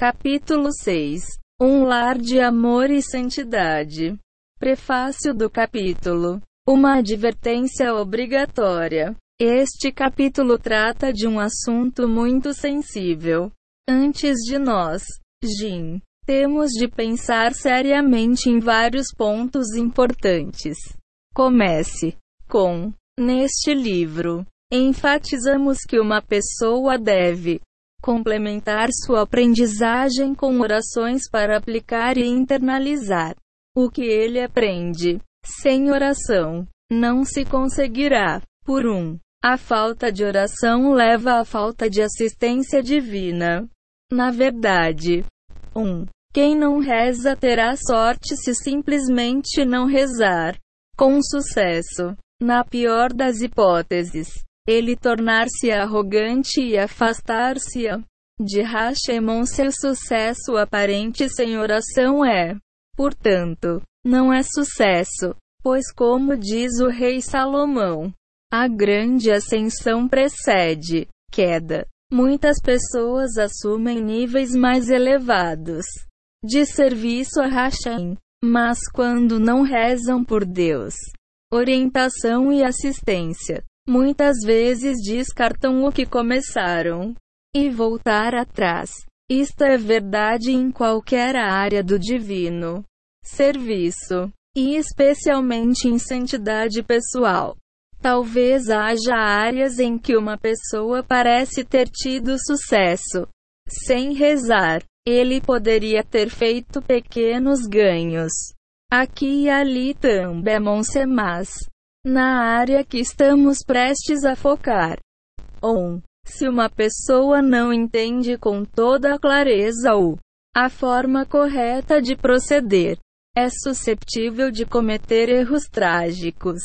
Capítulo 6 Um lar de amor e santidade. Prefácio do capítulo. Uma advertência obrigatória. Este capítulo trata de um assunto muito sensível. Antes de nós, Jin, temos de pensar seriamente em vários pontos importantes. Comece com: Neste livro, enfatizamos que uma pessoa deve complementar sua aprendizagem com orações para aplicar e internalizar o que ele aprende. Sem oração, não se conseguirá. Por um, a falta de oração leva à falta de assistência divina. Na verdade, um, quem não reza terá sorte se simplesmente não rezar. Com sucesso. Na pior das hipóteses, ele tornar-se arrogante e afastar-se de Hashemon. Seu sucesso aparente sem oração é, portanto, não é sucesso, pois, como diz o rei Salomão, a grande ascensão precede queda. Muitas pessoas assumem níveis mais elevados de serviço a Hashem, mas quando não rezam por Deus, orientação e assistência, muitas vezes descartam o que começaram e voltar atrás. Isto é verdade em qualquer área do divino serviço, e especialmente em santidade pessoal. Talvez haja áreas em que uma pessoa parece ter tido sucesso. Sem rezar, ele poderia ter feito pequenos ganhos. Aqui e ali também, mas na área que estamos prestes a focar. 1. Um, se uma pessoa não entende com toda a clareza o a forma correta de proceder, é susceptível de cometer erros trágicos,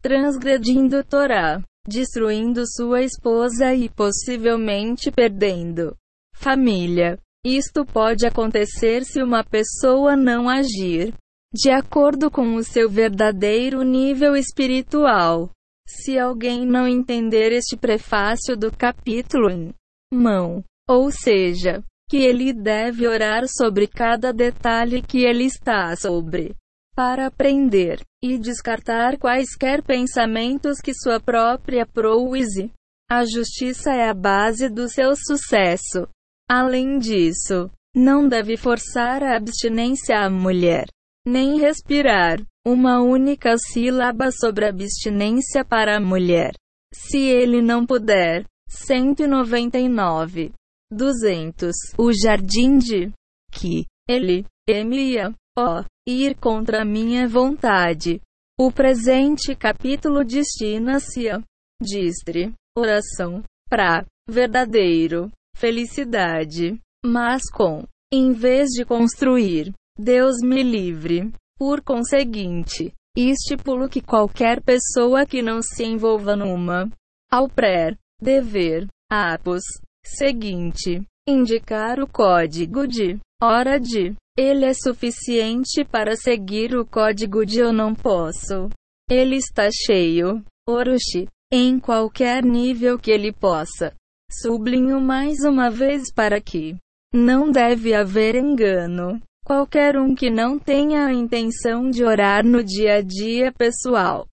transgredindo Torá, destruindo sua esposa e possivelmente perdendo família. Isto pode acontecer se uma pessoa não agir de acordo com o seu verdadeiro nível espiritual. Se alguém não entender este prefácio do capítulo em mão, ou seja, que ele deve orar sobre cada detalhe que ele está sobre, para aprender e descartar quaisquer pensamentos que sua própria prouse. A justiça é a base do seu sucesso. Além disso, não deve forçar a abstinência à mulher nem respirar. Uma única sílaba sobre abstinência para a mulher. Se ele não puder. 199. 200. O jardim de que ele, Emia, ó, ir contra minha vontade. O presente capítulo destina-se a distre, oração, pra, verdadeiro, felicidade, mas com, em vez de construir, Deus me livre. Por conseguinte, estipulo que qualquer pessoa que não se envolva numa ao pré dever apos seguinte indicar o código de hora de ele é suficiente para seguir o código de eu não posso. Ele está cheio. Orochi. Em qualquer nível que ele possa. Sublinho mais uma vez para que não deve haver engano. Qualquer um que não tenha a intenção de orar no dia a dia pessoal.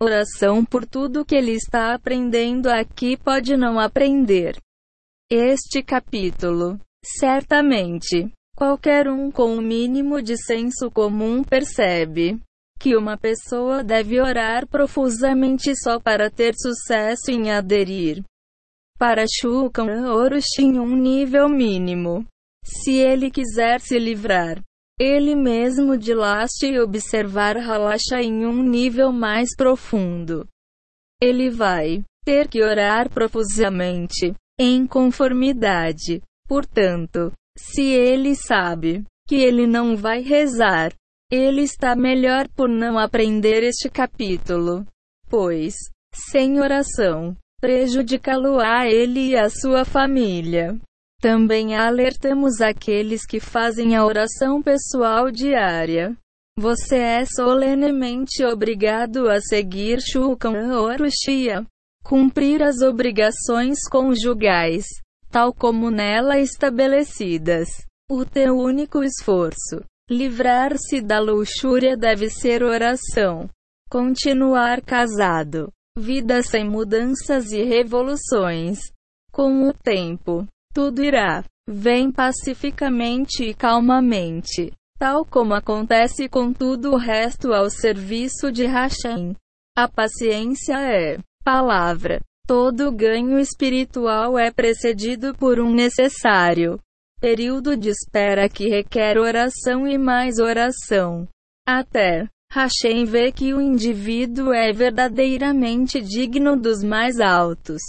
Oração por tudo que ele está aprendendo aqui pode não aprender. Este capítulo. Certamente, qualquer um com o um mínimo de senso comum percebe que uma pessoa deve orar profusamente só para ter sucesso em aderir para Shukan Orochi em um nível mínimo. Se ele quiser se livrar, ele mesmo de laste e observar relaxa em um nível mais profundo. Ele vai ter que orar profusamente, em conformidade. Portanto, se ele sabe que ele não vai rezar, ele está melhor por não aprender este capítulo. Pois, sem oração, prejudicá-lo a ele e a sua família. Também alertamos aqueles que fazem a oração pessoal diária. Você é solenemente obrigado a seguir Shulchan Orushia, cumprir as obrigações conjugais, tal como nela estabelecidas. O teu único esforço, livrar-se da luxúria, deve ser oração. Continuar casado. Vida sem mudanças e revoluções. Com o tempo, tudo irá. Vem pacificamente e calmamente. Tal como acontece com tudo o resto ao serviço de Hashem. A paciência é palavra. Todo ganho espiritual é precedido por um necessário período de espera que requer oração e mais oração. Até Hashem vê que o indivíduo é verdadeiramente digno dos mais altos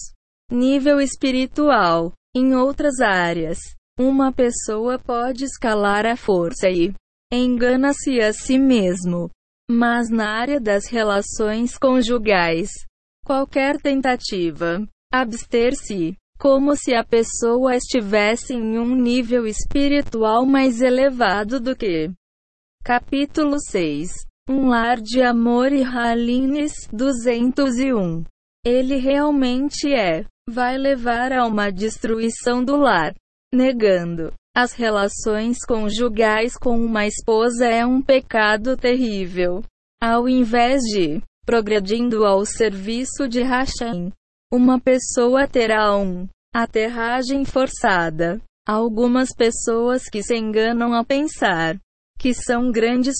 nível espiritual. Em outras áreas, uma pessoa pode escalar a força e engana-se a si mesmo. Mas na área das relações conjugais, qualquer tentativa abster-se, como se a pessoa estivesse em um nível espiritual mais elevado do que. Capítulo 6 Um lar de amor e Halines 201. Ele realmente é, vai levar a uma destruição do lar. Negando as relações conjugais com uma esposa é um pecado terrível. Ao invés de progredindo ao serviço de Hashem, uma pessoa terá um aterragem forçada. Algumas pessoas que se enganam a pensar que são grandes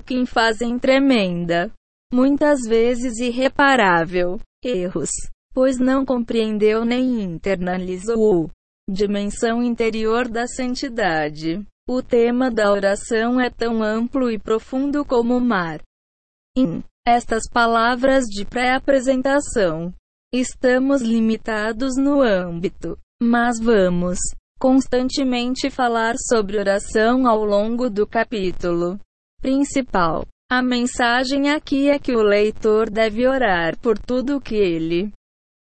quem fazem tremenda, muitas vezes irreparável, erros, pois não compreendeu nem internalizou dimensão interior da santidade. O tema da oração é tão amplo e profundo como o mar. Em estas palavras de pré-apresentação, estamos limitados no âmbito, mas vamos constantemente falar sobre oração ao longo do capítulo principal. A mensagem aqui é que o leitor deve orar por tudo o que ele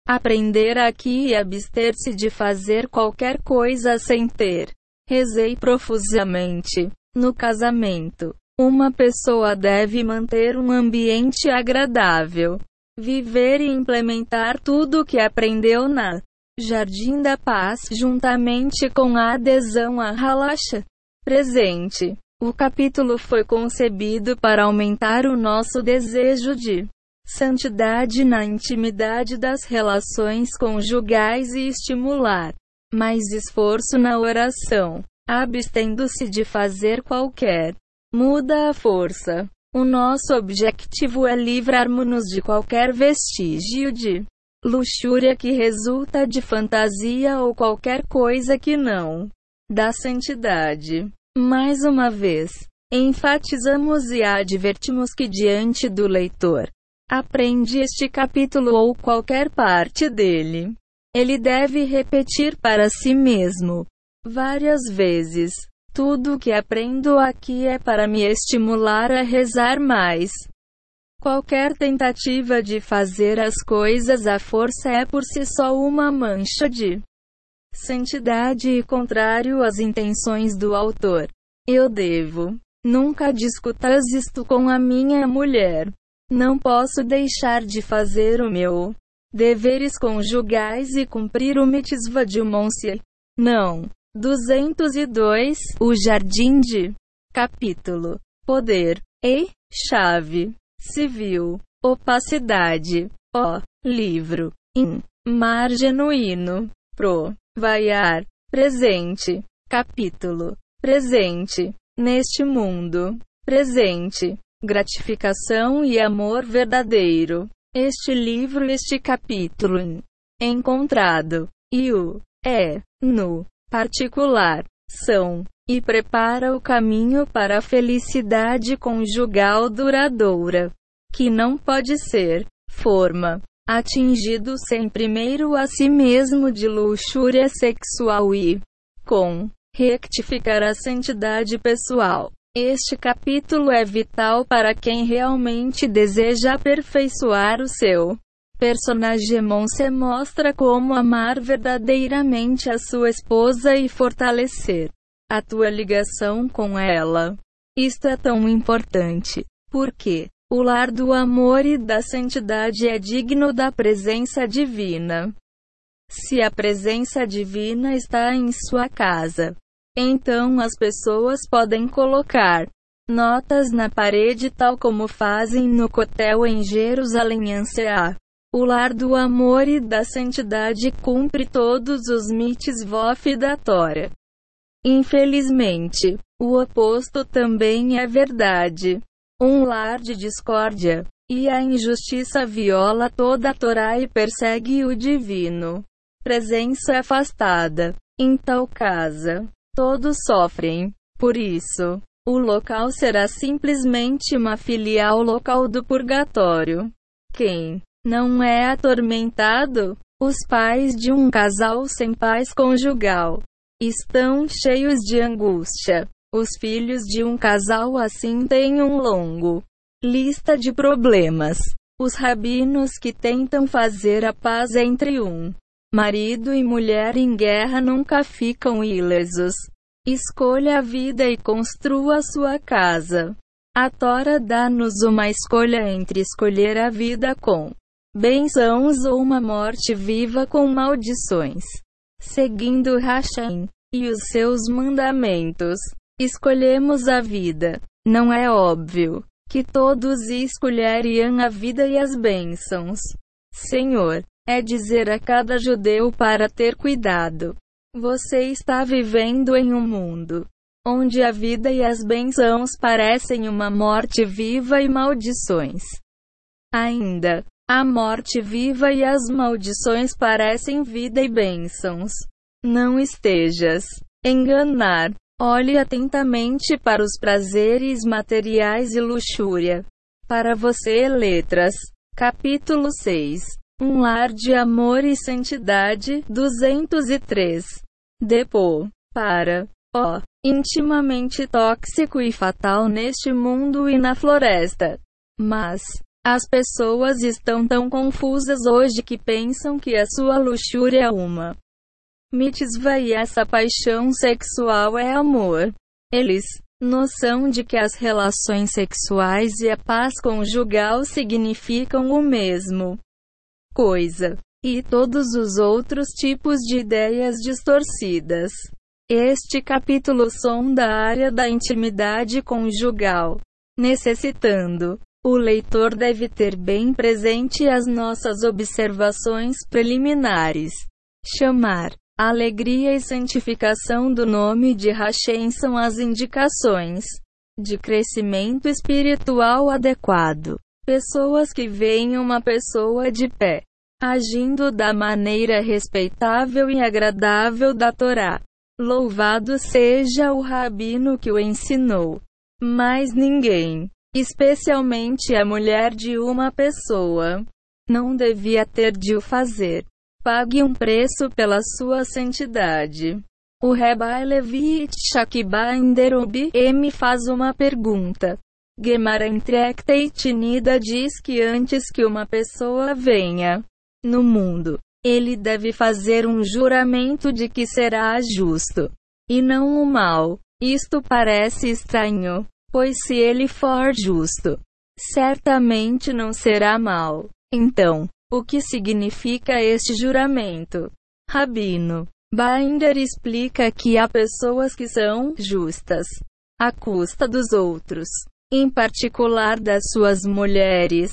Aprender aqui e abster-se de fazer qualquer coisa sem ter. Rezei profusamente. No casamento, uma pessoa deve manter um ambiente agradável, viver e implementar tudo o que aprendeu na Jardim da Paz, juntamente com a adesão a Halacha. Presente. O capítulo foi concebido para aumentar o nosso desejo de santidade na intimidade das relações conjugais e estimular mais esforço na oração, abstendo-se de fazer qualquer muda a força. O nosso objetivo é livrarmos-nos de qualquer vestígio de luxúria que resulta de fantasia ou qualquer coisa que não dá santidade. Mais uma vez, enfatizamos e advertimos que diante do leitor, aprende este capítulo ou qualquer parte dele. Ele deve repetir para si mesmo várias vezes: Tudo o que aprendo aqui é para me estimular a rezar mais. Qualquer tentativa de fazer as coisas à força é por si só uma mancha de santidade e contrário às intenções do autor. Eu devo nunca discutas isto com a minha mulher. Não posso deixar de fazer o meu deveres conjugais e cumprir o mitzvah de Monse. Não. 202 O Jardim de Capítulo. Poder. E. Chave. Civil. Opacidade. O. Livro. In. Mar Genuíno. Pro. Vaiar. Presente. Capítulo. Presente. Neste mundo. Presente gratificação e amor verdadeiro. Este livro, este capítulo, encontrado, e o é, no particular, são, e prepara o caminho para a felicidade conjugal duradoura, que não pode ser, forma, atingido sem primeiro a si mesmo de luxúria sexual e, com, rectificar a santidade pessoal. Este capítulo é vital para quem realmente deseja aperfeiçoar o seu personagem. Se mostra como amar verdadeiramente a sua esposa e fortalecer a tua ligação com ela. Isto é tão importante, porque o lar do amor e da santidade é digno da presença divina. Se a presença divina está em sua casa, então as pessoas podem colocar notas na parede tal como fazem no cotel em Jerusalém Anseá. O lar do amor e da santidade cumpre todos os mitzvot da Torá. Infelizmente, o oposto também é verdade. Um lar de discórdia e a injustiça viola toda a Torá e persegue o divino. Presença afastada. Em tal casa, todos sofrem. Por isso, o local será simplesmente uma filial local do purgatório. Quem não é atormentado? Os pais de um casal sem paz conjugal estão cheios de angústia. Os filhos de um casal assim têm um longo lista de problemas. Os rabinos que tentam fazer a paz entre um marido e mulher em guerra nunca ficam ilesos. Escolha a vida e construa sua casa. A Tora dá-nos uma escolha entre escolher a vida com bênçãos ou uma morte viva com maldições. Seguindo Hashem e os seus mandamentos, escolhemos a vida. Não é óbvio que todos escolheriam a vida e as bênçãos. Senhor, é dizer a cada judeu para ter cuidado. Você está vivendo em um mundo onde a vida e as bênçãos parecem uma morte viva e maldições. Ainda, a morte viva e as maldições parecem vida e bênçãos. Não estejas enganar. Olhe atentamente para os prazeres materiais e luxúria. Para você, letras. Capítulo 6. Um lar de amor e santidade. 203. Depo. Para. Ó. Intimamente tóxico e fatal neste mundo e na floresta. Mas, as pessoas estão tão confusas hoje que pensam que a sua luxúria é uma mitzvah e essa paixão sexual é amor. Eles, noção de que as relações sexuais e a paz conjugal significam o mesmo coisa. E todos os outros tipos de ideias distorcidas. Este capítulo sonda a área da intimidade conjugal, necessitando o leitor deve ter bem presente as nossas observações preliminares. Chamar alegria e santificação do nome de Hashem são as indicações de crescimento espiritual adequado. Pessoas que veem uma pessoa de pé, agindo da maneira respeitável e agradável da Torá. Louvado seja o rabino que o ensinou. Mas ninguém especialmente a mulher de uma pessoa, não devia ter de o fazer. Pague um preço pela sua santidade. O Rebbe Levi Shakiba Inderubi me faz uma pergunta. Gemara Entrecteitinida diz que antes que uma pessoa venha no mundo, ele deve fazer um juramento de que será justo e não o mal. Isto parece estranho, Pois se ele for justo, certamente não será mal. Então, o que significa este juramento? Rabino Binder explica que há pessoas que são justas à custa dos outros, em particular das suas mulheres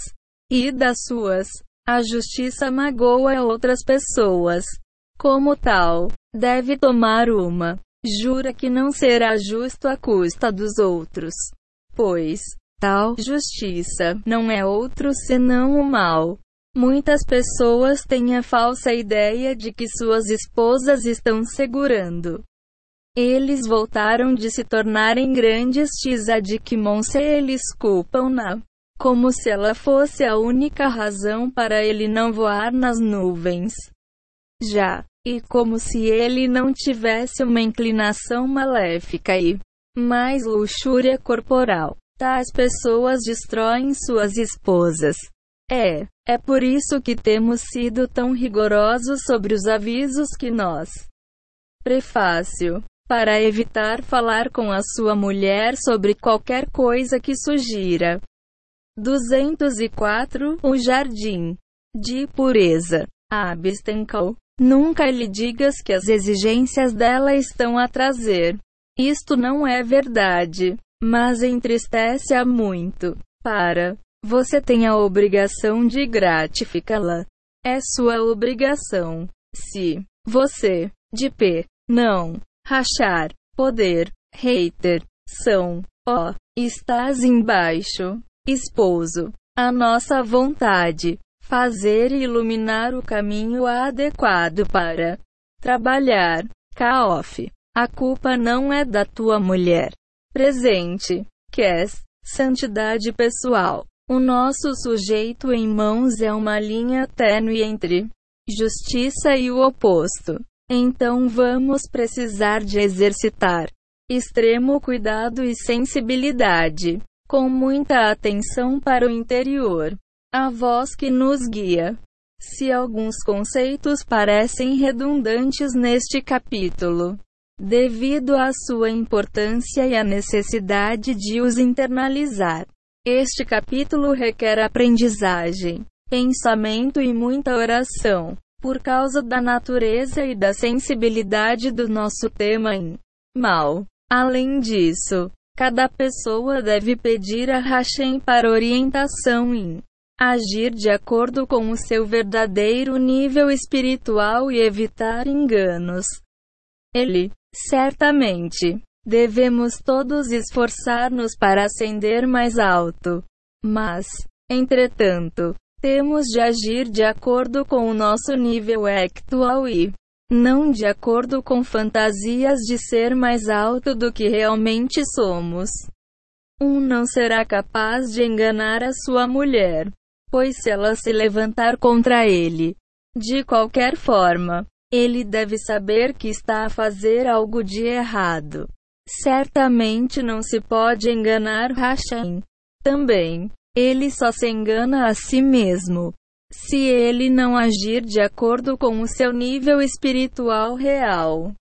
e das suas. A justiça magoa outras pessoas. Como tal, deve tomar uma Jura que não será justo à custa dos outros. Pois, tal justiça não é outro senão o mal. Muitas pessoas têm a falsa ideia de que suas esposas estão segurando. Eles voltaram de se tornarem grandes tzadikimon se eles culpam-na, como se ela fosse a única razão para ele não voar nas nuvens. Já e como se ele não tivesse uma inclinação maléfica e mais luxúria corporal. Tais pessoas destroem suas esposas. É, é por isso que temos sido tão rigorosos sobre os avisos que nós. Prefácio. Para evitar falar com a sua mulher sobre qualquer coisa que sugira. 204. O jardim de pureza. Abstencal Nunca lhe digas que as exigências dela estão a trazer. Isto não é verdade, mas entristece-a muito. Para. Você tem a obrigação de gratificá-la. É sua obrigação. Se você, de P, não rachar, poder, hater, são, ó, estás embaixo, esposo, a nossa vontade, fazer e iluminar o caminho adequado para trabalhar, Kaof. A culpa não é da tua mulher. Presente, Kes, santidade pessoal. O nosso sujeito em mãos é uma linha tênue entre justiça e o oposto. Então vamos precisar de exercitar extremo cuidado e sensibilidade, com muita atenção para o interior. A voz que nos guia. Se alguns conceitos parecem redundantes neste capítulo, devido à sua importância e à necessidade de os internalizar, este capítulo requer aprendizagem, pensamento e muita oração, por causa da natureza e da sensibilidade do nosso tema em mal. Além disso, cada pessoa deve pedir a Hashem para orientação em agir de acordo com o seu verdadeiro nível espiritual e evitar enganos. Ele, certamente, devemos todos esforçar-nos para ascender mais alto. Mas, entretanto, temos de agir de acordo com o nosso nível actual e não de acordo com fantasias de ser mais alto do que realmente somos. Um não será capaz de enganar a sua mulher, pois se ela se levantar contra ele, de qualquer forma, ele deve saber que está a fazer algo de errado. Certamente não se pode enganar Hashem. Também, ele só se engana a si mesmo. Se ele não agir de acordo com o seu nível espiritual real.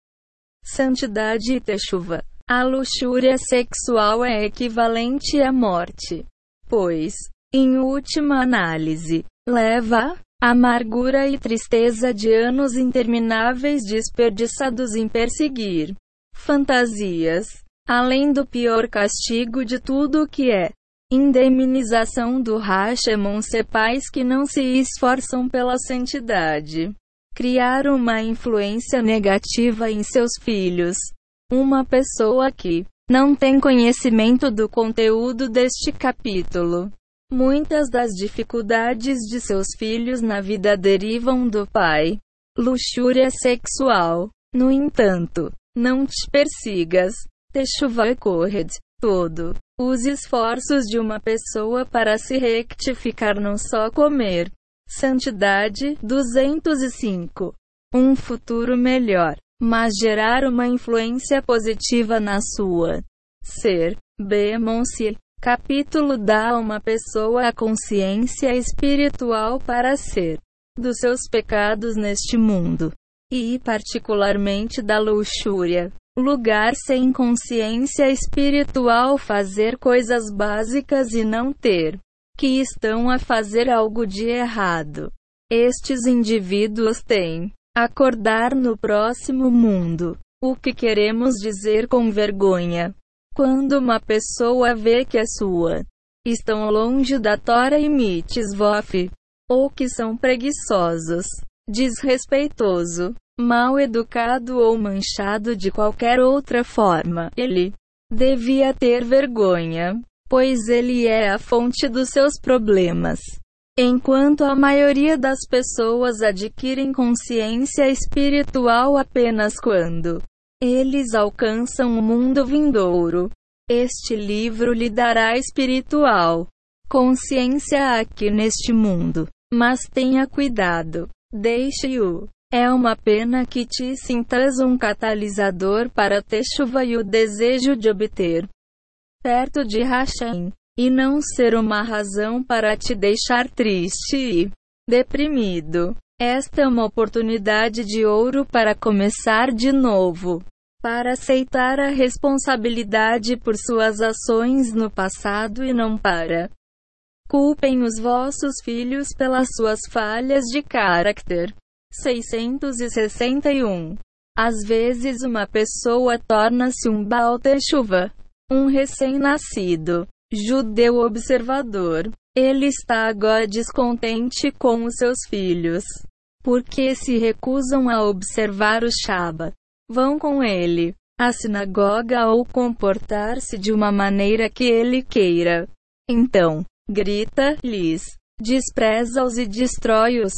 Santidade e Techuva. A luxúria sexual é equivalente à morte. Pois, em última análise, leva amargura e tristeza de anos intermináveis desperdiçados em perseguir fantasias, além do pior castigo de tudo o que é Indemnização do Rashomon se pais que não se esforçam pela santidade. Criar uma influência negativa em seus filhos. Uma pessoa que não tem conhecimento do conteúdo deste capítulo. Muitas das dificuldades de seus filhos na vida derivam do pai. Luxúria sexual. No entanto, não te persigas. Teshuva corred. Todo os esforços de uma pessoa para se rectificar não só comer. Santidade 205. Um futuro melhor, mas gerar uma influência positiva na sua ser. B. Monsieur. Capítulo dá a uma pessoa a consciência espiritual para ser dos seus pecados neste mundo e particularmente da luxúria lugar sem consciência espiritual fazer coisas básicas e não ter que estão a fazer algo de errado. Estes indivíduos têm acordar no próximo mundo. O que queremos dizer com vergonha? Quando uma pessoa vê que a sua estão longe da Tora e mitzvot, ou que são preguiçosos, desrespeitoso, mal educado ou manchado de qualquer outra forma. Ele devia ter vergonha, pois ele é a fonte dos seus problemas. Enquanto a maioria das pessoas adquirem consciência espiritual apenas quando eles alcançam o mundo vindouro, este livro lhe dará espiritual consciência aqui neste mundo. Mas tenha cuidado, deixe-o é uma pena que te sintas um catalisador para ter chuva e o desejo de obter perto de Hashem, e não ser uma razão para te deixar triste e deprimido. Esta é uma oportunidade de ouro para começar de novo, para aceitar a responsabilidade por suas ações no passado e não para culpem os vossos filhos pelas suas falhas de caráter. 661. Às vezes uma pessoa torna-se um Baal Teshuva, um recém-nascido judeu observador. Ele está agora descontente com os seus filhos, porque se recusam a observar o Shaba. Vão com ele à sinagoga ou comportar-se de uma maneira que ele queira. Então, grita-lhes, despreza-os e destrói-os.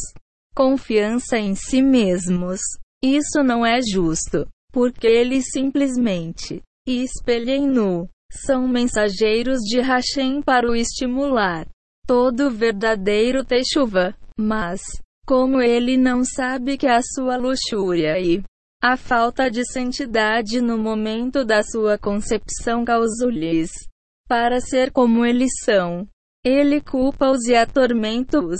Confiança em si mesmos. Isso não é justo, porque eles simplesmente espelhem nu. São mensageiros de Hashem para o estimular. Todo verdadeiro chuva, mas, como ele não sabe que a sua luxúria e a falta de santidade no momento da sua concepção causou-lhes para ser como eles são. Ele culpa-os e atormenta-os.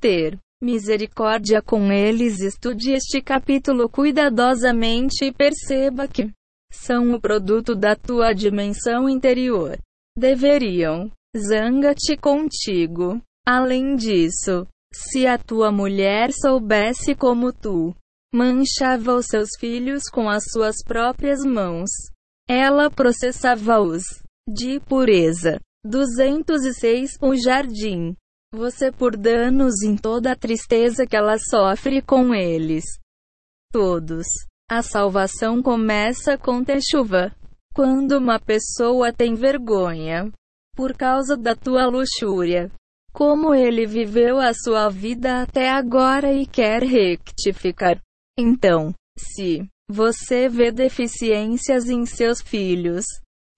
Ter misericórdia com eles. Estude este capítulo cuidadosamente e perceba que são o produto da tua dimensão interior. Deveriam zanga-te contigo. Além disso, se a tua mulher soubesse como tu manchava os seus filhos com as suas próprias mãos, ela processava-os de pureza. 206 O jardim. Você por danos em toda a tristeza que ela sofre com eles. Todos. A salvação começa com chuva. Quando uma pessoa tem vergonha por causa da tua luxúria, como ele viveu a sua vida até agora e quer rectificar. Então, se você vê deficiências em seus filhos,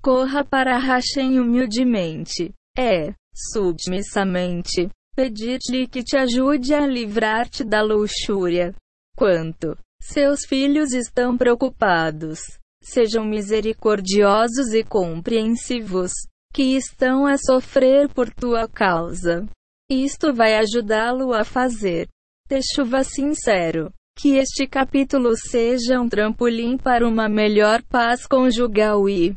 corra para Hashem humildemente. É, submissamente, pedir-lhe que te ajude a livrar-te da luxúria. Quanto seus filhos estão preocupados. Sejam misericordiosos e compreensivos, que estão a sofrer por tua causa. Isto vai ajudá-lo a fazer. Techuva sincero. Que este capítulo seja um trampolim para uma melhor paz conjugal e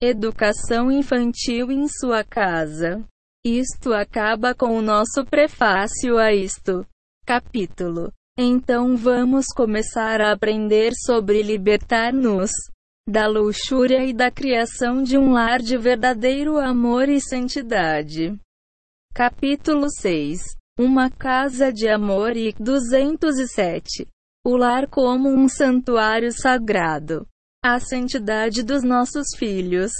educação infantil em sua casa. Isto acaba com o nosso prefácio a isto. Capítulo então vamos começar a aprender sobre libertar-nos da luxúria e da criação de um lar de verdadeiro amor e santidade. Capítulo 6 Uma casa de amor e 207 O lar como um santuário sagrado. A santidade dos nossos filhos.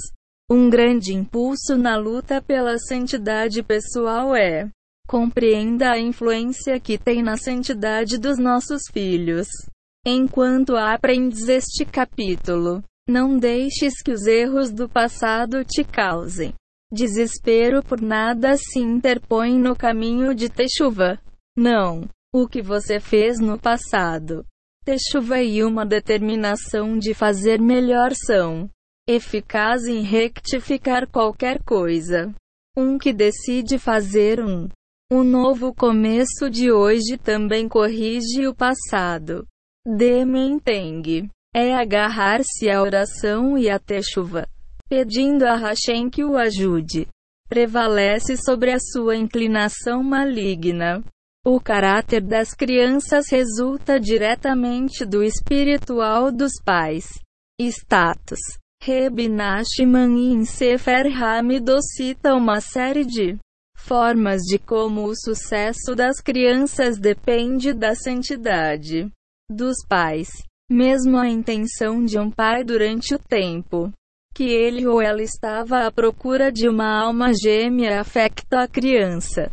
Um grande impulso na luta pela santidade pessoal é Compreenda a influência que tem na santidade dos nossos filhos. Enquanto aprendes este capítulo, não deixes que os erros do passado te causem desespero por nada se interpõe no caminho de Techuva. Não. O que você fez no passado. Techuva e uma determinação de fazer melhor são eficaz em rectificar qualquer coisa. Um que decide fazer um o novo começo de hoje também corrige o passado. Dementeng é agarrar-se à oração e à techuva, pedindo a Hashem que o ajude. Prevalece sobre a sua inclinação maligna. O caráter das crianças resulta diretamente do espiritual dos pais. Status. Reb Nachman em Sefer Hamidot cita uma série de formas de como o sucesso das crianças depende da santidade dos pais. Mesmo a intenção de um pai durante o tempo que ele ou ela estava à procura de uma alma gêmea afeta a criança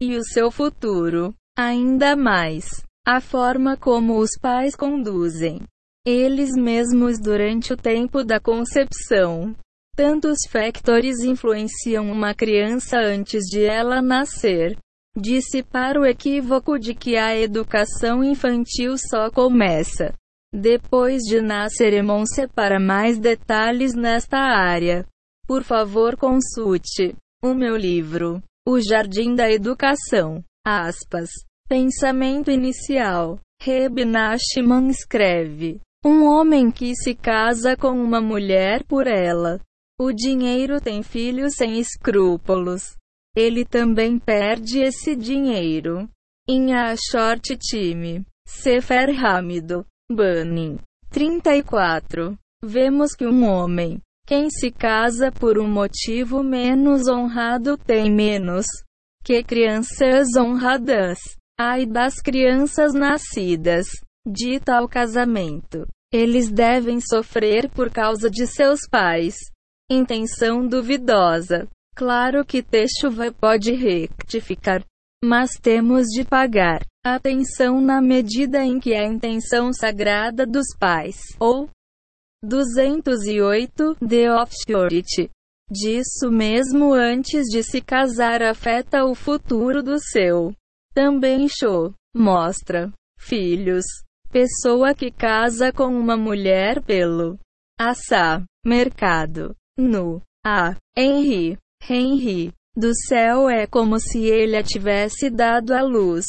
e o seu futuro. Ainda mais, a forma como os pais conduzem eles mesmos durante o tempo da concepção Tantos factores influenciam uma criança antes de ela nascer. Dissipar o equívoco de que a educação infantil só começa depois de nascer. Emonse para mais detalhes nesta área. Por favor, consulte o meu livro, O Jardim da Educação. Aspas. Pensamento inicial. Reb Nachman escreve: Um homem que se casa com uma mulher por ela o dinheiro tem filhos sem escrúpulos. Ele também perde esse dinheiro. Em A Short Time, Sefer Hamido, Bunning, 34. Vemos que um homem, quem se casa por um motivo menos honrado tem menos que crianças honradas. Ai das crianças nascidas de tal casamento. Eles devem sofrer por causa de seus pais. Intenção duvidosa. Claro que Techuva pode rectificar, mas temos de pagar atenção na medida em que a intenção sagrada dos pais, ou 208, The Offshore, disso mesmo antes de se casar afeta o futuro do seu. Também show, mostra, filhos, pessoa que casa com uma mulher pelo assá, mercado, no, a, Henry, Henry, do céu é como se ele a tivesse dado à luz.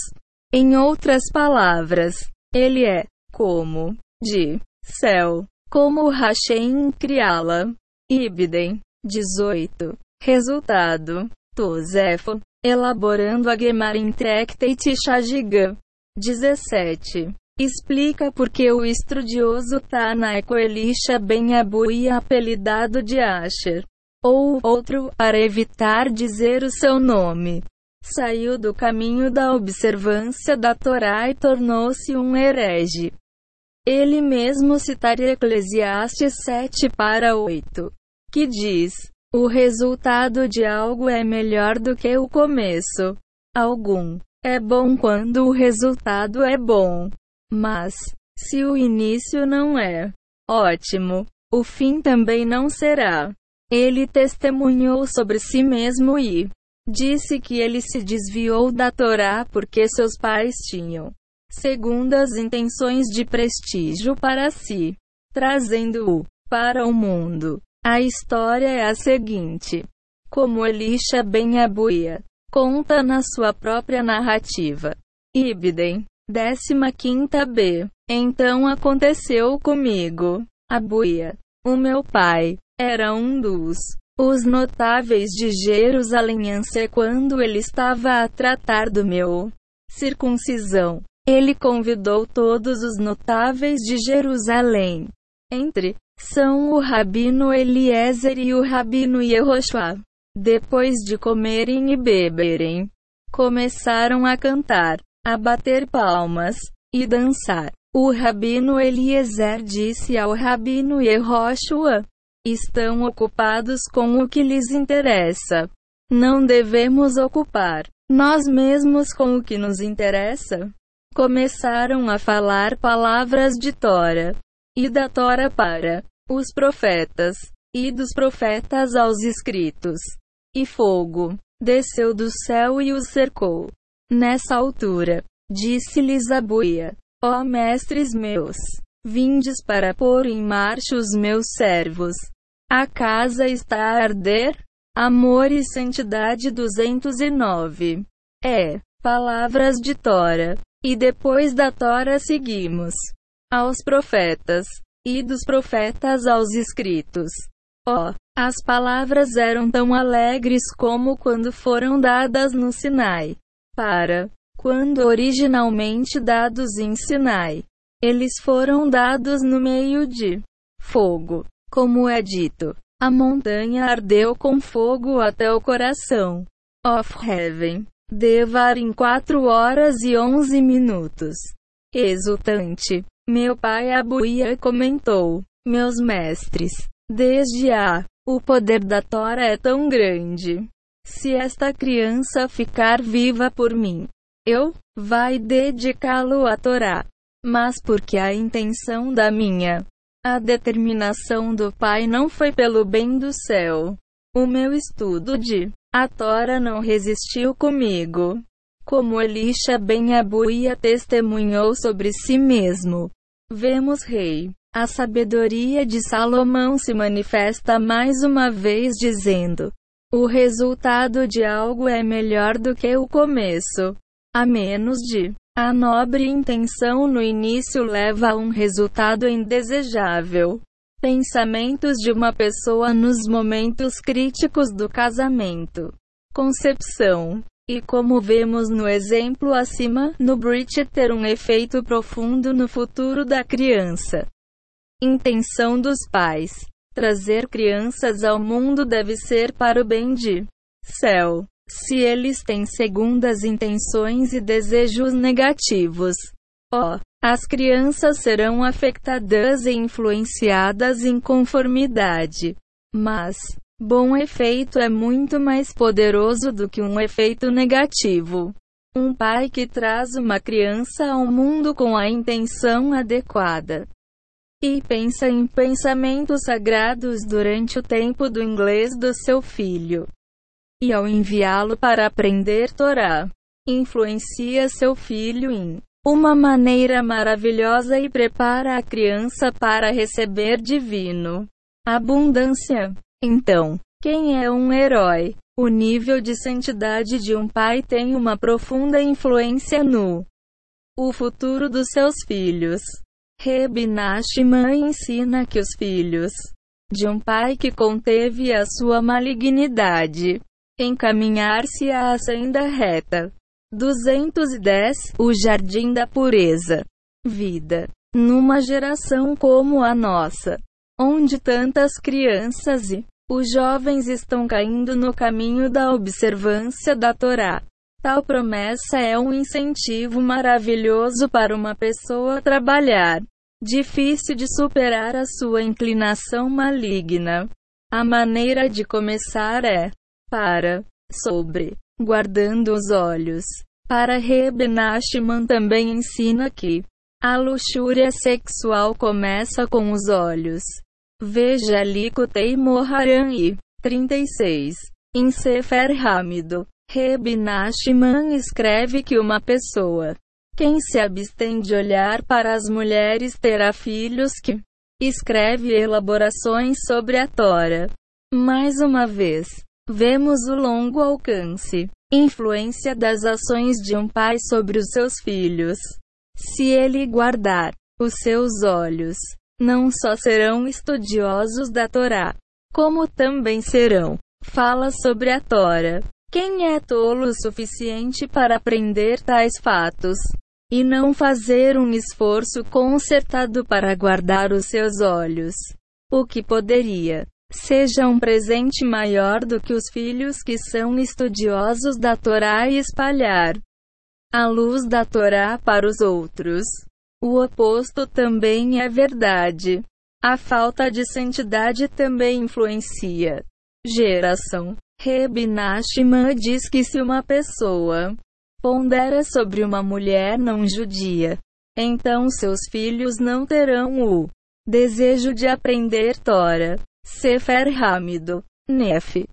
Em outras palavras, ele é como de céu, como Hashem criá-la. Ibden 18. Resultado: Tosefo, elaborando a Gemara Intrectate Shagiga. 17. Explica por que o estudioso Tanaiko Elisha Ben Abu e apelidado de Asher ou outro, para evitar dizer o seu nome. Saiu do caminho da observância da Torá e tornou-se um herege. Ele mesmo citaria Eclesiastes 7 para 8, que diz: O resultado de algo é melhor do que o começo. Algum é bom quando o resultado é bom. Mas, se o início não é ótimo, o fim também não será. Ele testemunhou sobre si mesmo e disse que ele se desviou da Torá porque seus pais tinham segundas intenções de prestígio para si, trazendo-o para o mundo. A história é a seguinte: como Elisha Ben Abuia conta na sua própria narrativa. Ibden, 15 b. Então aconteceu comigo, Abuia, o meu pai, era um dos os notáveis de Jerusalém quando ele estava a tratar do meu circuncisão. Ele convidou todos os notáveis de Jerusalém. Entre são o rabino Eliezer e o rabino Yehoshua. Depois de comerem e beberem, começaram a cantar, a bater palmas e dançar. O rabino Eliezer disse ao rabino Yehoshua: estão ocupados com o que lhes interessa. Não devemos ocupar nós mesmos com o que nos interessa. Começaram a falar palavras de Tora e da Tora para os profetas e dos profetas aos escritos. E fogo desceu do céu e os cercou. Nessa altura, disse-lhes a buia: Ó mestres meus, vindes para pôr em marcha os meus servos a casa está a arder? Amor e Santidade 209. É. Palavras de Tora. E depois da Tora seguimos. Aos profetas. E dos profetas aos escritos. Ó. Oh, as palavras eram tão alegres como quando foram dadas no Sinai. Para. Quando originalmente dados em Sinai. Eles foram dados no meio de fogo. Como é dito, a montanha ardeu com fogo até o coração. Of Heaven. Devar em 4 horas e 11 minutos. Exultante. Meu pai Abuia comentou: Meus mestres, desde a o poder da Tora é tão grande. Se esta criança ficar viva por mim, eu vai dedicá-lo à Torá. Mas porque a intenção da minha a determinação do Pai não foi pelo bem do céu. O meu estudo de a Tora não resistiu comigo. Como Elisha ben Abuia testemunhou sobre si mesmo. Vemos rei. A sabedoria de Salomão se manifesta mais uma vez dizendo: o resultado de algo é melhor do que o começo. A menos de a nobre intenção no início leva a um resultado indesejável. Pensamentos de uma pessoa nos momentos críticos do casamento. Concepção. E como vemos no exemplo acima, no Breach ter um efeito profundo no futuro da criança. Intenção dos pais. Trazer crianças ao mundo deve ser para o bem de céu. Se eles têm segundas intenções e desejos negativos, ó, oh, as crianças serão afetadas e influenciadas em conformidade. Mas, bom efeito é muito mais poderoso do que um efeito negativo. Um pai que traz uma criança ao mundo com a intenção adequada e pensa em pensamentos sagrados durante o tempo do inglês do seu filho. E ao enviá-lo para aprender Torá, influencia seu filho em uma maneira maravilhosa e prepara a criança para receber divino abundância. Então, quem é um herói? O nível de santidade de um pai tem uma profunda influência no o futuro dos seus filhos. Reb ensina que os filhos de um pai que conteve a sua malignidade encaminhar-se à senda reta 210 O Jardim da Pureza. Vida. Numa geração como a nossa, onde tantas crianças e os jovens estão caindo no caminho da observância da Torá. Tal promessa é um incentivo maravilhoso para uma pessoa trabalhar. Difícil de superar a sua inclinação maligna. A maneira de começar é para, sobre, guardando os olhos. Para Reb também ensina que a luxúria sexual começa com os olhos. Veja Likutei Moharan e 36. Em Sefer Hamido, Reb escreve que uma pessoa quem se abstém de olhar para as mulheres terá filhos que escreve elaborações sobre a Tora. Mais uma vez, vemos o longo alcance Influência das ações de um pai sobre os seus filhos. Se ele guardar os seus olhos, não só serão estudiosos da Torá, como também serão. Fala sobre a Tora. Quem é tolo o suficiente para aprender tais fatos? E não fazer um esforço concertado para guardar os seus olhos. O que poderia seja um presente maior do que os filhos que são estudiosos da Torá e espalhar a luz da Torá para os outros. O oposto também é verdade. A falta de santidade também influencia. Geração. Reb diz que se uma pessoa pondera sobre uma mulher não judia, então seus filhos não terão o desejo de aprender Tora. Sefer Hamido. Nef.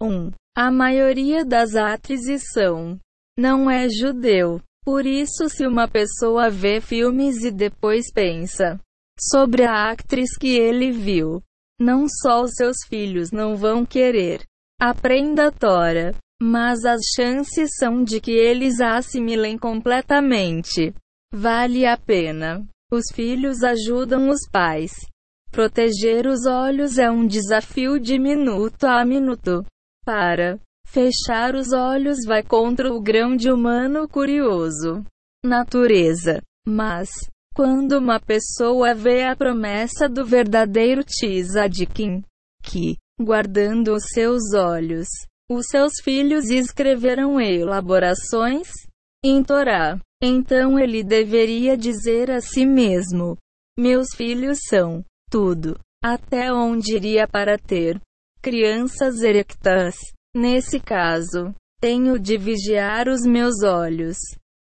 1. A maioria das atrizes são. Não é judeu. Por isso, se uma pessoa vê filmes e depois pensa sobre a atriz que ele viu, não só os seus filhos não vão querer. Aprenda a Tora. Mas as chances são de que eles a assimilem completamente. Vale a pena. Os filhos ajudam os pais. Proteger os olhos é um desafio de minuto a minuto. Para fechar os olhos vai contra o grão de humano curioso. Natureza. Mas, quando uma pessoa vê a promessa do verdadeiro Tzadikim, que, guardando os seus olhos, os seus filhos escreverão elaborações em Torá, então ele deveria dizer a si mesmo: Meus filhos são tudo. Até onde iria para ter crianças erectas? Nesse caso, tenho de vigiar os meus olhos.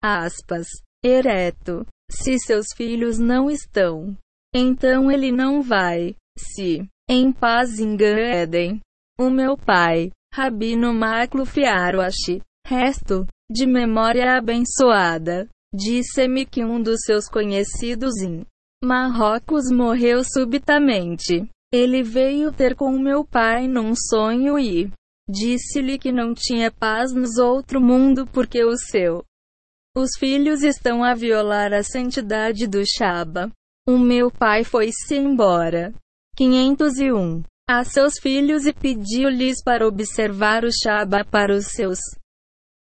Aspas. Ereto. Se seus filhos não estão, então ele não vai. Se, em paz em Eden, o meu pai, Rabino Makluf Aruashi, resto, de memória abençoada, disse-me que um dos seus conhecidos em Marrocos morreu subitamente. Ele veio ter com meu pai num sonho e disse-lhe que não tinha paz nos outro mundo porque o seu. Os filhos estão a violar a santidade do Shaba. O meu pai foi-se embora. 501. A seus filhos e pediu-lhes para observar o Shaba para os seus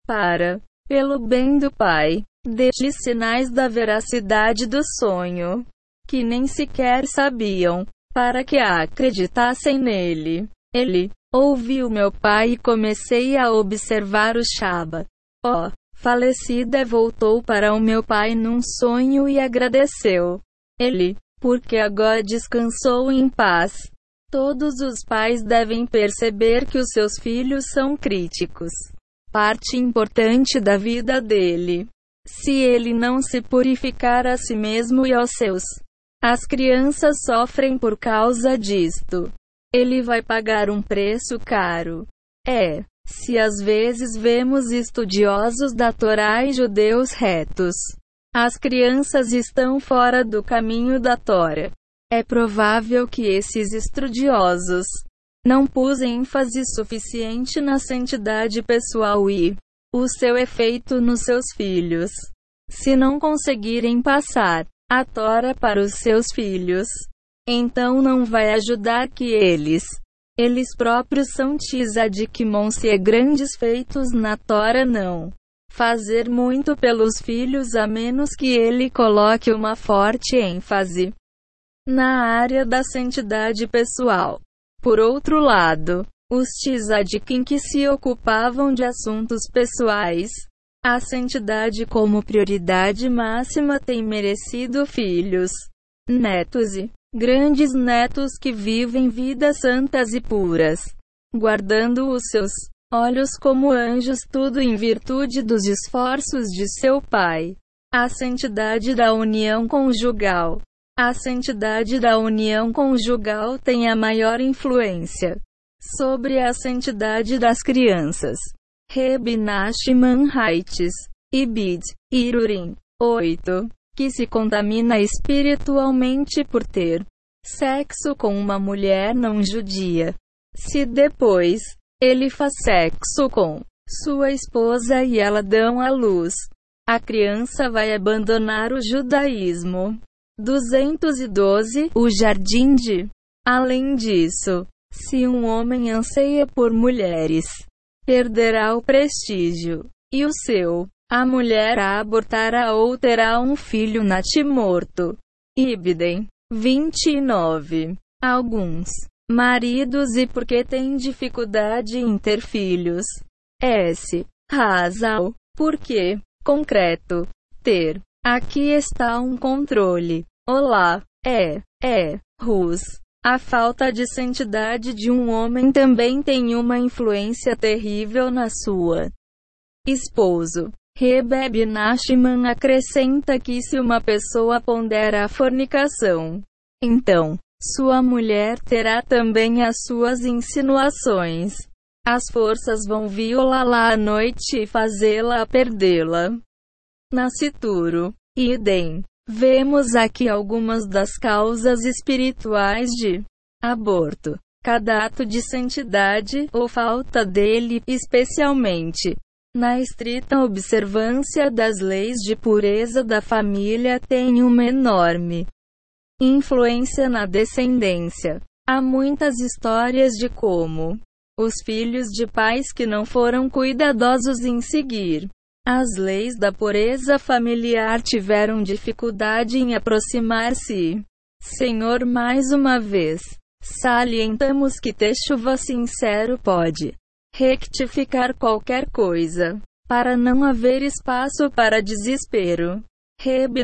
para, pelo bem do pai, deixe sinais da veracidade do sonho, que nem sequer sabiam, para que acreditassem nele. Ele, ouviu meu pai e comecei a observar o Shaba. Ó, oh, falecida voltou para o meu pai num sonho e agradeceu. Ele, porque agora descansou em paz. Todos os pais devem perceber que os seus filhos são críticos. Parte importante da vida dele. Se ele não se purificar a si mesmo e aos seus, as crianças sofrem por causa disto. Ele vai pagar um preço caro. É, se às vezes vemos estudiosos da Torá e judeus retos, as crianças estão fora do caminho da Tora. É provável que esses estudiosos não pusem ênfase suficiente na santidade pessoal e o seu efeito nos seus filhos. Se não conseguirem passar a Tora para os seus filhos, então não vai ajudar que eles, eles próprios são tzadikimon-se grandes feitos na Tora não fazer muito pelos filhos a menos que ele coloque uma forte ênfase na área da santidade pessoal. Por outro lado, os tzadikim que se ocupavam de assuntos pessoais, a santidade como prioridade máxima tem merecido filhos, netos e grandes netos que vivem vidas santas e puras, guardando os seus olhos como anjos, tudo em virtude dos esforços de seu Pai. A santidade da união conjugal. A santidade da união conjugal tem a maior influência sobre a santidade das crianças. Reb Nachman Haites, Ibid, Irurim. 8 que se contamina espiritualmente por ter sexo com uma mulher não judia. Se depois ele faz sexo com sua esposa e ela dão à luz, a criança vai abandonar o judaísmo. 212 O jardim de. Além disso, se um homem anseia por mulheres, perderá o prestígio e o seu a mulher abortará ou terá um filho natimorto. Ibidem. 29. Alguns maridos e porque têm dificuldade em ter filhos. S. Razal. Porque, concreto, ter. Aqui está um controle. Olá. É. É. Rus. A falta de santidade de um homem também tem uma influência terrível na sua esposo. Rebebe Nachman acrescenta que se uma pessoa pondera a fornicação, então, sua mulher terá também as suas insinuações. As forças vão violá-la à noite e fazê-la perdê-la. Nascituro. Idem. Vemos aqui algumas das causas espirituais de aborto. Cada ato de santidade, ou falta dele, especialmente, na estrita observância das leis de pureza da família tem uma enorme influência na descendência. Há muitas histórias de como os filhos de pais que não foram cuidadosos em seguir as leis da pureza familiar tiveram dificuldade em aproximar-se. Senhor, mais uma vez, salientamos que ter chuva sincero pode rectificar qualquer coisa, para não haver espaço para desespero. Reb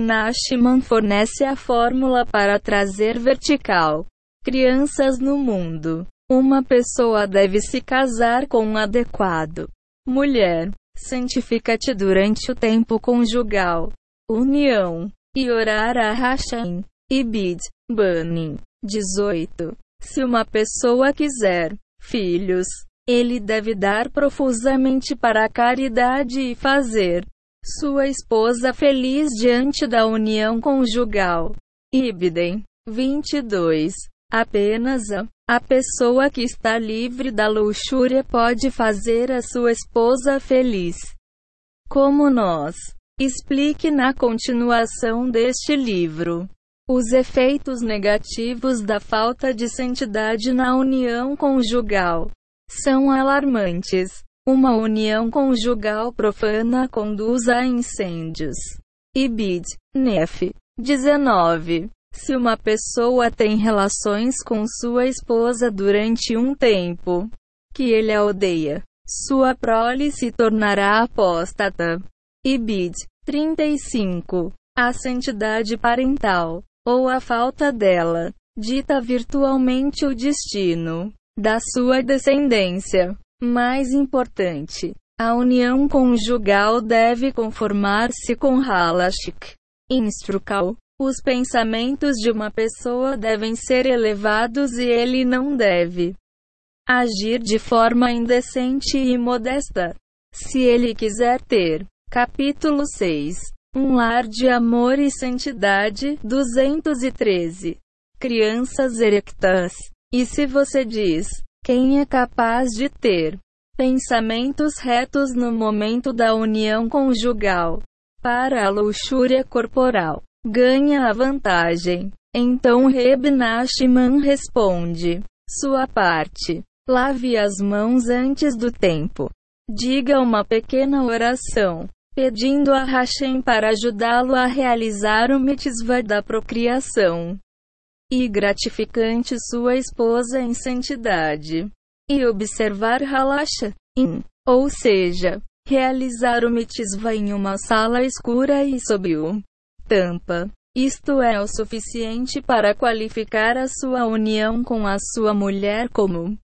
fornece a fórmula para trazer vertical crianças no mundo. Uma pessoa deve se casar com um adequado mulher. Santifica-te durante o tempo conjugal, união, e orar a Hashem. Ibid, Banim. 18. Se uma pessoa quiser filhos, ele deve dar profusamente para a caridade e fazer sua esposa feliz diante da união conjugal. Ibidem 22. Apenas a, a pessoa que está livre da luxúria pode fazer a sua esposa feliz. Como nós. Explique na continuação deste livro. Os efeitos negativos da falta de santidade na união conjugal são alarmantes. Uma união conjugal profana conduz a incêndios. Ibid. Nef. 19. Se uma pessoa tem relações com sua esposa durante um tempo que ele a odeia, sua prole se tornará apóstata. Ibid. 35. A santidade parental, ou a falta dela, dita virtualmente o destino da sua descendência. Mais importante, a união conjugal deve conformar-se com Halashik. Instrukal. Os pensamentos de uma pessoa devem ser elevados e ele não deve agir de forma indecente e modesta. Se ele quiser ter. Capítulo 6. Um lar de amor e santidade. 213. Crianças erectas. E se você diz, quem é capaz de ter pensamentos retos no momento da união conjugal para a luxúria corporal, ganha a vantagem. Então Reb Nachman responde: Sua parte. Lave as mãos antes do tempo. Diga uma pequena oração, pedindo a Hashem para ajudá-lo a realizar o mitzvah da procriação. E gratificante sua esposa em santidade. E observar Halasha, in, ou seja, realizar o mitzvah em uma sala escura e sob o tampa. Isto é o suficiente para qualificar a sua união com a sua mulher como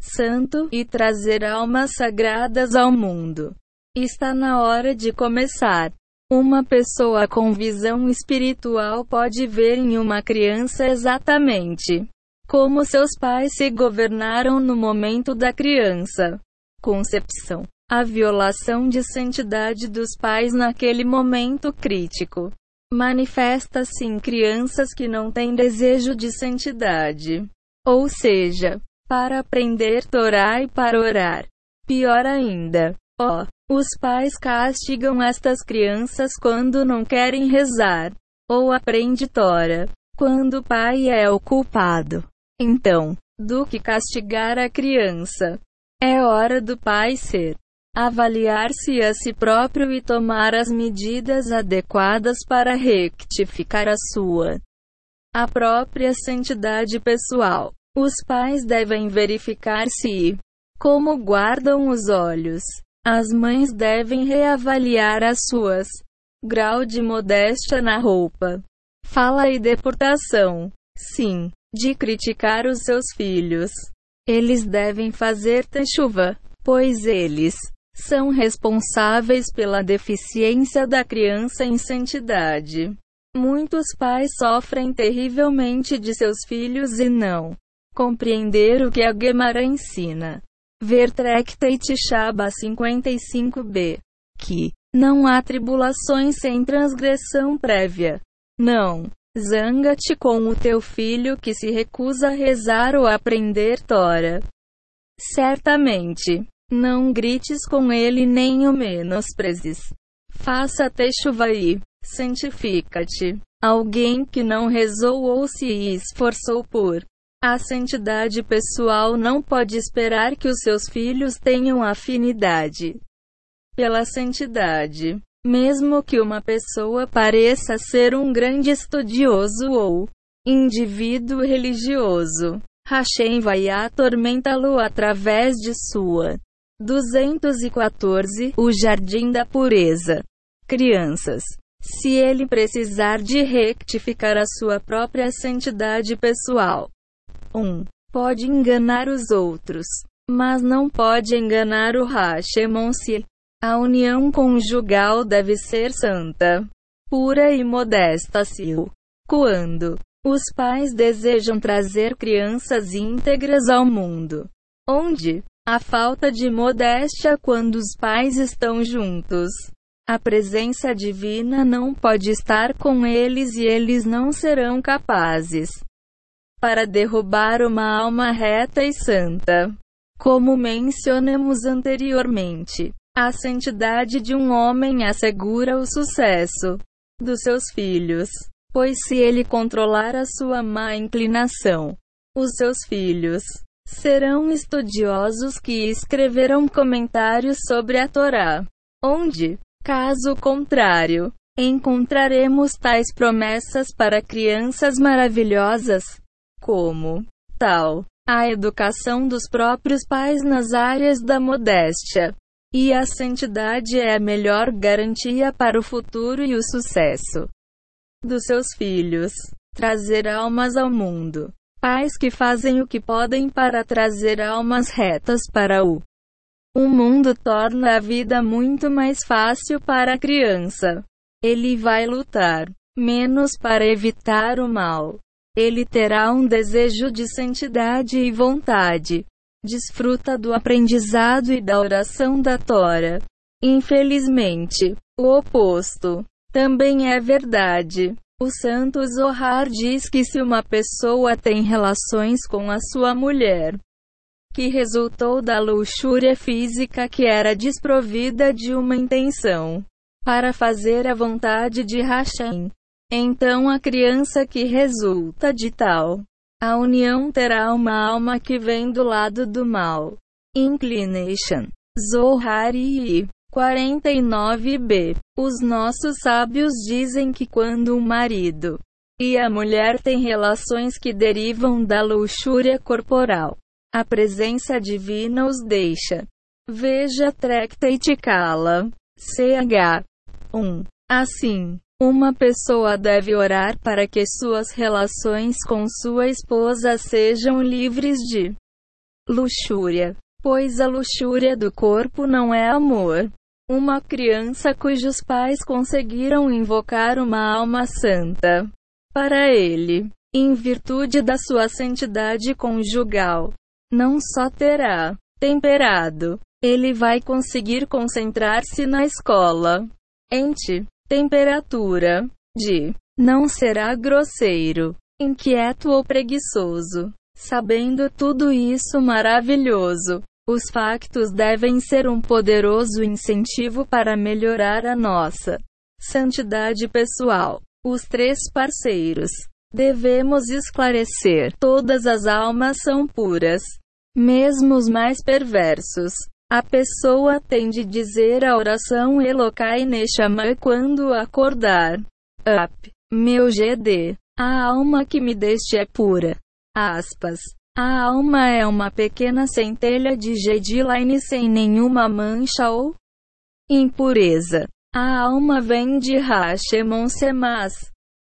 santo e trazer almas sagradas ao mundo. Está na hora de começar. Uma pessoa com visão espiritual pode ver em uma criança exatamente como seus pais se governaram no momento da criança. Concepção. A violação de santidade dos pais naquele momento crítico manifesta-se em crianças que não têm desejo de santidade. Ou seja, para aprender Torá e para orar. Pior ainda, ó, oh, os pais castigam estas crianças quando não querem rezar, ou aprende Tora, quando o pai é o culpado. Então, do que castigar a criança? É hora do pai ser avaliar-se a si próprio e tomar as medidas adequadas para rectificar a sua a própria santidade pessoal. Os pais devem verificar se como guardam os olhos. As mães devem reavaliar as suas grau de modéstia na roupa, fala e deportação. Sim, de criticar os seus filhos. Eles devem fazer chuva, pois eles são responsáveis pela deficiência da criança em santidade. Muitos pais sofrem terrivelmente de seus filhos e não Compreender o que a Gemara ensina. Ver Tractate Shaba 55b. Que não há tribulações sem transgressão prévia. Não. Zanga-te com o teu filho que se recusa a rezar ou aprender Tora. Certamente. Não grites com ele nem o menosprezes. Faça chuva e santifica-te. Alguém que não rezou ou se esforçou por a santidade pessoal não pode esperar que os seus filhos tenham afinidade pela santidade. Mesmo que uma pessoa pareça ser um grande estudioso ou indivíduo religioso, Hashem vai atormentá-lo através de sua 214 O Jardim da Pureza. Crianças. Se ele precisar de rectificar a sua própria santidade pessoal, 1. Pode enganar os outros, mas não pode enganar o Hashemon-se. A união conjugal deve ser santa, pura e modesta se quando os pais desejam trazer crianças íntegras ao mundo, onde a falta de modéstia quando os pais estão juntos. A presença divina não pode estar com eles e eles não serão capazes para derrubar uma alma reta e santa. Como mencionamos anteriormente, a santidade de um homem assegura o sucesso dos seus filhos, pois se ele controlar a sua má inclinação, os seus filhos serão estudiosos que escreverão comentários sobre a Torá, onde, caso contrário, encontraremos tais promessas para crianças maravilhosas, como tal, a educação dos próprios pais nas áreas da modéstia. E a santidade é a melhor garantia para o futuro e o sucesso dos seus filhos. Trazer almas ao mundo. Pais que fazem o que podem para trazer almas retas para o mundo torna a vida muito mais fácil para a criança. Ele vai lutar menos para evitar o mal. Ele terá um desejo de santidade e vontade. Desfruta do aprendizado e da oração da Tora. Infelizmente, o oposto também é verdade. O santo Zohar diz que se uma pessoa tem relações com a sua mulher, que resultou da luxúria física que era desprovida de uma intenção para fazer a vontade de Hashem. Então a criança que resulta de tal a união terá uma alma que vem do lado do mal. Inclination. Zohari 49b. Os nossos sábios dizem que quando o marido e a mulher têm relações que derivam da luxúria corporal, a presença divina os deixa. Veja Tractate Kala. CH. 1. Assim, uma pessoa deve orar para que suas relações com sua esposa sejam livres de luxúria, pois a luxúria do corpo não é amor. Uma criança cujos pais conseguiram invocar uma alma santa para ele, em virtude da sua santidade conjugal, não só terá temperado, ele vai conseguir concentrar-se na escola. Ente, temperatura de não será grosseiro, inquieto ou preguiçoso. Sabendo tudo isso maravilhoso, os factos devem ser um poderoso incentivo para melhorar a nossa santidade pessoal. Os três parceiros. Devemos esclarecer: todas as almas são puras mesmo os mais perversos. A pessoa tem de dizer a oração Elokai Neshama quando acordar. Up. Meu GD. A alma que me deste é pura. Aspas. A alma é uma pequena centelha de Gedline sem nenhuma mancha ou impureza. A alma vem de Hashemon Semas.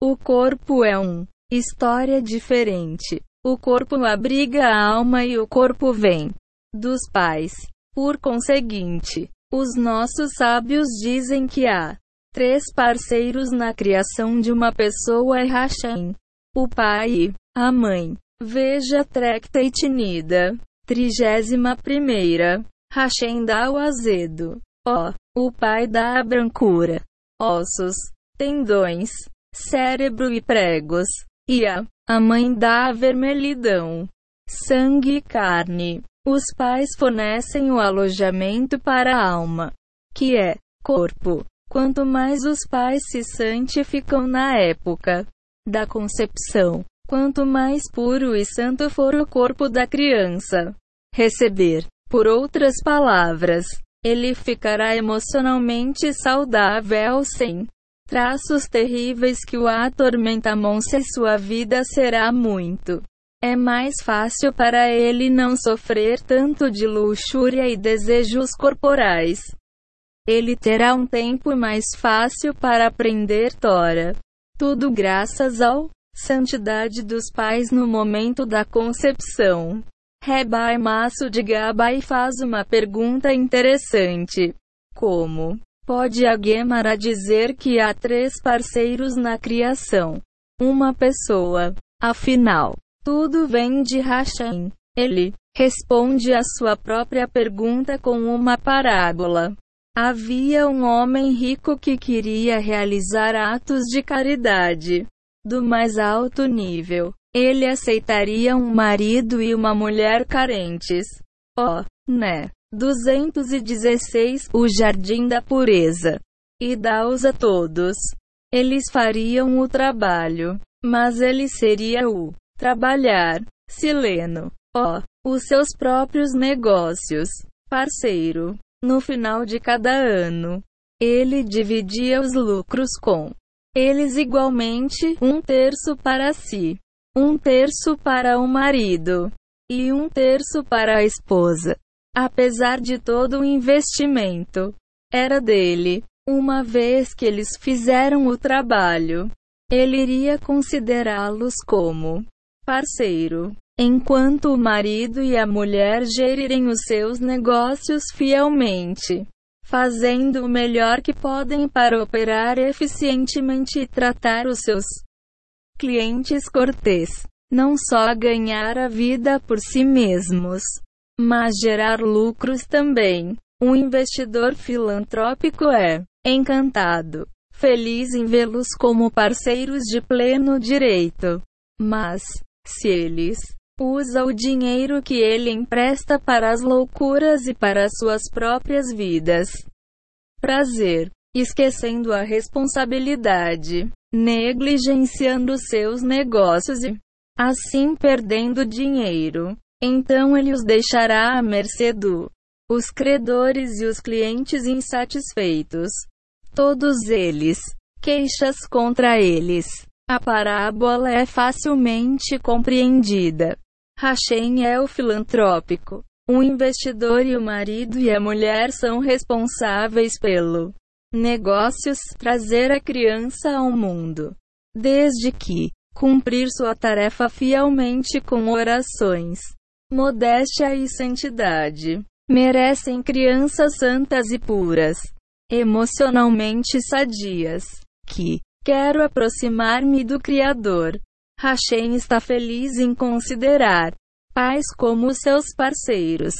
O corpo é um história diferente. O corpo abriga a alma e o corpo vem dos pais. Por conseguinte, os nossos sábios dizem que há três parceiros na criação de uma pessoa é Hashem, o pai a mãe. Veja Tractate Nida. Trigésima primeira. Hashem dá o azedo. Ó, o pai dá a brancura. Ossos, tendões, cérebro e pregos. E a a mãe dá a vermelhidão, sangue e carne. Os pais fornecem o alojamento para a alma, que é corpo. Quanto mais os pais se santificam na época da concepção, quanto mais puro e santo for o corpo da criança. Receber, por outras palavras, ele ficará emocionalmente saudável sem traços terríveis que o atormentam se sua vida será muito. É mais fácil para ele não sofrer tanto de luxúria e desejos corporais. Ele terá um tempo mais fácil para aprender Tora. Tudo graças ao santidade dos pais no momento da concepção. Rebai Maço de Gabai faz uma pergunta interessante. Como Pode a Gemara dizer que há três parceiros na criação. Uma pessoa. Afinal, tudo vem de Hashem. Ele responde a sua própria pergunta com uma parábola. Havia um homem rico que queria realizar atos de caridade do mais alto nível. Ele aceitaria um marido e uma mulher carentes. Oh, né? 216 O Jardim da Pureza. E dá-os a todos. Eles fariam o trabalho, mas ele seria o trabalhar. Sileno. Ó, oh, os seus próprios negócios. Parceiro. No final de cada ano, ele dividia os lucros com eles igualmente, um terço para si, um terço para o marido e um terço para a esposa. Apesar de todo o investimento, era dele. Uma vez que eles fizeram o trabalho, ele iria considerá-los como parceiro. Enquanto o marido e a mulher gerirem os seus negócios fielmente, fazendo o melhor que podem para operar eficientemente e tratar os seus clientes cortês, não só ganhar a vida por si mesmos, mas gerar lucros também. Um investidor filantrópico é encantado, feliz em vê-los como parceiros de pleno direito. Mas, se eles usa o dinheiro que ele empresta para as loucuras e para suas próprias vidas. Prazer, esquecendo a responsabilidade, negligenciando seus negócios e, assim perdendo dinheiro. Então ele os deixará à mercê do os credores e os clientes insatisfeitos. Todos eles. Queixas contra eles. A parábola é facilmente compreendida. Hashem é o filantrópico. O investidor e o marido e a mulher são responsáveis pelo negócios trazer a criança ao mundo. Desde que cumprir sua tarefa fielmente com orações, modéstia e santidade, merecem crianças santas e puras, emocionalmente sadias, que quero aproximar-me do Criador. Hashem está feliz em considerar pais como seus parceiros.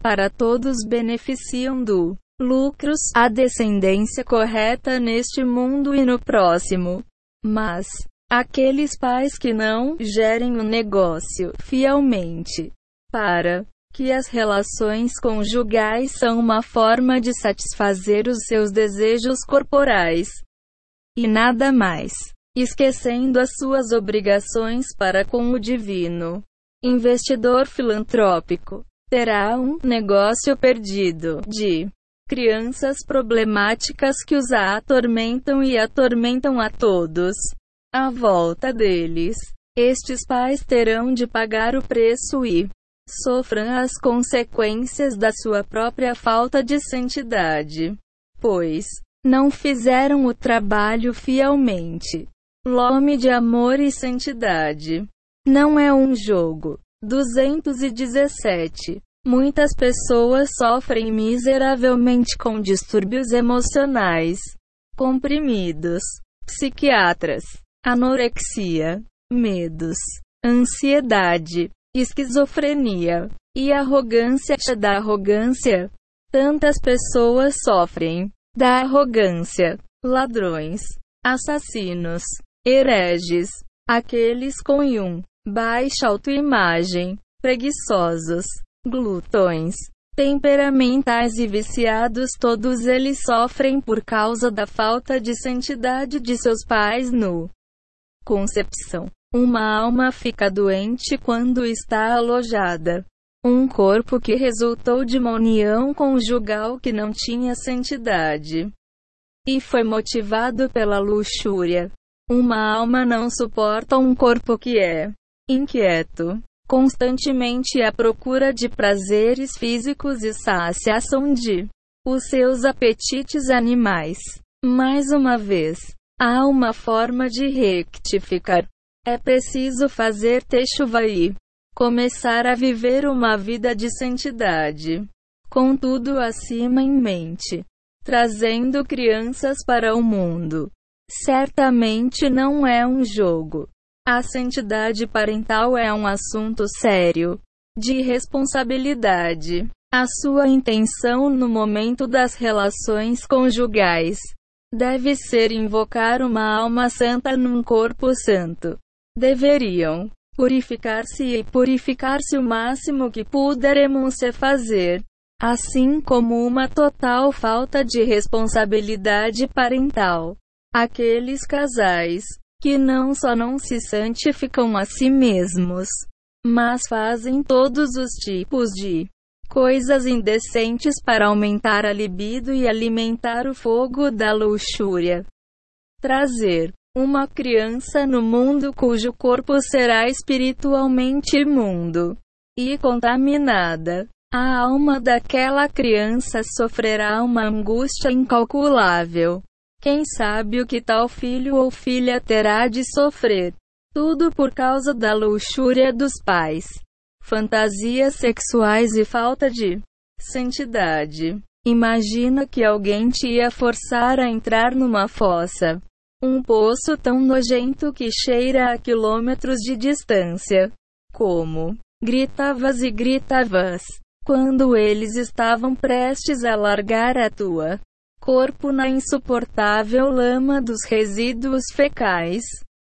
Para todos beneficiam do lucros, a descendência correta neste mundo e no próximo. Mas, aqueles pais que não gerem o negócio fielmente, para que as relações conjugais são uma forma de satisfazer os seus desejos corporais e nada mais esquecendo as suas obrigações para com o divino. Investidor filantrópico terá um negócio perdido de crianças problemáticas que os atormentam e atormentam a todos à volta deles. Estes pais terão de pagar o preço e sofram as consequências da sua própria falta de santidade, pois não fizeram o trabalho fielmente. Lome de amor e santidade. Não é um jogo. 217. Muitas pessoas sofrem miseravelmente com distúrbios emocionais, comprimidos, psiquiatras, anorexia, medos, ansiedade, esquizofrenia e arrogância da arrogância. Tantas pessoas sofrem da arrogância, ladrões, assassinos, hereges, aqueles com yum, baixa autoimagem, preguiçosos, glutões, temperamentais e viciados, todos eles sofrem por causa da falta de santidade de seus pais no concepção. Uma alma fica doente quando está alojada. Um corpo que resultou de uma união conjugal que não tinha santidade e foi motivado pela luxúria. Uma alma não suporta um corpo que é inquieto, constantemente à procura de prazeres físicos e saciação de os seus apetites animais. Mais uma vez, há uma forma de rectificar. É preciso fazer techuva e começar a viver uma vida de santidade. Com tudo acima em mente, trazendo crianças para o mundo. Certamente não é um jogo. A santidade parental é um assunto sério, de responsabilidade. A sua intenção no momento das relações conjugais deve ser invocar uma alma santa num corpo santo. Deveriam purificar-se e purificar-se o máximo que puderemos se fazer, assim como uma total falta de responsabilidade parental. Aqueles casais que não só não se santificam a si mesmos, mas fazem todos os tipos de coisas indecentes para aumentar a libido e alimentar o fogo da luxúria. Trazer uma criança no mundo cujo corpo será espiritualmente imundo e contaminada. A alma daquela criança sofrerá uma angústia incalculável. Quem sabe o que tal filho ou filha terá de sofrer? Tudo por causa da luxúria dos pais fantasias sexuais e falta de santidade. Imagina que alguém te ia forçar a entrar numa fossa. Um poço tão nojento que cheira a quilômetros de distância. Como gritavas e gritavas quando eles estavam prestes a largar a tua corpo na insuportável lama dos resíduos fecais.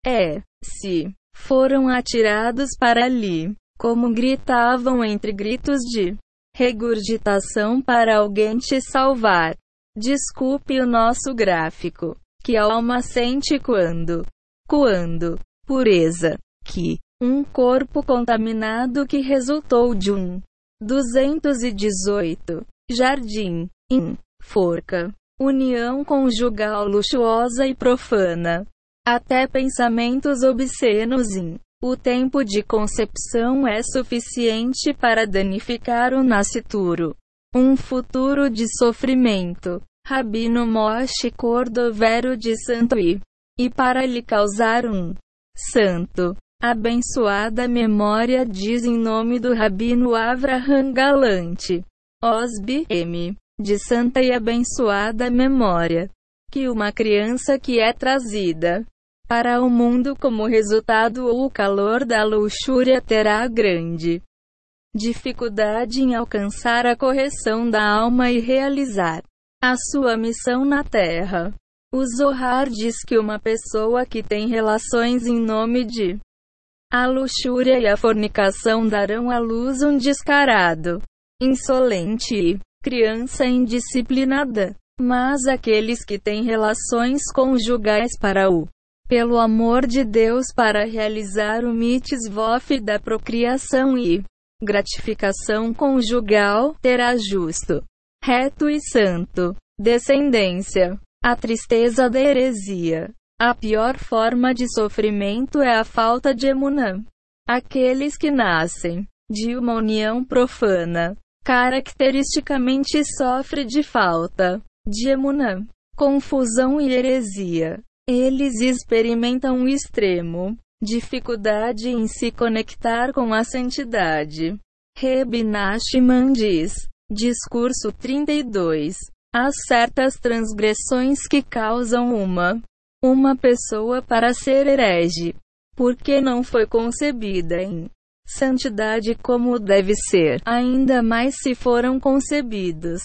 É, se foram atirados para ali como gritavam entre gritos de regurgitação para alguém te salvar. Desculpe o nosso gráfico. Que a alma sente quando? Quando? Pureza. Que? Um corpo contaminado que resultou de um 218. Jardim. In. Forca. União conjugal luxuosa e profana. Até pensamentos obscenos em o tempo de concepção é suficiente para danificar o nascituro. Um futuro de sofrimento. Rabino Moshe Cordovero de Santo I. E para lhe causar um santo, abençoada memória diz em nome do Rabino Avraham Galante. Osbi M. De santa e abençoada memória. Que uma criança que é trazida para o mundo como resultado o calor da luxúria terá grande dificuldade em alcançar a correção da alma e realizar a sua missão na terra. O Zohar diz que uma pessoa que tem relações em nome de a luxúria e a fornicação darão à luz um descarado, insolente e criança indisciplinada. Mas aqueles que têm relações conjugais para o pelo amor de Deus para realizar o mitzvof da procriação e gratificação conjugal, terá justo, reto e santo descendência. A tristeza da heresia. A pior forma de sofrimento é a falta de emunã. Aqueles que nascem de uma união profana, caracteristicamente sofre de falta de emunã, confusão e heresia. Eles experimentam extremo dificuldade em se conectar com a santidade. Reb Nachman diz, discurso 32, há certas transgressões que causam uma uma pessoa para ser herege, porque não foi concebida em santidade como deve ser, ainda mais se foram concebidos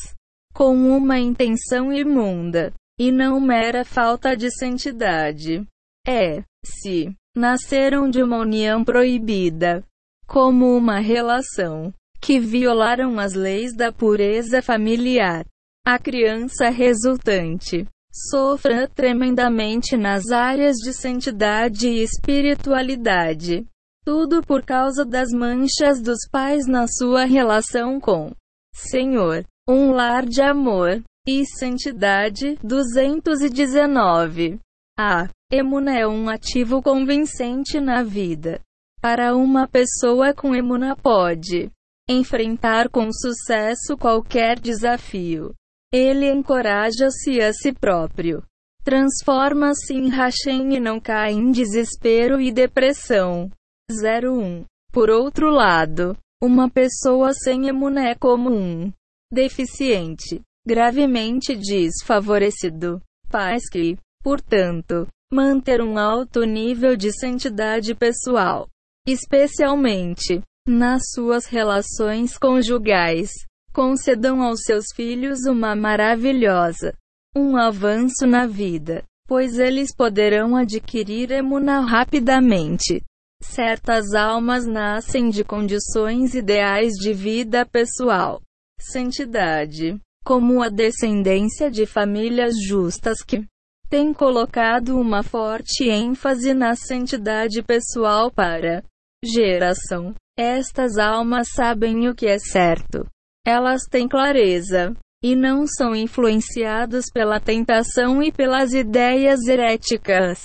com uma intenção imunda e não mera falta de santidade. É, se nasceram de uma união proibida, como uma relação que violaram as leis da pureza familiar. A criança resultante sofra tremendamente nas áreas de santidade e espiritualidade. Tudo por causa das manchas dos pais na sua relação com Senhor. Um lar de amor, e santidade, 219. A emuna é um ativo convincente na vida. Para uma pessoa com emuna pode enfrentar com sucesso qualquer desafio. Ele encoraja-se a si próprio. Transforma-se em Hashem e não cai em desespero e depressão. 01. Por outro lado, uma pessoa sem emuna é como um deficiente gravemente desfavorecido. Pais que, portanto, manter um alto nível de santidade pessoal, especialmente nas suas relações conjugais, concedam aos seus filhos uma maravilhosa um avanço na vida, pois eles poderão adquirir emuna rapidamente. Certas almas nascem de condições ideais de vida pessoal, santidade, como a descendência de famílias justas que têm colocado uma forte ênfase na santidade pessoal para geração Estas almas sabem o que é certo. Elas têm clareza e não são influenciados pela tentação e pelas ideias heréticas.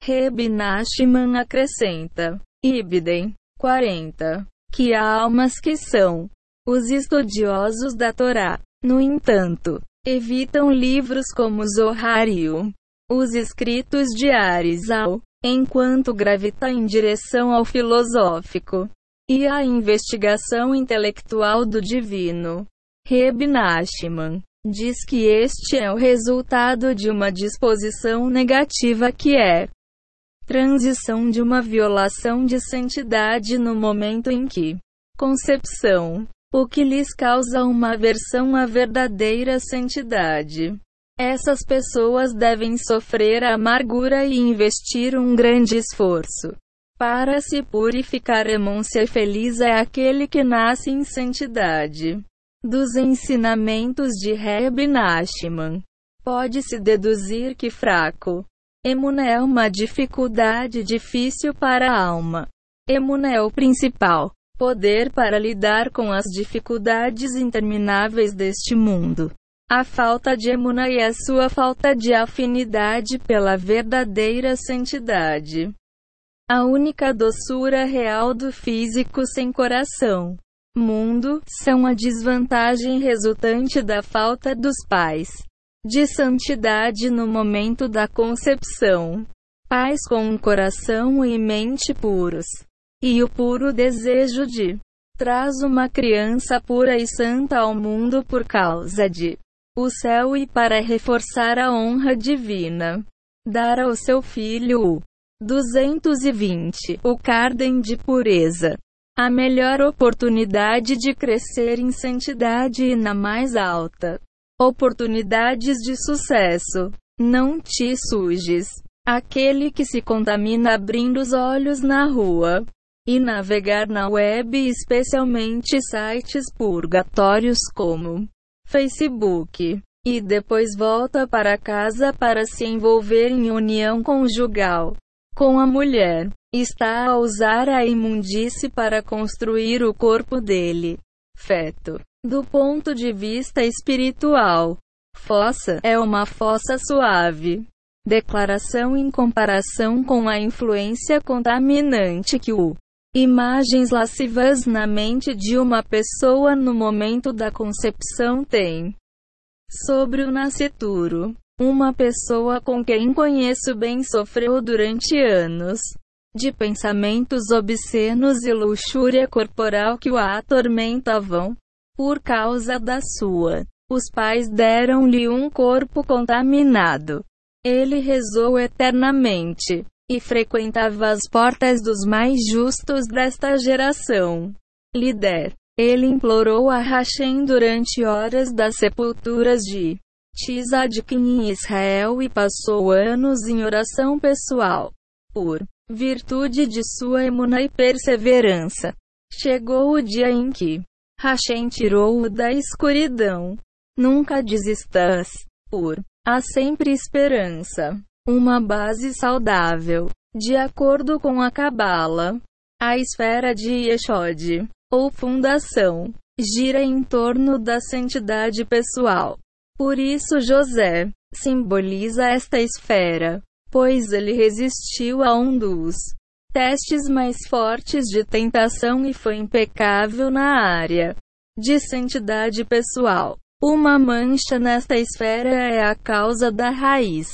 Reb acrescenta. Ibidem 40. Que há almas que são os estudiosos da Torá. No entanto, evitam livros como Zohar e os escritos de Arizal, enquanto gravita em direção ao filosófico e à investigação intelectual do divino. Reb Nachman diz que este é o resultado de uma disposição negativa que é transição de uma violação de santidade no momento em que concepção, o que lhes causa uma aversão à verdadeira santidade. Essas pessoas devem sofrer a amargura e investir um grande esforço para se purificar. Emôncia feliz é aquele que nasce em santidade. Dos ensinamentos de Reb Nachman, pode-se deduzir que fraco Emuna é uma dificuldade difícil para a alma. Emuna é o principal poder para lidar com as dificuldades intermináveis deste mundo. A falta de emuna e a sua falta de afinidade pela verdadeira santidade. A única doçura real do físico sem coração. Mundo são a desvantagem resultante da falta dos pais de santidade no momento da concepção. Pais com um coração e mente puros. E o puro desejo de traz uma criança pura e santa ao mundo por causa de o céu e para reforçar a honra divina. Dar ao seu filho o 220, o Carden de pureza. A melhor oportunidade de crescer em santidade e na mais alta oportunidades de sucesso. Não te sujes. Aquele que se contamina abrindo os olhos na rua e navegar na web, especialmente sites purgatórios como Facebook, e depois volta para casa para se envolver em união conjugal com a mulher, está a usar a imundície para construir o corpo dele. Feto. Do ponto de vista espiritual, fossa é uma fossa suave. Declaração em comparação com a influência contaminante que o imagens lascivas na mente de uma pessoa no momento da concepção tem sobre o nascituro. Uma pessoa com quem conheço bem sofreu durante anos de pensamentos obscenos e luxúria corporal que o atormentavam. Por causa da sua, os pais deram-lhe um corpo contaminado. Ele rezou eternamente e frequentava as portas dos mais justos desta geração. Líder. Ele implorou a Hashem durante horas das sepulturas de Tzadkin em Israel e passou anos em oração pessoal. Por virtude de sua emuna e perseverança, chegou o dia em que Hashem tirou-o da escuridão. Nunca desistas. Por há sempre esperança. Uma base saudável. De acordo com a Cabala, a esfera de Yeshod, ou fundação, gira em torno da santidade pessoal. Por isso José simboliza esta esfera, pois ele resistiu a um dos testes mais fortes de tentação e foi impecável na área de santidade pessoal. Uma mancha nesta esfera é a causa da raiz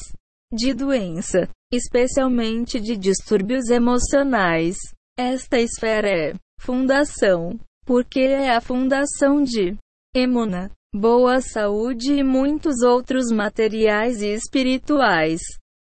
de doença, especialmente de distúrbios emocionais. Esta esfera é fundação, porque é a fundação de emuna, boa saúde e muitos outros materiais e espirituais.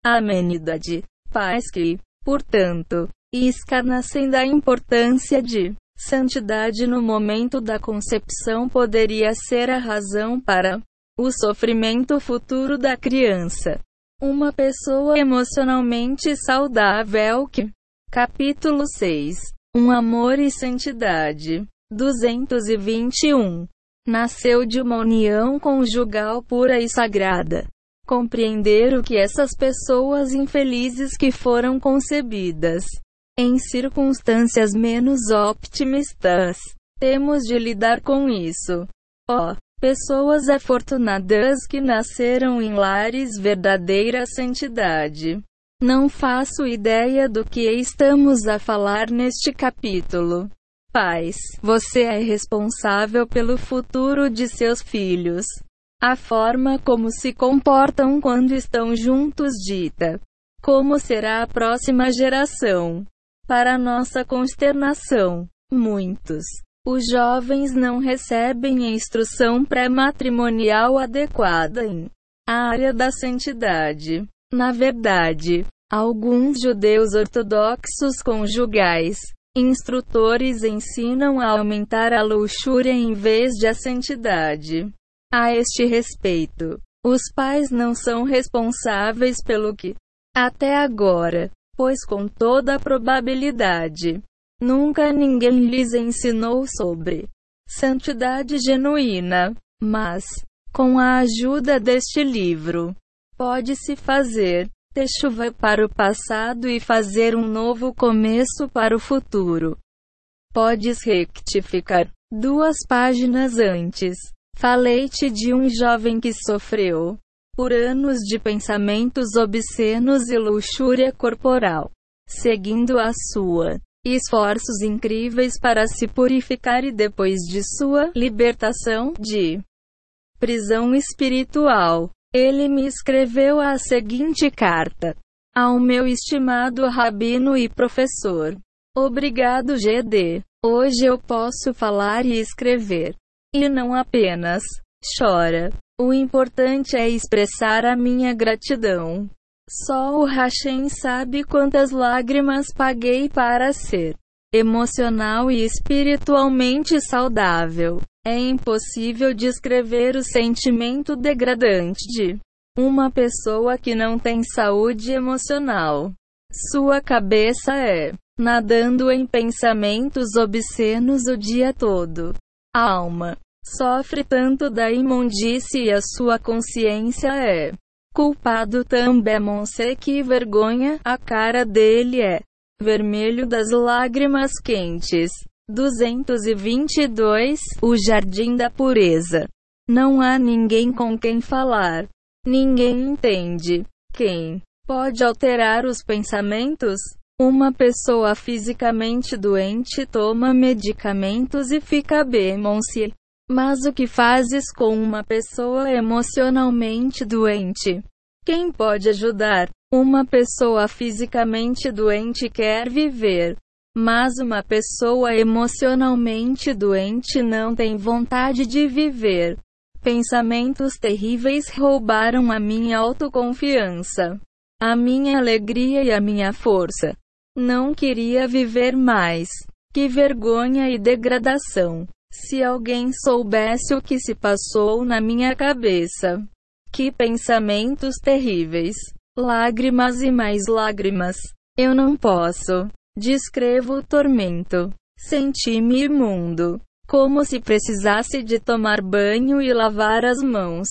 Amenidade, paz que, portanto, escarnecem da importância de santidade no momento da concepção poderia ser a razão para o sofrimento futuro da criança. Uma pessoa emocionalmente saudável que. Capítulo 6 Um amor e santidade. 221. Nasceu de uma união conjugal pura e sagrada. Compreender o que essas pessoas infelizes que foram concebidas Em circunstâncias menos optimistas, temos de lidar com isso. Ó, oh, pessoas afortunadas que nasceram em lares verdadeira santidade. Não faço ideia do que estamos a falar neste capítulo. Pais, você é responsável pelo futuro de seus filhos. A forma como se comportam quando estão juntos dita como será a próxima geração. Para nossa consternação, muitos os jovens não recebem a instrução pré-matrimonial adequada em a área da santidade. Na verdade, alguns judeus ortodoxos conjugais, instrutores ensinam a aumentar a luxúria em vez de a santidade. A este respeito, os pais não são responsáveis pelo que, até agora, pois com toda probabilidade, nunca ninguém lhes ensinou sobre santidade genuína, mas, com a ajuda deste livro, pode-se fazer ter chuva para o passado e fazer um novo começo para o futuro. Podes rectificar. Duas páginas antes, falei-te de um jovem que sofreu por anos de pensamentos obscenos e luxúria corporal, seguindo a sua esforços incríveis para se purificar e depois de sua libertação de prisão espiritual, ele me escreveu a seguinte carta: Ao meu estimado rabino e professor. Obrigado, GD. Hoje eu posso falar e escrever. E não apenas chora. O importante é expressar a minha gratidão. Só o Hashem sabe quantas lágrimas paguei para ser emocional e espiritualmente saudável. É impossível descrever o sentimento degradante de uma pessoa que não tem saúde emocional. Sua cabeça é nadando em pensamentos obscenos o dia todo. A alma sofre tanto da imundície e a sua consciência é culpado também. Monse que vergonha, a cara dele é vermelho das lágrimas quentes. 222 O Jardim da Pureza. Não há ninguém com quem falar. Ninguém entende. Quem pode alterar os pensamentos? Uma pessoa fisicamente doente toma medicamentos e fica bem, Monse. Mas o que fazes com uma pessoa emocionalmente doente? Quem pode ajudar? Uma pessoa fisicamente doente quer viver. Mas uma pessoa emocionalmente doente não tem vontade de viver. Pensamentos terríveis roubaram a minha autoconfiança, a minha alegria e a minha força. Não queria viver mais. Que vergonha e degradação. Se alguém soubesse o que se passou na minha cabeça. Que pensamentos terríveis. Lágrimas e mais lágrimas. Eu não posso. Descrevo o tormento. Senti-me imundo. Como se precisasse de tomar banho e lavar as mãos.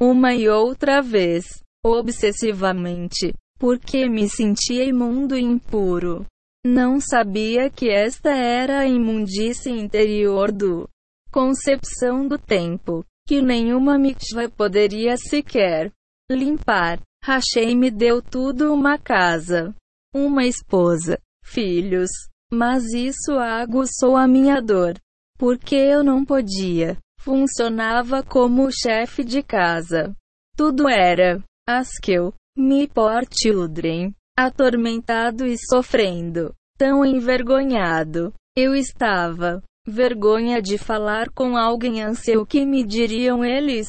Uma e outra vez. Obsessivamente. Porque me sentia imundo e impuro. Não sabia que esta era a imundície interior do concepção do tempo, que nenhuma mikvah poderia sequer limpar. Hashem me deu tudo uma casa, uma esposa, filhos, mas isso aguçou a minha dor, porque eu não podia. Funcionava como chefe de casa. Tudo era Askel, me por children atormentado e sofrendo. Tão envergonhado. Eu estava. Vergonha de falar com alguém ansia o que me diriam eles.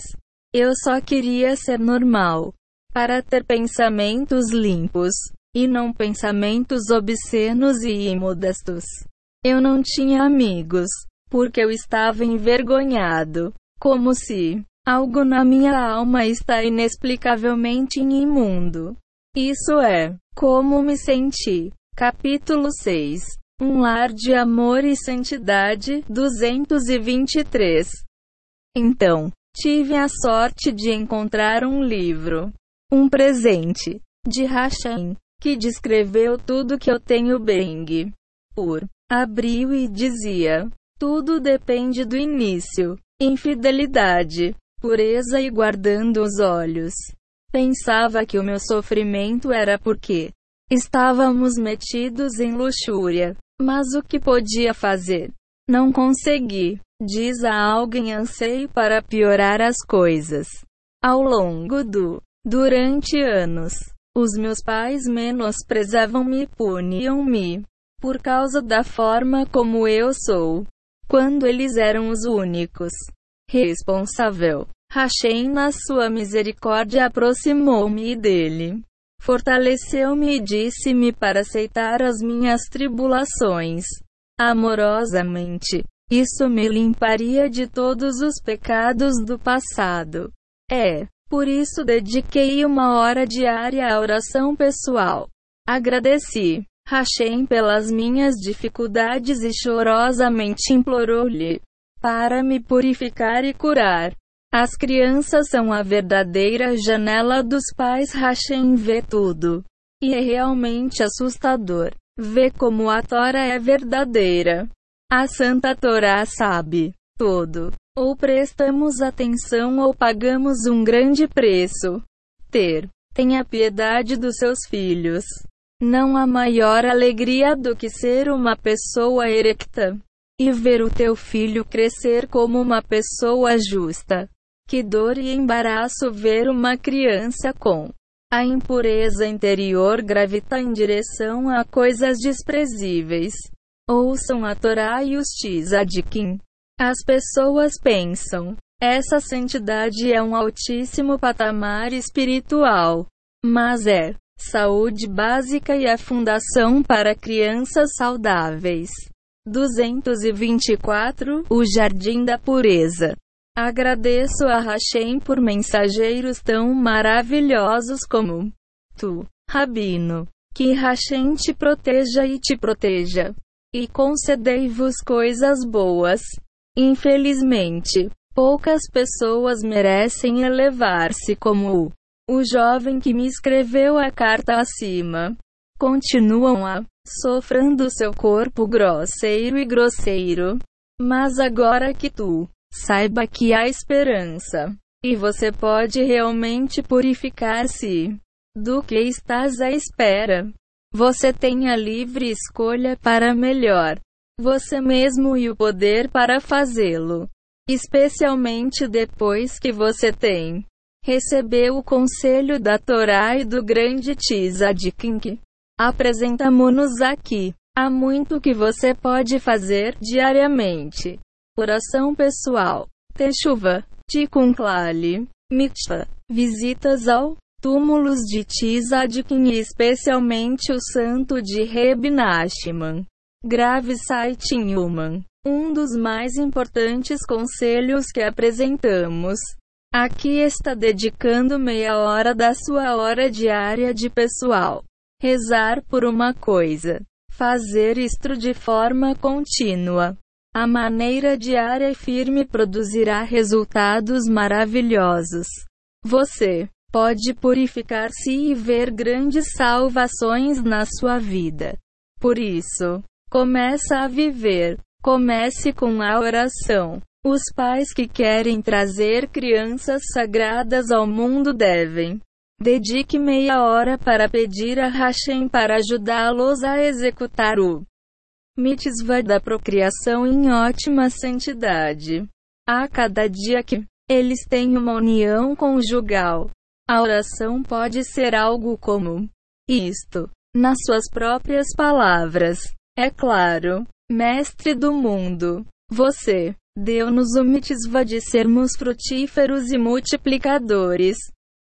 Eu só queria ser normal. Para ter pensamentos limpos. E não pensamentos obscenos e imodestos. Eu não tinha amigos. Porque eu estava envergonhado. Como se algo na minha alma está inexplicavelmente imundo. Isso é como me senti. Capítulo 6 Um lar de amor e santidade 223 Então, tive a sorte de encontrar um livro, um presente, de Hashem, que descreveu tudo que eu tenho bem. Por abriu e dizia: tudo depende do início. Infidelidade, pureza e guardando os olhos. Pensava que o meu sofrimento era porque estávamos metidos em luxúria. Mas o que podia fazer? Não consegui. Diz a alguém anseio para piorar as coisas. Ao longo do durante anos, os meus pais menosprezavam-me e puniam-me por causa da forma como eu sou. Quando eles eram os únicos responsável. Rachem na sua misericórdia aproximou-me dele. Fortaleceu-me e disse-me para aceitar as minhas tribulações. Amorosamente. Isso me limparia de todos os pecados do passado. É, por isso dediquei uma hora diária à oração pessoal. Agradeci Hashem pelas minhas dificuldades e chorosamente implorou-lhe para me purificar e curar. As crianças são a verdadeira janela dos pais. Hashem vê tudo. E é realmente assustador. Vê como a Torá é verdadeira. A Santa Torá sabe tudo. Ou prestamos atenção ou pagamos um grande preço. Ter. Tenha piedade dos seus filhos. Não há maior alegria do que ser uma pessoa erecta e ver o teu filho crescer como uma pessoa justa. Que dor e embaraço ver uma criança com a impureza interior gravitar em direção a coisas desprezíveis. Ouçam a Torá e os Tzadikim. As pessoas pensam, essa santidade é um altíssimo patamar espiritual. Mas é saúde básica e a fundação para crianças saudáveis. 224 O Jardim da Pureza. Agradeço a Hashem por mensageiros tão maravilhosos como tu, Rabino. Que Hashem te proteja e te proteja. E concedei-vos coisas boas. Infelizmente, poucas pessoas merecem elevar-se como o, o jovem que me escreveu a carta acima. Continuam a sofrendo seu corpo grosseiro e grosseiro. Mas agora que tu saiba que há esperança e você pode realmente purificar-se do que estás à espera. Você tem a livre escolha para melhor você mesmo e o poder para fazê-lo. Especialmente depois que você tem recebeu o conselho da Torá e do grande Tzadkin Apresentamos-nos aqui. Há muito que você pode fazer diariamente. Oração pessoal. Techuva. Tikkun Mitzvah. Visitas ao túmulos de Tzadkin e especialmente o santo de Reb Nachman. Grave site Human. Um dos mais importantes conselhos que apresentamos. Aqui está dedicando meia hora da sua hora diária de pessoal rezar por uma coisa, fazer isto de forma contínua. A maneira diária e firme produzirá resultados maravilhosos. Você pode purificar-se e ver grandes salvações na sua vida. Por isso, começa a viver. Comece com a oração. Os pais que querem trazer crianças sagradas ao mundo devem Dedique meia hora para pedir a Hashem para ajudá-los a executar o mitzvah da procriação em ótima santidade. A cada dia que eles têm uma união conjugal, a oração pode ser algo como isto, nas suas próprias palavras. É claro, mestre do mundo, você deu-nos o mitzvah de sermos frutíferos e multiplicadores.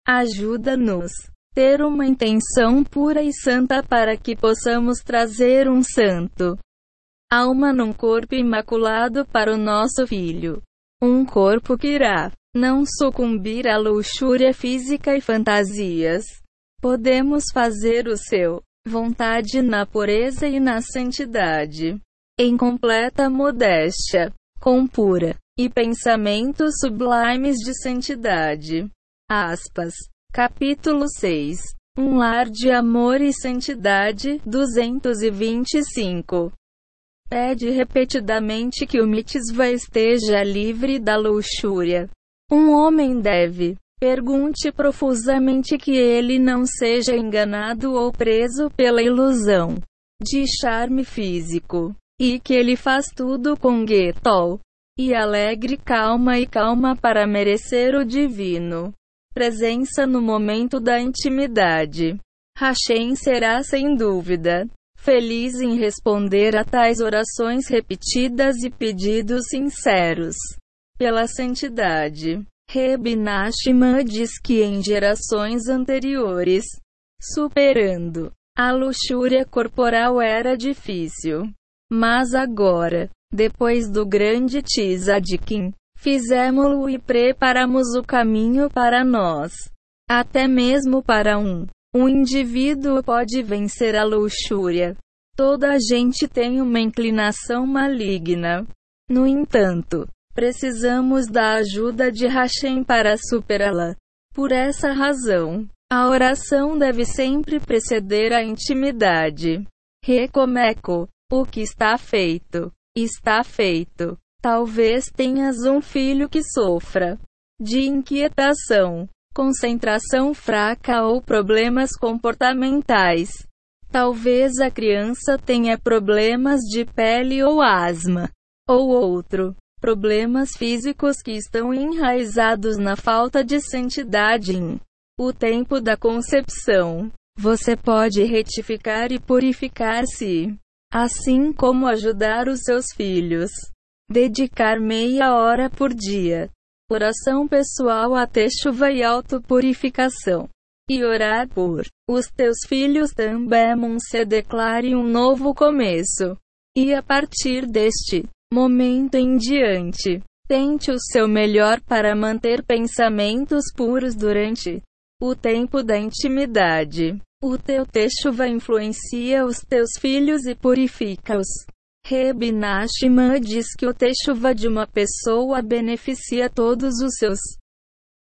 Ajuda-nos ter uma intenção pura e santa para que possamos trazer um santo alma num corpo imaculado para o nosso filho. Um corpo que irá não sucumbir à luxúria física e fantasias. Podemos fazer o seu vontade na pureza e na santidade, em completa modéstia, com pura e pensamentos sublimes de santidade. Aspas. Capítulo 6. Um lar de amor e santidade. 225. Pede repetidamente que o mitzvah esteja livre da luxúria. Um homem deve. Pergunte profusamente que ele não seja enganado ou preso pela ilusão de charme físico. E que ele faz tudo com Getol. E alegre calma e calma para merecer o divino. Presença no momento da intimidade. Hashem será sem dúvida feliz em responder a tais orações repetidas e pedidos sinceros pela santidade. Reb Nashima diz que em gerações anteriores, superando a luxúria corporal era difícil. Mas agora, depois do grande Tzadkin, fizemos-lo e preparamos o caminho para nós. Até mesmo para um. Um indivíduo pode vencer a luxúria. Toda a gente tem uma inclinação maligna. No entanto, precisamos da ajuda de Hashem para superá-la. Por essa razão, a oração deve sempre preceder a intimidade. Recomeco. O que está feito, está feito. Talvez tenhas um filho que sofra de inquietação, concentração fraca ou problemas comportamentais. Talvez a criança tenha problemas de pele ou asma, ou outro, problemas físicos que estão enraizados na falta de santidade em o tempo da concepção. Você pode retificar e purificar-se, assim como ajudar os seus filhos. Dedicar meia hora por dia. Oração pessoal a chuva e autopurificação. E orar por os teus filhos também se declare um novo começo. E a partir deste momento em diante, tente o seu melhor para manter pensamentos puros durante o tempo da intimidade. O teu vai influencia os teus filhos e purifica-os. Reb Nashima diz que o techuva de uma pessoa beneficia todos os seus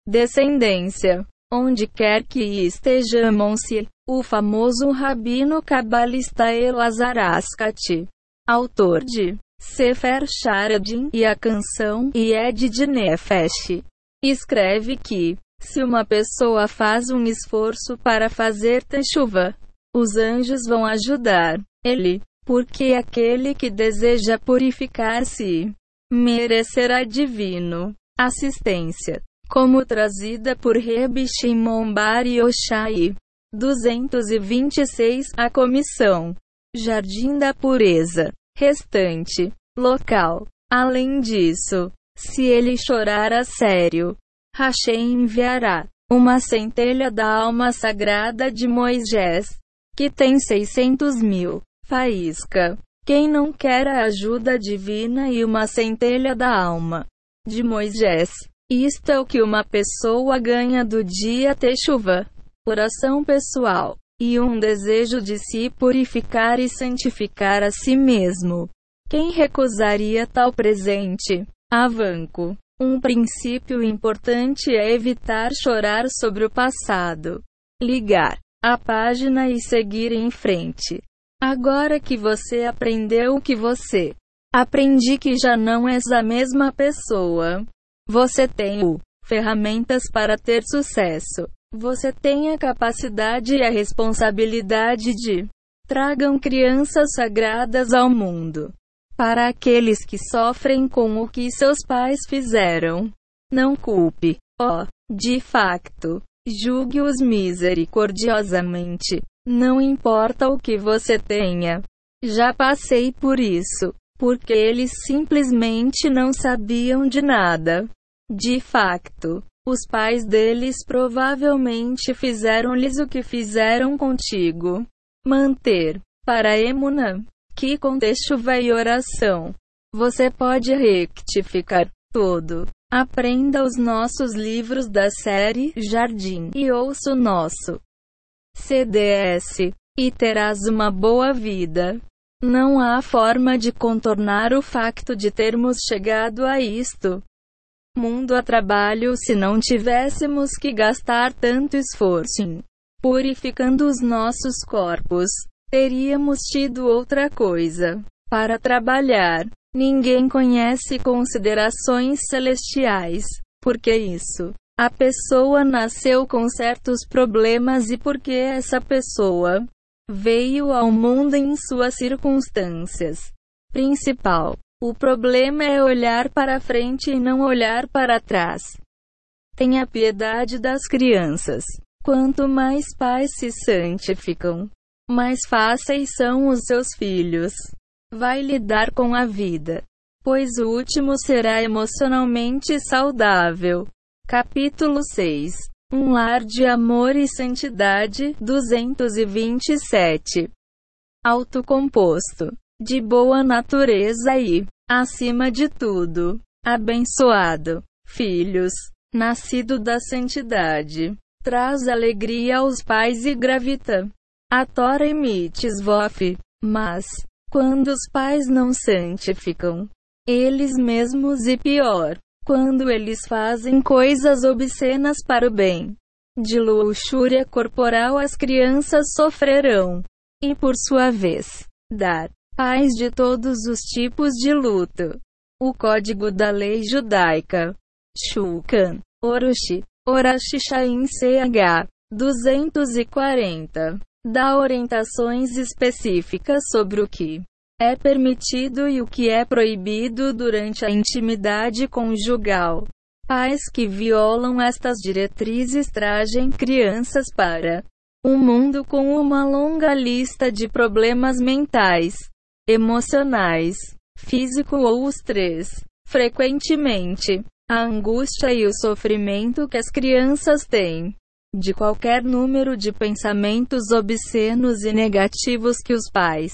descendência. Onde quer que estejam-se, o famoso rabino cabalista Elazar Ascati, autor de Sefer Sharadim e a canção Yed de Nefesh, escreve que se uma pessoa faz um esforço para fazer chuva, os anjos vão ajudar ele, porque aquele que deseja purificar-se merecerá divino assistência, como trazida por Reb Shimon Bar Yoshai. 226 A comissão Jardim da Pureza restante local. Além disso, se ele chorar a sério, Hashem enviará uma centelha da alma sagrada de Moisés, que tem 600 mil. Faísca. Quem não quer a ajuda divina e uma centelha da alma de Moisés? Isto é o que uma pessoa ganha do dia chuva. Oração pessoal. E um desejo de se purificar e santificar a si mesmo. Quem recusaria tal presente? Avanco. Um princípio importante é evitar chorar sobre o passado. Ligar a página e seguir em frente. Agora que você aprendeu o que você aprendi que já não és a mesma pessoa. Você tem o ferramentas para ter sucesso. Você tem a capacidade e a responsabilidade de tragam crianças sagradas ao mundo. Para aqueles que sofrem com o que seus pais fizeram, não culpe, ó, oh, de facto, julgue-os misericordiosamente. Não importa o que você tenha. Já passei por isso, porque eles simplesmente não sabiam de nada. De facto, os pais deles provavelmente fizeram-lhes o que fizeram contigo. Manter, para Emuna, que contexto vai oração. Você pode rectificar tudo. Aprenda os nossos livros da série Jardim e ouça o nosso CDS e terás uma boa vida. Não há forma de contornar o facto de termos chegado a isto. Mundo a trabalho se não tivéssemos que gastar tanto esforço em purificando os nossos corpos, teríamos tido outra coisa para trabalhar. Ninguém conhece considerações celestiais. Por que isso? A pessoa nasceu com certos problemas e porque essa pessoa veio ao mundo em suas circunstâncias. Principal. O problema é olhar para frente e não olhar para trás. Tenha piedade das crianças. Quanto mais pais se santificam, mais fáceis são os seus filhos. Vai lidar com a vida, pois o último será emocionalmente saudável. Capítulo 6 Um lar de amor e santidade, 227. Autocomposto, de boa natureza e, acima de tudo, abençoado. Filhos, nascido da santidade, traz alegria aos pais e gravita. A Tora emite vof, mas, quando os pais não santificam, eles mesmos e pior, quando eles fazem coisas obscenas para o bem de luxúria corporal, as crianças sofrerão. E por sua vez, dar pais de todos os tipos de luto. O código da lei judaica. Shulchan. Orochi. Orashi Shain CH. 240. Dá orientações específicas sobre o que é permitido e o que é proibido durante a intimidade conjugal. Pais que violam estas diretrizes trazem crianças para um mundo com uma longa lista de problemas mentais, emocionais, físico ou os três. Frequentemente, a angústia e o sofrimento que as crianças têm de qualquer número de pensamentos obscenos e negativos que os pais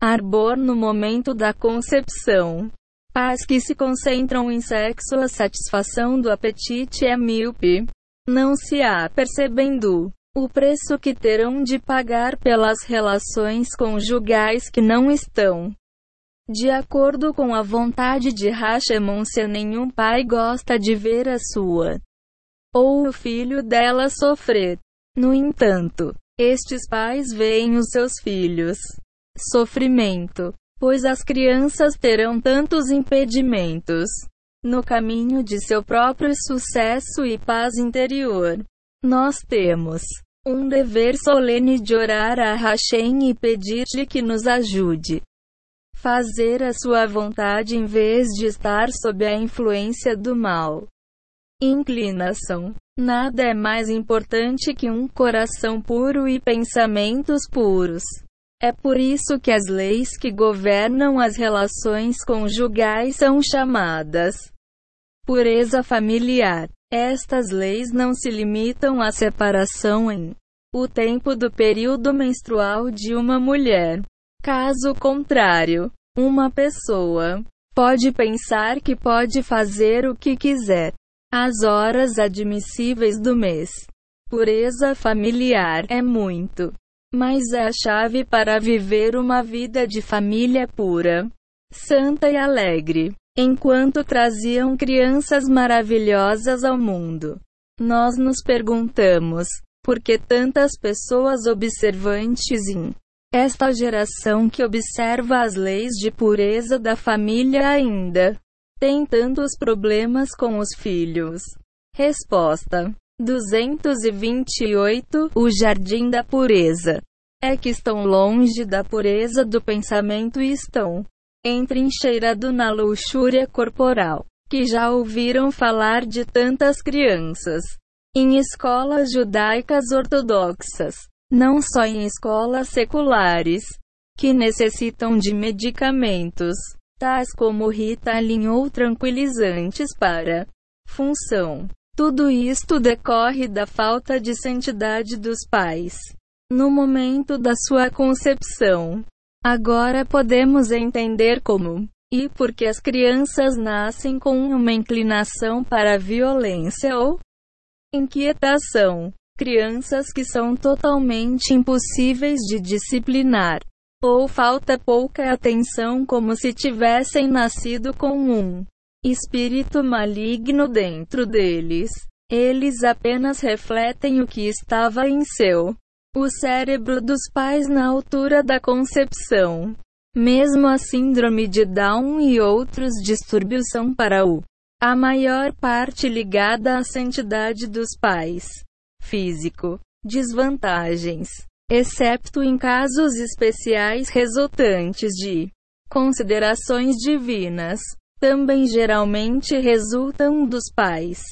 Arbor no momento da concepção. Pais que se concentram em sexo, a satisfação do apetite é míope. Não se apercebendo o preço que terão de pagar pelas relações conjugais que não estão de acordo com a vontade de Hashemon se nenhum pai gosta de ver a sua ou o filho dela sofrer. No entanto, estes pais veem os seus filhos sofrimento, pois as crianças terão tantos impedimentos no caminho de seu próprio sucesso e paz interior. Nós temos um dever solene de orar a Hashem e pedir-lhe que nos ajude. Fazer a sua vontade em vez de estar sob a influência do mal. Inclinação. Nada é mais importante que um coração puro e pensamentos puros. É por isso que as leis que governam as relações conjugais são chamadas pureza familiar. Estas leis não se limitam à separação em o tempo do período menstrual de uma mulher. Caso contrário, uma pessoa pode pensar que pode fazer o que quiser. As horas admissíveis do mês. Pureza familiar é muito mas é a chave para viver uma vida de família pura, santa e alegre. Enquanto traziam crianças maravilhosas ao mundo, nós nos perguntamos: por que tantas pessoas observantes em esta geração que observa as leis de pureza da família ainda tem tantos problemas com os filhos? Resposta: 228 O Jardim da Pureza. É que estão longe da pureza do pensamento e estão entrincheirado na luxúria corporal. Que já ouviram falar de tantas crianças em escolas judaicas ortodoxas, não só em escolas seculares, que necessitam de medicamentos, tais como Ritalin ou tranquilizantes para função tudo isto decorre da falta de santidade dos pais. No momento da sua concepção. Agora podemos entender como e porque as crianças nascem com uma inclinação para a violência ou inquietação. Crianças que são totalmente impossíveis de disciplinar. Ou falta pouca atenção, como se tivessem nascido com um espírito maligno dentro deles. Eles apenas refletem o que estava em seu o cérebro dos pais na altura da concepção. Mesmo a síndrome de Down e outros distúrbios são para o a maior parte ligada à santidade dos pais. Físico. Desvantagens. Excepto em casos especiais resultantes de considerações divinas, também geralmente resultam dos pais.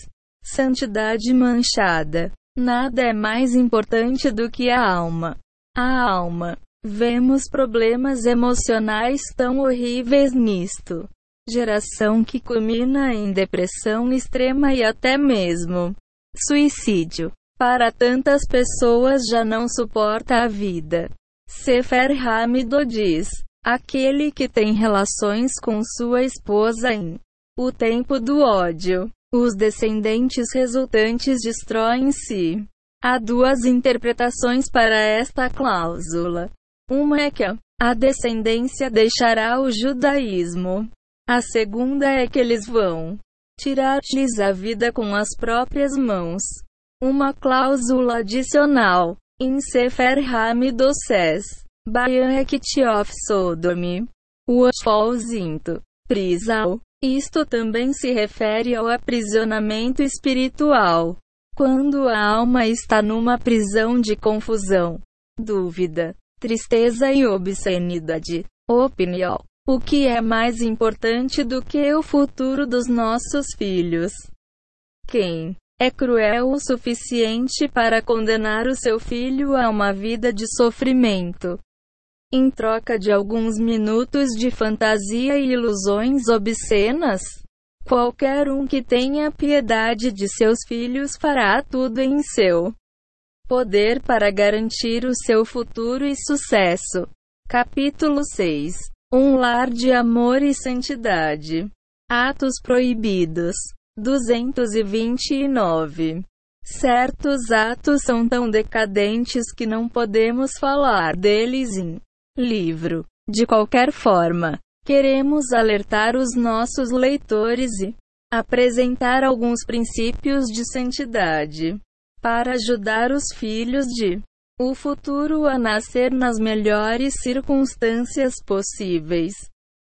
Santidade manchada. Nada é mais importante do que a alma. A alma. Vemos problemas emocionais tão horríveis nisto. Geração que culmina em depressão extrema e até mesmo suicídio. Para tantas pessoas já não suporta a vida. Sefer Hamido diz: aquele que tem relações com sua esposa em o tempo do ódio os descendentes resultantes destroem-se. Há duas interpretações para esta cláusula. Uma é que a descendência deixará o judaísmo. A segunda é que eles vão tirar-lhes a vida com as próprias mãos. Uma cláusula adicional. Em Sefer Hamidoses, Bayan Ekitiof Sodomi. Uofolzinto. Prisal. Isto também se refere ao aprisionamento espiritual. Quando a alma está numa prisão de confusão, dúvida, tristeza e obscenidade. Opinião. O que é mais importante do que o futuro dos nossos filhos? Quem é cruel o suficiente para condenar o seu filho a uma vida de sofrimento? Em troca de alguns minutos de fantasia e ilusões obscenas? Qualquer um que tenha piedade de seus filhos fará tudo em seu poder para garantir o seu futuro e sucesso. Capítulo 6 Um lar de amor e santidade. Atos proibidos. 229. Certos atos são tão decadentes que não podemos falar deles em livro. De qualquer forma, queremos alertar os nossos leitores e apresentar alguns princípios de santidade para ajudar os filhos de o futuro a nascer nas melhores circunstâncias possíveis.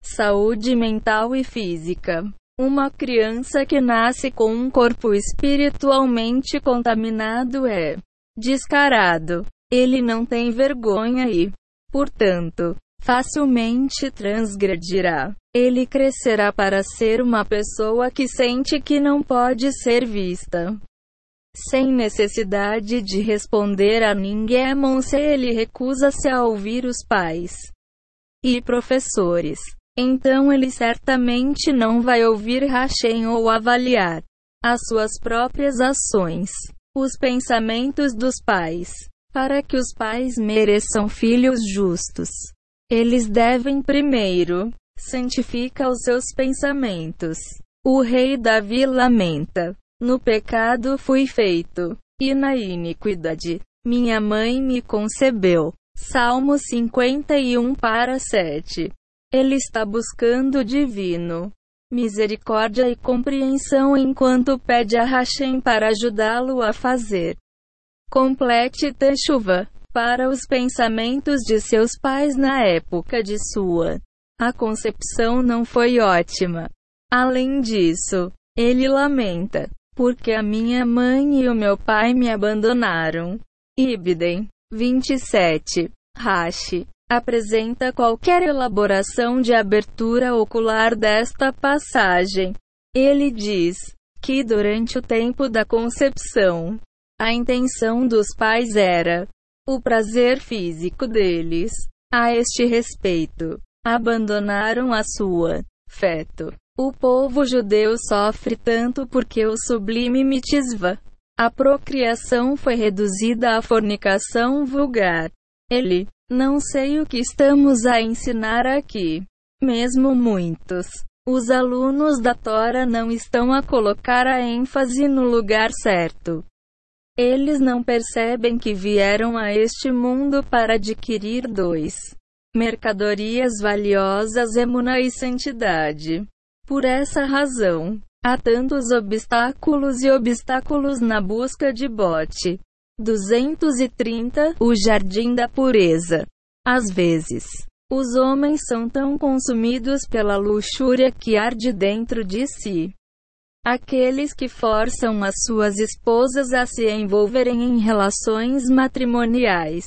Saúde mental e física. Uma criança que nasce com um corpo espiritualmente contaminado é descarado. Ele não tem vergonha e portanto, facilmente transgredirá. Ele crescerá para ser uma pessoa que sente que não pode ser vista. Sem necessidade de responder a ninguém, se ele recusa-se a ouvir os pais e professores. Então ele certamente não vai ouvir Hashem ou avaliar as suas próprias ações, os pensamentos dos pais. Para que os pais mereçam filhos justos, eles devem primeiro santificar os seus pensamentos. O rei Davi lamenta: No pecado fui feito, e na iniquidade minha mãe me concebeu. Salmo 51 para 7. Ele está buscando divino misericórdia e compreensão enquanto pede a Hashem para ajudá-lo a fazer complete chuva para os pensamentos de seus pais na época de sua. A concepção não foi ótima. Além disso, ele lamenta, porque a minha mãe e o meu pai me abandonaram. Ibidem 27. Rashi apresenta qualquer elaboração de abertura ocular desta passagem. Ele diz que durante o tempo da concepção, a intenção dos pais era o prazer físico deles. A este respeito, abandonaram a sua feto. O povo judeu sofre tanto porque o sublime mitzvah, a procriação foi reduzida à fornicação vulgar. Ele, não sei o que estamos a ensinar aqui. Mesmo muitos, os alunos da Tora não estão a colocar a ênfase no lugar certo. Eles não percebem que vieram a este mundo para adquirir dois mercadorias valiosas, emuna e santidade. Por essa razão, há tantos obstáculos e obstáculos na busca de bote. 230 O Jardim da Pureza. Às vezes, os homens são tão consumidos pela luxúria que arde dentro de si. Aqueles que forçam as suas esposas a se envolverem em relações matrimoniais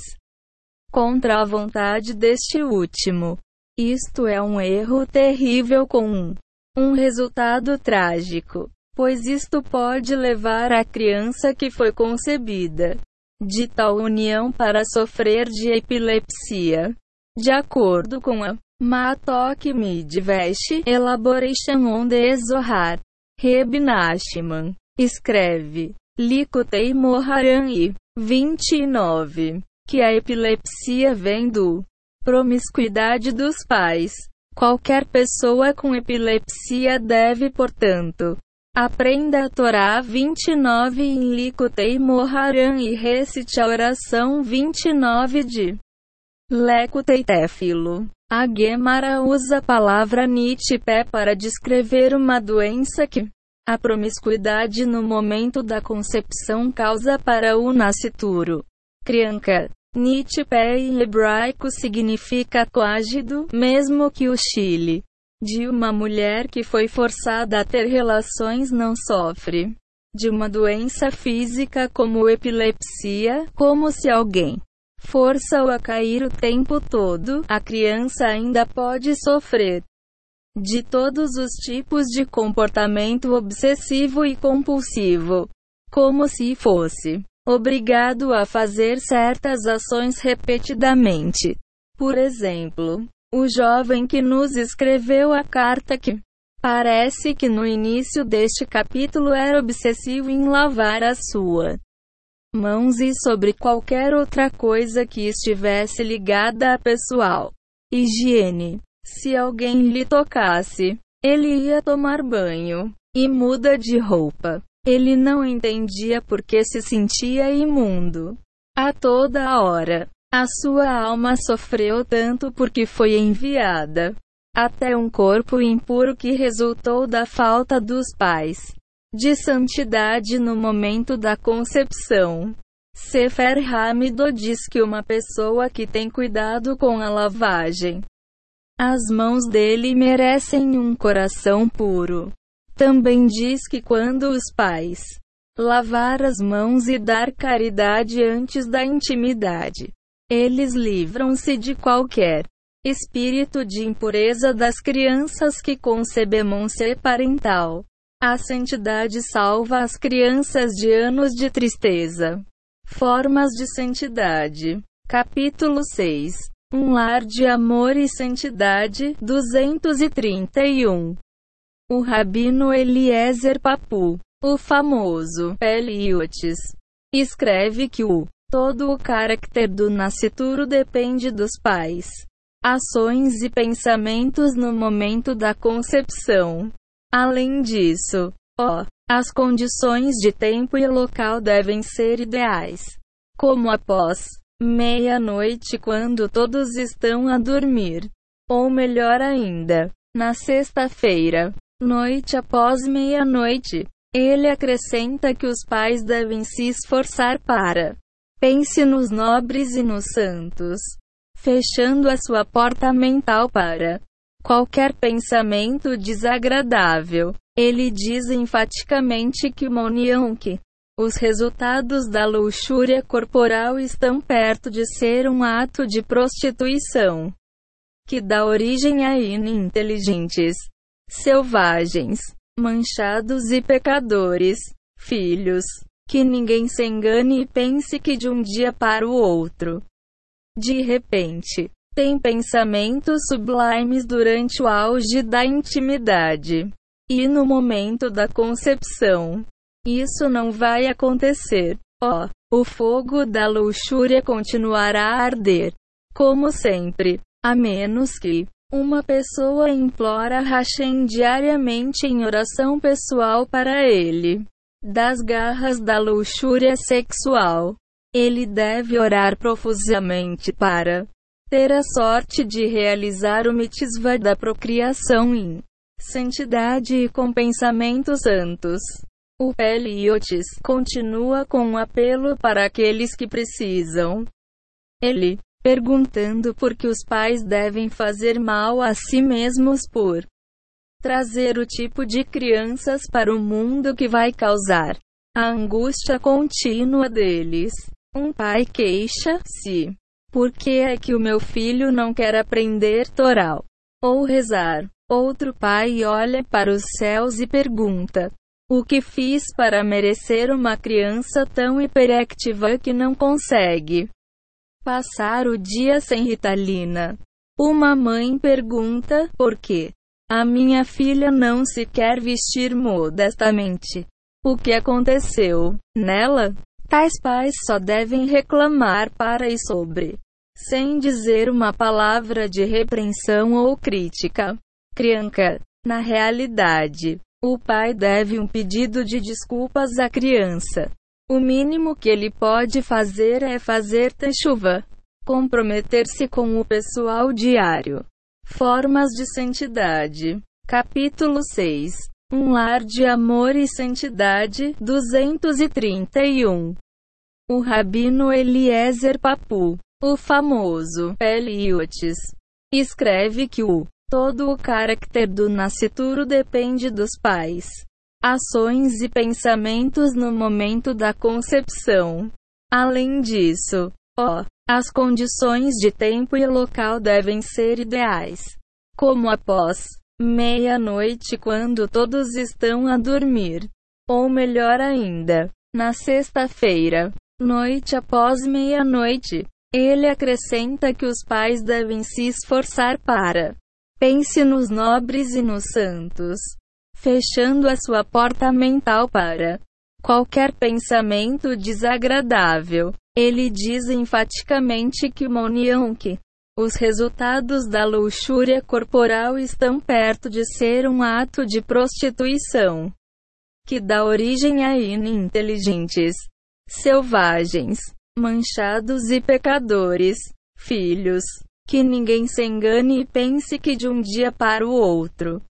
contra a vontade deste último. Isto é um erro terrível com um, um resultado trágico, pois isto pode levar a criança que foi concebida de tal união para sofrer de epilepsia. De acordo com a Matok Midvesh Elaboration on the Zohar, Reb Nachman escreve Likutei Moharan e 29 que a epilepsia vem do promiscuidade dos pais. Qualquer pessoa com epilepsia deve, portanto, aprenda a Torá 29 em Likutei Moharan e recite a oração 29 de Lekutei Tefilo. A Gemara usa a palavra nitipé para descrever uma doença que a promiscuidade no momento da concepção causa para o nascituro. Crianca. Nitipé em hebraico significa coagido, mesmo que o Chile de uma mulher que foi forçada a ter relações não sofre de uma doença física como epilepsia, como se alguém força-o a cair o tempo todo, a criança ainda pode sofrer de todos os tipos de comportamento obsessivo e compulsivo, como se fosse obrigado a fazer certas ações repetidamente. Por exemplo, o jovem que nos escreveu a carta que parece que no início deste capítulo era obsessivo em lavar a sua mãos e sobre qualquer outra coisa que estivesse ligada à pessoal higiene. Se alguém lhe tocasse, ele ia tomar banho e muda de roupa. Ele não entendia por que se sentia imundo. A toda hora, a sua alma sofreu tanto porque foi enviada até um corpo impuro que resultou da falta dos pais de santidade no momento da concepção. Sefer Hamido diz que uma pessoa que tem cuidado com a lavagem, as mãos dele merecem um coração puro. Também diz que quando os pais lavar as mãos e dar caridade antes da intimidade, eles livram-se de qualquer espírito de impureza das crianças que concebemos-se parental. A santidade salva as crianças de anos de tristeza. Formas de santidade. Capítulo 6. Um lar de amor e santidade. 231. O rabino Eliezer Papu, o famoso Eliotes, escreve que o todo o caráter do nascituro depende dos pais, ações e pensamentos no momento da concepção. Além disso, ó, as condições de tempo e local devem ser ideais, como após meia-noite quando todos estão a dormir, ou melhor ainda, na sexta-feira, noite após meia-noite. Ele acrescenta que os pais devem se esforçar para pense nos nobres e nos santos, fechando a sua porta mental para qualquer pensamento desagradável. Ele diz enfaticamente que que os resultados da luxúria corporal estão perto de ser um ato de prostituição que dá origem a ininteligentes selvagens, manchados e pecadores, filhos. Que ninguém se engane e pense que de um dia para o outro. De repente, tem pensamentos sublimes durante o auge da intimidade. E no momento da concepção. Isso não vai acontecer. Ó, oh, o fogo da luxúria continuará a arder. Como sempre. A menos que uma pessoa implora Hashem diariamente em oração pessoal para ele. Das garras da luxúria sexual. Ele deve orar profusamente para ter a sorte de realizar o mitzvah da procriação em santidade e com pensamentos santos. O Eliotes continua com um apelo para aqueles que precisam. Ele, perguntando por que os pais devem fazer mal a si mesmos por trazer o tipo de crianças para o mundo que vai causar a angústia contínua deles. Um pai queixa-se. Por que é que o meu filho não quer aprender Toral ou rezar? Outro pai olha para os céus e pergunta: O que fiz para merecer uma criança tão hiperactiva que não consegue passar o dia sem ritalina? Uma mãe pergunta: Por quê? A minha filha não se quer vestir modestamente. O que aconteceu nela? Tais pais só devem reclamar para e sobre, sem dizer uma palavra de repreensão ou crítica. Criança. Na realidade, o pai deve um pedido de desculpas à criança. O mínimo que ele pode fazer é fazer chuva. Comprometer-se com o pessoal diário. Formas de santidade. Capítulo 6. Um lar de amor e santidade. 231. O rabino Eliezer Papu, o famoso Eliotes, escreve que o todo o caráter do nascituro depende dos pais, ações e pensamentos no momento da concepção. Além disso, ó, as condições de tempo e local devem ser ideais, como após meia-noite quando todos estão a dormir, ou melhor ainda, na sexta-feira, noite após meia-noite. Ele acrescenta que os pais devem se esforçar para pense nos nobres e nos santos, fechando a sua porta mental para qualquer pensamento desagradável. Ele diz enfaticamente que uma união que os resultados da luxúria corporal estão perto de ser um ato de prostituição que dá origem a ininteligentes, selvagens, manchados e pecadores, filhos. Que ninguém se engane e pense que de um dia para o outro.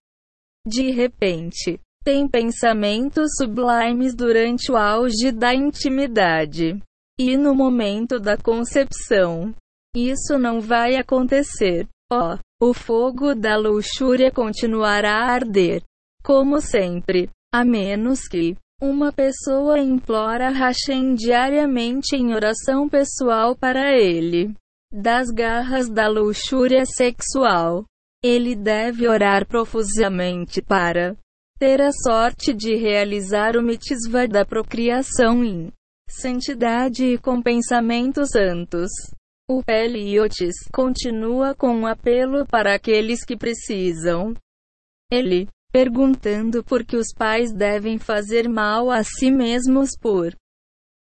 De repente, tem pensamentos sublimes durante o auge da intimidade e no momento da concepção. Isso não vai acontecer. Ó, oh, o fogo da luxúria continuará a arder, como sempre, a menos que uma pessoa implora Hashem diariamente em oração pessoal para ele. Das garras da luxúria sexual. Ele deve orar profusamente para ter a sorte de realizar o mitzvah da procriação em santidade e com pensamentos santos. O Eliotes continua com um apelo para aqueles que precisam. Ele, perguntando por que os pais devem fazer mal a si mesmos por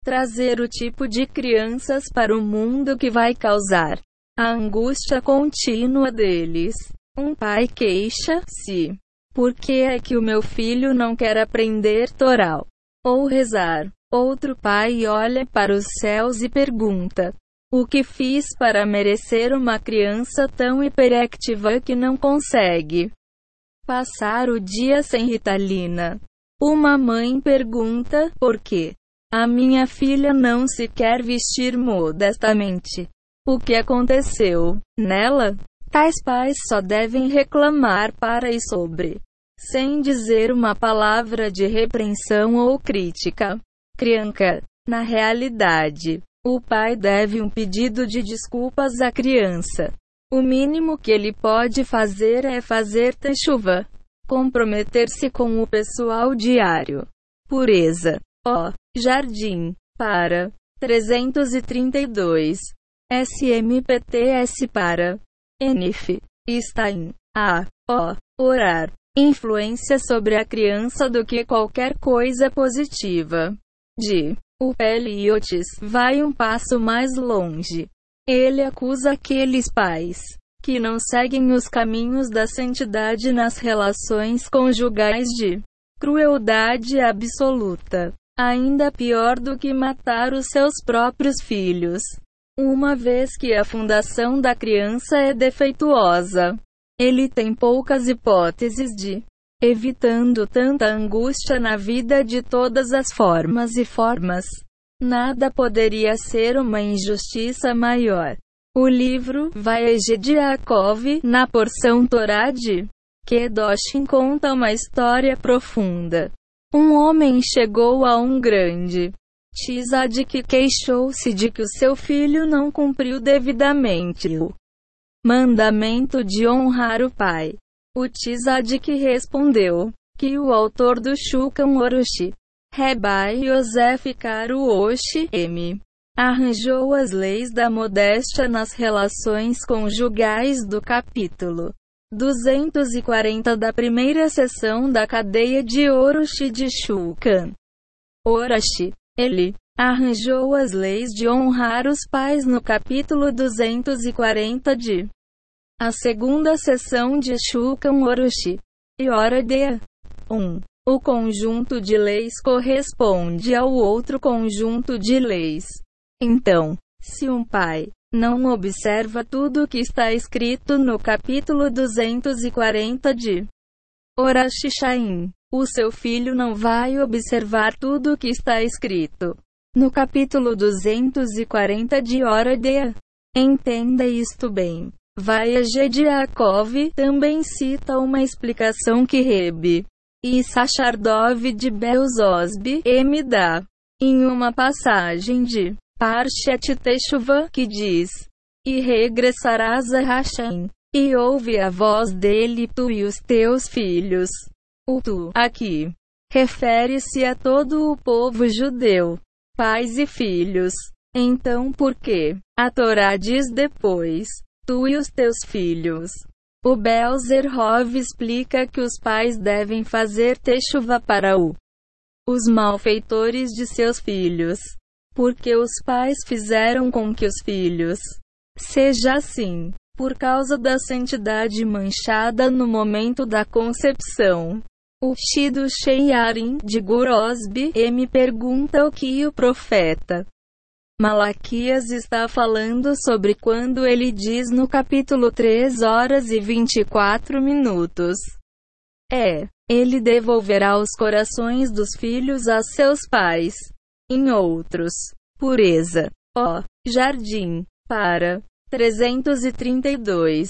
trazer o tipo de crianças para o mundo que vai causar a angústia contínua deles. Um pai queixa-se. Por que é que o meu filho não quer aprender Toral ou rezar? Outro pai olha para os céus e pergunta: O que fiz para merecer uma criança tão hiperactiva que não consegue passar o dia sem ritalina? Uma mãe pergunta: Por quê? A minha filha não se quer vestir modestamente. O que aconteceu nela? Tais pais só devem reclamar para e sobre, sem dizer uma palavra de repreensão ou crítica. Criança. Na realidade, o pai deve um pedido de desculpas à criança. O mínimo que ele pode fazer é fazer chuva. Comprometer-se com o pessoal diário. Pureza. Ó. Jardim. Para. 332. SMPTS para. NF. Está em. A. O. Orar. Influência sobre a criança do que qualquer coisa positiva de o Eliotes vai um passo mais longe. Ele acusa aqueles pais que não seguem os caminhos da santidade nas relações conjugais de crueldade absoluta. Ainda pior do que matar os seus próprios filhos. Uma vez que a fundação da criança é defeituosa, ele tem poucas hipóteses de evitando tanta angústia na vida de todas as formas e formas. Nada poderia ser uma injustiça maior. O livro Vaege de Yaakov, na porção Torá de Kedoshim conta uma história profunda. Um homem chegou a um grande Tizad que queixou-se de que o seu filho não cumpriu devidamente o mandamento de honrar o pai. O Tzadik respondeu que o autor do Shulchan Orochi, Rebai Yosef Karuoshi M. Arranjou as leis da modéstia nas relações conjugais do capítulo 240 da primeira sessão da cadeia de Orochi de Shulchan. Orochi, ele arranjou as leis de honrar os pais no capítulo 240 de a segunda sessão de Shulchan Orochi. E hora de 1. O conjunto de leis corresponde ao outro conjunto de leis. Então, se um pai não observa tudo o que está escrito no capítulo 240 de Orashishaim, o seu filho não vai observar tudo o que está escrito no capítulo 240 de Hora de Entenda isto bem. Vaia de Yaakov também cita uma explicação que Rebe e Sachardov de Belzosb me dá em uma passagem de Parshat Teshuvah que diz: E regressarás a Hashem, e ouve a voz dele tu e os teus filhos. O tu, aqui, refere-se a todo o povo judeu, pais e filhos. Então por que? A Torá diz depois, tu e os teus filhos. O Belzerhov explica que os pais devem fazer techuva para o os malfeitores de seus filhos, porque os pais fizeram com que os filhos seja assim, por causa da santidade manchada no momento da concepção. O Shido Sheyarim de Gurosbi me pergunta o que o profeta Malaquias está falando sobre quando ele diz no capítulo 3 horas e 24 minutos. É, ele devolverá os corações dos filhos a seus pais. Em outros, pureza. Ó, jardim, para 332.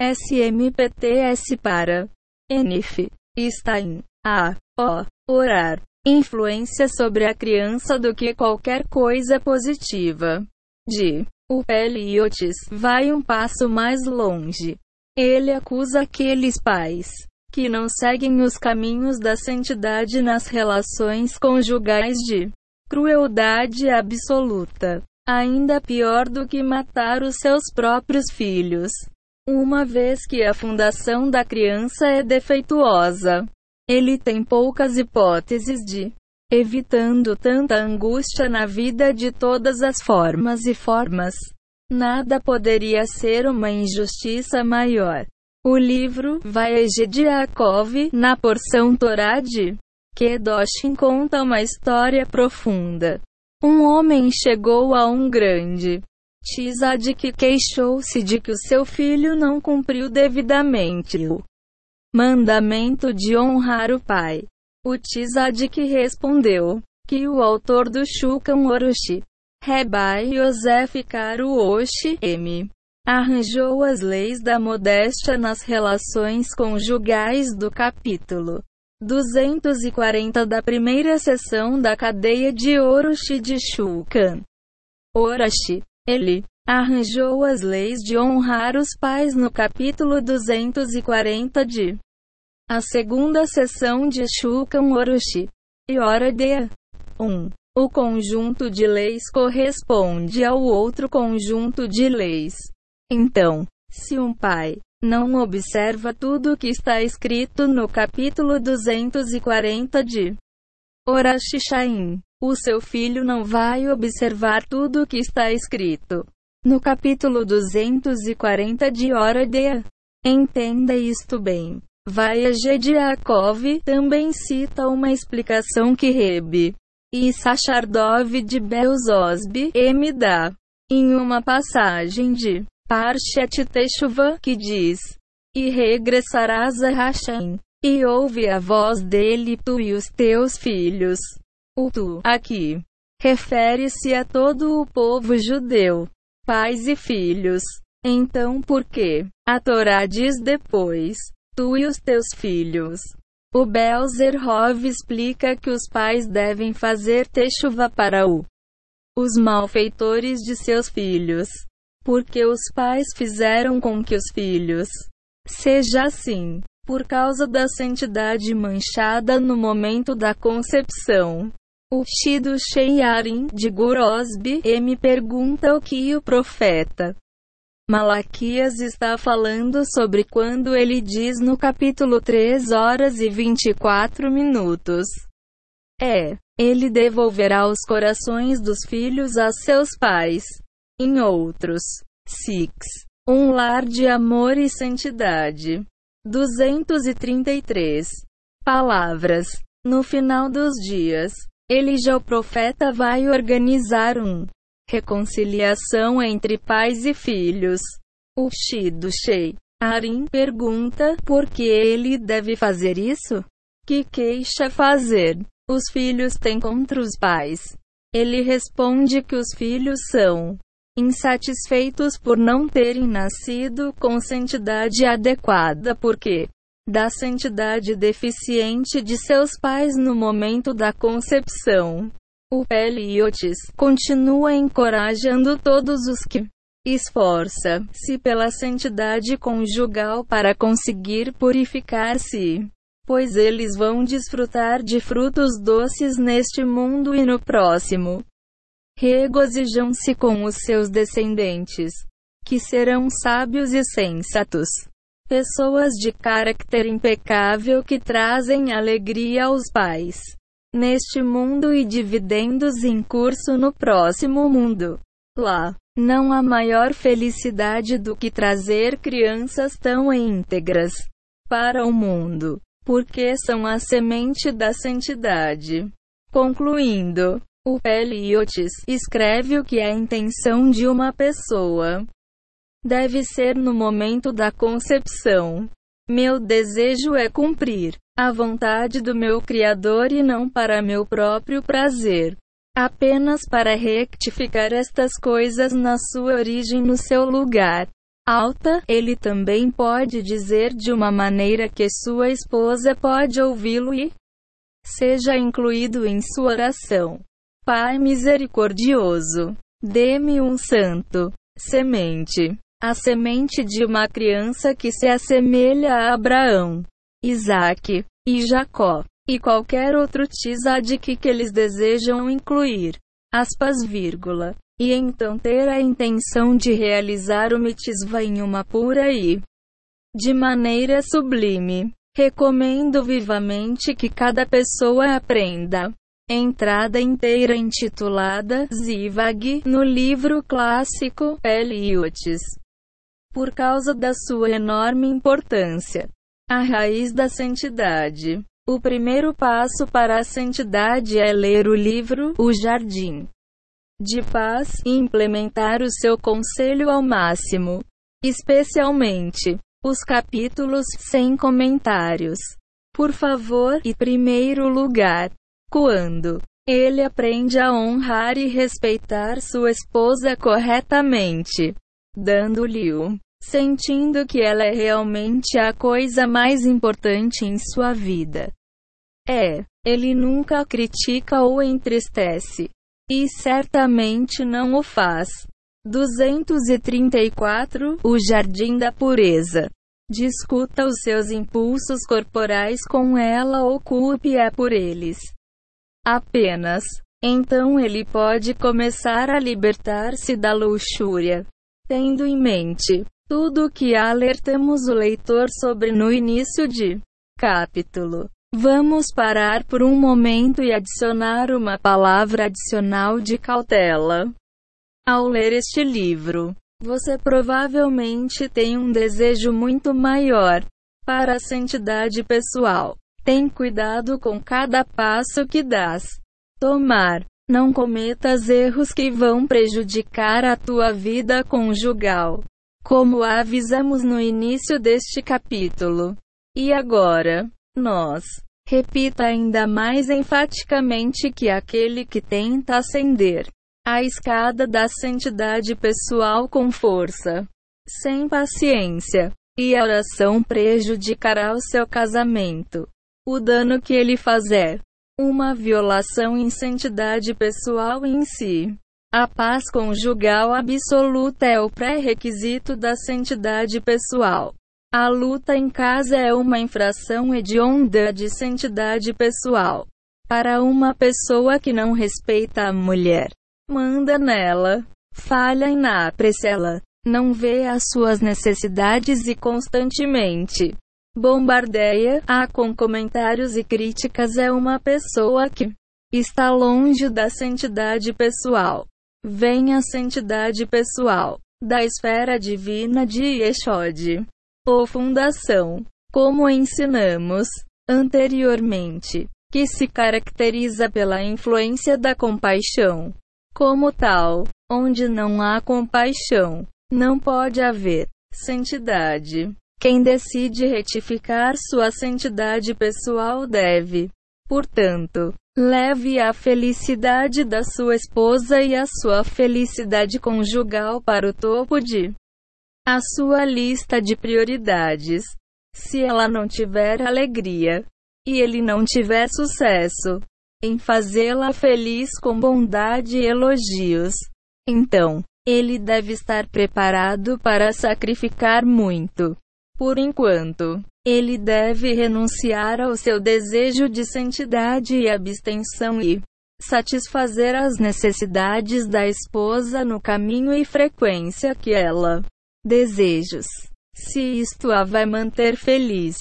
SMPTS para NF está em A, O, orar influência sobre a criança do que qualquer coisa positiva. De o Eliotes vai um passo mais longe. Ele acusa aqueles pais que não seguem os caminhos da santidade nas relações conjugais de crueldade absoluta. Ainda pior do que matar os seus próprios filhos. Uma vez que a fundação da criança é defeituosa, ele tem poucas hipóteses de evitando tanta angústia na vida de todas as formas e formas. Nada poderia ser uma injustiça maior. O livro Vaege de Yaakov, na porção Torá de Kedoshim conta uma história profunda. Um homem chegou a um grande Tizad que queixou-se de que o seu filho não cumpriu devidamente o mandamento de honrar o pai. O Tzadik respondeu que o autor do Shulchan Orochi, Rebai Yosef Karuoshi M. Arranjou as leis da modéstia nas relações conjugais do capítulo 240 da primeira sessão da cadeia de Orochi de Shulchan. Orochi, ele, arranjou as leis de honrar os pais no capítulo 240 de a segunda sessão de Shulchan Orochi. E hora de 1. O conjunto de leis corresponde ao outro conjunto de leis. Então, se um pai não observa tudo o que está escrito no capítulo 240 de Orashishaim, o seu filho não vai observar tudo o que está escrito no capítulo 240 de Hora de Entenda isto bem. Yaakov também cita uma explicação que Rebe e Sachardov de Belzosb me dá em uma passagem de Parshat Teshuvah que diz: E regressarás a Hashem, e ouve a voz dele, tu e os teus filhos. O tu, aqui, refere-se a todo o povo judeu, pais e filhos. Então por que? A Torá diz depois, tu e os teus filhos. O Belzerhov explica que os pais devem fazer techuva para o os malfeitores de seus filhos. Porque os pais fizeram com que os filhos seja assim, por causa da santidade manchada no momento da concepção. O Shido Sheiarim de Gurosbi me pergunta o que o profeta Malaquias está falando sobre quando ele diz no capítulo 3 horas e 24 minutos. É, ele devolverá os corações dos filhos a seus pais. Em outros, six, um lar de amor e santidade. 233 palavras. No final dos dias, ele já o profeta vai organizar um reconciliação entre pais e filhos. O Shido Shei Arin pergunta por que ele deve fazer isso? Que queixa fazer? Os filhos têm contra os pais. Ele responde que os filhos são insatisfeitos por não terem nascido com santidade adequada porque da santidade deficiente de seus pais no momento da concepção. O Peliotes continua encorajando todos os que esforça-se pela santidade conjugal para conseguir purificar-se, pois eles vão desfrutar de frutos doces neste mundo e no próximo. Regozijam-se com os seus descendentes, que serão sábios e sensatos. Pessoas de caráter impecável que trazem alegria aos pais neste mundo e dividendos em curso no próximo mundo. Lá, não há maior felicidade do que trazer crianças tão íntegras para o mundo, porque são a semente da santidade. Concluindo, o Peliotes escreve o que é a intenção de uma pessoa. Deve ser no momento da concepção. Meu desejo é cumprir a vontade do meu Criador e não para meu próprio prazer. Apenas para rectificar estas coisas na sua origem no seu lugar. Alta, ele também pode dizer de uma maneira que sua esposa pode ouvi-lo e seja incluído em sua oração. Pai misericordioso, dê-me um santo semente, a semente de uma criança que se assemelha a Abraão. Isaac e Jacó, e qualquer outro tzaddik que eles desejam incluir. Aspas, vírgula. E então ter a intenção de realizar o mitzvah em uma pura e de maneira sublime. Recomendo vivamente que cada pessoa aprenda. Entrada inteira intitulada Zivag no livro clássico Eliutes. Por causa da sua enorme importância. A raiz da santidade. O primeiro passo para a santidade é ler o livro O Jardim de Paz e implementar o seu conselho ao máximo, especialmente os capítulos sem comentários. Por favor, e primeiro lugar, quando ele aprende a honrar e respeitar sua esposa corretamente, dando-lhe o sentindo que ela é realmente a coisa mais importante em sua vida. É, ele nunca a critica ou entristece. E certamente não o faz. 234 O Jardim da Pureza. Discuta os seus impulsos corporais com ela ou culpe-a por eles. Apenas. Então ele pode começar a libertar-se da luxúria. Tendo em mente tudo o que alertamos o leitor sobre no início de capítulo. Vamos parar por um momento e adicionar uma palavra adicional de cautela. Ao ler este livro, você provavelmente tem um desejo muito maior para a santidade pessoal. Tem cuidado com cada passo que dás. Tomar. Não cometas erros que vão prejudicar a tua vida conjugal como avisamos no início deste capítulo. E agora, nós. Repita ainda mais enfaticamente que aquele que tenta ascender a escada da santidade pessoal com força, sem paciência e oração prejudicará o seu casamento. O dano que ele faz é uma violação em santidade pessoal em si. A paz conjugal absoluta é o pré-requisito da santidade pessoal. A luta em casa é uma infração hedionda de santidade pessoal. Para uma pessoa que não respeita a mulher, manda nela, falha e na apreciá-la, não vê as suas necessidades e constantemente bombardeia-a com comentários e críticas é uma pessoa que está longe da santidade pessoal. Vem a santidade pessoal da esfera divina de Yeshod. Ou fundação, como ensinamos anteriormente, que se caracteriza pela influência da compaixão. Como tal, onde não há compaixão, não pode haver santidade. Quem decide retificar sua santidade pessoal deve, portanto, Leve a felicidade da sua esposa e a sua felicidade conjugal para o topo de a sua lista de prioridades. Se ela não tiver alegria e ele não tiver sucesso em fazê-la feliz com bondade e elogios, então ele deve estar preparado para sacrificar muito. Por enquanto, ele deve renunciar ao seu desejo de santidade e abstenção e satisfazer as necessidades da esposa no caminho e frequência que ela desejos. Se isto a vai manter feliz.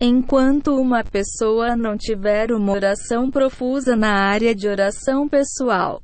Enquanto uma pessoa não tiver uma oração profusa na área de oração pessoal,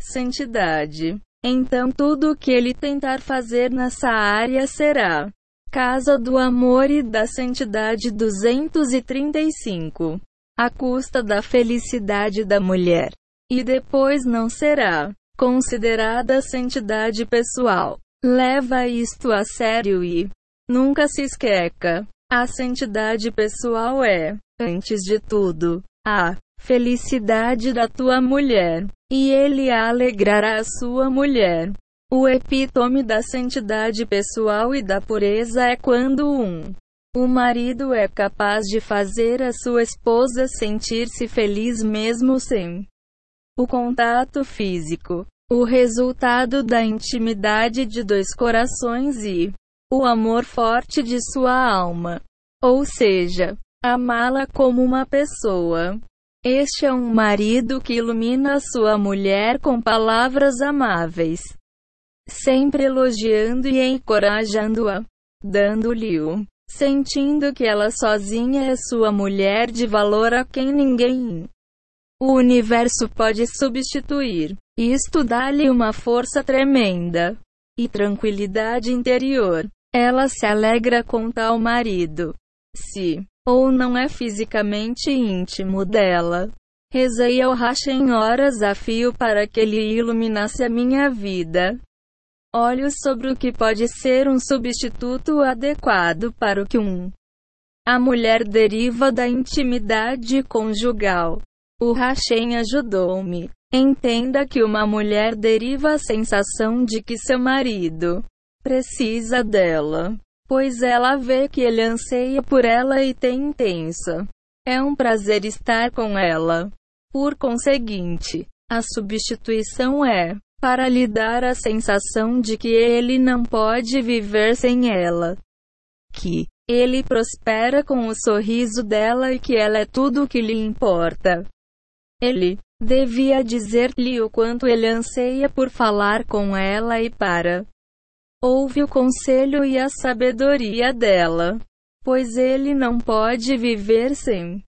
santidade, então tudo o que ele tentar fazer nessa área será Casa do Amor e da Santidade 235. A custa da felicidade da mulher. E depois não será considerada santidade pessoal. Leva isto a sério e nunca se esqueça. A santidade pessoal é, antes de tudo, a felicidade da tua mulher. E ele alegrará a sua mulher. O epítome da santidade pessoal e da pureza é quando um o marido é capaz de fazer a sua esposa sentir-se feliz mesmo sem o contato físico. O resultado da intimidade de dois corações e o amor forte de sua alma. Ou seja, amá-la como uma pessoa. Este é um marido que ilumina sua mulher com palavras amáveis sempre elogiando e encorajando-a, dando-lhe o sentindo que ela sozinha é sua mulher de valor a quem ninguém o universo pode substituir. Isto dá-lhe uma força tremenda e tranquilidade interior. Ela se alegra com tal marido. Se ou não é fisicamente íntimo dela. Rezei ao Hashem horas a fio para que ele iluminasse a minha vida olhos sobre o que pode ser um substituto adequado para o que um a mulher deriva da intimidade conjugal. O Hashem ajudou-me. Entenda que uma mulher deriva a sensação de que seu marido precisa dela, pois ela vê que ele anseia por ela e tem intensa. É um prazer estar com ela. Por conseguinte, a substituição é para lhe dar a sensação de que ele não pode viver sem ela. Que ele prospera com o sorriso dela e que ela é tudo o que lhe importa. Ele devia dizer-lhe o quanto ele anseia por falar com ela e para ouve o conselho e a sabedoria dela, pois ele não pode viver sem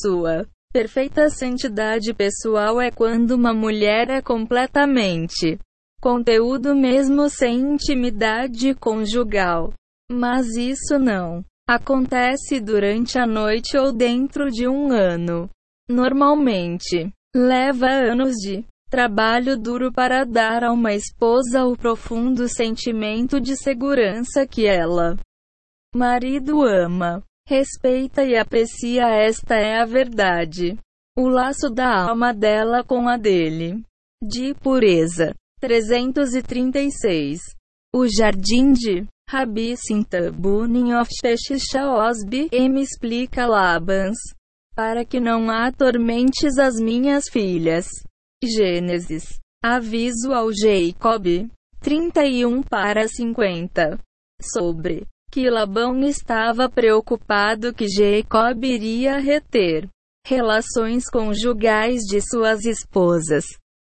sua Perfeita santidade pessoal é quando uma mulher é completamente conteúdo mesmo sem intimidade conjugal. Mas isso não acontece durante a noite ou dentro de um ano. Normalmente, leva anos de trabalho duro para dar a uma esposa o profundo sentimento de segurança que ela, marido, ama. Respeita e aprecia esta é a verdade. O laço da alma dela com a dele. De pureza. 336. O jardim de Rabi Sintabunin of Osbi me explica Labans. Para que não atormentes as minhas filhas. Gênesis. Aviso ao Jacob. 31 para 50. Sobre que Labão estava preocupado que Jacob iria reter relações conjugais de suas esposas,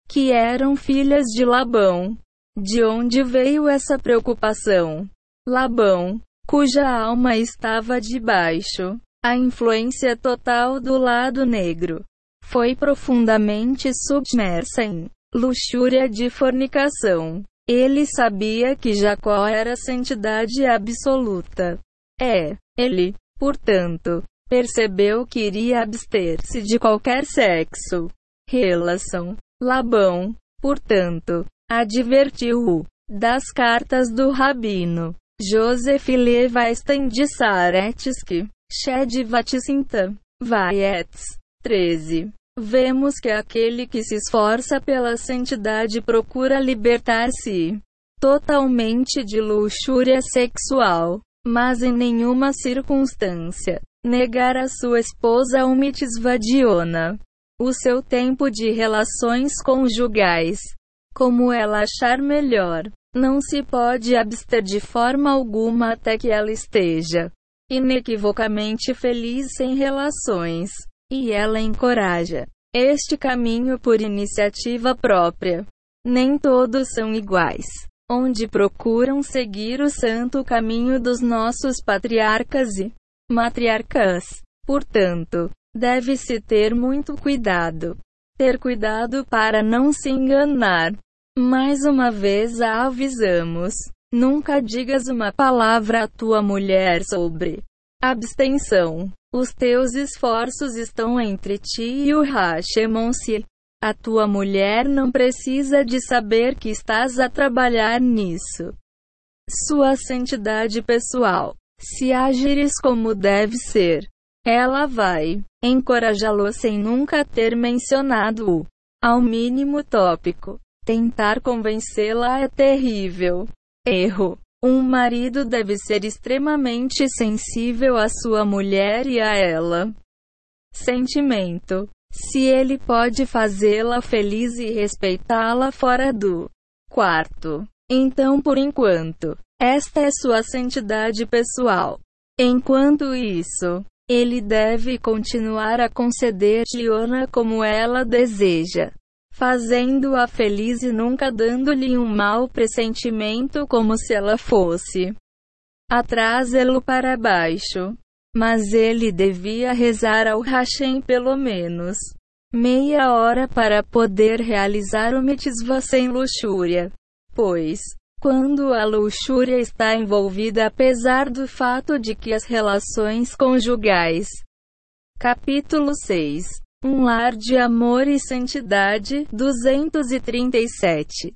que eram filhas de Labão. De onde veio essa preocupação? Labão, cuja alma estava debaixo a influência total do lado negro, foi profundamente submersa em luxúria de fornicação. Ele sabia que Jacó era santidade absoluta. É, ele, portanto, percebeu que iria abster-se de qualquer sexo. Relação. Labão, portanto, advertiu-o das cartas do rabino. Joseph Levaistan de Saretsky, Shed Vaticinta, Vaietz, 13. Vemos que aquele que se esforça pela santidade procura libertar-se totalmente de luxúria sexual, mas em nenhuma circunstância negar a sua esposa uma o seu tempo de relações conjugais, como ela achar melhor. Não se pode abster de forma alguma até que ela esteja inequivocamente feliz sem relações e ela encoraja este caminho por iniciativa própria. Nem todos são iguais, onde procuram seguir o santo caminho dos nossos patriarcas e matriarcas. Portanto, deve-se ter muito cuidado. Ter cuidado para não se enganar. Mais uma vez a avisamos: nunca digas uma palavra à tua mulher sobre abstenção. Os teus esforços estão entre ti e o Hashemon-se. A tua mulher não precisa de saber que estás a trabalhar nisso. Sua santidade pessoal. Se agires como deve ser, ela vai encorajá-lo sem nunca ter mencionado o, ao mínimo tópico. Tentar convencê-la é terrível. Erro. Um marido deve ser extremamente sensível à sua mulher e a ela. Sentimento. Se ele pode fazê-la feliz e respeitá-la fora do quarto. Então, por enquanto, esta é sua santidade pessoal. Enquanto isso, ele deve continuar a conceder-lhe como ela deseja fazendo-a feliz e nunca dando-lhe um mau pressentimento como se ela fosse atrasá-lo para baixo. Mas ele devia rezar ao Hashem pelo menos meia hora para poder realizar o mitzvah sem luxúria. Pois, quando a luxúria está envolvida apesar do fato de que as relações conjugais. Capítulo 6 um lar de amor e santidade, 237.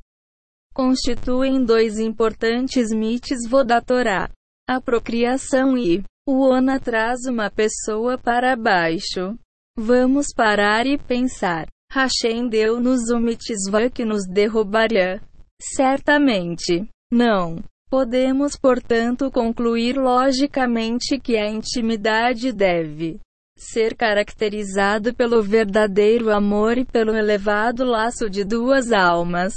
Constituem dois importantes mitos da Torá. A procriação e o ona traz uma pessoa para baixo. Vamos parar e pensar. Hashem deu-nos o mitzvah que nos derrubaria. Certamente. Não. Podemos, portanto, concluir logicamente que a intimidade deve ser caracterizado pelo verdadeiro amor e pelo elevado laço de duas almas,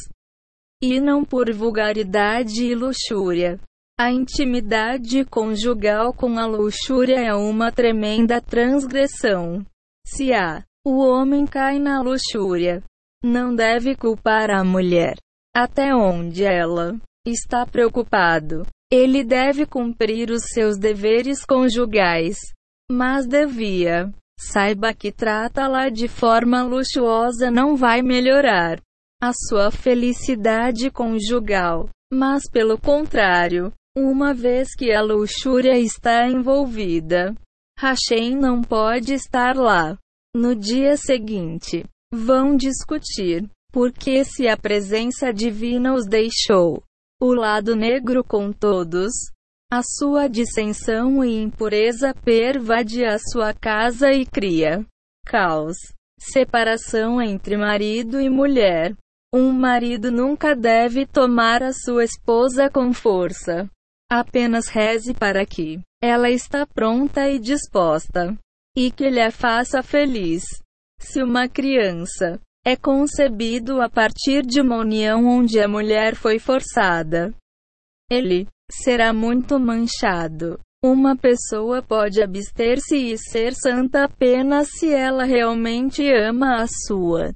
e não por vulgaridade e luxúria. A intimidade conjugal com a luxúria é uma tremenda transgressão. Se há, o homem cai na luxúria, não deve culpar a mulher. Até onde ela está preocupado, ele deve cumprir os seus deveres conjugais mas devia. Saiba que trata-la de forma luxuosa não vai melhorar a sua felicidade conjugal, mas pelo contrário, uma vez que a luxúria está envolvida, Hashem não pode estar lá. No dia seguinte, vão discutir, porque se a presença divina os deixou, o lado negro com todos, A sua dissensão e impureza pervade a sua casa e cria caos. Separação entre marido e mulher. Um marido nunca deve tomar a sua esposa com força. Apenas reze para que ela está pronta e disposta e que lhe faça feliz. Se uma criança é concebido a partir de uma união onde a mulher foi forçada, ele será muito manchado. Uma pessoa pode abster-se e ser santa apenas se ela realmente ama a sua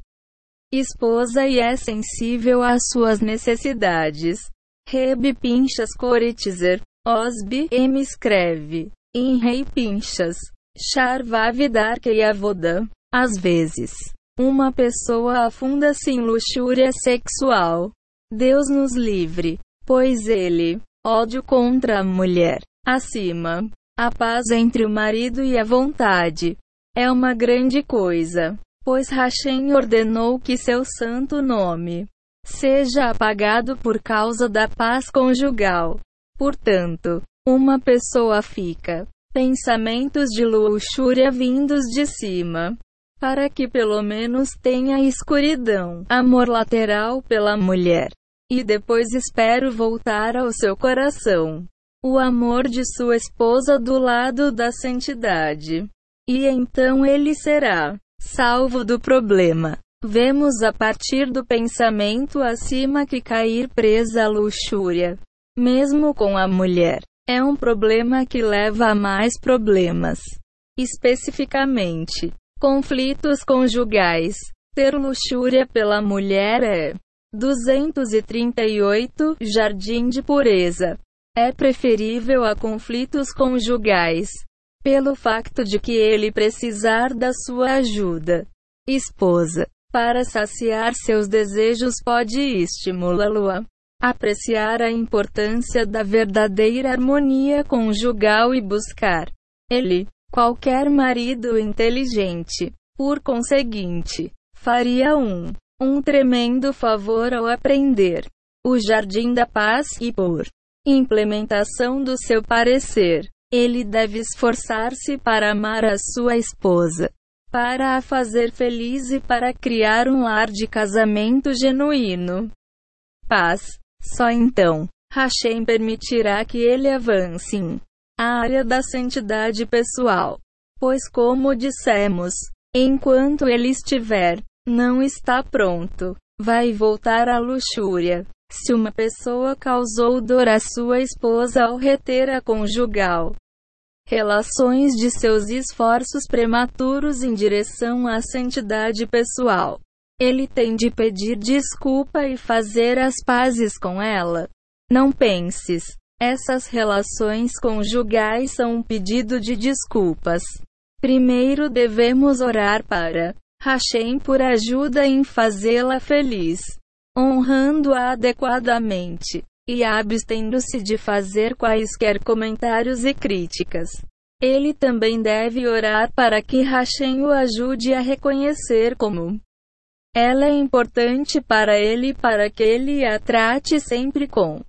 esposa e é sensível às suas necessidades. Reb Pinchas Coritzer, Osby, M. escreve, em Rei Pinchas, Charvavidar e Avoda. Às vezes, uma pessoa afunda-se em luxúria sexual. Deus nos livre, pois ele, ódio contra a mulher, acima, a paz entre o marido e a vontade, é uma grande coisa, pois Hashem ordenou que seu santo nome seja apagado por causa da paz conjugal. Portanto, uma pessoa fica pensamentos de luxúria vindos de cima, para que pelo menos tenha escuridão, amor lateral pela mulher, e depois espero voltar ao seu coração, o amor de sua esposa do lado da santidade. E então ele será salvo do problema. Vemos a partir do pensamento acima que cair presa à luxúria, mesmo com a mulher, é um problema que leva a mais problemas. Especificamente, conflitos conjugais. Ter luxúria pela mulher é 238 Jardim de Pureza. É preferível a conflitos conjugais, pelo facto de que ele precisar da sua ajuda. Esposa para saciar seus desejos pode estimulá-lo a apreciar a importância da verdadeira harmonia conjugal e buscar ele. Qualquer marido inteligente, por conseguinte, faria um um tremendo favor ao aprender o jardim da paz e por implementação do seu parecer, ele deve esforçar-se para amar a sua esposa para a fazer feliz e para criar um lar de casamento genuíno. Paz. Só então, Hashem permitirá que ele avance em a área da santidade pessoal. Pois, como dissemos, enquanto ele estiver, não está pronto, vai voltar à luxúria. Se uma pessoa causou dor à sua esposa ao reter a conjugal, relações de seus esforços prematuros em direção à santidade pessoal. Ele tem de pedir desculpa e fazer as pazes com ela. Não penses. Essas relações conjugais são um pedido de desculpas. Primeiro devemos orar para Hashem por ajuda em fazê-la feliz, honrando-a adequadamente e abstendo-se de fazer quaisquer comentários e críticas. Ele também deve orar para que Hashem o ajude a reconhecer como ela é importante para ele para que ele a trate sempre com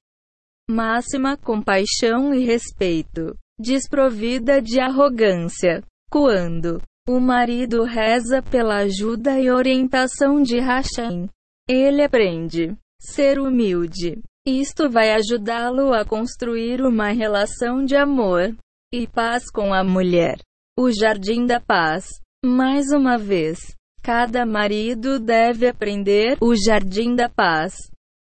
máxima compaixão e respeito, desprovida de arrogância. Quando o marido reza pela ajuda e orientação de Hashem, ele aprende ser humilde, isto vai ajudá-lo a construir uma relação de amor e paz com a mulher. O Jardim da Paz. Mais uma vez, cada marido deve aprender o Jardim da Paz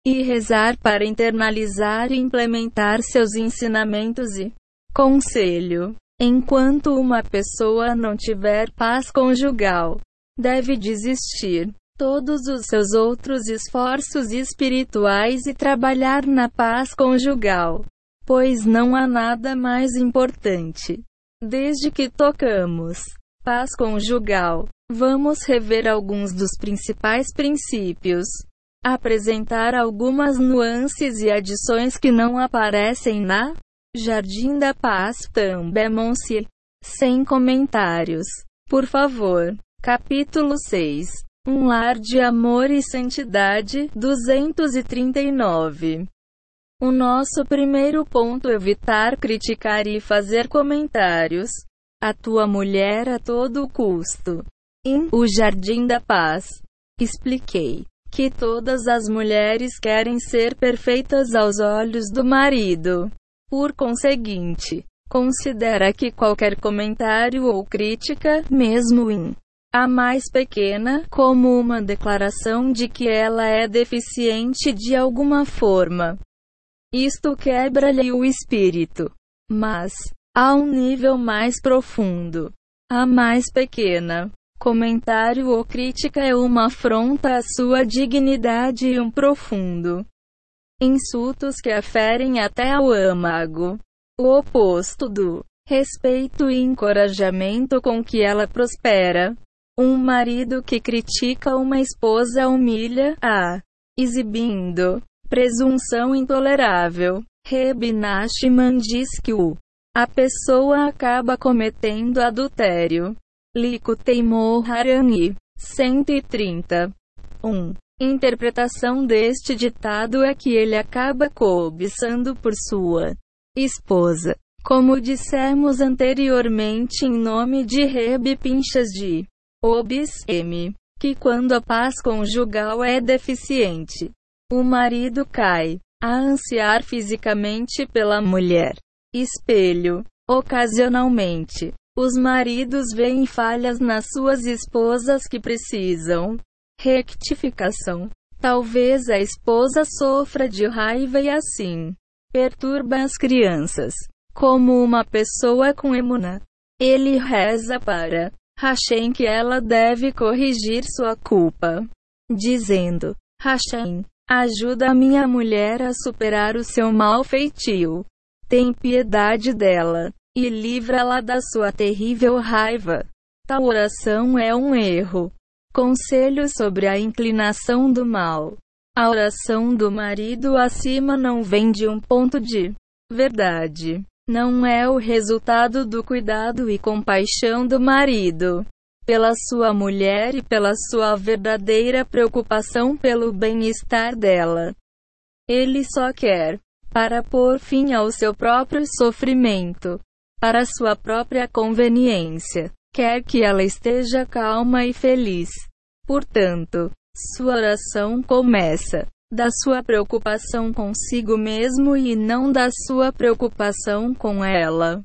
e rezar para internalizar e implementar seus ensinamentos e conselho. Enquanto uma pessoa não tiver paz conjugal, deve desistir todos os seus outros esforços espirituais e trabalhar na paz conjugal, pois não há nada mais importante. Desde que tocamos paz conjugal, vamos rever alguns dos principais princípios, apresentar algumas nuances e adições que não aparecem na Jardim da Paz Tambemonsir. Sem comentários. Por favor. Capítulo 6 um lar de amor e santidade, 239. O nosso primeiro ponto é evitar criticar e fazer comentários. A tua mulher a todo custo. Em O Jardim da Paz. Expliquei que todas as mulheres querem ser perfeitas aos olhos do marido. Por conseguinte, considera que qualquer comentário ou crítica, mesmo em a mais pequena, como uma declaração de que ela é deficiente de alguma forma. Isto quebra-lhe o espírito. Mas, a um nível mais profundo, a mais pequena, comentário ou crítica é uma afronta à sua dignidade e um profundo insultos que aferem até ao âmago. O oposto do respeito e encorajamento com que ela prospera. Um marido que critica uma esposa humilha a, exibindo presunção intolerável. Reb diz que o a pessoa acaba cometendo adultério. Lico Teimor Harani. 130. 1. Interpretação deste ditado é que ele acaba cobiçando por sua esposa. Como dissemos anteriormente em nome de Reb Pinchas de Obis M, que quando a paz conjugal é deficiente, o marido cai a ansiar fisicamente pela mulher. Espelho. Ocasionalmente, os maridos veem falhas nas suas esposas que precisam rectificação. Talvez a esposa sofra de raiva e assim perturba as crianças. Como uma pessoa com emuna, ele reza para Hashem que ela deve corrigir sua culpa, dizendo: Hashem, ajuda a minha mulher a superar o seu mal feitio. Tem piedade dela e livra-la da sua terrível raiva. Tal oração é um erro. Conselho sobre a inclinação do mal. A oração do marido acima não vem de um ponto de verdade. Não é o resultado do cuidado e compaixão do marido pela sua mulher e pela sua verdadeira preocupação pelo bem-estar dela. Ele só quer, para pôr fim ao seu próprio sofrimento, para sua própria conveniência. Quer que ela esteja calma e feliz. Portanto, sua oração começa da sua preocupação consigo mesmo e não da sua preocupação com ela.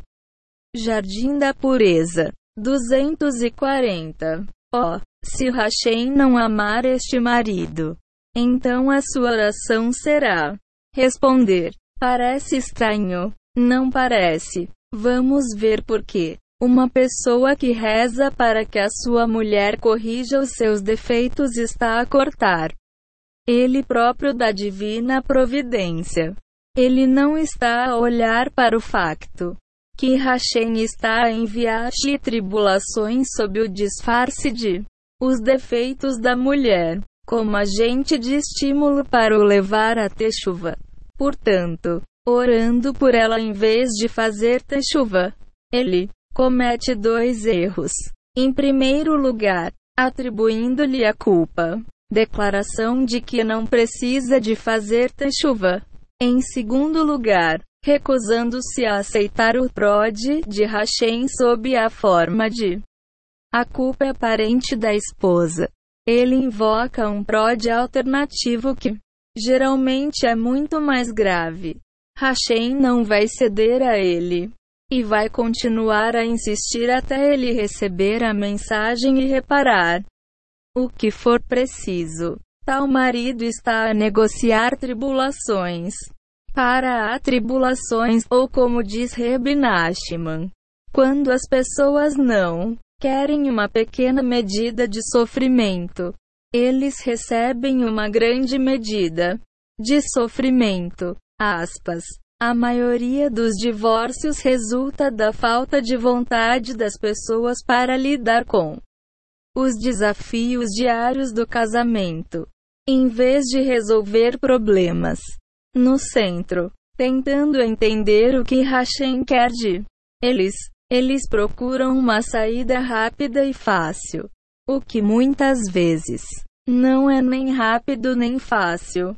Jardim da Pureza 240. Ó, oh, se Hashem não amar este marido, então a sua oração será responder. Parece estranho, não parece. Vamos ver por quê. Uma pessoa que reza para que a sua mulher corrija os seus defeitos está a cortar. Ele próprio da divina providência. Ele não está a olhar para o facto que Hashem está a enviar-lhe tribulações sob o disfarce de os defeitos da mulher, como agente de estímulo para o levar a ter chuva. Portanto, orando por ela em vez de fazer chuva, ele comete dois erros. Em primeiro lugar, atribuindo-lhe a culpa, declaração de que não precisa de fazer chuva. Em segundo lugar, recusando-se a aceitar o prod de Hashem sob a forma de a culpa é parente da esposa. Ele invoca um prod alternativo que geralmente é muito mais grave. Hashem não vai ceder a ele e vai continuar a insistir até ele receber a mensagem e reparar o que for preciso. Tal marido está a negociar tribulações para atribulações, ou como diz Reb Nachman, quando as pessoas não querem uma pequena medida de sofrimento, eles recebem uma grande medida de sofrimento. Aspas. A maioria dos divórcios resulta da falta de vontade das pessoas para lidar com os desafios diários do casamento, em vez de resolver problemas no centro, tentando entender o que Hashem quer de eles. Eles procuram uma saída rápida e fácil, o que muitas vezes não é nem rápido nem fácil.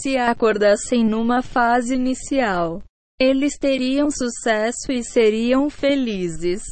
Se acordassem numa fase inicial, eles teriam sucesso e seriam felizes.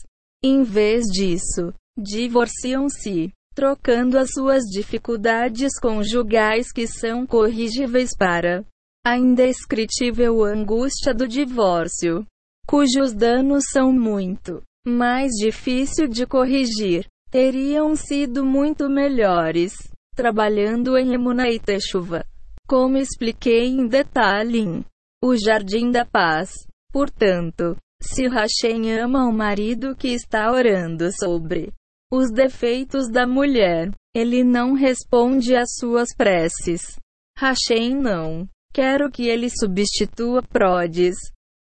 Em vez disso, divorciam-se, trocando as suas dificuldades conjugais que são corrigíveis para a indescritível angústia do divórcio, cujos danos são muito mais difícil de corrigir. Teriam sido muito melhores trabalhando em Emuna e Techuva, como expliquei em detalhe O Jardim da Paz. Portanto, se Hashem ama o marido que está orando sobre os defeitos da mulher, ele não responde às suas preces. Hashem não. Quero que ele substitua Prodes.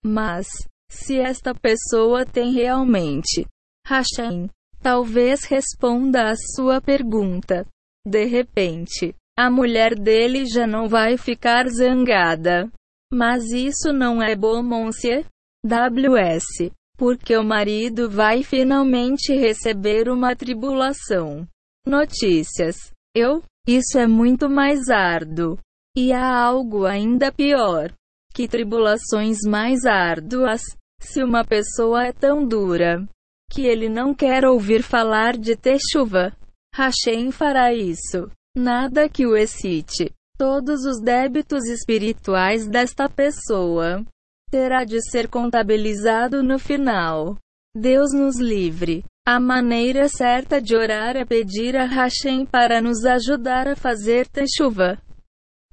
Mas, se esta pessoa tem realmente Hashem, talvez responda a sua pergunta. De repente, a mulher dele já não vai ficar zangada. Mas isso não é bom, monsieur? WS. Porque o marido vai finalmente receber uma tribulação. Notícias. Eu? Isso é muito mais árduo. E há algo ainda pior. Que tribulações mais árduas. Se uma pessoa é tão dura que ele não quer ouvir falar de Techuva, Hashem fará isso. Nada que o excite. Todos os débitos espirituais desta pessoa terá de ser contabilizado no final. Deus nos livre. A maneira certa de orar é pedir a Hashem para nos ajudar a fazer techuva.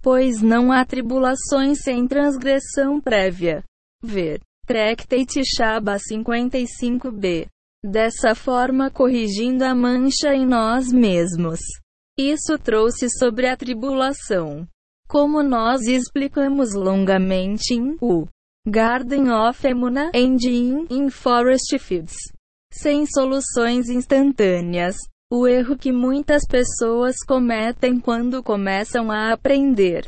Pois não há tribulações sem transgressão prévia. Ver. Tractate Shaba 55b. Dessa forma, corrigindo a mancha em nós mesmos. Isso trouxe sobre a tribulação. Como nós explicamos longamente em O Garden of Emuna and in, in Forest Fields. Sem soluções instantâneas. O erro que muitas pessoas cometem quando começam a aprender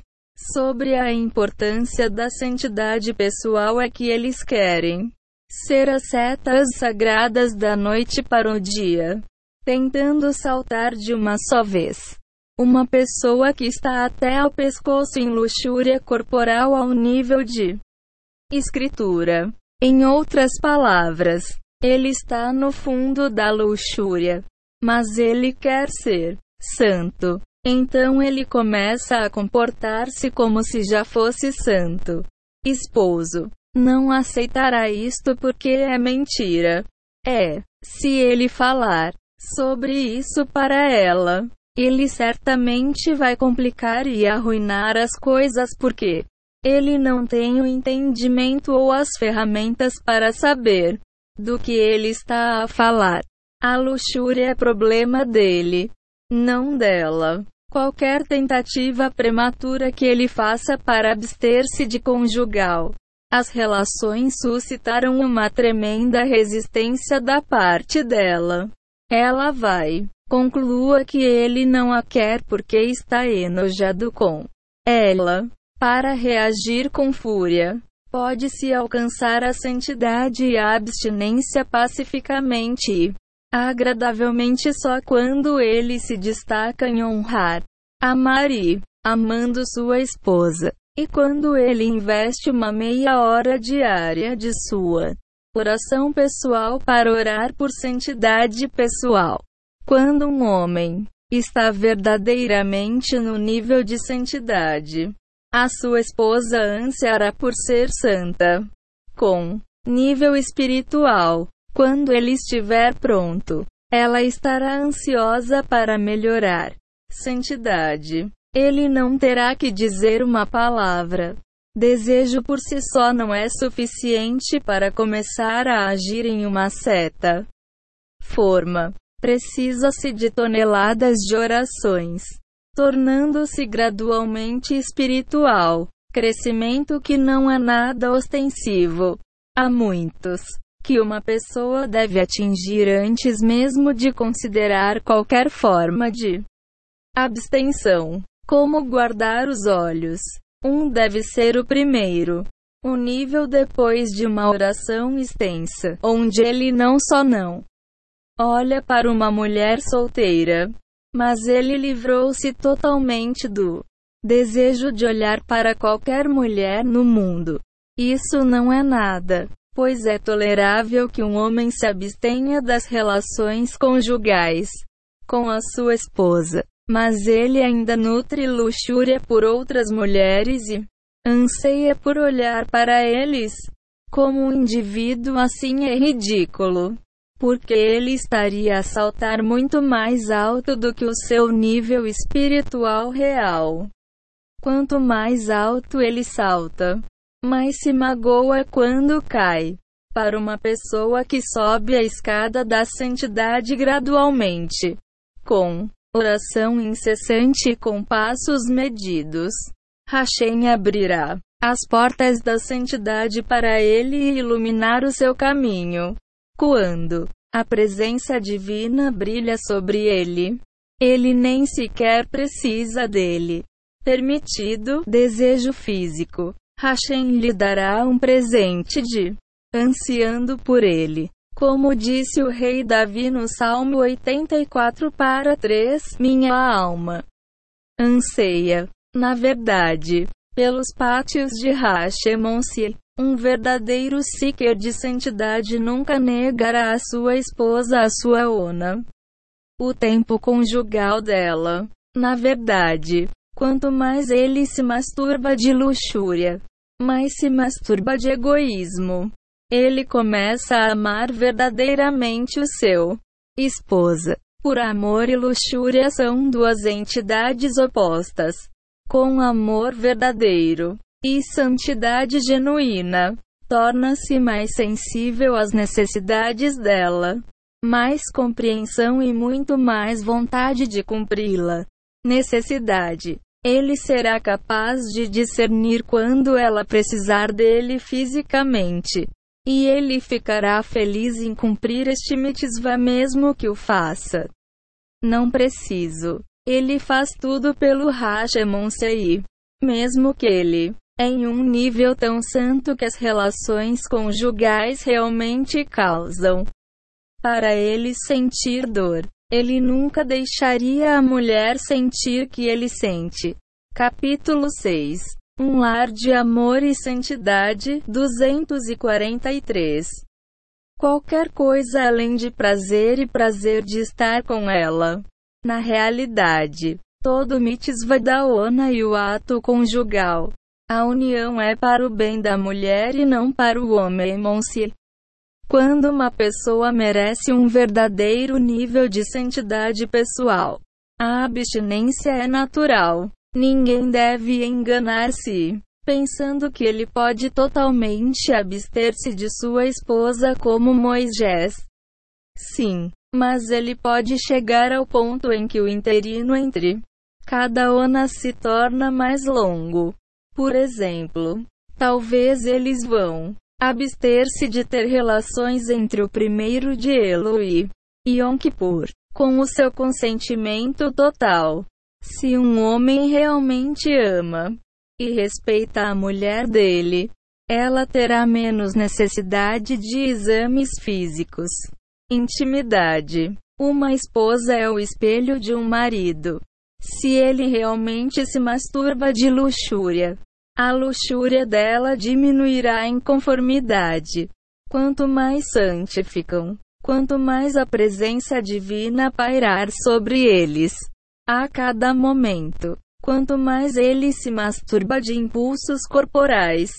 sobre a importância da santidade pessoal é que eles querem ser as setas sagradas da noite para o dia tentando saltar de uma só vez. Uma pessoa que está até ao pescoço em luxúria corporal ao nível de escritura. Em outras palavras, ele está no fundo da luxúria, mas ele quer ser santo. Então ele começa a comportar-se como se já fosse santo. Esposo não aceitará isto porque é mentira. É, se ele falar, sobre isso para ela. Ele certamente vai complicar e arruinar as coisas porque ele não tem o entendimento ou as ferramentas para saber do que ele está a falar. A luxúria é problema dele, não dela. Qualquer tentativa prematura que ele faça para abster-se de conjugal. As relações suscitaram uma tremenda resistência da parte dela. Ela vai. Conclua que ele não a quer porque está enojado com ela. Para reagir com fúria, pode-se alcançar a santidade e a abstinência pacificamente agradavelmente só quando ele se destaca em honrar, amar e amando sua esposa. E quando ele investe uma meia hora diária de sua Oração pessoal para orar por santidade pessoal. Quando um homem está verdadeiramente no nível de santidade, a sua esposa ansiará por ser santa. Com nível espiritual, quando ele estiver pronto, ela estará ansiosa para melhorar santidade. Ele não terá que dizer uma palavra. Desejo por si só não é suficiente para começar a agir em uma seta forma. Precisa-se de toneladas de orações, tornando-se gradualmente espiritual. Crescimento que não é nada ostensivo. Há muitos que uma pessoa deve atingir antes mesmo de considerar qualquer forma de abstenção, como guardar os olhos um deve ser o primeiro. O nível depois de uma oração extensa, onde ele não só não olha para uma mulher solteira, mas ele livrou-se totalmente do desejo de olhar para qualquer mulher no mundo. Isso não é nada, pois é tolerável que um homem se abstenha das relações conjugais com a sua esposa, mas ele ainda nutre luxúria por outras mulheres e anseia por olhar para eles. Como um indivíduo assim é ridículo porque ele estaria a saltar muito mais alto do que o seu nível espiritual real. Quanto mais alto ele salta, mais se magoa quando cai. Para uma pessoa que sobe a escada da santidade gradualmente, com oração incessante com passos medidos, Hashem abrirá as portas da santidade para ele e iluminar o seu caminho. Quando a presença divina brilha sobre ele, ele nem sequer precisa dele. Permitido desejo físico. Hashem lhe dará um presente de ansiando por ele. Como disse o rei Davi no Salmo 84 para 3, minha alma anseia, na verdade, pelos pátios de Hashemon-se. Um verdadeiro seeker de santidade nunca negará a sua esposa a sua ona. O tempo conjugal dela. Na verdade, quanto mais ele se masturba de luxúria, mais se masturba de egoísmo. Ele começa a amar verdadeiramente o seu esposa. Por amor e luxúria são duas entidades opostas. Com amor verdadeiro, e santidade genuína torna-se mais sensível às necessidades dela, mais compreensão e muito mais vontade de cumpri-la. Necessidade. Ele será capaz de discernir quando ela precisar dele fisicamente. E ele ficará feliz em cumprir este mitzvah mesmo que o faça. Não preciso. Ele faz tudo pelo Hashemon Sei. Mesmo que ele em um nível tão santo que as relações conjugais realmente causam para ele sentir dor. Ele nunca deixaria a mulher sentir que ele sente. Capítulo 6 Um lar de amor e santidade 243 Qualquer coisa além de prazer e prazer de estar com ela. Na realidade, todo mitzvah da ona e o ato conjugal a união é para o bem da mulher e não para o homem. Monsieur. Quando uma pessoa merece um verdadeiro nível de santidade pessoal, a abstinência é natural. Ninguém deve enganar-se, pensando que ele pode totalmente abster-se de sua esposa como Moisés. Sim, mas ele pode chegar ao ponto em que o interino entre cada ona se torna mais longo. Por exemplo, talvez eles vão abster-se de ter relações entre o primeiro de Elo e Yom Kippur, com o seu consentimento total. Se um homem realmente ama e respeita a mulher dele, ela terá menos necessidade de exames físicos. Intimidade. Uma esposa é o espelho de um marido. Se ele realmente se masturba de luxúria, a luxúria dela diminuirá em conformidade. Quanto mais santificam, quanto mais a presença divina pairar sobre eles, a cada momento, quanto mais ele se masturba de impulsos corporais,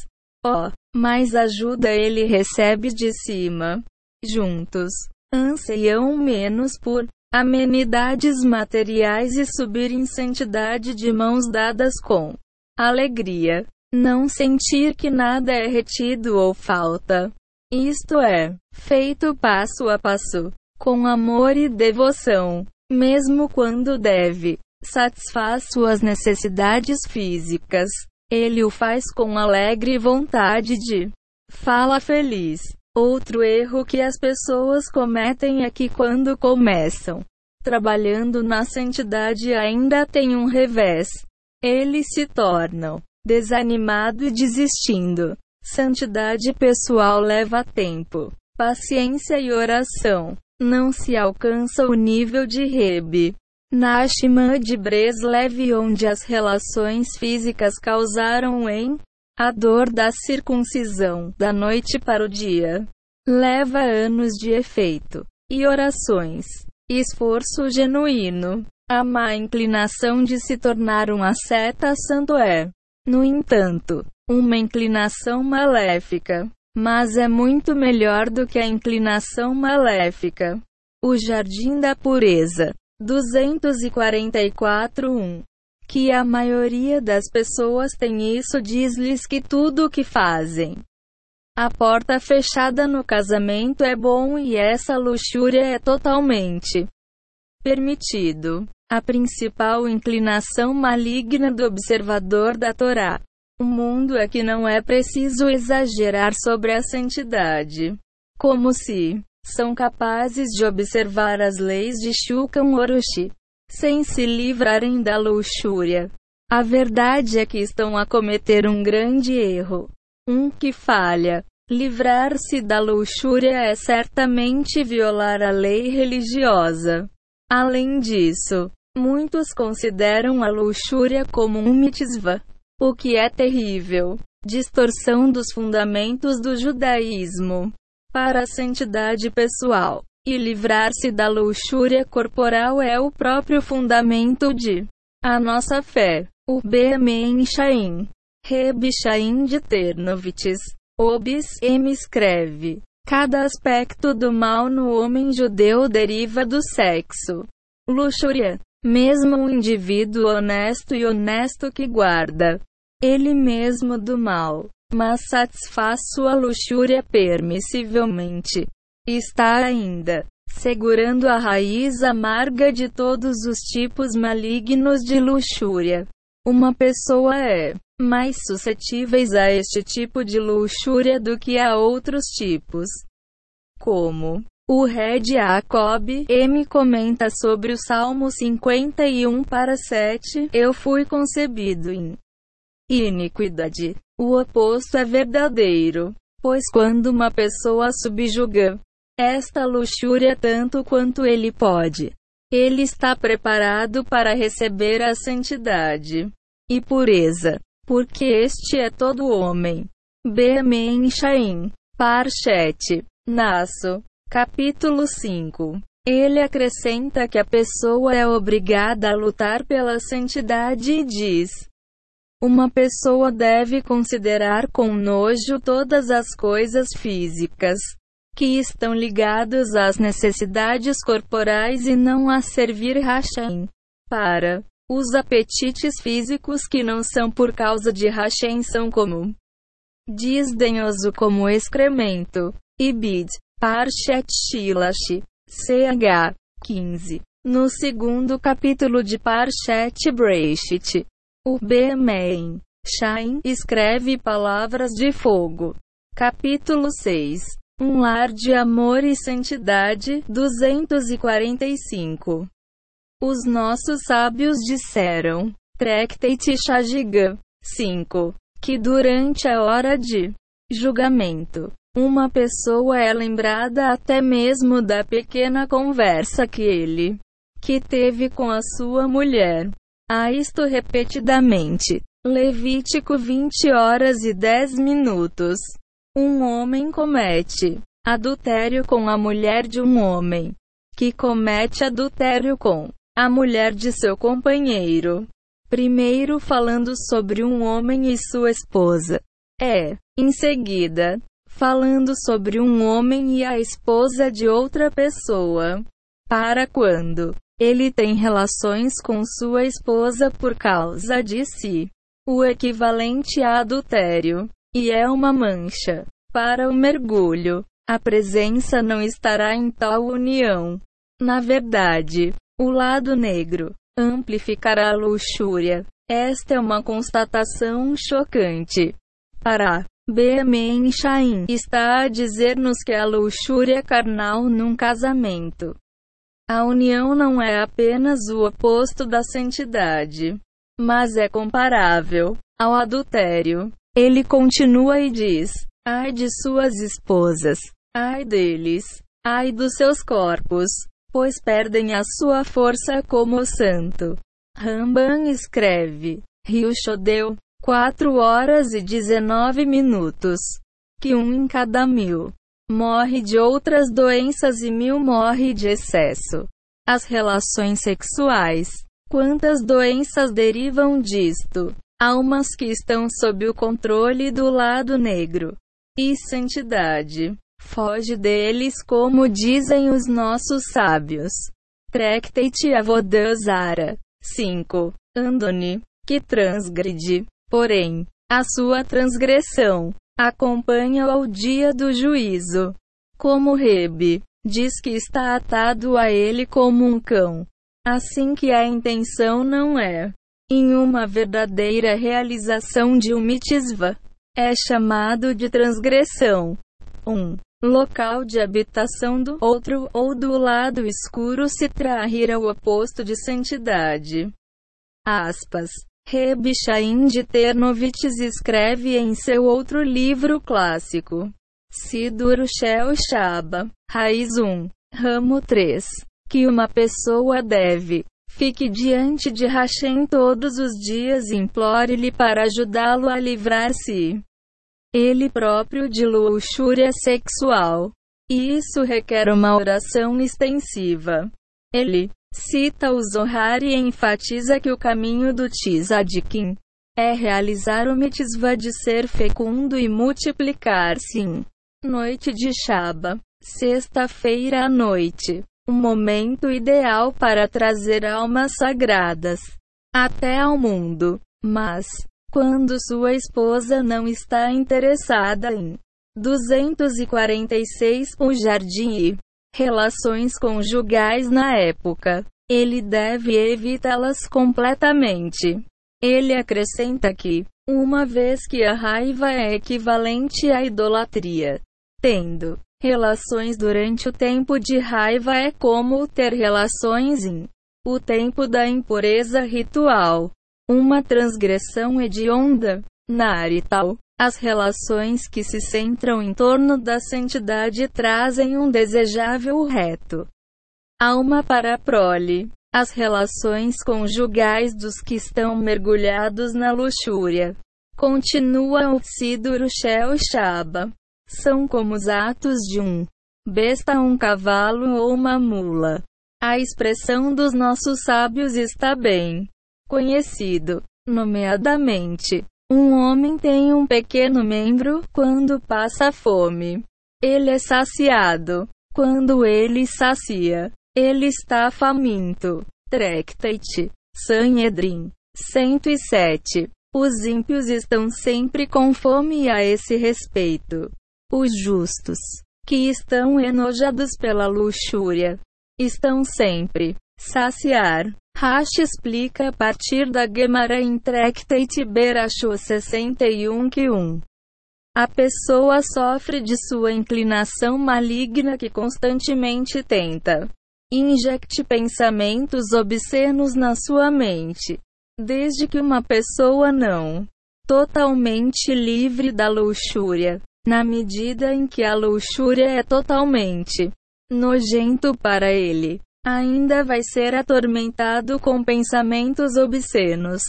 ó, oh, mais ajuda ele recebe de cima. Juntos, anseiam menos por amenidades materiais e subir em santidade de mãos dadas com alegria. Não sentir que nada é retido ou falta. Isto é, feito passo a passo, com amor e devoção, mesmo quando deve. Satisfaz suas necessidades físicas. Ele o faz com alegre vontade de fala feliz. Outro erro que as pessoas cometem é que quando começam trabalhando na santidade ainda tem um revés. Eles se tornam desanimado e desistindo. Santidade pessoal leva tempo, paciência e oração. Não se alcança o nível de Rebe. Nashima de Breslev onde as relações físicas causaram em a dor da circuncisão, da noite para o dia. Leva anos de efeito. E orações. Esforço genuíno. A má inclinação de se tornar um asceta santo é, no entanto, uma inclinação maléfica. Mas é muito melhor do que a inclinação maléfica. O Jardim da Pureza. 244.1 que a maioria das pessoas tem isso diz-lhes que tudo o que fazem. A porta fechada no casamento é bom e essa luxúria é totalmente permitido. A principal inclinação maligna do observador da Torá. O mundo é que não é preciso exagerar sobre a santidade. Como se são capazes de observar as leis de Shulchan Orochi sem se livrarem da luxúria. A verdade é que estão a cometer um grande erro. Um que falha. Livrar-se da luxúria é certamente violar a lei religiosa. Além disso, muitos consideram a luxúria como um mitzvah, o que é terrível. Distorção dos fundamentos do judaísmo. Para a santidade pessoal, e livrar-se da luxúria corporal é o próprio fundamento de a nossa fé. O Bemen. Reb Shain de Ternovitz. Obis M escreve. Cada aspecto do mal no homem judeu deriva do sexo. Luxúria. Mesmo um indivíduo honesto e honesto que guarda ele mesmo do mal, mas satisfaz sua luxúria permissivelmente está ainda segurando a raiz amarga de todos os tipos malignos de luxúria. Uma pessoa é mais suscetíveis a este tipo de luxúria do que a outros tipos. Como o Red Jacob M comenta sobre o Salmo 51 para 7, eu fui concebido em iniquidade. O oposto é verdadeiro, pois quando uma pessoa subjuga esta luxúria tanto quanto ele pode. Ele está preparado para receber a santidade e pureza, porque este é todo homem. Bemen Shain, Parchet, Nasso, capítulo 5. Ele acrescenta que a pessoa é obrigada a lutar pela santidade e diz: Uma pessoa deve considerar com nojo todas as coisas físicas, que estão ligados às necessidades corporais e não a servir Hashem. Para os apetites físicos que não são por causa de Hashem são como desdenhoso como excremento. Ibid, Parshat Shilash, CH 15. No segundo capítulo de Parshat Breshit, o Bemen, Shain, escreve palavras de fogo. Capítulo 6 um lar de amor e santidade. 245. Os nossos sábios disseram. Tractate Shajiga. 5. Que durante a hora de julgamento, uma pessoa é lembrada até mesmo da pequena conversa que ele que teve com a sua mulher. A isto repetidamente. Levítico 20 horas e 10 minutos. Um homem comete adultério com a mulher de um homem que comete adultério com a mulher de seu companheiro. Primeiro falando sobre um homem e sua esposa. É, em seguida, falando sobre um homem e a esposa de outra pessoa. Para quando ele tem relações com sua esposa por causa de si. O equivalente a adultério e é uma mancha. Para o mergulho, a presença não estará em tal união. Na verdade, o lado negro amplificará a luxúria. Esta é uma constatação chocante. Para Bemen Shain está a dizer-nos que a luxúria carnal num casamento. A união não é apenas o oposto da santidade, mas é comparável ao adultério. Ele continua e diz: Ai de suas esposas, ai deles, ai dos seus corpos, pois perdem a sua força como o santo. Ramban escreve, Rio Chodeu, 4 horas e 19 minutos, que um em cada mil morre de outras doenças e mil morre de excesso. As relações sexuais. Quantas doenças derivam disto? Almas que estão sob o controle do lado negro. E santidade. Foge deles como dizem os nossos sábios. Tractate Avodazara. 5. Andoni. Que transgride, porém, a sua transgressão. Acompanha ao dia do juízo. Como Rebe, diz que está atado a ele como um cão. Assim que a intenção não é em uma verdadeira realização de um mitzvah, é chamado de transgressão. 1. Um, local de habitação do outro ou do lado escuro se trahir o oposto de santidade. Aspas. Reb Chaim de Ternovitz escreve em seu outro livro clássico, Sidur Shel Shaba, Raiz 1, Ramo 3, que uma pessoa deve Fique diante de Hashem todos os dias e implore-lhe para ajudá-lo a livrar-se ele próprio de luxúria sexual. E isso requer uma oração extensiva. Ele Cita o Zohar e enfatiza que o caminho do Tzadikim é realizar o mitzvah de ser fecundo e multiplicar-se. Noite de Shaba, sexta-feira à noite, o momento ideal para trazer almas sagradas até ao mundo. Mas, quando sua esposa não está interessada em 246 O Jardim e relações conjugais na época. Ele deve evitá-las completamente. Ele acrescenta que, uma vez que a raiva é equivalente à idolatria, tendo relações durante o tempo de raiva é como ter relações em o tempo da impureza ritual. Uma transgressão hedionda. Narital. As relações que se centram em torno da santidade trazem um desejável reto. Alma para a prole. As relações conjugais dos que estão mergulhados na luxúria. Continua o Sidur Shel Shaba. São como os atos de um besta, um cavalo ou uma mula. A expressão dos nossos sábios está bem conhecido, nomeadamente, um homem tem um pequeno membro quando passa fome. Ele é saciado. Quando ele sacia, ele está faminto. Tractate. Sanhedrin. 107. Os ímpios estão sempre com fome a esse respeito. Os justos, que estão enojados pela luxúria, estão sempre saciar. Rashi explica a partir da Gemara em Tractate Berachot 61 que 1. A pessoa sofre de sua inclinação maligna que constantemente tenta injecte pensamentos obscenos na sua mente. Desde que uma pessoa não totalmente livre da luxúria, na medida em que a luxúria é totalmente nojento para ele, ainda vai ser atormentado com pensamentos obscenos.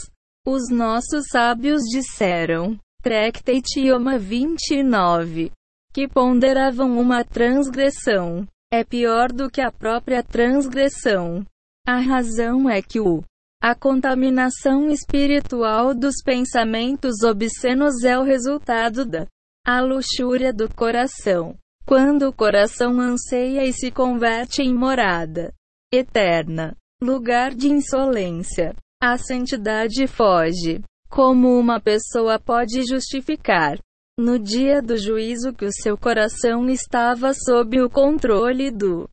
Os nossos sábios disseram, Tractate Yoma 29, que ponderavam uma transgressão. É pior do que a própria transgressão. A razão é que o a contaminação espiritual dos pensamentos obscenos é o resultado da a luxúria do coração. Quando o coração anseia e se converte em morada eterna, lugar de insolência. A santidade foge. Como uma pessoa pode justificar, no dia do juízo, que o seu coração estava sob o controle do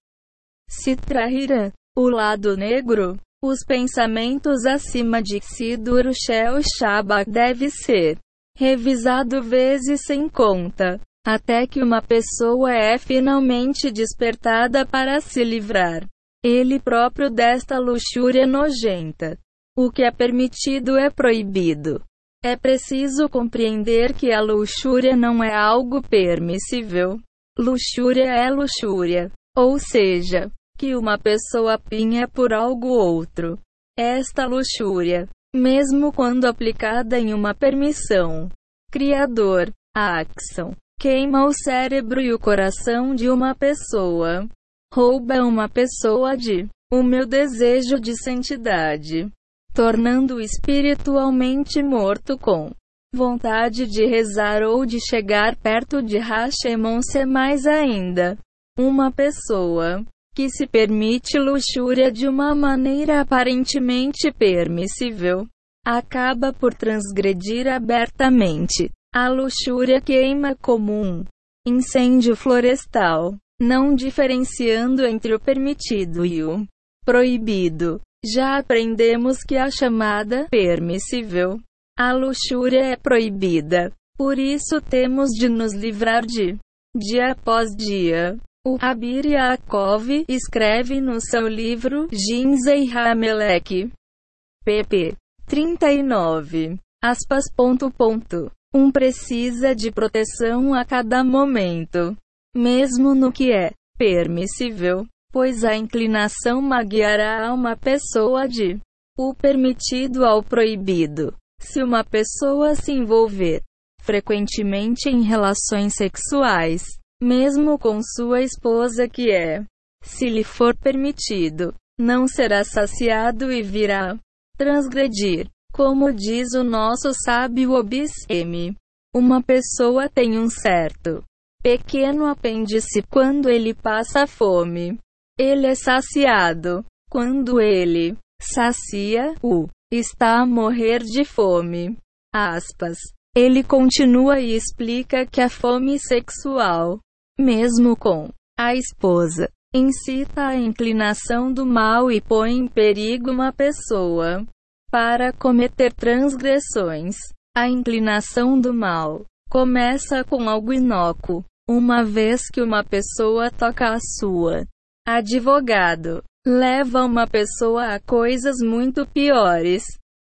Sitrahira, o lado negro? Os pensamentos acima de Sidur Shel Shaba deve ser revisado vezes sem conta, até que uma pessoa é finalmente despertada para se livrar ele próprio desta luxúria nojenta. O que é permitido é proibido. É preciso compreender que a luxúria não é algo permissível. Luxúria é luxúria. Ou seja, que uma pessoa pinha por algo outro. Esta luxúria, mesmo quando aplicada em uma permissão, criador, a queima o cérebro e o coração de uma pessoa, rouba uma pessoa de o meu desejo de santidade, tornando-o espiritualmente morto com vontade de rezar ou de chegar perto de Hashemon-se mais ainda. Uma pessoa que se permite luxúria de uma maneira aparentemente permissível, acaba por transgredir abertamente. A luxúria queima como um incêndio florestal, não diferenciando entre o permitido e o proibido. Já aprendemos que a chamada permissível, a luxúria é proibida. Por isso temos de nos livrar de dia após dia. O Abir Yaakov escreve no seu livro Ginzei Hamelek. pp. 39. Aspas. Ponto, ponto. Um precisa de proteção a cada momento, mesmo no que é permissível, pois a inclinação maguiará uma pessoa de o permitido ao proibido. Se uma pessoa se envolver frequentemente em relações sexuais, mesmo com sua esposa que é, se lhe for permitido, não será saciado e virá transgredir. Como diz o nosso sábio Obisem, uma pessoa tem um certo pequeno apêndice quando ele passa fome. Ele é saciado quando ele sacia o está a morrer de fome. Aspas. Ele continua e explica que a fome sexual mesmo com a esposa, incita a inclinação do mal e põe em perigo uma pessoa para cometer transgressões. A inclinação do mal começa com algo inócuo, uma vez que uma pessoa toca a sua. Advogado leva uma pessoa a coisas muito piores.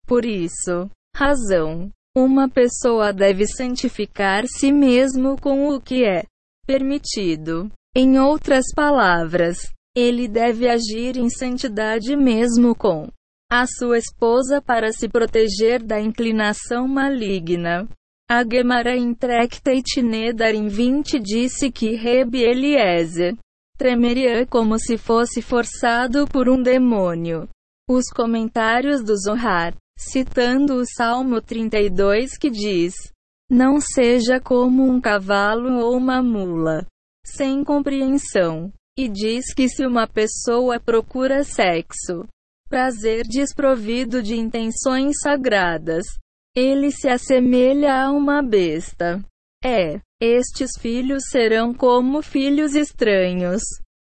Por isso, razão, uma pessoa deve santificar-se mesmo com o que é permitido. Em outras palavras, ele deve agir em santidade mesmo com a sua esposa para se proteger da inclinação maligna. A Gemara em Tractate Nedarim 20 disse que Reb Eliezer tremeria como se fosse forçado por um demônio. Os comentários do Zohar, citando o Salmo 32 que diz: não seja como um cavalo ou uma mula, sem compreensão. E diz que se uma pessoa procura sexo, prazer desprovido de intenções sagradas, ele se assemelha a uma besta. É, estes filhos serão como filhos estranhos.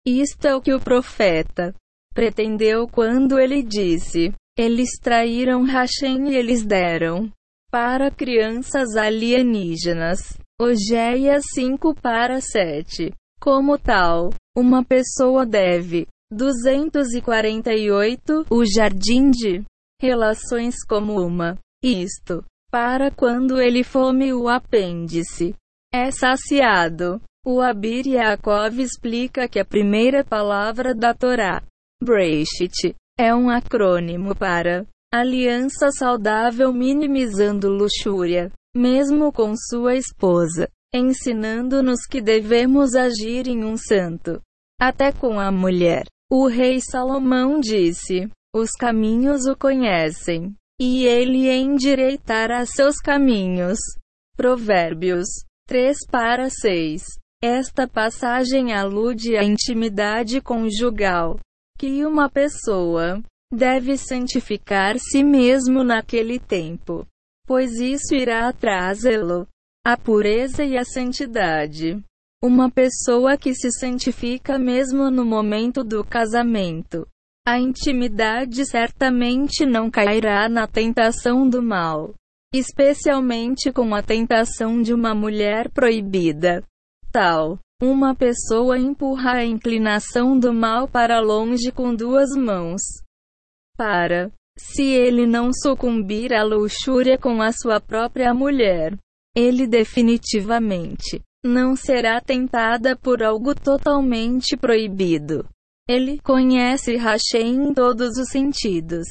Isto é o que o profeta pretendeu quando ele disse: Eles traíram Hashem e eles deram para crianças alienígenas. Ogéia 5 para 7. Como tal, uma pessoa deve 248 o jardim de relações como uma isto para quando ele fome o apêndice é saciado. O Abir Yaakov explica que a primeira palavra da Torá, Breshit, é um acrônimo para Aliança saudável minimizando luxúria, mesmo com sua esposa, ensinando-nos que devemos agir em um santo. Até com a mulher. O rei Salomão disse: Os caminhos o conhecem, e ele endireitará seus caminhos. Provérbios 3 para 6. Esta passagem alude à intimidade conjugal que uma pessoa deve santificar-se mesmo naquele tempo, pois isso irá atrasá-lo. A pureza e a santidade. Uma pessoa que se santifica mesmo no momento do casamento. A intimidade certamente não cairá na tentação do mal, especialmente com a tentação de uma mulher proibida. Tal, uma pessoa empurra a inclinação do mal para longe com duas mãos para, se ele não sucumbir à luxúria com a sua própria mulher, ele definitivamente não será tentada por algo totalmente proibido. Ele conhece Hashem em todos os sentidos.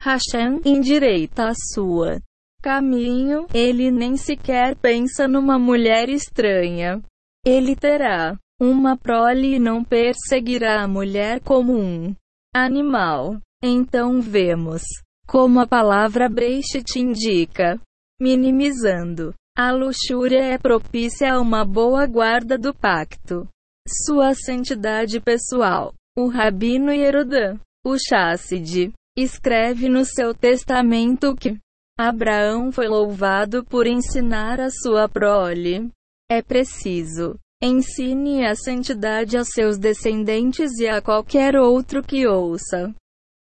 Hashem endireita a sua caminho, ele nem sequer pensa numa mulher estranha. Ele terá uma prole e não perseguirá a mulher como um animal. Então vemos como a palavra te indica, minimizando. A luxúria é propícia a uma boa guarda do pacto. Sua santidade pessoal. O Rabino Yerudan, o Chassid, escreve no seu testamento que Abraão foi louvado por ensinar a sua prole. É preciso. Ensine a santidade a seus descendentes e a qualquer outro que ouça.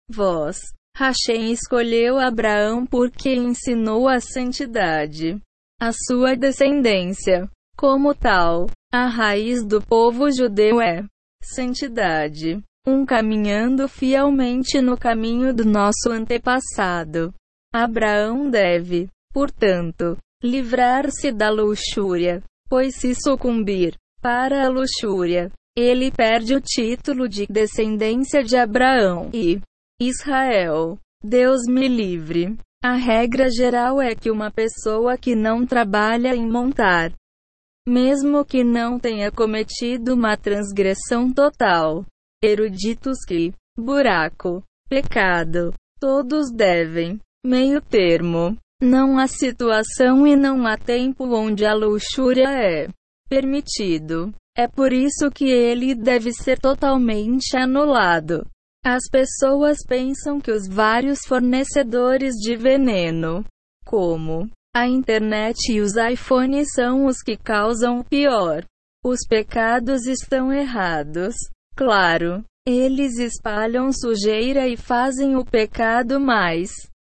Vós, Hashem escolheu Abraão porque ensinou a santidade. A sua descendência. Como tal, a raiz do povo judeu é santidade. Um caminhando fielmente no caminho do nosso antepassado. Abraão deve, portanto, livrar-se da luxúria, pois se sucumbir para a luxúria, ele perde o título de descendência de Abraão e Israel. Deus me livre. A regra geral é que uma pessoa que não trabalha em montar, mesmo que não tenha cometido uma transgressão total, eruditos que, buraco, pecado, todos devem meio termo. Não há situação e não há tempo onde a luxúria é permitido. É por isso que ele deve ser totalmente anulado. As pessoas pensam que os vários fornecedores de veneno, como a internet e os iPhones, são os que causam o pior. Os pecados estão errados. Claro, eles espalham sujeira e fazem o pecado mais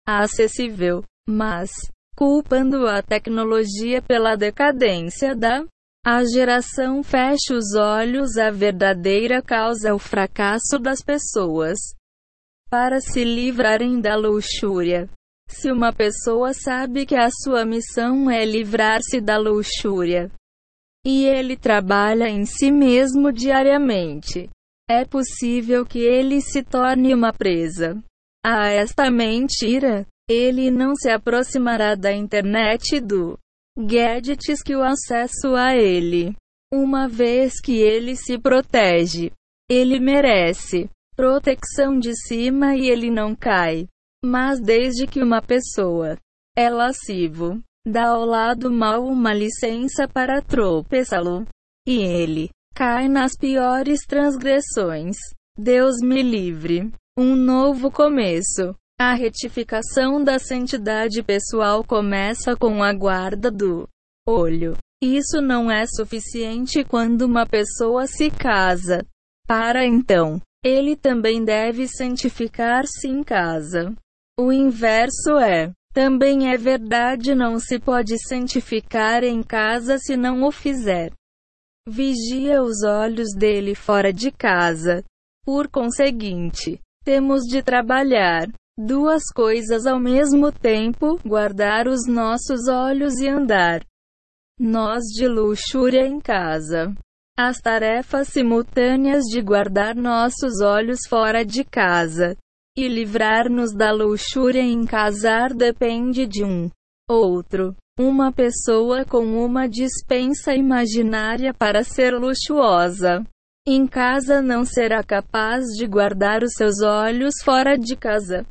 acessível, mas, culpando a tecnologia pela decadência da a geração fecha os olhos à verdadeira causa o fracasso das pessoas. Para se livrarem da luxúria. Se uma pessoa sabe que a sua missão é livrar-se da luxúria, e ele trabalha em si mesmo diariamente, é possível que ele se torne uma presa a esta mentira. Ele não se aproximará da internet do gadgets que o acesso a ele. Uma vez que ele se protege, ele merece proteção de cima e ele não cai. Mas desde que uma pessoa é lascivo, dá ao lado mal uma licença para tropeçá-lo, e ele cai nas piores transgressões. Deus me livre. Um novo começo. A retificação da santidade pessoal começa com a guarda do olho. Isso não é suficiente quando uma pessoa se casa. Para então, ele também deve santificar-se em casa. O inverso é. Também é verdade, não se pode santificar em casa se não o fizer. Vigia os olhos dele fora de casa. Por conseguinte, temos de trabalhar duas coisas ao mesmo tempo: guardar os nossos olhos e andar. Nós de luxúria em casa. As tarefas simultâneas de guardar nossos olhos fora de casa e livrar-nos da luxúria em casar depende de um outro. Uma pessoa com uma dispensa imaginária para ser luxuosa em casa não será capaz de guardar os seus olhos fora de casa.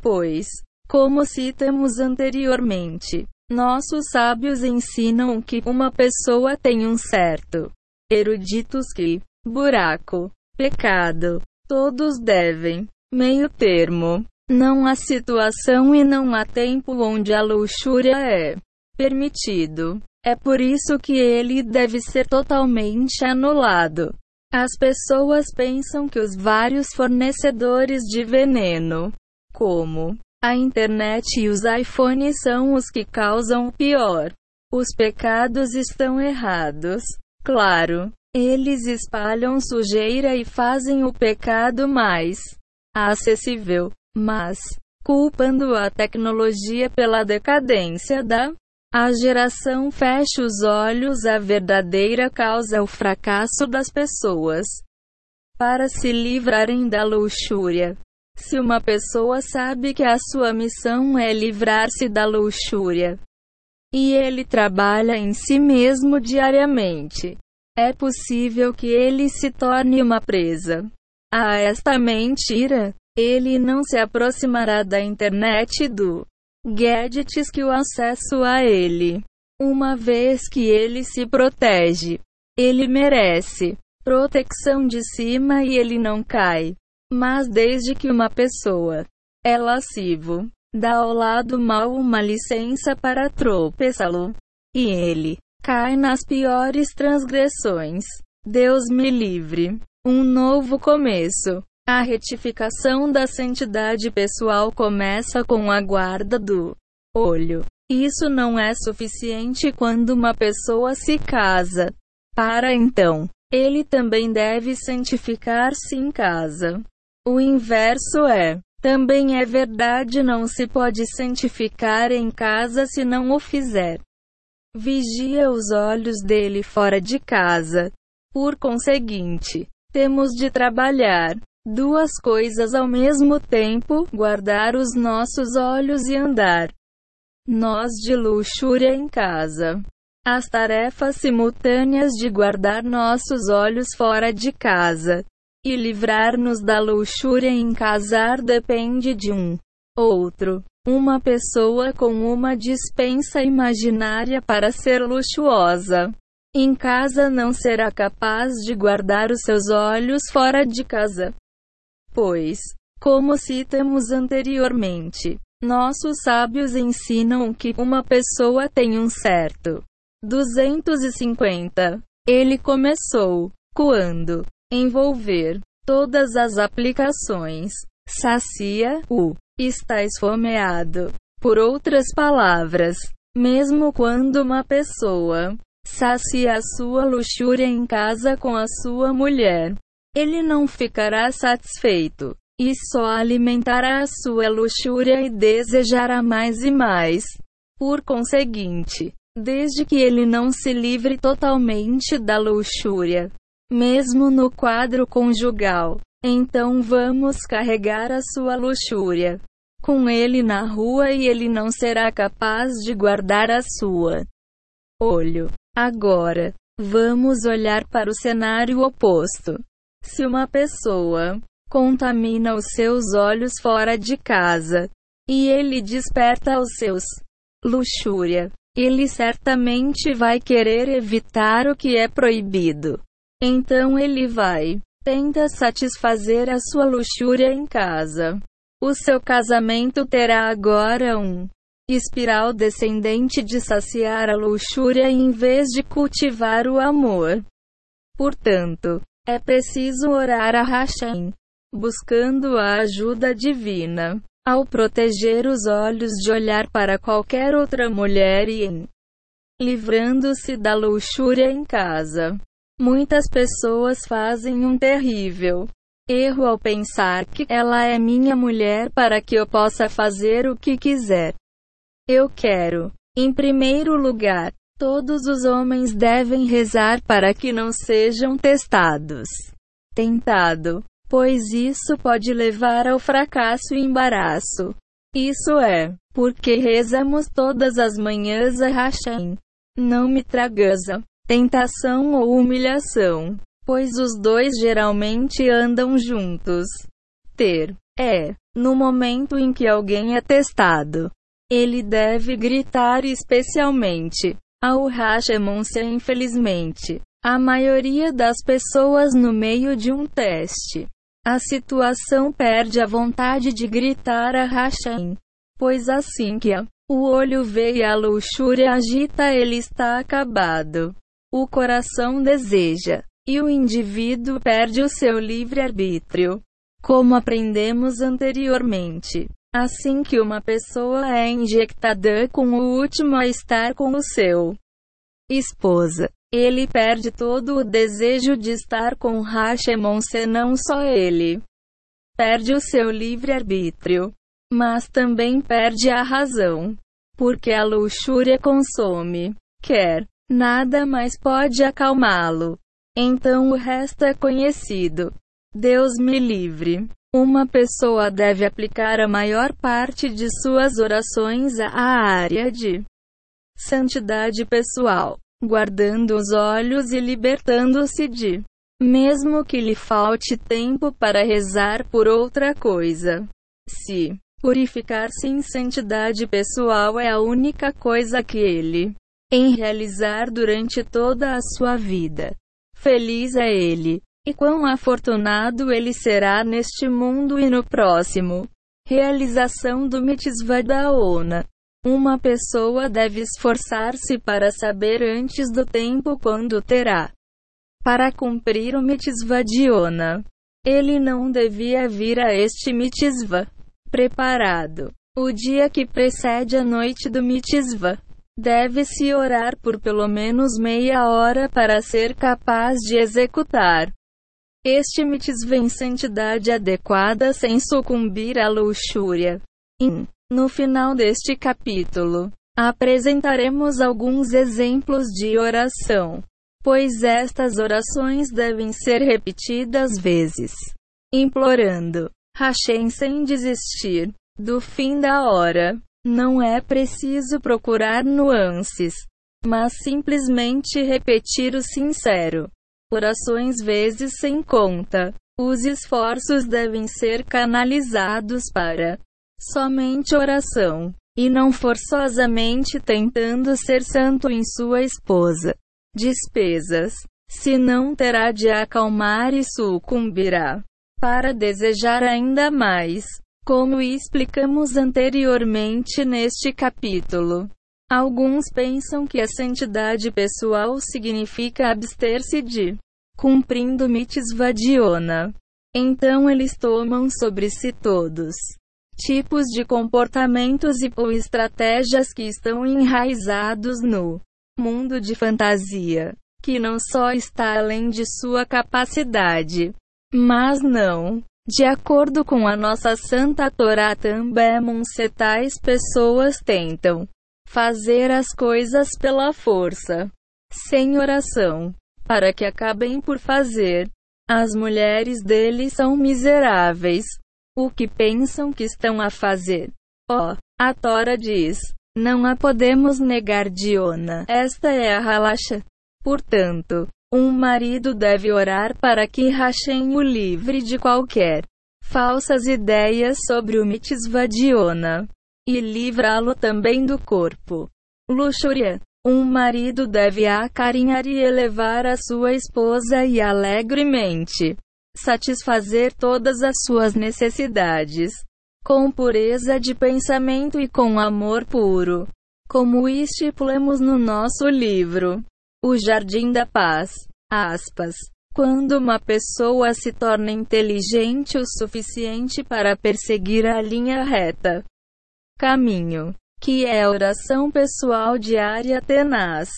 Pois, como citamos anteriormente, nossos sábios ensinam que uma pessoa tem um certo eruditos que buraco, pecado, todos devem meio termo. Não há situação e não há tempo onde a luxúria é permitido. É por isso que ele deve ser totalmente anulado. As pessoas pensam que os vários fornecedores de veneno, como a internet e os iPhones, são os que causam o pior. Os pecados estão errados. Claro, eles espalham sujeira e fazem o pecado mais acessível, mas culpando a tecnologia pela decadência da a geração fecha os olhos à verdadeira causa o fracasso das pessoas. para se livrarem da luxúria. Se uma pessoa sabe que a sua missão é livrar-se da luxúria, e ele trabalha em si mesmo diariamente, é possível que ele se torne uma presa a esta mentira. Ele não se aproximará da internet do gadgets que o acesso a ele. Uma vez que ele se protege, ele merece proteção de cima e ele não cai. Mas desde que uma pessoa é lascivo, dá ao lado mal uma licença para tropeçá-lo, e ele cai nas piores transgressões. Deus me livre. Um novo começo. A retificação da santidade pessoal começa com a guarda do olho. Isso não é suficiente quando uma pessoa se casa. Para então, ele também deve santificar-se em casa. O inverso é. Também é verdade, não se pode santificar em casa se não o fizer. Vigia os olhos dele fora de casa. Por conseguinte, temos de trabalhar duas coisas ao mesmo tempo: guardar os nossos olhos e andar nós de luxúria em casa. As tarefas simultâneas de guardar nossos olhos fora de casa e livrar-nos da luxúria em casar depende de um outro. Uma pessoa com uma dispensa imaginária para ser luxuosa em casa não será capaz de guardar os seus olhos fora de casa. Pois, como citamos anteriormente, nossos sábios ensinam que uma pessoa tem um certo 250. Ele começou, quando envolver todas as aplicações, sacia o está esfomeado. Por outras palavras, mesmo quando uma pessoa sacia a sua luxúria em casa com a sua mulher, ele não ficará satisfeito e só alimentará a sua luxúria e desejará mais e mais. Por conseguinte, desde que ele não se livre totalmente da luxúria, mesmo no quadro conjugal, então vamos carregar a sua luxúria com ele na rua e ele não será capaz de guardar a sua olho. Agora, vamos olhar para o cenário oposto. Se uma pessoa contamina os seus olhos fora de casa e ele desperta os seus luxúria, ele certamente vai querer evitar o que é proibido. Então ele vai tenta satisfazer a sua luxúria em casa. O seu casamento terá agora um espiral descendente de saciar a luxúria em vez de cultivar o amor. Portanto, é preciso orar a Hashem, buscando a ajuda divina, ao proteger os olhos de olhar para qualquer outra mulher e em livrando-se da luxúria em casa. Muitas pessoas fazem um terrível erro ao pensar que ela é minha mulher para que eu possa fazer o que quiser. Eu quero. Em primeiro lugar, todos os homens devem rezar para que não sejam testados. Tentado. Pois isso pode levar ao fracasso e embaraço. Isso é, porque rezamos todas as manhãs a Hashem. Não me tragas a tentação ou humilhação, pois os dois geralmente andam juntos. Ter é, no momento em que alguém é testado, ele deve gritar especialmente ao Hashemonsia infelizmente. A maioria das pessoas no meio de um teste. A situação perde a vontade de gritar a Hashem. Pois assim que a, o olho vê e a luxúria agita ele está acabado. O coração deseja. E o indivíduo perde o seu livre-arbítrio. Como aprendemos anteriormente. Assim que uma pessoa é injectada com o último a estar com o seu esposa, ele perde todo o desejo de estar com Hashemon não só ele perde o seu livre-arbítrio, mas também perde a razão, porque a luxúria consome, quer, nada mais pode acalmá-lo. Então o resto é conhecido. Deus me livre. Uma pessoa deve aplicar a maior parte de suas orações à área de santidade pessoal, guardando os olhos e libertando-se de, mesmo que lhe falte tempo para rezar por outra coisa. Se purificar-se em santidade pessoal é a única coisa que ele em realizar durante toda a sua vida. Feliz é ele, e quão afortunado ele será neste mundo e no próximo. Realização do mitzvah da ONA. Uma pessoa deve esforçar-se para saber antes do tempo quando terá para cumprir o mitzvah de Ona. Ele não devia vir a este mitzvah preparado. O dia que precede a noite do mitzvah Deve-se orar por pelo menos meia hora para ser capaz de executar este mitzvah em santidade adequada sem sucumbir à luxúria. E, no final deste capítulo, apresentaremos alguns exemplos de oração, pois estas orações devem ser repetidas vezes, implorando Hashem sem desistir do fim da hora. Não é preciso procurar nuances, mas simplesmente repetir o sincero. Orações vezes sem conta. Os esforços devem ser canalizados para somente oração, e não forçosamente tentando ser santo em sua esposa. Despesas. Senão terá de acalmar e sucumbirá para desejar ainda mais como explicamos anteriormente neste capítulo. Alguns pensam que a santidade pessoal significa abster-se de cumprindo mitzvah diona. Então eles tomam sobre si todos tipos de comportamentos e ou estratégias que estão enraizados no mundo de fantasia, que não só está além de sua capacidade, mas não de acordo com a nossa Santa Torá também tais pessoas tentam fazer as coisas pela força, sem oração, para que acabem por fazer. As mulheres deles são miseráveis. O que pensam que estão a fazer? Ó, oh, a Tora diz: não a podemos negar Diona. Esta é a Halacha. Portanto, um marido deve orar para que Hashem o livre de qualquer falsas ideias sobre o mitzvah de Ona e livrá-lo também do corpo. Luxúria. Um marido deve acarinhar e elevar a sua esposa e alegremente satisfazer todas as suas necessidades, com pureza de pensamento e com amor puro, como estipulamos no nosso livro. O Jardim da Paz. Aspas. Quando uma pessoa se torna inteligente o suficiente para perseguir a linha reta. Caminho. Que é oração pessoal diária tenaz.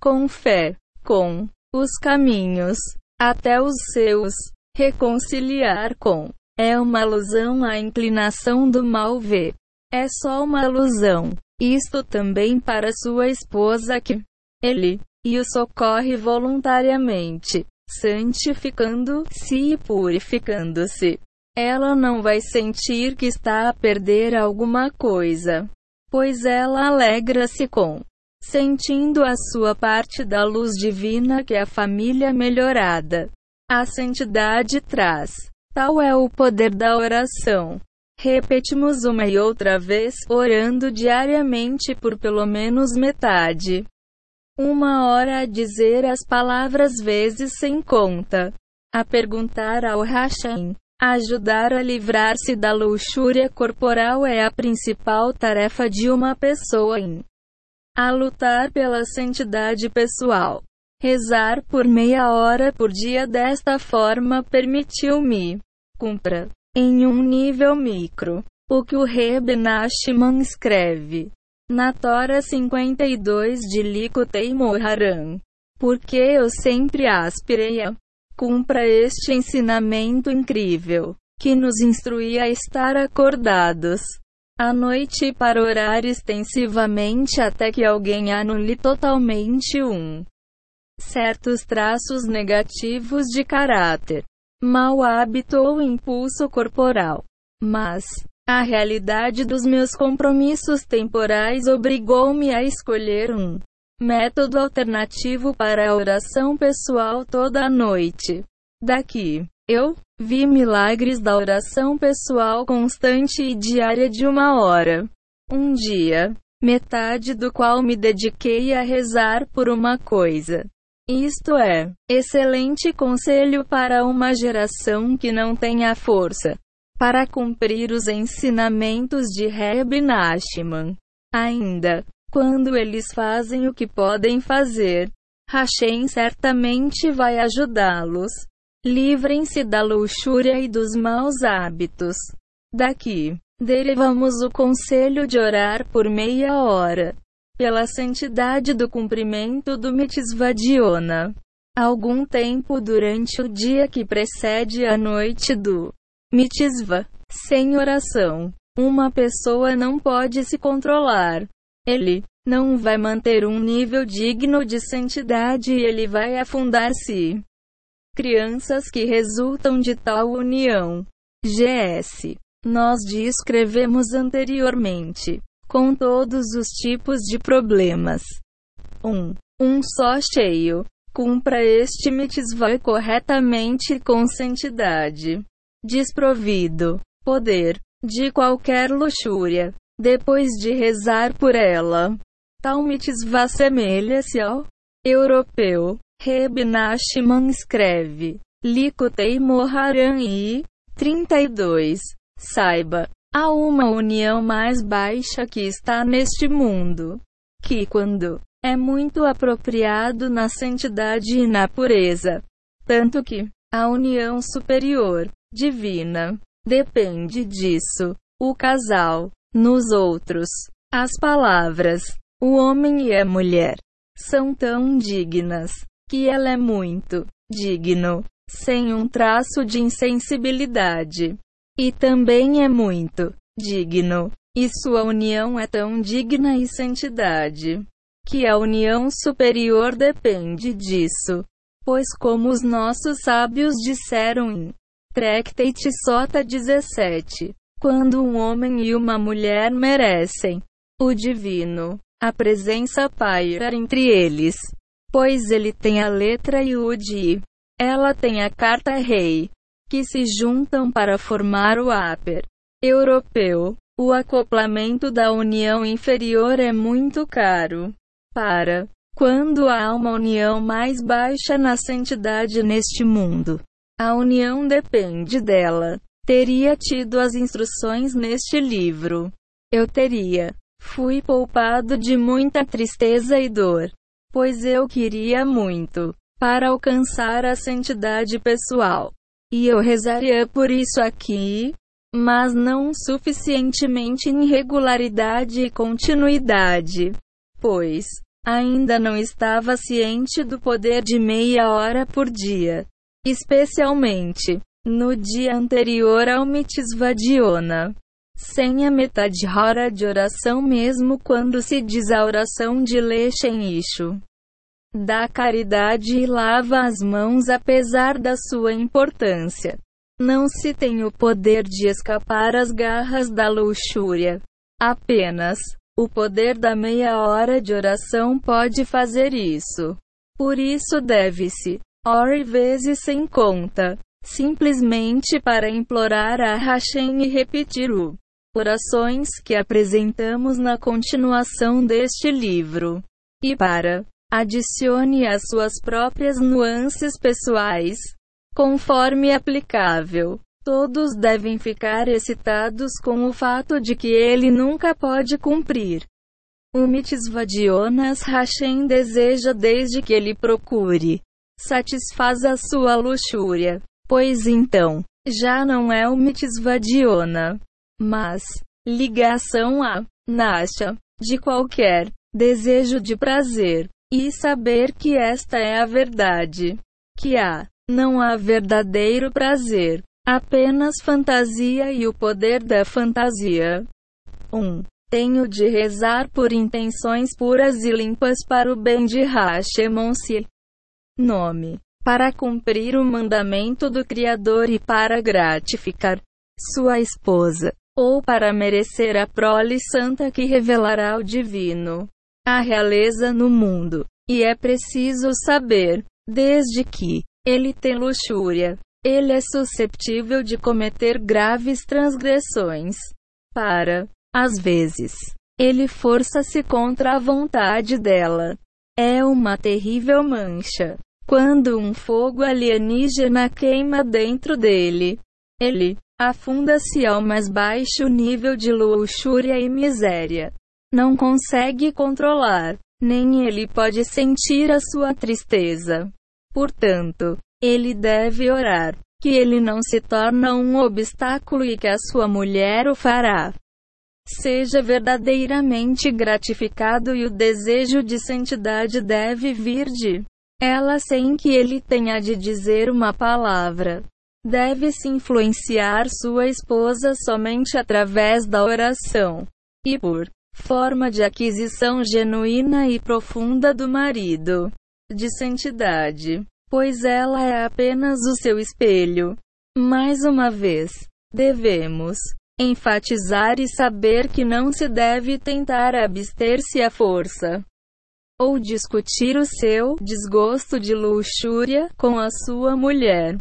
Com fé. Com os caminhos. Até os seus. Reconciliar com. É uma alusão à inclinação do mal ver. É só uma alusão. Isto também para sua esposa que ele e o socorre voluntariamente, santificando-se e purificando-se. Ela não vai sentir que está a perder alguma coisa, pois ela alegra-se com sentindo a sua parte da luz divina que a família melhorada, a santidade traz. Tal é o poder da oração. Repetimos uma e outra vez, orando diariamente por pelo menos metade uma hora a dizer as palavras vezes sem conta. A perguntar ao Hashem. Ajudar a livrar-se da luxúria corporal é a principal tarefa de uma pessoa em a lutar pela santidade pessoal. Rezar por meia hora por dia desta forma permitiu-me cumpra em um nível micro o que o Reb Nachman escreve na Tora 52 de Likutei Moharan. Porque eu sempre aspirei a cumpra este ensinamento incrível, que nos instruía a estar acordados à noite para orar extensivamente até que alguém anule totalmente um certos traços negativos de caráter. mau hábito ou impulso corporal. Mas, a realidade dos meus compromissos temporais obrigou-me a escolher um método alternativo para a oração pessoal toda a noite. Daqui, eu vi milagres da oração pessoal constante e diária de uma hora. Um dia, metade do qual me dediquei a rezar por uma coisa. Isto é, excelente conselho para uma geração que não tem a força para cumprir os ensinamentos de Reb Nachman. Ainda, quando eles fazem o que podem fazer, Hashem certamente vai ajudá-los. Livrem-se da luxúria e dos maus hábitos. Daqui, derivamos o conselho de orar por meia hora, pela santidade do cumprimento do mitzvah. Algum tempo durante o dia que precede a noite do mitzvah, sem oração, uma pessoa não pode se controlar. Ele não vai manter um nível digno de santidade e ele vai afundar-se crianças que resultam de tal união. GS. Nós descrevemos anteriormente, com todos os tipos de problemas. 1. Um, um só cheio. Cumpra este mitzvah corretamente com santidade. Desprovido. Poder. De qualquer luxúria. Depois de rezar por ela. Tal mitzvah semelha-se ao europeu. Reb Nachman escreve. Likutei Moharan I. 32. Saiba, há uma união mais baixa que está neste mundo, que quando é muito apropriado na santidade e na pureza, tanto que a união superior, divina, depende disso. O casal, nos outros, as palavras, o homem e a mulher, são tão dignas que ela é muito digno, sem um traço de insensibilidade. E também é muito digno. E sua união é tão digna e santidade que a união superior depende disso. Pois, como os nossos sábios disseram em Tractate Sota 17, quando um homem e uma mulher merecem o divino, a presença paira entre eles pois ele tem a letra e o de. Ela tem a carta rei, que se juntam para formar o upper europeu. O acoplamento da união inferior é muito caro. Para quando há uma união mais baixa na santidade neste mundo, a união depende dela. Teria tido as instruções neste livro. Eu teria. Fui poupado de muita tristeza e dor pois eu queria muito para alcançar a santidade pessoal. E eu rezaria por isso aqui, mas não suficientemente em regularidade e continuidade, pois ainda não estava ciente do poder de meia hora por dia, especialmente no dia anterior ao mitzvah de Ona. Sem a metade hora de oração mesmo quando se diz a oração de Lechem Ishu. Dá caridade e lava as mãos apesar da sua importância. Não se tem o poder de escapar às garras da luxúria. Apenas o poder da meia hora de oração pode fazer isso. Por isso deve-se, ore vezes sem conta, simplesmente para implorar a Hashem e repetir o orações que apresentamos na continuação deste livro. E para adicione as suas próprias nuances pessoais, conforme aplicável. Todos devem ficar excitados com o fato de que ele nunca pode cumprir. O mitzvah de Onas Hashem deseja desde que ele procure satisfaz a sua luxúria, pois então, já não é o mitzvah de Ona mas ligação a nasha de qualquer desejo de prazer e saber que esta é a verdade, que há não há verdadeiro prazer, apenas fantasia e o poder da fantasia. 1. Um, tenho de rezar por intenções puras e limpas para o bem de Hashemonsi. Nome para cumprir o mandamento do Criador e para gratificar sua esposa, ou para merecer a prole santa que revelará o divino, a realeza no mundo. E é preciso saber, desde que ele tem luxúria, ele é susceptível de cometer graves transgressões. Para, às vezes, ele força-se contra a vontade dela. É uma terrível mancha. Quando um fogo alienígena queima dentro dele, ele afunda-se ao mais baixo nível de luxúria e miséria. Não consegue controlar, nem ele pode sentir a sua tristeza. Portanto, ele deve orar, que ele não se torne um obstáculo e que a sua mulher o fará. Seja verdadeiramente gratificado e o desejo de santidade deve vir de ela sem que ele tenha de dizer uma palavra. Deve-se influenciar sua esposa somente através da oração e por forma de aquisição genuína e profunda do marido de santidade, pois ela é apenas o seu espelho. Mais uma vez, devemos enfatizar e saber que não se deve tentar abster-se à força ou discutir o seu desgosto de luxúria com a sua mulher,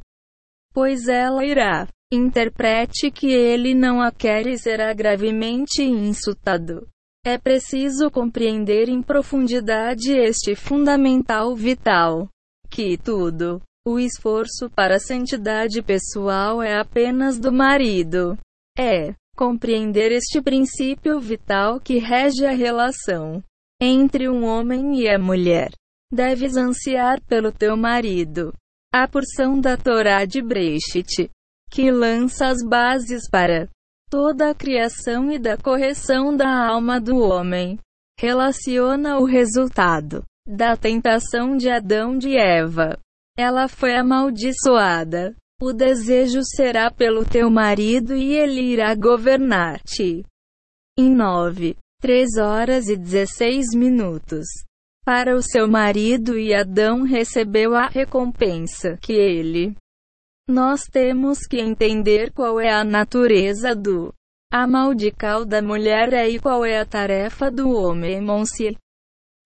pois ela irá interprete que ele não a quer e será gravemente insultado. É preciso compreender em profundidade este fundamental vital, que tudo, o esforço para a santidade pessoal é apenas do marido. É compreender este princípio vital que rege a relação entre um homem e a mulher. Deves ansiar pelo teu marido. A porção da Torá de Breshit, que lança as bases para toda a criação e da correção da alma do homem, relaciona o resultado da tentação de Adão de Eva. Ela foi amaldiçoada. O desejo será pelo teu marido e ele irá governar-te. Em 9. 3 horas e 16 minutos. Para o seu marido e Adão recebeu a recompensa que ele. Nós temos que entender qual é a natureza do amaldical da mulher e qual é a tarefa do homem Monsi.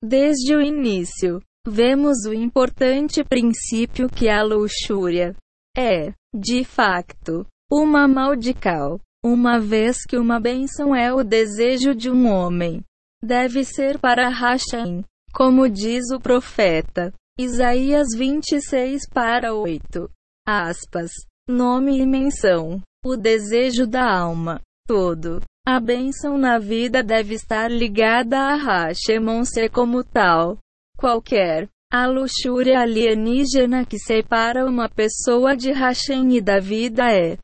Desde o início, vemos o importante princípio que a luxúria é, de facto, uma maldical. Uma vez que uma bênção é o desejo de um homem, deve ser para Hashem, como diz o profeta. Isaías 26 para 8. Aspas. Nome e menção. O desejo da alma. Todo. A bênção na vida deve estar ligada a Hashemon-se como tal. Qualquer. A luxúria alienígena que separa uma pessoa de Hashem e da vida é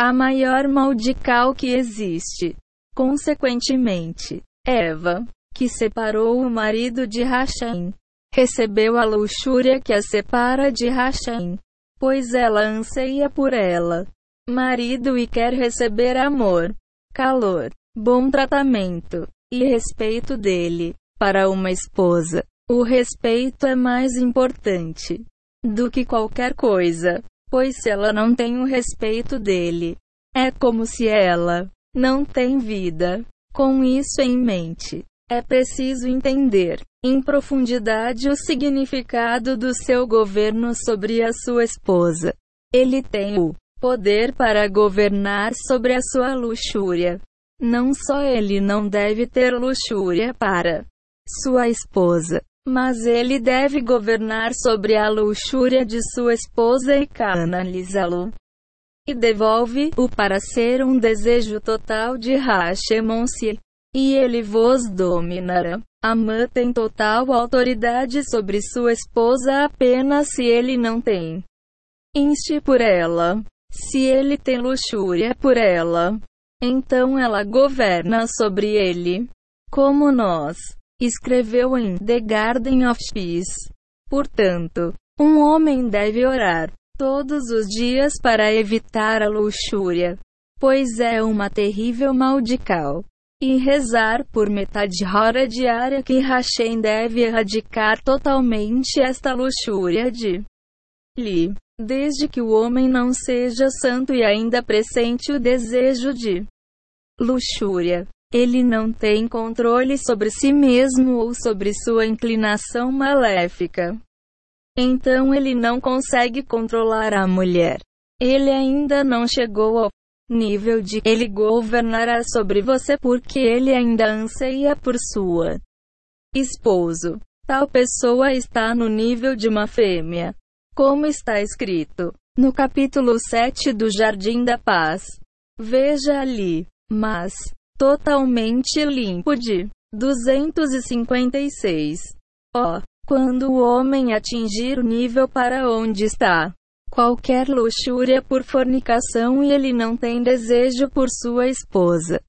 a maior maldical que existe. Consequentemente, Eva, que separou o marido de Rachem, recebeu a luxúria que a separa de Rachem, pois ela anseia por ela, marido e quer receber amor, calor, bom tratamento e respeito dele. Para uma esposa, o respeito é mais importante do que qualquer coisa pois se ela não tem o respeito dele, é como se ela não tem vida. Com isso em mente, é preciso entender em profundidade o significado do seu governo sobre a sua esposa. Ele tem o poder para governar sobre a sua luxúria. Não só ele não deve ter luxúria para sua esposa, mas ele deve governar sobre a luxúria de sua esposa e canalizá-lo. E devolve-o para ser um desejo total de Hashemon-se. E ele vos dominará. Amã tem total autoridade sobre sua esposa apenas se ele não tem. Inste por ela. Se ele tem luxúria por ela, então ela governa sobre ele. Como nós escreveu em The Garden of Peace. Portanto, um homem deve orar todos os dias para evitar a luxúria, pois é uma terrível maldical. E rezar por metade hora diária que Hashem deve erradicar totalmente esta luxúria de lhe. Desde que o homem não seja santo e ainda pressente o desejo de luxúria, ele não tem controle sobre si mesmo ou sobre sua inclinação maléfica. Então ele não consegue controlar a mulher. Ele ainda não chegou ao nível de ele governará sobre você porque ele ainda anseia por sua esposo. Tal pessoa está no nível de uma fêmea. Como está escrito no capítulo 7 do Jardim da Paz. Veja ali. Mas, totalmente limpo de 256. Ó, oh, quando o homem atingir o nível para onde está qualquer luxúria por fornicação e ele não tem desejo por sua esposa.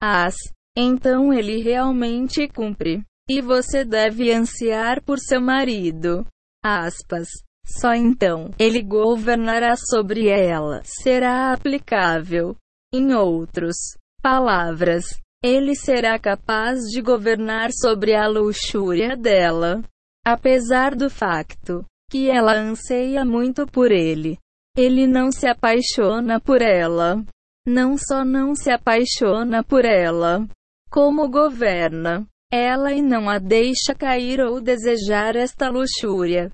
As, então ele realmente cumpre. E você deve ansiar por seu marido. Aspas. Só então ele governará sobre ela. Será aplicável. Em outros palavras, ele será capaz de governar sobre a luxúria dela. Apesar do facto que ela anseia muito por ele, ele não se apaixona por ela. Não só não se apaixona por ela, como governa ela e não a deixa cair ou desejar esta luxúria.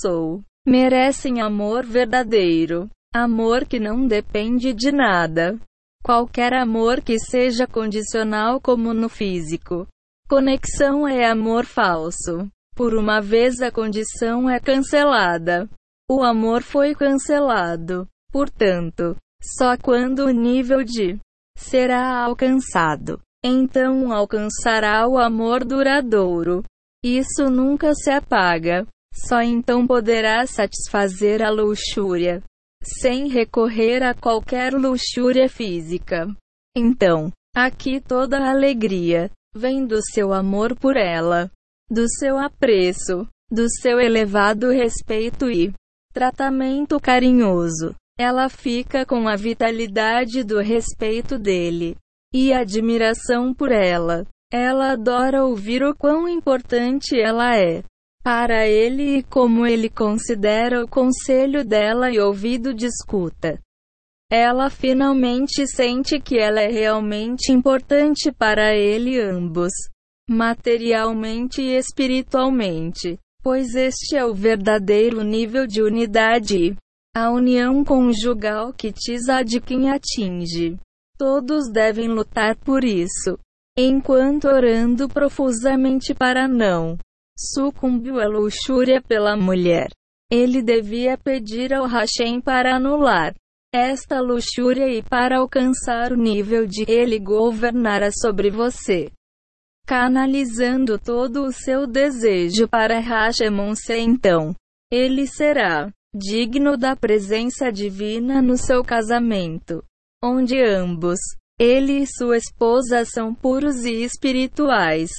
Sou. Merecem amor verdadeiro. Amor que não depende de nada. Qualquer amor que seja condicional, como no físico. Conexão é amor falso. Por uma vez a condição é cancelada. O amor foi cancelado. Portanto, só quando o nível de será alcançado então alcançará o amor duradouro. Isso nunca se apaga. Só então poderá satisfazer a luxúria, sem recorrer a qualquer luxúria física. Então, aqui toda a alegria vem do seu amor por ela, do seu apreço, do seu elevado respeito e tratamento carinhoso. Ela fica com a vitalidade do respeito dele e admiração por ela. Ela adora ouvir o quão importante ela é para ele e como ele considera o conselho dela e ouvido de escuta. Ela finalmente sente que ela é realmente importante para ele ambos, materialmente e espiritualmente, pois este é o verdadeiro nível de unidade. A união conjugal que Tisa de quem atinge. Todos devem lutar por isso. Enquanto orando profusamente para não sucumbiu à luxúria pela mulher. Ele devia pedir ao Hashem para anular esta luxúria e para alcançar o nível de ele governara sobre você. Canalizando todo o seu desejo para Hashemon-se então, ele será digno da presença divina no seu casamento onde ambos, ele e sua esposa são puros e espirituais.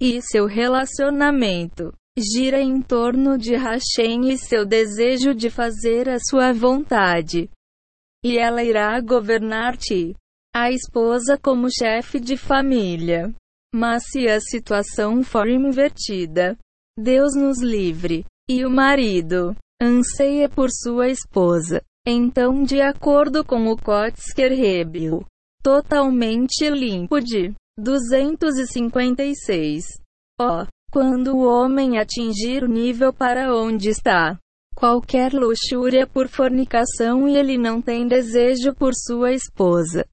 E seu relacionamento gira em torno de Hashem e seu desejo de fazer a sua vontade. E ela irá governar-te, a esposa como chefe de família. Mas se a situação for invertida, Deus nos livre, e o marido anseia por sua esposa, então, de acordo com o Kotsker Rebel, totalmente limpo de 256. Ó, oh, quando o homem atingir o nível para onde está qualquer luxúria por fornicação e ele não tem desejo por sua esposa.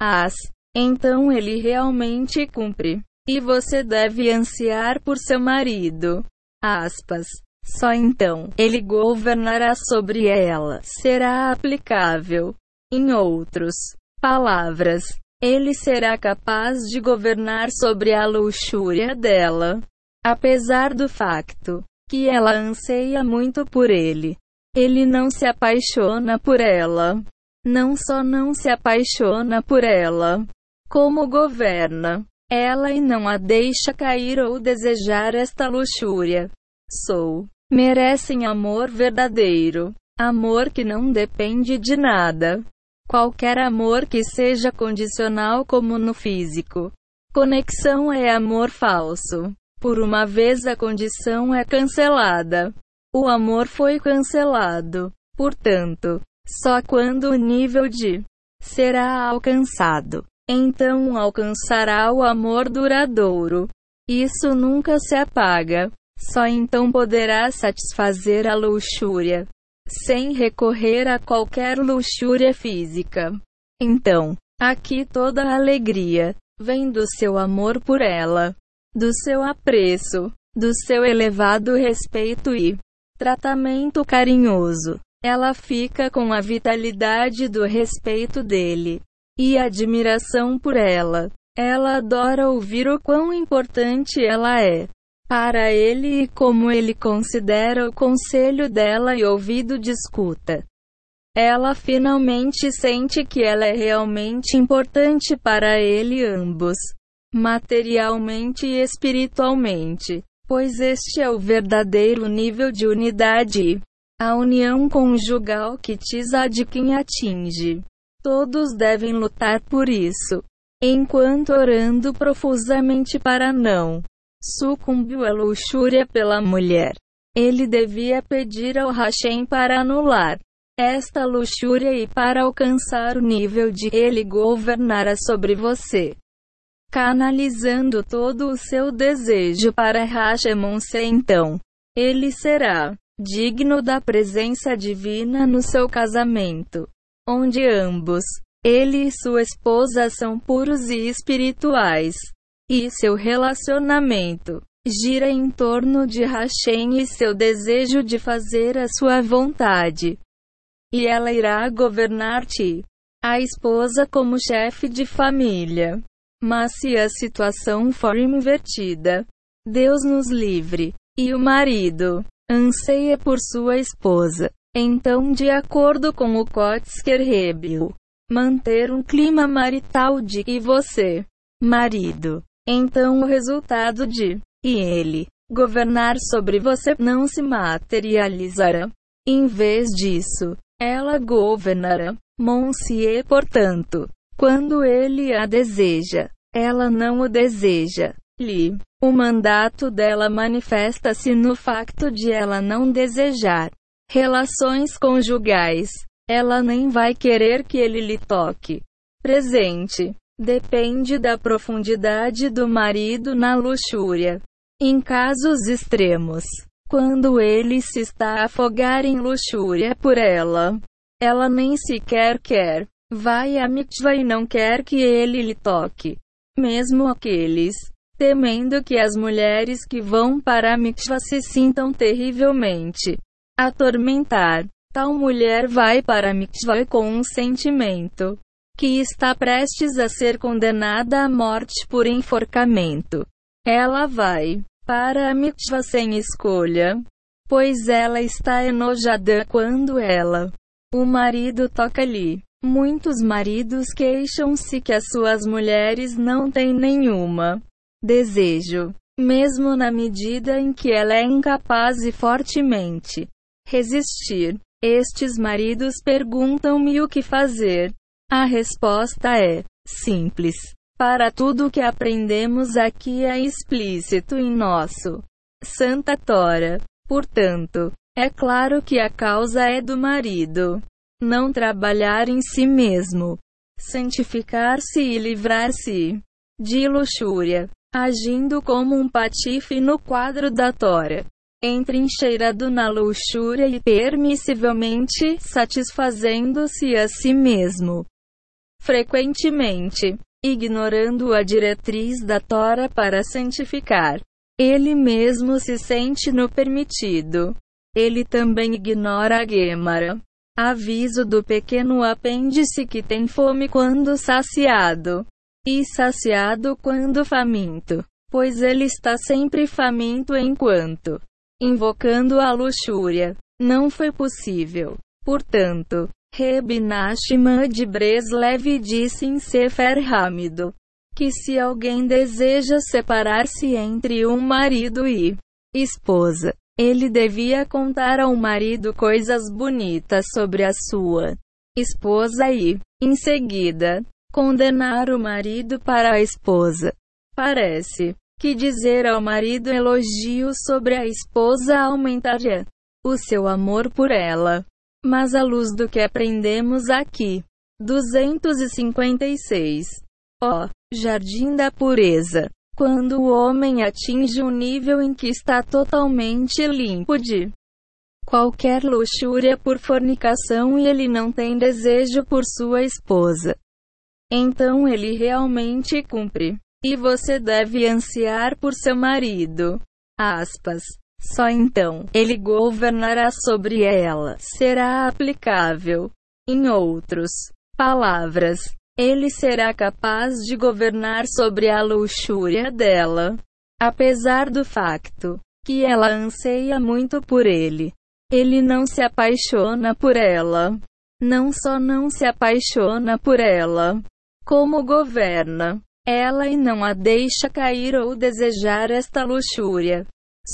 As, então ele realmente cumpre. E você deve ansiar por seu marido. Aspas. Só então ele governará sobre ela. Será aplicável. Em outros palavras, ele será capaz de governar sobre a luxúria dela. Apesar do facto que ela anseia muito por ele, ele não se apaixona por ela. Não só não se apaixona por ela, como governa ela e não a deixa cair ou desejar esta luxúria. Sou merecem amor verdadeiro, amor que não depende de nada. Qualquer amor que seja condicional, como no físico. Conexão é amor falso. Por uma vez a condição é cancelada. o amor foi cancelado. Portanto, só quando o nível de será alcançado, então alcançará o amor duradouro. Isso nunca se apaga. Só então poderá satisfazer a luxúria, sem recorrer a qualquer luxúria física. Então, aqui toda a alegria vem do seu amor por ela, do seu apreço, do seu elevado respeito e tratamento carinhoso. Ela fica com a vitalidade do respeito dele e admiração por ela. Ela adora ouvir o quão importante ela é para ele e como ele considera o conselho dela e ouvido de escuta. Ela finalmente sente que ela é realmente importante para ele ambos, materialmente e espiritualmente, pois este é o verdadeiro nível de unidade. A união conjugal que de quem atinge. Todos devem lutar por isso. Enquanto orando profusamente para não sucumbiu à luxúria pela mulher. Ele devia pedir ao Hashem para anular esta luxúria e para alcançar o nível de ele governara sobre você. Canalizando todo o seu desejo para Hashemon-se então, ele será digno da presença divina no seu casamento, onde ambos, ele e sua esposa são puros e espirituais. E seu relacionamento gira em torno de Hashem e seu desejo de fazer a sua vontade. E ela irá governar-te, a esposa como chefe de família. Mas se a situação for invertida, Deus nos livre, e o marido anseia por sua esposa, então de acordo com o Kotsker Rebel, manter um clima marital de e você, marido, então o resultado de e ele governar sobre você não se materializará. Em vez disso, ela governará. Monsieur, portanto, quando ele a deseja, ela não o deseja. Li. O mandato dela manifesta-se no facto de ela não desejar relações conjugais. Ela nem vai querer que ele lhe toque. Presente. Depende da profundidade do marido na luxúria. Em casos extremos, quando ele se está a afogar em luxúria por ela, ela nem sequer quer. Vai a mitzvah e não quer que ele lhe toque. Mesmo aqueles, temendo que as mulheres que vão para a mitzvah se sintam terrivelmente atormentar. Tal mulher vai para a mitzvah com um sentimento que está prestes a ser condenada à morte por enforcamento. Ela vai para a mitzvah sem escolha, pois ela está enojada quando ela, o marido toca-lhe. Muitos maridos queixam-se que as suas mulheres não têm nenhuma desejo, mesmo na medida em que ela é incapaz e fortemente resistir. Estes maridos perguntam-me o que fazer. A resposta é simples. Para tudo que aprendemos aqui é explícito em nosso Santa Tora. Portanto, é claro que a causa é do marido. Não trabalhar em si mesmo. Santificar-se e livrar-se de luxúria. Agindo como um patife no quadro da Tora. Entrincheirado na luxúria e permissivelmente satisfazendo-se a si mesmo frequentemente, ignorando a diretriz da Tora para santificar. Ele mesmo se sente no permitido. Ele também ignora a Gemara. Aviso do pequeno apêndice que tem fome quando saciado, e saciado quando faminto, pois ele está sempre faminto enquanto invocando a luxúria. Não foi possível. Portanto, Reb Nachman de Breslev disse em Sefer Hamido que se alguém deseja separar-se entre um marido e esposa, ele devia contar ao marido coisas bonitas sobre a sua esposa e, em seguida, condenar o marido para a esposa. Parece que dizer ao marido elogios sobre a esposa aumentaria o seu amor por ela. Mas à luz do que aprendemos aqui. 256. Ó, Jardim da Pureza. Quando o homem atinge um nível em que está totalmente limpo de qualquer luxúria por fornicação e ele não tem desejo por sua esposa. Então ele realmente cumpre. E você deve ansiar por seu marido. Aspas. Só então ele governará sobre ela. Será aplicável. Em outros palavras, ele será capaz de governar sobre a luxúria dela. Apesar do facto que ela anseia muito por ele, ele não se apaixona por ela. Não só não se apaixona por ela, como governa ela e não a deixa cair ou desejar esta luxúria.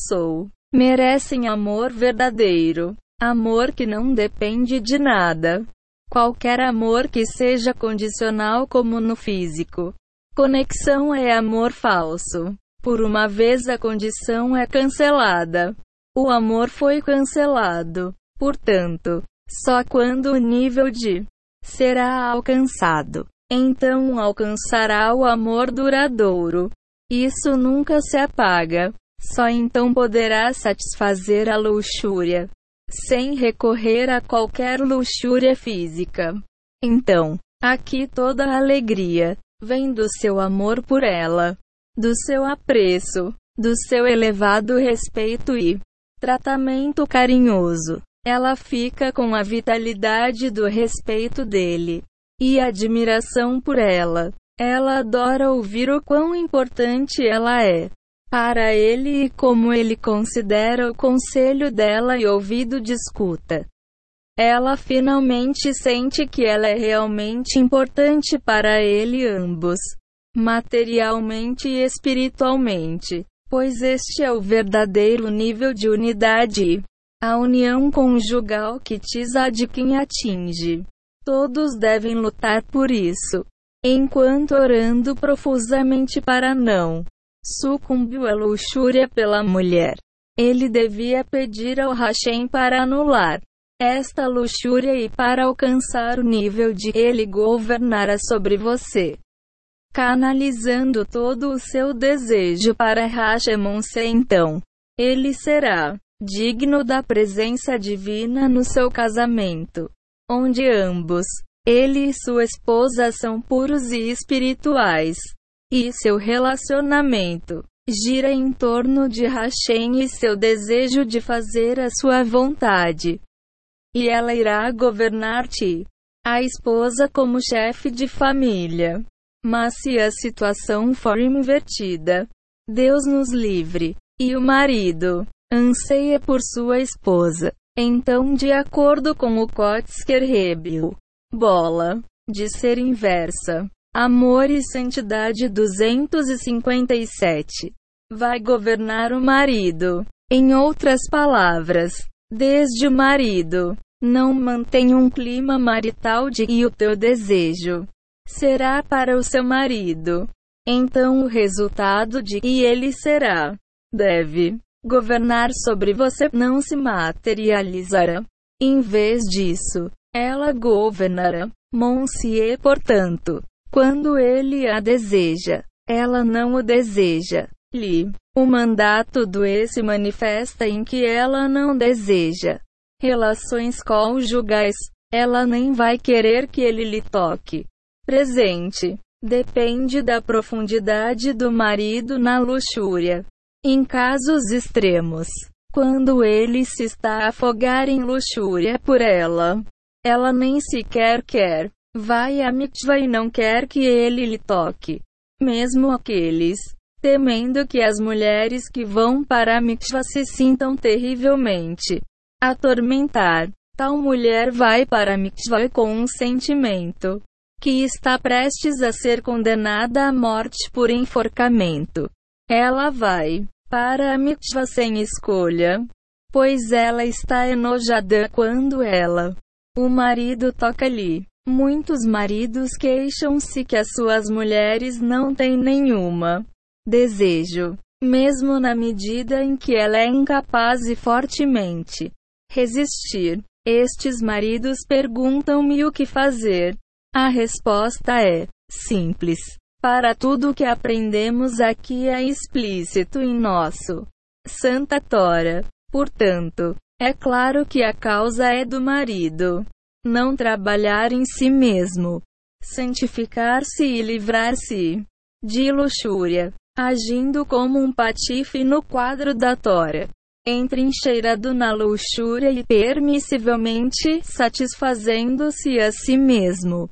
Sou. Merecem amor verdadeiro. Amor que não depende de nada. Qualquer amor que seja condicional, como no físico. Conexão é amor falso. Por uma vez a condição é cancelada. O amor foi cancelado. Portanto, só quando o nível de será alcançado, então alcançará o amor duradouro. Isso nunca se apaga. Só então poderá satisfazer a luxúria, sem recorrer a qualquer luxúria física. Então, aqui toda a alegria vem do seu amor por ela, do seu apreço, do seu elevado respeito e tratamento carinhoso. Ela fica com a vitalidade do respeito dele e admiração por ela. Ela adora ouvir o quão importante ela é para ele e como ele considera o conselho dela e ouvido de escuta. Ela finalmente sente que ela é realmente importante para ele ambos, materialmente e espiritualmente, pois este é o verdadeiro nível de unidade. A união conjugal que tiza de quem atinge. Todos devem lutar por isso. Enquanto orando profusamente para não sucumbiu à luxúria pela mulher. Ele devia pedir ao Hashem para anular esta luxúria e para alcançar o nível de ele governara sobre você. Canalizando todo o seu desejo para Hashemon-se então, ele será digno da presença divina no seu casamento onde ambos, ele e sua esposa são puros e espirituais. E seu relacionamento gira em torno de Hashem e seu desejo de fazer a sua vontade. E ela irá governar-te, a esposa como chefe de família. Mas se a situação for invertida, Deus nos livre, e o marido anseia por sua esposa, então, de acordo com o Kotzker Rebel, bola de ser inversa, amor e santidade 257 vai governar o marido. Em outras palavras, desde o marido não mantém um clima marital de e o teu desejo será para o seu marido. Então o resultado de e ele será deve governar sobre você não se materializará. Em vez disso, ela governará. Monsieur, portanto, quando ele a deseja, ela não o deseja. Li. O mandato do E se manifesta em que ela não deseja relações conjugais. Ela nem vai querer que ele lhe toque. Presente. Depende da profundidade do marido na luxúria. Em casos extremos, quando ele se está a afogar em luxúria por ela, ela nem sequer quer. Vai a mitzvah e não quer que ele lhe toque. Mesmo aqueles, temendo que as mulheres que vão para a mitzvah se sintam terrivelmente atormentar. Tal mulher vai para a mitzvah com um sentimento que está prestes a ser condenada à morte por enforcamento. Ela vai para a mitzvah sem escolha, pois ela está enojada quando ela, o marido toca-lhe. Muitos maridos queixam-se que as suas mulheres não têm nenhuma desejo, mesmo na medida em que ela é incapaz e fortemente resistir. Estes maridos perguntam-me o que fazer. A resposta é simples. Para tudo que aprendemos aqui é explícito em nosso Santa Tora. Portanto, é claro que a causa é do marido. Não trabalhar em si mesmo. Santificar-se e livrar-se de luxúria. Agindo como um patife no quadro da Tora entrincheirado na luxúria e permissivelmente satisfazendo-se a si mesmo.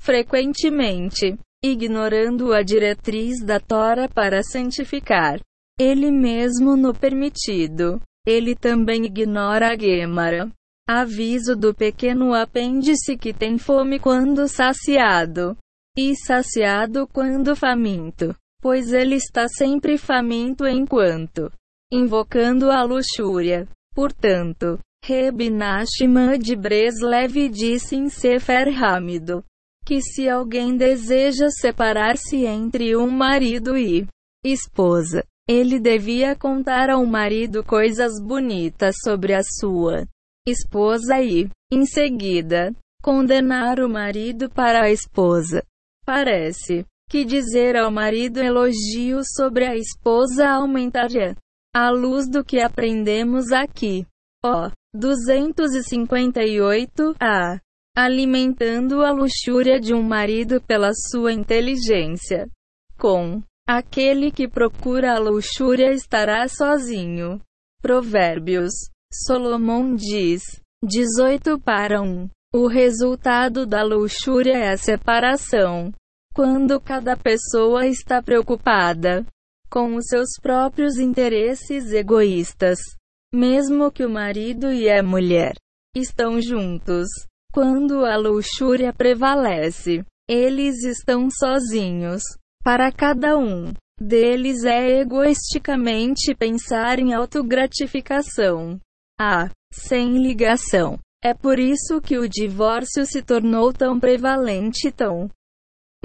Frequentemente, ignorando a diretriz da Tora para santificar ele mesmo no permitido, ele também ignora a Gemara. Aviso do pequeno apêndice que tem fome quando saciado, e saciado quando faminto, pois ele está sempre faminto enquanto invocando a luxúria. Portanto, Reb Nachman de Breslev disse em Sefer Hamido que se alguém deseja separar-se entre um marido e esposa, ele devia contar ao marido coisas bonitas sobre a sua esposa e, em seguida, condenar o marido para a esposa. Parece que dizer ao marido elogios sobre a esposa aumentaria à luz do que aprendemos aqui. Ó. 258 a. Alimentando a luxúria de um marido pela sua inteligência. Com aquele que procura a luxúria estará sozinho. Provérbios. Solomão diz 18 para 1. O resultado da luxúria é a separação. Quando cada pessoa está preocupada com os seus próprios interesses egoístas. Mesmo que o marido e a mulher estão juntos, quando a luxúria prevalece, eles estão sozinhos. Para cada um deles é egoisticamente pensar em autogratificação. Ah, sem ligação. É por isso que o divórcio se tornou tão prevalente tão.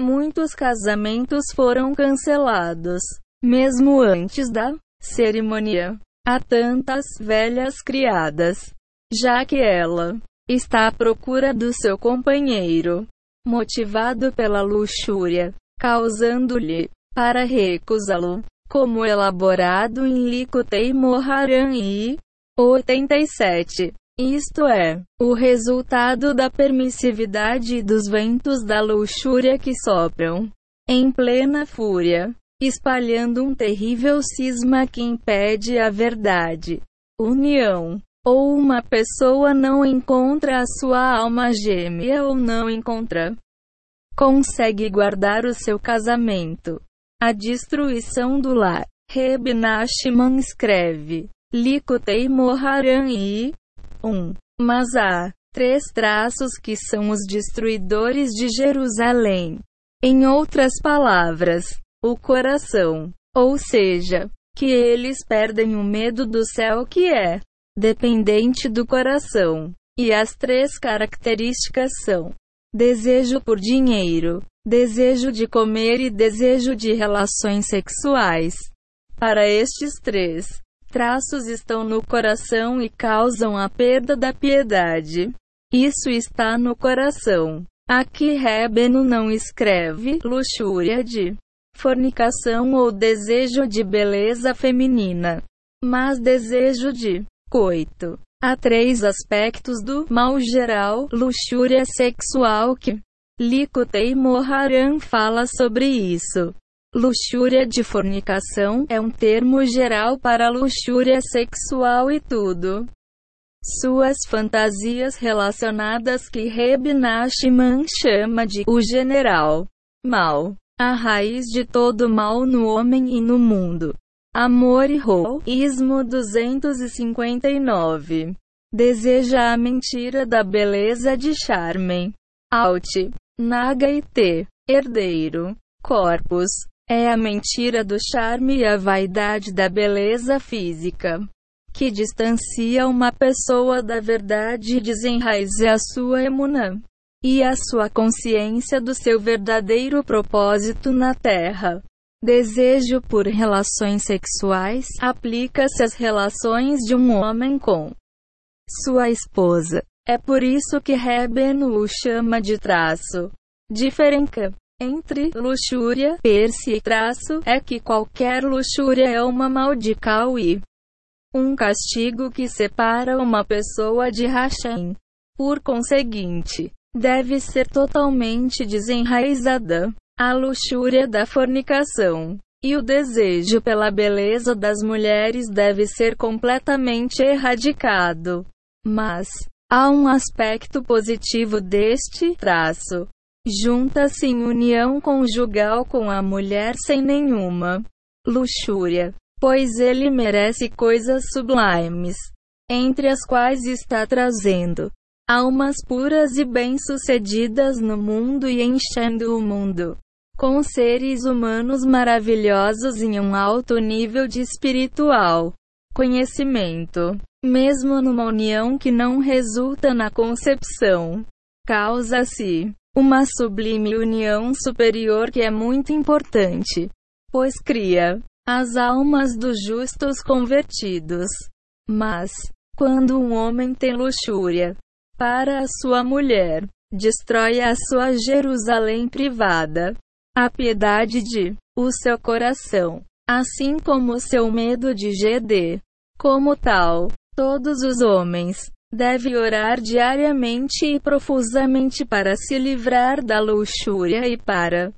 Muitos casamentos foram cancelados mesmo antes da cerimônia. Há tantas velhas criadas, já que ela está à procura do seu companheiro, motivado pela luxúria, causando-lhe para recusá-lo, como elaborado em Likutei Moharan e 87. Isto é, o resultado da permissividade dos ventos da luxúria que sopram em plena fúria espalhando um terrível cisma que impede a verdade. União. Ou uma pessoa não encontra a sua alma gêmea ou não encontra. Consegue guardar o seu casamento. A destruição do lar. Reb Nachman escreve. Likutei Moharan e 1. Um, mas há três traços que são os destruidores de Jerusalém. Em outras palavras, o coração. Ou seja, que eles perdem o medo do céu que é dependente do coração. E as três características são: desejo por dinheiro, desejo de comer e desejo de relações sexuais. Para estes três traços estão no coração e causam a perda da piedade. Isso está no coração. Aqui Rebeno não escreve luxúria de fornicação ou desejo de beleza feminina, mas desejo de coito. Há três aspectos do mal geral, luxúria sexual que Likutei Moharan fala sobre isso. Luxúria de fornicação é um termo geral para luxúria sexual e tudo. Suas fantasias relacionadas que Reb Nachman chama de o general mal. A raiz de todo mal no homem e no mundo. Amor e Ismo 259. Deseja a mentira da beleza de Charmen. Alt. Naga e T. Herdeiro. Corpus. É a mentira do charme e a vaidade da beleza física. Que distancia uma pessoa da verdade e desenraiza a sua emunã e a sua consciência do seu verdadeiro propósito na Terra. Desejo por relações sexuais aplica-se às relações de um homem com sua esposa. É por isso que Rebeno o chama de traço. Diferença entre luxúria, perse e traço é que qualquer luxúria é uma maldical e um castigo que separa uma pessoa de Hashem. Por conseguinte, deve ser totalmente desenraizada. A luxúria da fornicação e o desejo pela beleza das mulheres deve ser completamente erradicado. Mas, há um aspecto positivo deste traço. Junta-se em união conjugal com a mulher sem nenhuma luxúria, pois ele merece coisas sublimes, entre as quais está trazendo almas puras e bem-sucedidas no mundo e enchendo o mundo com seres humanos maravilhosos em um alto nível de espiritual conhecimento. Mesmo numa união que não resulta na concepção, causa-se uma sublime união superior que é muito importante, pois cria as almas dos justos convertidos. Mas, quando um homem tem luxúria para a sua mulher, destrói a sua Jerusalém privada, a piedade de o seu coração, assim como o seu medo de GD. Como tal, todos os homens devem orar diariamente e profusamente para se livrar da luxúria e para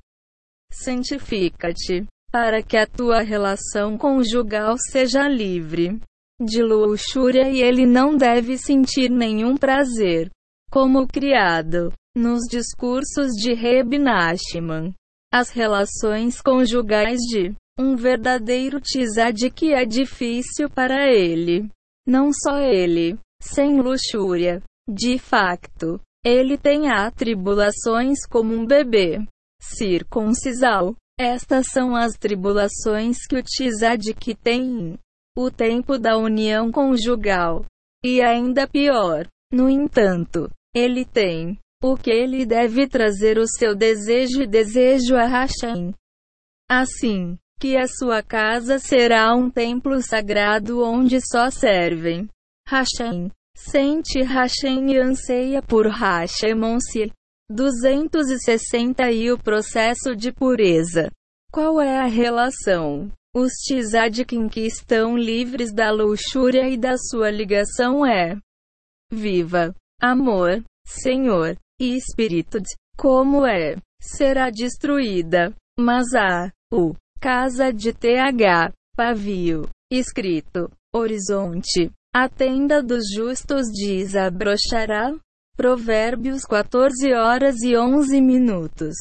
santifica-te, para que a tua relação conjugal seja livre de luxúria e ele não deve sentir nenhum prazer, como criado nos discursos de Reb Nachman. As relações conjugais de um verdadeiro tzadik é difícil para ele. Não só ele, sem luxúria. De facto, ele tem atribulações como um bebê circuncisal. Estas são as tribulações que o tzadik tem o tempo da união conjugal. E ainda pior, no entanto, ele tem o que ele deve trazer o seu desejo e desejo a Hashem. Assim, que a sua casa será um templo sagrado onde só servem Hashem. Sente Hashem e anseia por Hashemonsi. 260 e o processo de pureza. Qual é a relação? Os tzadikim que estão livres da luxúria e da sua ligação é viva, amor, Senhor, e espírito de como é, será destruída. Mas a o casa de TH, pavio, escrito, horizonte, a tenda dos justos desabrochará. Provérbios 14 horas e 11 minutos.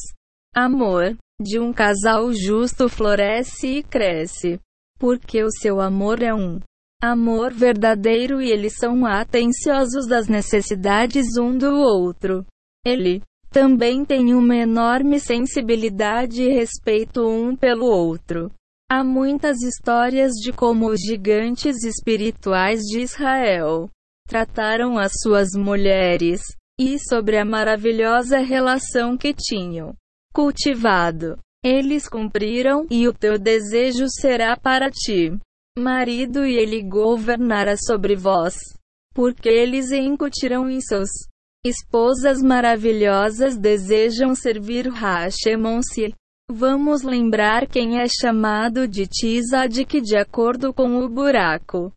Amor de um casal justo floresce e cresce, porque o seu amor é um amor verdadeiro e eles são atenciosos das necessidades um do outro. Ele também tem uma enorme sensibilidade e respeito um pelo outro. Há muitas histórias de como os gigantes espirituais de Israel trataram as suas mulheres, e sobre a maravilhosa relação que tinham cultivado. Eles cumpriram, e o teu desejo será para ti, marido, e ele governará sobre vós, porque eles incutirão em seus Esposas maravilhosas desejam servir Hashemonsi. Vamos lembrar quem é chamado de Tzadik de acordo com o buraco.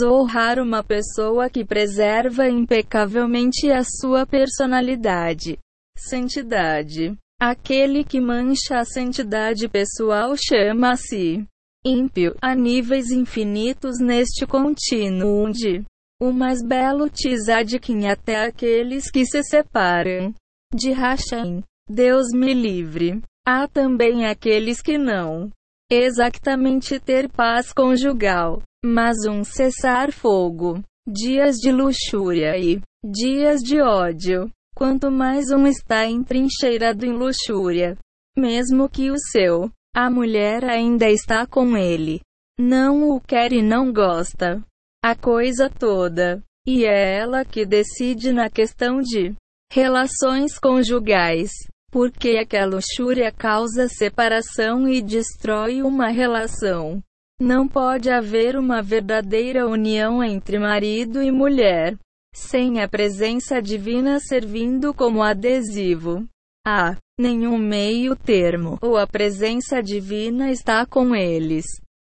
Zohar uma pessoa que preserva impecavelmente a sua personalidade. Santidade. Aquele que mancha a santidade pessoal chama-se ímpio, a níveis infinitos neste contínuo de o mais belo tzadikim até aqueles que se separam de Hashem. Deus me livre. Há também aqueles que não exatamente ter paz conjugal, mas um cessar-fogo, dias de luxúria e dias de ódio. Quanto mais um está entrincheirado em luxúria, mesmo que o seu, a mulher ainda está com ele, não o quer e não gosta, a coisa toda. E é ela que decide na questão de relações conjugais, porque aquela luxúria causa separação e destrói uma relação. Não pode haver uma verdadeira união entre marido e mulher sem a presença divina servindo como adesivo. Há nenhum meio termo, ou a presença divina está com eles,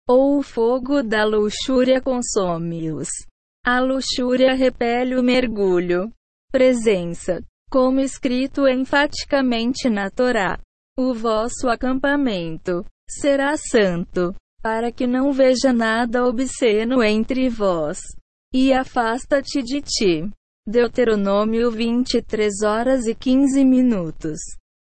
ou o fogo da luxúria consome-os. A luxúria repele o mergulho. Presença. Como escrito enfaticamente na Torá: O vosso acampamento será santo, para que não veja nada obsceno entre vós e afasta-te de ti. Deuteronômio 23 horas e 15 minutos.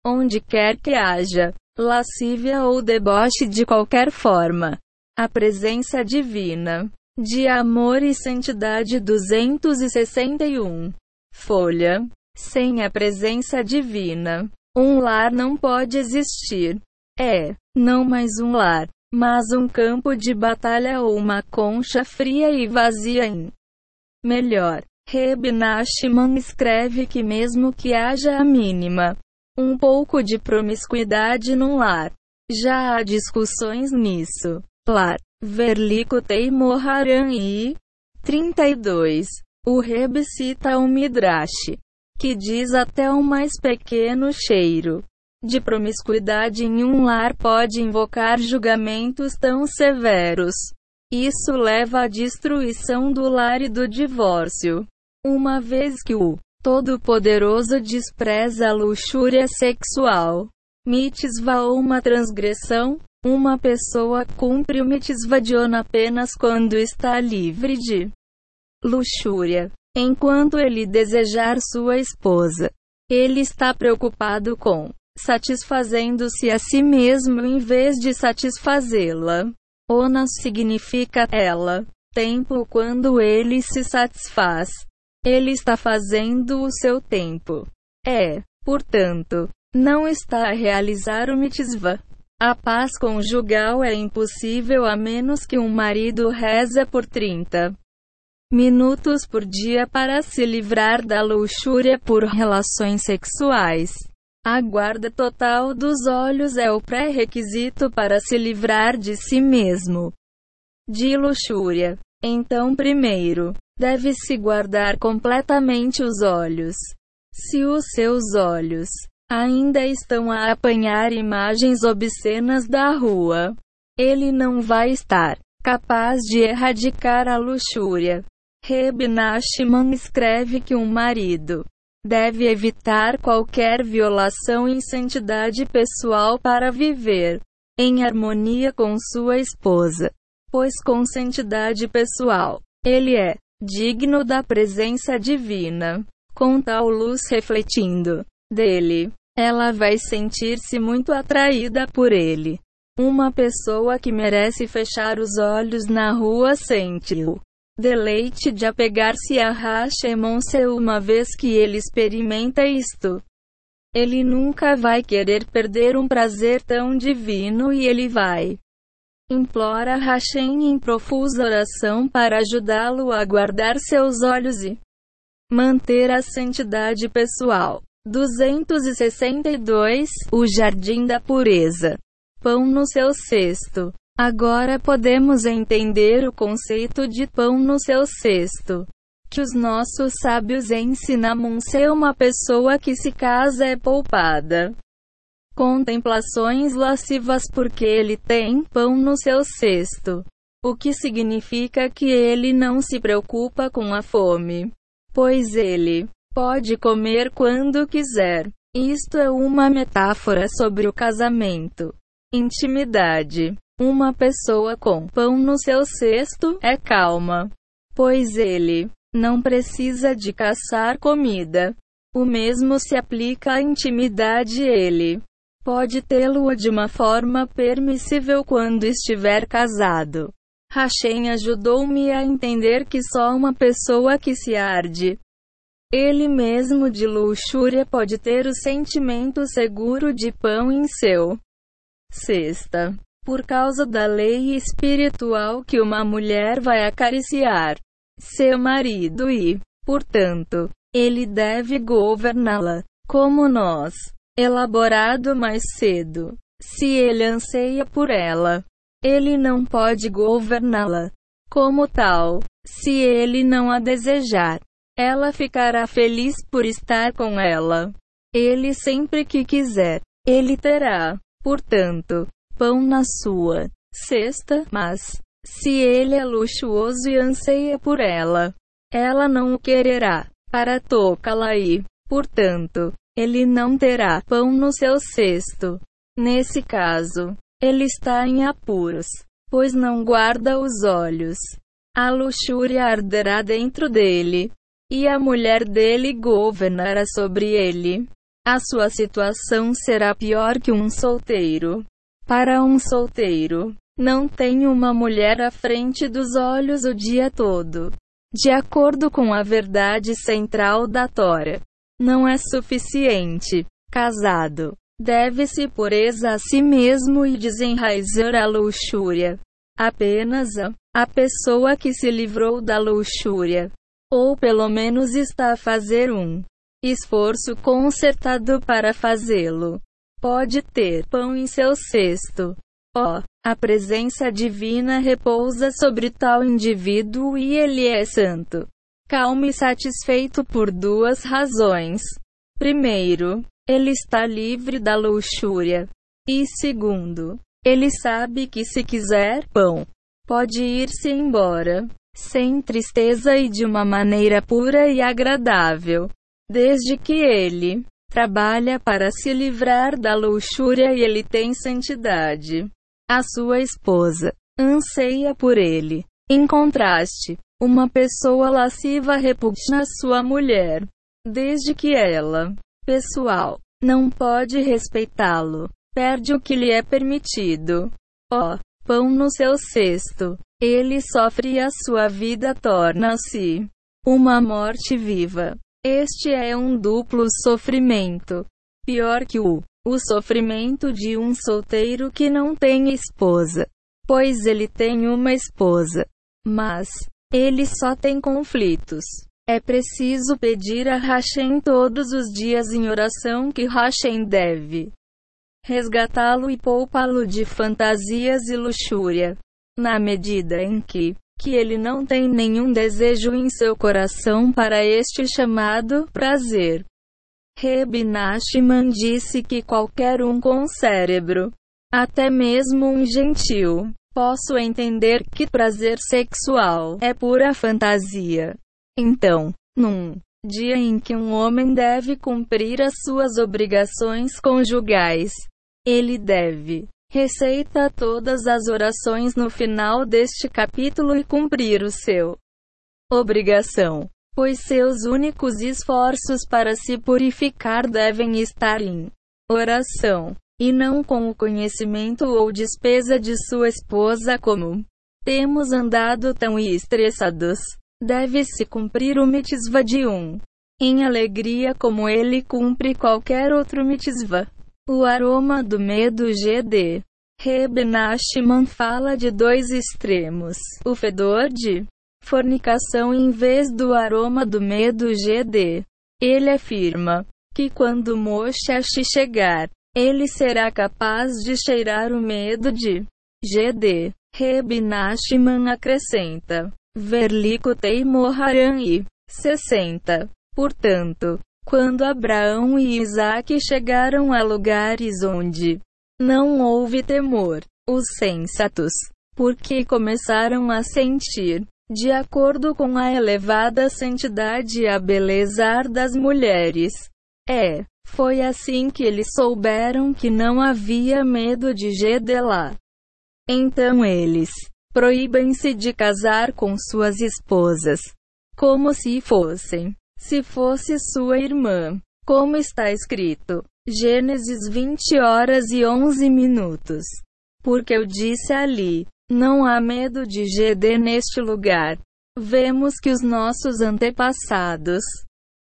Onde quer que haja lascívia ou deboche de qualquer forma, a presença divina de amor e santidade 261. Folha. Sem a presença divina, um lar não pode existir. É, não mais um lar, mas um campo de batalha ou uma concha fria e vazia em. Melhor, Reb Nachman escreve que mesmo que haja a mínima, um pouco de promiscuidade num lar, já há discussões nisso. Lar, Verlikutei Moharan e 32. O Reb cita o Midrash, que diz até o mais pequeno cheiro de promiscuidade em um lar pode invocar julgamentos tão severos. Isso leva à destruição do lar e do divórcio. Uma vez que o Todo-Poderoso despreza a luxúria sexual, mitzvah ou uma transgressão, uma pessoa cumpre o mitzvah de on apenas quando está livre de luxúria. Enquanto ele desejar sua esposa, ele está preocupado com satisfazendo-se a si mesmo em vez de satisfazê-la. Ona significa ela. Tempo quando ele se satisfaz. Ele está fazendo o seu tempo. É, portanto, não está a realizar o mitzvah. A paz conjugal é impossível a menos que um marido reza por 30 minutos por dia para se livrar da luxúria por relações sexuais. A guarda total dos olhos é o pré-requisito para se livrar de si mesmo. De luxúria. Então, primeiro, deve-se guardar completamente os olhos. Se os seus olhos ainda estão a apanhar imagens obscenas da rua, ele não vai estar capaz de erradicar a luxúria. Reb Nachman escreve que um marido deve evitar qualquer violação em santidade pessoal para viver em harmonia com sua esposa, pois com santidade pessoal, ele é digno da presença divina. Com tal luz refletindo dele, ela vai sentir-se muito atraída por ele. Uma pessoa que merece fechar os olhos na rua sente-o deleite de apegar-se a Hashemon-se uma vez que ele experimenta isto. Ele nunca vai querer perder um prazer tão divino e ele vai. Implora Hashem em profusa oração para ajudá-lo a guardar seus olhos e manter a santidade pessoal. 262 O Jardim da Pureza. Pão no seu cesto. Agora podemos entender o conceito de pão no seu cesto. Que os nossos sábios ensinam ser uma pessoa que se casa é poupada. Contemplações lascivas porque ele tem pão no seu cesto. O que significa que ele não se preocupa com a fome. Pois ele pode comer quando quiser. Isto é uma metáfora sobre o casamento. Intimidade. Uma pessoa com pão no seu cesto é calma, pois ele não precisa de caçar comida. O mesmo se aplica à intimidade. Ele pode tê-lo de uma forma permissível quando estiver casado. Hashem ajudou-me a entender que só uma pessoa que se arde ele mesmo de luxúria pode ter o sentimento seguro de pão em seu cesta por causa da lei espiritual que uma mulher vai acariciar seu marido e, portanto, ele deve governá-la, como nós. Elaborado mais cedo. Se ele anseia por ela, ele não pode governá-la. Como tal, se ele não a desejar, ela ficará feliz por estar com ela. Ele sempre que quiser, ele terá, portanto, pão na sua cesta, mas, se ele é luxuoso e anseia por ela, ela não o quererá, para tocá-la e, portanto, ele não terá pão no seu cesto. Nesse caso, ele está em apuros, pois não guarda os olhos. A luxúria arderá dentro dele, e a mulher dele governará sobre ele. A sua situação será pior que um solteiro. Para um solteiro, não tem uma mulher à frente dos olhos o dia todo. De acordo com a verdade central da Tora, não é suficiente. Casado, deve-se pureza a si mesmo e desenraizar a luxúria. Apenas a, a pessoa que se livrou da luxúria, ou pelo menos está a fazer um esforço concertado para fazê-lo, pode ter pão em seu cesto. Ó, oh, a presença divina repousa sobre tal indivíduo e ele é santo calmo e satisfeito por duas razões. Primeiro, ele está livre da luxúria. E segundo, ele sabe que se quiser pão, pode ir-se embora, sem tristeza e de uma maneira pura e agradável. Desde que ele trabalha para se livrar da luxúria e ele tem santidade. A sua esposa anseia por ele. Em contraste, uma pessoa lasciva repugna sua mulher, desde que ela, pessoal, não pode respeitá-lo, perde o que lhe é permitido. Ó, oh, pão no seu cesto, ele sofre e a sua vida torna-se uma morte viva. Este é um duplo sofrimento. Pior que o, o sofrimento de um solteiro que não tem esposa. Pois ele tem uma esposa. Mas, ele só tem conflitos. É preciso pedir a Hashem todos os dias em oração que Hashem deve resgatá-lo e poupá-lo de fantasias e luxúria. Na medida em que, que ele não tem nenhum desejo em seu coração para este chamado prazer. Reb Nachman disse que qualquer um com cérebro, até mesmo um gentil, Posso entender que prazer sexual é pura fantasia. Então, num dia em que um homem deve cumprir as suas obrigações conjugais, ele deve receita todas as orações no final deste capítulo e cumprir o seu obrigação, pois seus únicos esforços para se purificar devem estar em oração e não com o conhecimento ou despesa de sua esposa como temos andado tão estressados. Deve-se cumprir o mitzvah de um em alegria como ele cumpre qualquer outro mitzvah. O aroma do medo GD. Reb Nachman fala de dois extremos. O fedor de fornicação em vez do aroma do medo GD. Ele afirma que quando Moshe chegar, ele será capaz de cheirar o medo de GD. Reb Nachman acrescenta. Verlicotei Moharan e 60. Portanto, quando Abraão e Isaac chegaram a lugares onde não houve temor, os sensatos, porque começaram a sentir, de acordo com a elevada santidade e a beleza das mulheres, é foi assim que eles souberam que não havia medo de Gedelá. Então eles proíbem-se de casar com suas esposas, como se fossem, se fosse sua irmã, como está escrito, Gênesis 20 horas e 11 minutos. Porque eu disse ali, não há medo de GD neste lugar. Vemos que os nossos antepassados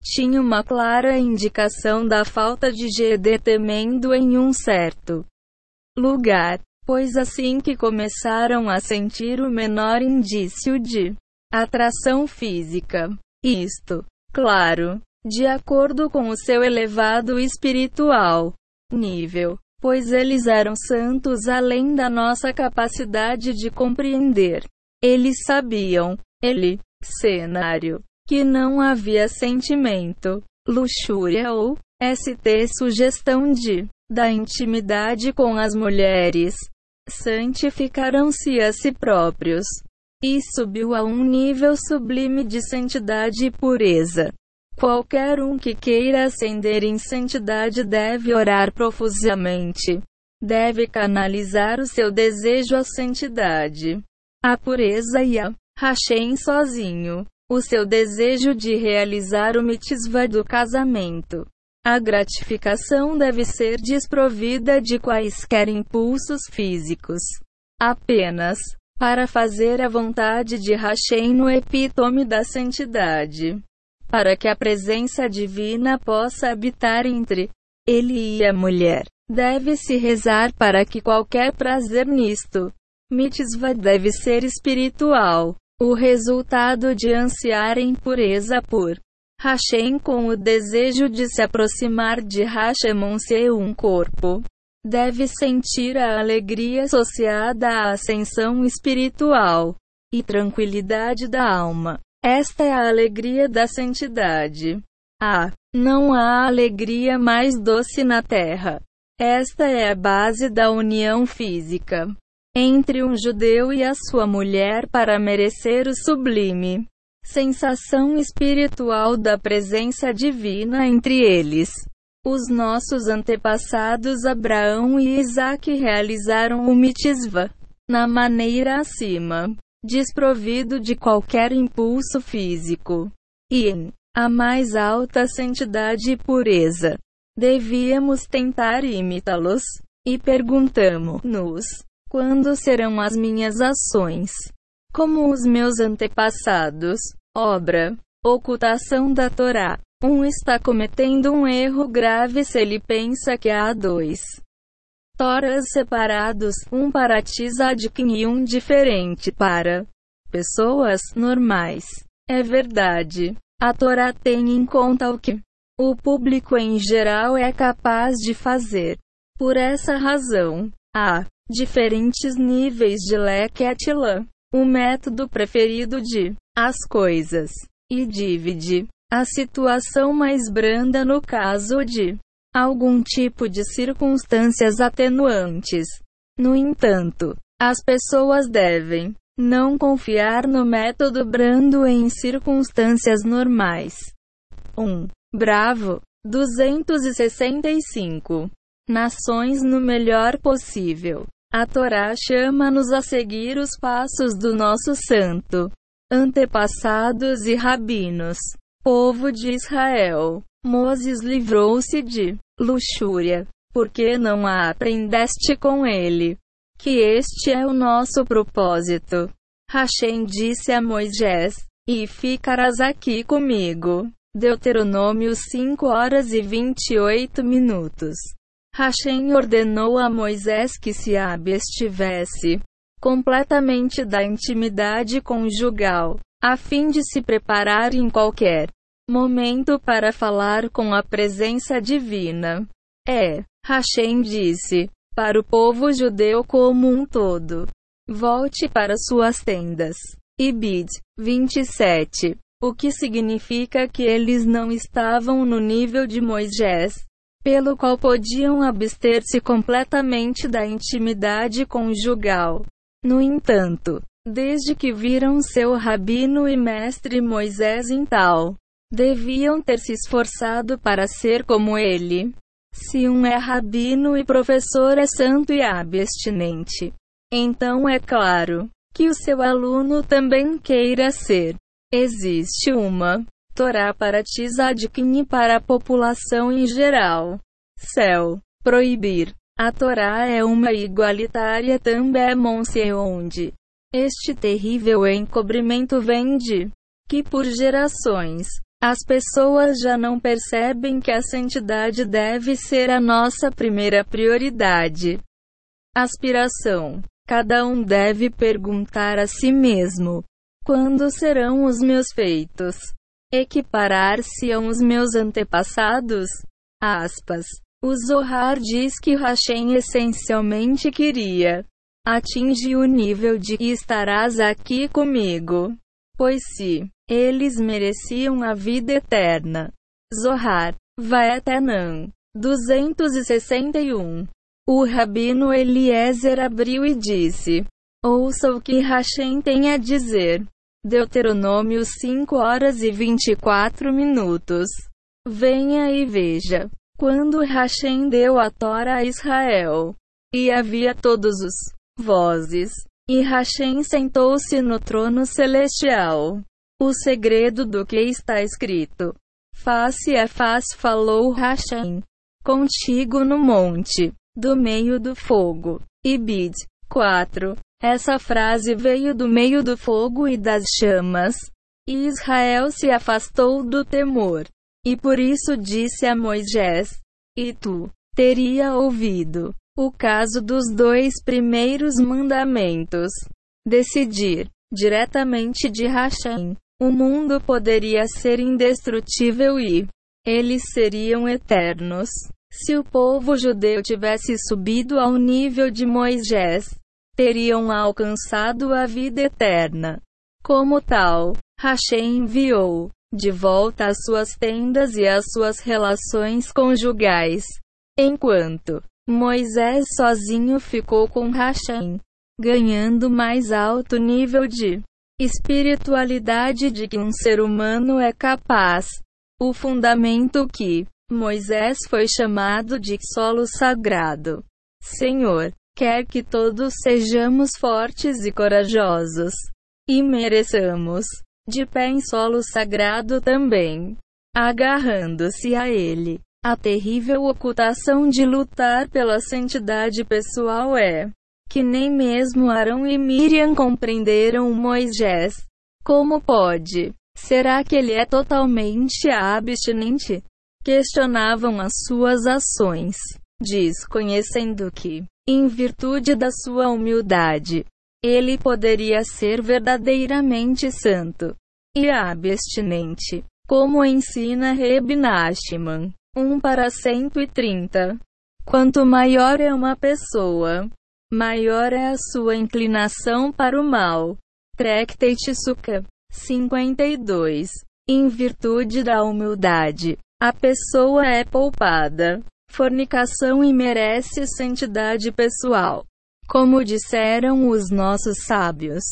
tinha uma clara indicação da falta de GD temendo em um certo lugar, pois assim que começaram a sentir o menor indício de atração física, isto, claro, de acordo com o seu elevado espiritual nível, pois eles eram santos além da nossa capacidade de compreender. Eles sabiam, ele, cenário, que não havia sentimento, luxúria ou ST sugestão de da intimidade com as mulheres. Santificaram-se a si próprios e subiu a um nível sublime de santidade e pureza. Qualquer um que queira ascender em santidade deve orar profusamente. Deve canalizar o seu desejo à santidade, à pureza e a Hashem sozinho. O seu desejo de realizar o mitzvah do casamento. A gratificação deve ser desprovida de quaisquer impulsos físicos. Apenas para fazer a vontade de Hashem no epítome da santidade para que a presença divina possa habitar entre ele e a mulher. Deve-se rezar para que qualquer prazer nisto, mitzvah deve ser espiritual. O resultado de ansiar em pureza por Hashem com o desejo de se aproximar de Hashem ser um corpo. Deve sentir a alegria associada à ascensão espiritual e tranquilidade da alma. Esta é a alegria da santidade. Ah, não há alegria mais doce na terra. Esta é a base da união física entre um judeu e a sua mulher para merecer o sublime sensação espiritual da presença divina entre eles. Os nossos antepassados Abraão e Isaac realizaram o mitzvah na maneira acima desprovido de qualquer impulso físico, e em a mais alta santidade e pureza. Devíamos tentar imitá-los, e perguntamos-nos: quando serão as minhas ações? Como os meus antepassados, obra, ocultação da Torá. Um está cometendo um erro grave se ele pensa que há dois Toras separados, um para Tzadkin e um diferente para pessoas normais. É verdade. A Torá tem em conta o que o público em geral é capaz de fazer. Por essa razão, há diferentes níveis de Leketilã, o método preferido de as coisas, e divide a situação mais branda no caso de algum tipo de circunstâncias atenuantes. No entanto, as pessoas devem não confiar no método brando em circunstâncias normais. 1. Bravo. 265. Nações no melhor possível. A Torá chama-nos a seguir os passos do nosso santo antepassados e rabinos, povo de Israel. Moses livrou-se de luxúria, porque não a aprendeste com ele. Que este é o nosso propósito. Hashem disse a Moisés: E ficarás aqui comigo. Deuteronômio 5 horas e 28 minutos. Hashem ordenou a Moisés que se abstivesse completamente da intimidade conjugal, a fim de se preparar em qualquer Momento para falar com a presença divina. É, Hashem disse, para o povo judeu como um todo. Volte para suas tendas. Ibid 27. O que significa que eles não estavam no nível de Moisés, pelo qual podiam abster-se completamente da intimidade conjugal. No entanto, desde que viram seu rabino e mestre Moisés em tal Deviam ter se esforçado para ser como ele. Se um é rabino e professor é santo e abstinente, então é claro que o seu aluno também queira ser. Existe uma Torá para Tzadkin e para a população em geral. Céu. Proibir. A Torá é uma igualitária também onde este terrível encobrimento vem de que por gerações as pessoas já não percebem que a santidade deve ser a nossa primeira prioridade. Aspiração. Cada um deve perguntar a si mesmo: quando serão os meus feitos? Equiparar-se aos meus antepassados? Aspas. O Zohar diz que Hashem essencialmente queria atingir o nível de estarás aqui comigo. Pois se eles mereciam a vida eterna. Zohar, Vaetanam, 261. O rabino Eliezer abriu e disse: Ouça o que Hashem tem a dizer. Deuteronômio 5 horas e 24 minutos. Venha e veja. Quando Hashem deu a Tora a Israel, e havia todos os vozes, e Hashem sentou-se no trono celestial. O segredo do que está escrito. Face a face falou Hashem. Contigo no monte, do meio do fogo. Ibid. 4. Essa frase veio do meio do fogo e das chamas. E Israel se afastou do temor. E por isso disse a Moisés: E tu teria ouvido o caso dos dois primeiros mandamentos. Decidir diretamente de Hashem. O mundo poderia ser indestrutível e eles seriam eternos. Se o povo judeu tivesse subido ao nível de Moisés, teriam alcançado a vida eterna. Como tal, Hashem enviou de volta as suas tendas e as suas relações conjugais. Enquanto Moisés sozinho ficou com Hashem, ganhando mais alto nível de espiritualidade de que um ser humano é capaz. O fundamento que Moisés foi chamado de solo sagrado. Senhor, quer que todos sejamos fortes e corajosos e mereçamos de pé em solo sagrado também, agarrando-se a ele. A terrível ocultação de lutar pela santidade pessoal é que nem mesmo Arão e Miriam compreenderam Moisés. Como pode? Será que ele é totalmente abstinente? Questionavam as suas ações, desconhecendo que, em virtude da sua humildade, ele poderia ser verdadeiramente santo e abstinente, como ensina Reb Nachman. 1 para 130. Quanto maior é uma pessoa, maior é a sua inclinação para o mal. Tractate Sukha 52. Em virtude da humildade, a pessoa é poupada. Fornicação e merece santidade pessoal. Como disseram os nossos sábios.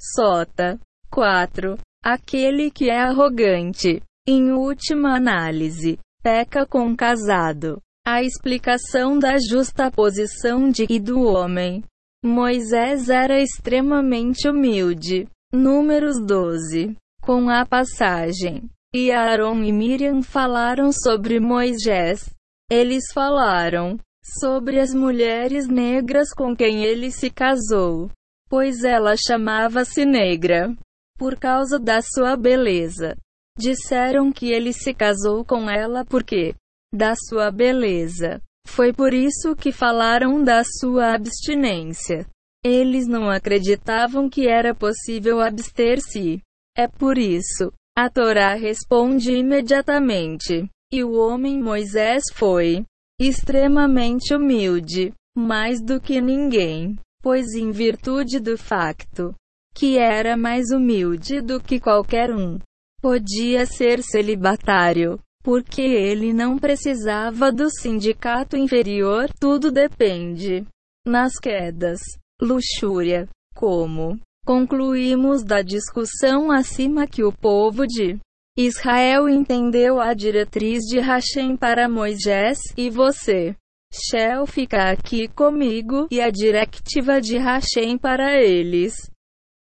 Sota 4. Aquele que é arrogante, em última análise, peca com casado. A explicação da justa posição de e do homem. Moisés era extremamente humilde. Números 12. Com a passagem. E Aaron e Miriam falaram sobre Moisés. Eles falaram: sobre as mulheres negras com quem ele se casou, pois ela chamava-se negra por causa da sua beleza. Disseram que ele se casou com ela porque da sua beleza. Foi por isso que falaram da sua abstinência. Eles não acreditavam que era possível abster-se. É por isso. A Torá responde imediatamente. E o homem Moisés foi extremamente humilde, mais do que ninguém, pois em virtude do facto que era mais humilde do que qualquer um, podia ser celibatário, porque ele não precisava do sindicato inferior, tudo depende. Nas quedas, luxúria, como concluímos da discussão acima que o povo de Israel entendeu a diretriz de Hashem para Moisés, e você, Shell, fica aqui comigo, e a directiva de Hashem para eles.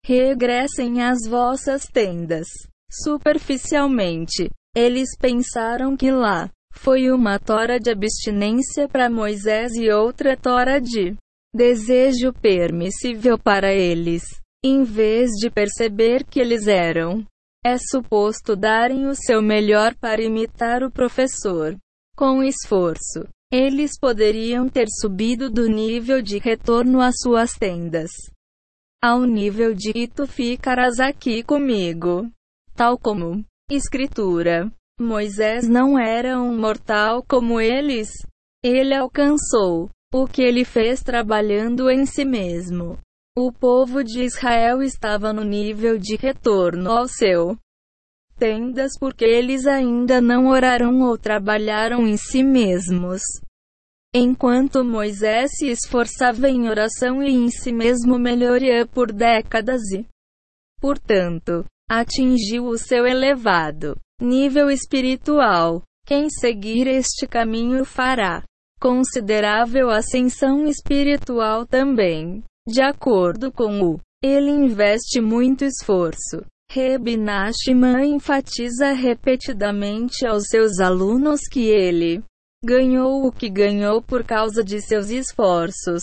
Regressem às vossas tendas. Superficialmente, eles pensaram que lá foi uma tora de abstinência para Moisés e outra tora de desejo permissível para eles, em vez de perceber que eles eram é suposto darem o seu melhor para imitar o professor. Com esforço, eles poderiam ter subido do nível de retorno às suas tendas ao nível de e tu ficarás aqui comigo. Tal como Escritura. Moisés não era um mortal como eles. ele alcançou o que ele fez trabalhando em si mesmo. O povo de Israel estava no nível de retorno ao seu tendas porque eles ainda não oraram ou trabalharam em si mesmos. Enquanto Moisés se esforçava em oração e em si mesmo melhoria por décadas e, portanto, atingiu o seu elevado nível espiritual. Quem seguir este caminho fará considerável ascensão espiritual também. De acordo com o, ele investe muito esforço. Reb Nachman enfatiza repetidamente aos seus alunos que ele ganhou o que ganhou por causa de seus esforços,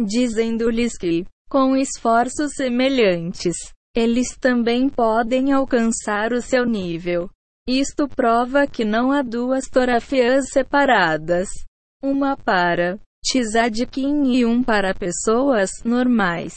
dizendo-lhes que, com esforços semelhantes, eles também podem alcançar o seu nível. Isto prova que não há duas torafias separadas, uma para tzadikim e um para pessoas normais.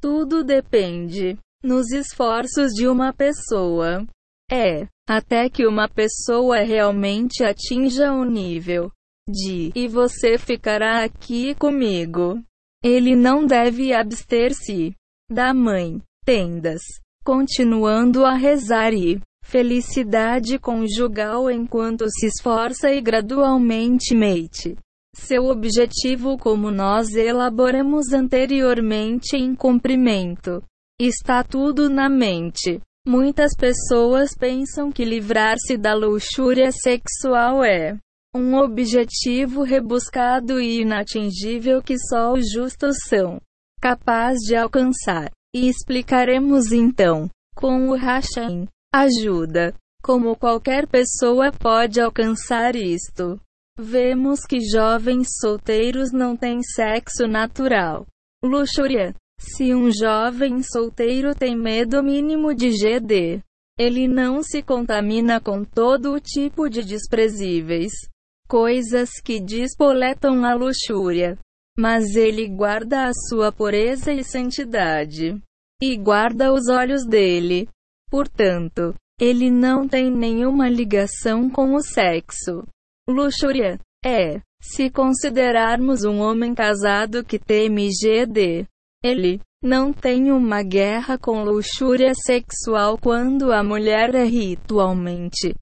Tudo depende nos esforços de uma pessoa. É, até que uma pessoa realmente atinja o nível de e você ficará aqui comigo. Ele não deve abster-se da mãe, tendas, continuando a rezar e felicidade conjugal enquanto se esforça e gradualmente mate seu objetivo como nós elaboramos anteriormente em cumprimento. Está tudo na mente. Muitas pessoas pensam que livrar-se da luxúria sexual é um objetivo rebuscado e inatingível que só os justos são capazes de alcançar. E explicaremos então, com o Hashem, ajuda, como qualquer pessoa pode alcançar isto. Vemos que jovens solteiros não têm sexo natural. Luxúria. Se um jovem solteiro tem medo mínimo de GD, ele não se contamina com todo o tipo de desprezíveis coisas que despoletam a luxúria. Mas ele guarda a sua pureza e santidade. E guarda os olhos dele. Portanto, ele não tem nenhuma ligação com o sexo. Luxúria é, se considerarmos um homem casado que teme GD, ele não tem uma guerra com luxúria sexual quando a mulher é ritualmente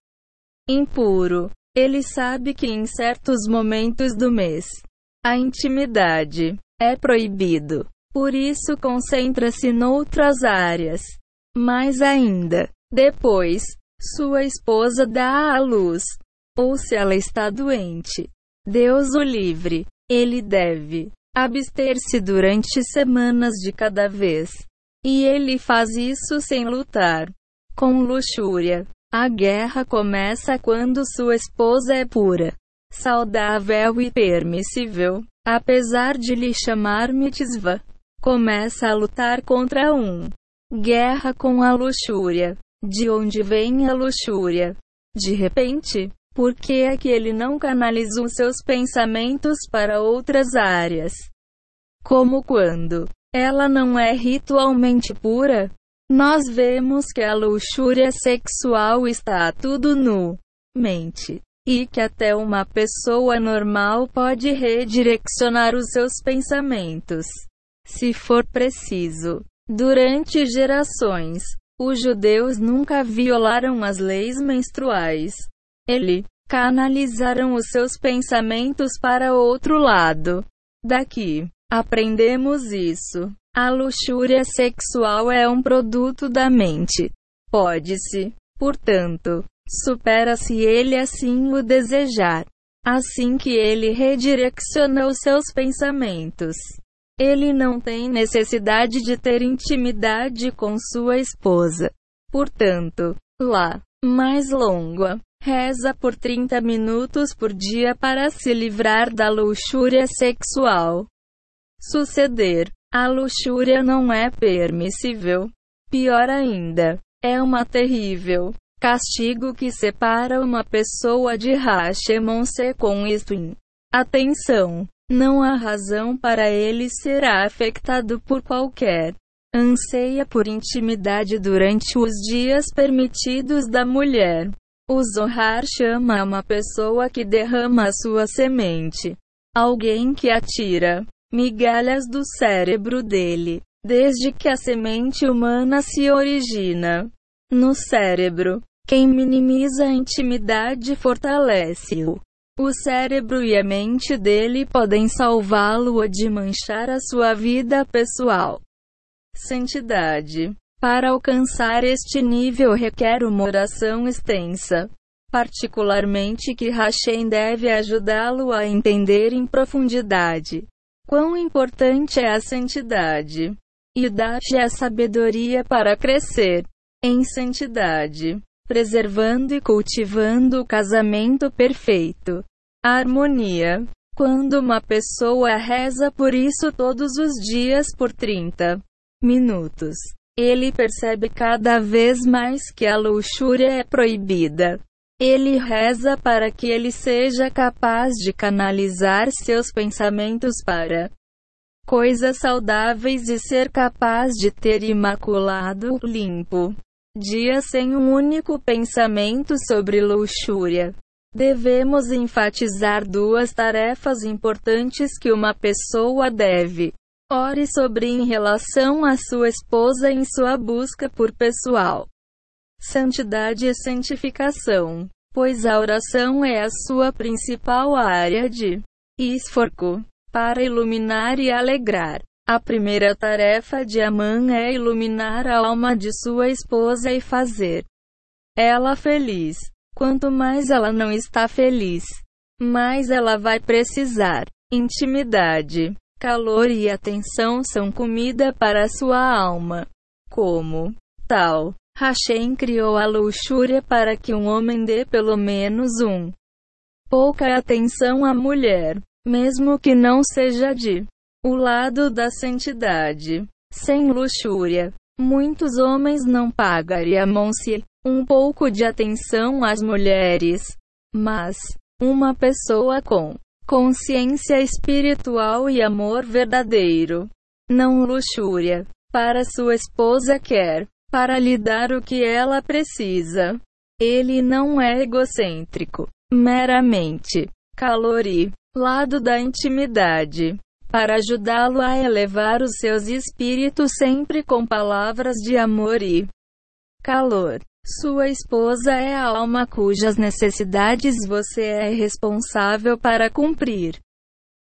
impuro. Ele sabe que em certos momentos do mês, a intimidade é proibido. Por isso concentra-se noutras áreas. Mais ainda, depois, sua esposa dá à luz ou se ela está doente. Deus o livre. Ele deve abster-se durante semanas de cada vez. E ele faz isso sem lutar com luxúria. A guerra começa quando sua esposa é pura, saudável e permissível. Apesar de lhe chamar mitzvah, começa a lutar contra um guerra com a luxúria. De onde vem a luxúria? De repente, por que é que ele não canalizou seus pensamentos para outras áreas? Como quando ela não é ritualmente pura? Nós vemos que a luxúria sexual está tudo no mente. E que até uma pessoa normal pode redirecionar os seus pensamentos. Se for preciso. Durante gerações, os judeus nunca violaram as leis menstruais. Ele canalizaram os seus pensamentos para outro lado. Daqui, aprendemos isso. A luxúria sexual é um produto da mente. Pode-se, portanto, supera se ele assim o desejar. Assim que ele redireciona os seus pensamentos. Ele não tem necessidade de ter intimidade com sua esposa. Portanto, lá, mais longa, Reza por 30 minutos por dia para se livrar da luxúria sexual. Suceder. A luxúria não é permissível. Pior ainda, é uma terrível castigo que separa uma pessoa de Hashemon-se com isto em atenção. Não há razão para ele ser afetado por qualquer anseia por intimidade durante os dias permitidos da mulher. O Zohar chama uma pessoa que derrama sua semente. Alguém que atira migalhas do cérebro dele. Desde que a semente humana se origina no cérebro, quem minimiza a intimidade fortalece-o. O cérebro e a mente dele podem salvá-lo de manchar a sua vida pessoal. Santidade. Para alcançar este nível requer uma oração extensa. Particularmente que Hashem deve ajudá-lo a entender em profundidade quão importante é a santidade e dar-lhe a sabedoria para crescer em santidade preservando e cultivando o casamento perfeito. A harmonia. Quando uma pessoa reza por isso todos os dias por 30 minutos, ele percebe cada vez mais que a luxúria é proibida. Ele reza para que ele seja capaz de canalizar seus pensamentos para coisas saudáveis e ser capaz de ter imaculado, limpo, dia sem um único pensamento sobre luxúria. Devemos enfatizar duas tarefas importantes que uma pessoa deve. Ore sobre em relação à sua esposa em sua busca por pessoal. Santidade e santificação. Pois a oração é a sua principal área de esforço para iluminar e alegrar. A primeira tarefa de Amã é iluminar a alma de sua esposa e fazer ela feliz. Quanto mais ela não está feliz, mais ela vai precisar. Intimidade, calor e atenção são comida para sua alma. Como tal, Hashem criou a luxúria para que um homem dê pelo menos um pouca atenção à mulher, mesmo que não seja de o lado da santidade. Sem luxúria. Muitos homens não pagariam-se um pouco de atenção às mulheres. Mas, uma pessoa com consciência espiritual e amor verdadeiro, não luxúria, para sua esposa quer, para lhe dar o que ela precisa. Ele não é egocêntrico, meramente calori, lado da intimidade para ajudá-lo a elevar os seus espíritos sempre com palavras de amor e calor. Sua esposa é a alma cujas necessidades você é responsável para cumprir.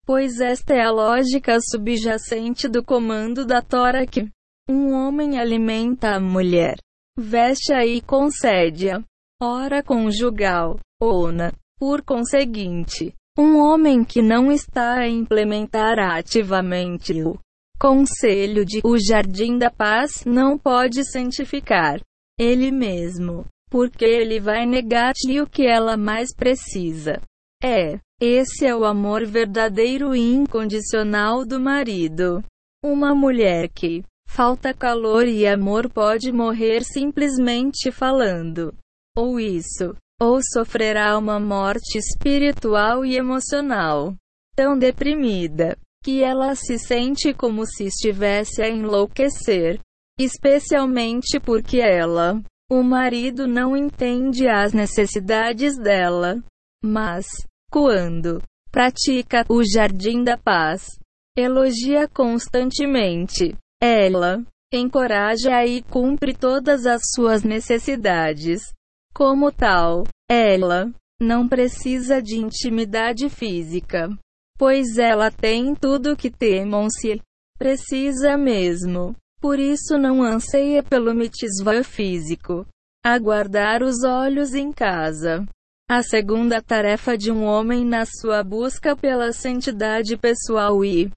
Pois esta é a lógica subjacente do comando da Tora que um homem alimenta a mulher, veste-a e concede-a. Hora conjugal, ona. Por conseguinte, um homem que não está a implementar ativamente o conselho de o Jardim da Paz não pode santificar ele mesmo, porque ele vai negar-lhe o que ela mais precisa. É, esse é o amor verdadeiro e incondicional do marido. Uma mulher que falta calor e amor pode morrer simplesmente falando. Ou isso ou sofrerá uma morte espiritual e emocional tão deprimida que ela se sente como se estivesse a enlouquecer, especialmente porque ela, o marido, não entende as necessidades dela. Mas, quando pratica o jardim da paz, elogia constantemente, ela encoraja e cumpre todas as suas necessidades. Como tal, ela não precisa de intimidade física, pois ela tem tudo que temam-se precisa mesmo. Por isso não anseia pelo mitzvah físico. Aguardar os olhos em casa. A segunda tarefa de um homem na sua busca pela santidade pessoal e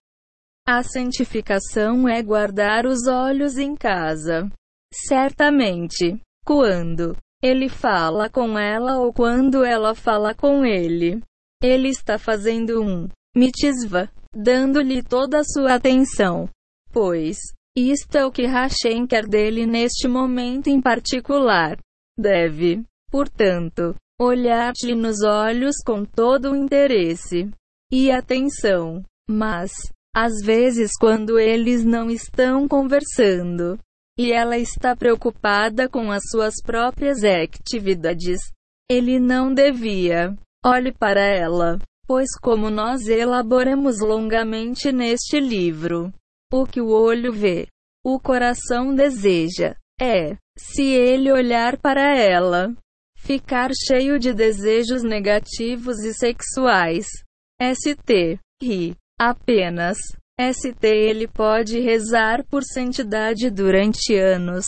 a santificação é guardar os olhos em casa. Certamente, quando ele fala com ela ou quando ela fala com ele. Ele está fazendo um mitzvah, dando-lhe toda a sua atenção. Pois, isto é o que Hashem quer dele neste momento em particular. Deve, portanto, olhar-lhe nos olhos com todo o interesse e atenção. Mas, às vezes, quando eles não estão conversando, e ela está preocupada com as suas próprias atividades. Ele não devia. Olhe para ela. Pois, como nós elaboramos longamente neste livro, o que o olho vê, o coração deseja, é, se ele olhar para ela, ficar cheio de desejos negativos e sexuais. ST. Ri. Apenas. ST. Ele pode rezar por santidade durante anos.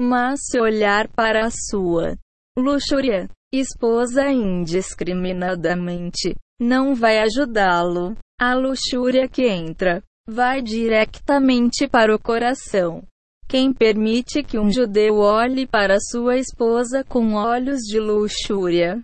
Mas se olhar para a sua luxúria, esposa indiscriminadamente, não vai ajudá-lo. A luxúria que entra vai diretamente para o coração. Quem permite que um judeu olhe para sua esposa com olhos de luxúria?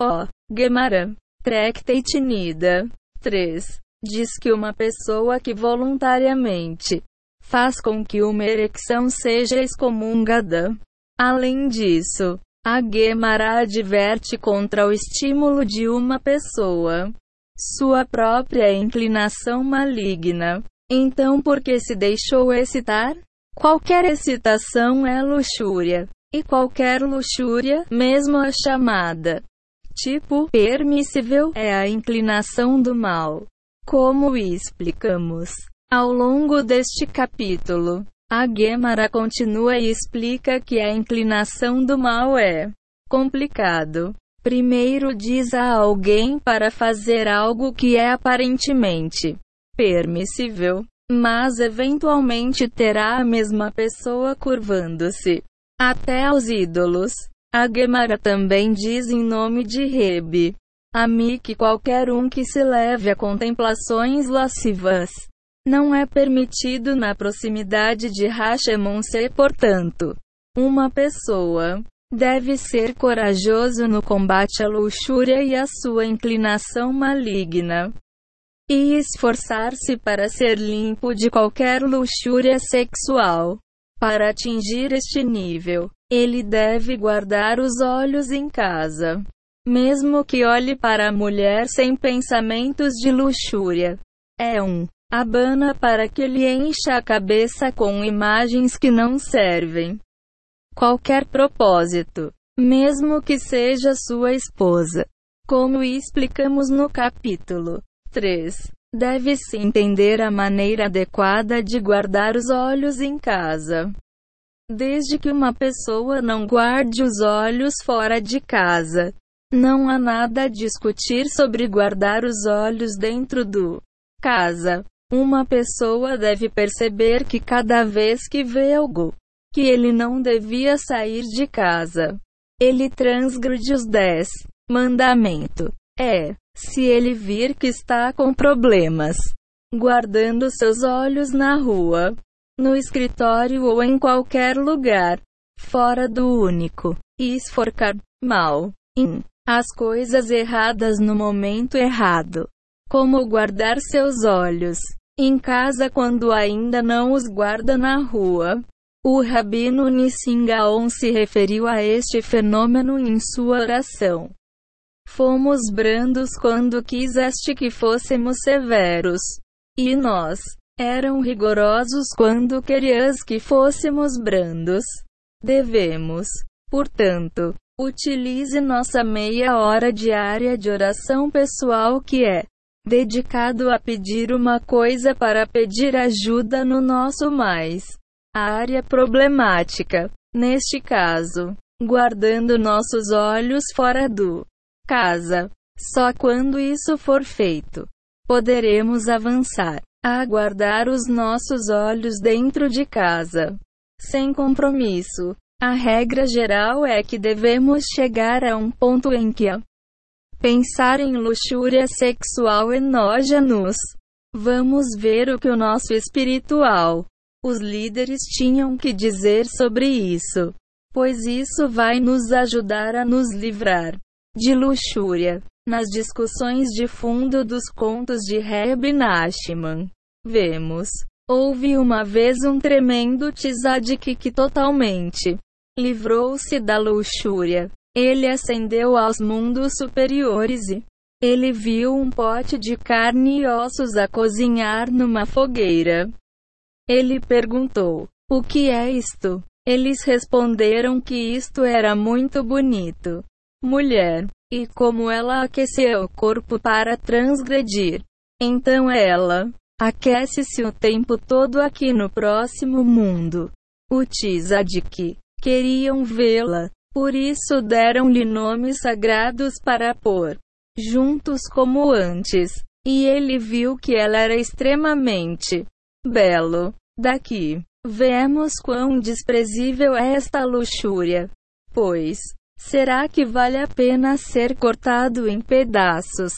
Ó, oh, Gemara, Tractate Nida 3. Diz que uma pessoa que voluntariamente faz com que uma ereção seja excomungada. Além disso, a Gemara adverte contra o estímulo de uma pessoa, sua própria inclinação maligna. Então, por que se deixou excitar? Qualquer excitação é luxúria, e qualquer luxúria, mesmo a chamada tipo permissível, é a inclinação do mal. Como explicamos ao longo deste capítulo, a Gemara continua e explica que a inclinação do mal é complicado. Primeiro diz a alguém para fazer algo que é aparentemente permissível, mas eventualmente terá a mesma pessoa curvando-se até aos ídolos. A Gemara também diz em nome de Rebe, a mim que qualquer um que se leve a contemplações lascivas não é permitido na proximidade de Hashemon-se, portanto, uma pessoa deve ser corajoso no combate à luxúria e à sua inclinação maligna, e esforçar-se para ser limpo de qualquer luxúria sexual. Para atingir este nível, ele deve guardar os olhos em casa. Mesmo que olhe para a mulher sem pensamentos de luxúria. É um Abana para que lhe encha a cabeça com imagens que não servem. Qualquer propósito, mesmo que seja sua esposa. Como explicamos no capítulo 3, deve-se entender a maneira adequada de guardar os olhos em casa. Desde que uma pessoa não guarde os olhos fora de casa, não há nada a discutir sobre guardar os olhos dentro do casa. Uma pessoa deve perceber que cada vez que vê algo que ele não devia sair de casa, ele transgride os dez mandamento. É, se ele vir que está com problemas, guardando seus olhos na rua, no escritório ou em qualquer lugar, fora do único, e esforcar mal em as coisas erradas no momento errado. Como guardar seus olhos em casa quando ainda não os guarda na rua. O rabino Nissim Gaon se referiu a este fenômeno em sua oração. Fomos brandos quando quiseste que fôssemos severos. E nós eram rigorosos quando querias que fôssemos brandos. Devemos, portanto, utilize nossa meia hora diária de oração pessoal que é dedicado a pedir uma coisa para pedir ajuda no nosso mais a área problemática. Neste caso, guardando nossos olhos fora do casa. Só quando isso for feito, poderemos avançar a guardar os nossos olhos dentro de casa. Sem compromisso. A regra geral é que devemos chegar a um ponto em que Pensar em luxúria sexual enoja-nos. Vamos ver o que o nosso espiritual, os líderes tinham que dizer sobre isso, pois isso vai nos ajudar a nos livrar de luxúria. Nas discussões de fundo dos contos de Reb Nachman, vemos. Houve uma vez um tremendo tzadik que totalmente livrou-se da luxúria. Ele ascendeu aos mundos superiores e ele viu um pote de carne e ossos a cozinhar numa fogueira. Ele perguntou: O que é isto? Eles responderam que isto era muito bonito. mulher, e como ela aquecia o corpo para transgredir. Então ela aquece-se o tempo todo aqui no próximo mundo. O Tzadik queriam vê-la, por isso deram-lhe nomes sagrados para pôr juntos como antes. E ele viu que ela era extremamente belo. Daqui, vemos quão desprezível é esta luxúria. Pois, será que vale a pena ser cortado em pedaços?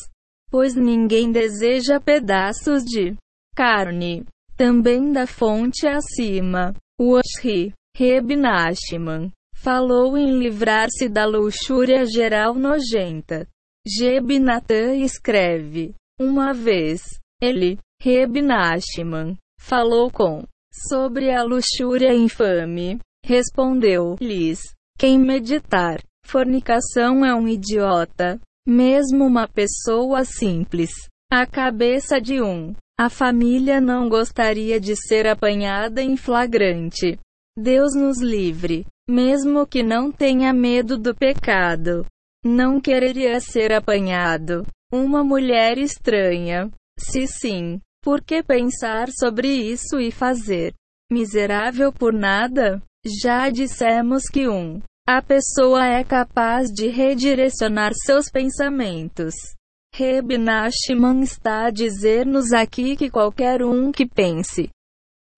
Pois ninguém deseja pedaços de carne. Também da fonte acima. Washri, Reb Nachman, falou em livrar-se da luxúria geral nojenta. Jeb Natan escreve: Uma vez, ele, Reb Nachman, falou com sobre a luxúria infame. Respondeu-lhes: Quem meditar fornicação é um idiota, mesmo uma pessoa simples. A cabeça de um. A família não gostaria de ser apanhada em flagrante. Deus nos livre, mesmo que não tenha medo do pecado. Não quereria ser apanhado. Uma mulher estranha. Se sim, por que pensar sobre isso e fazer? Miserável por nada? Já dissemos que um. A pessoa é capaz de redirecionar seus pensamentos. Reb Nachman está a dizer-nos aqui que qualquer um que pense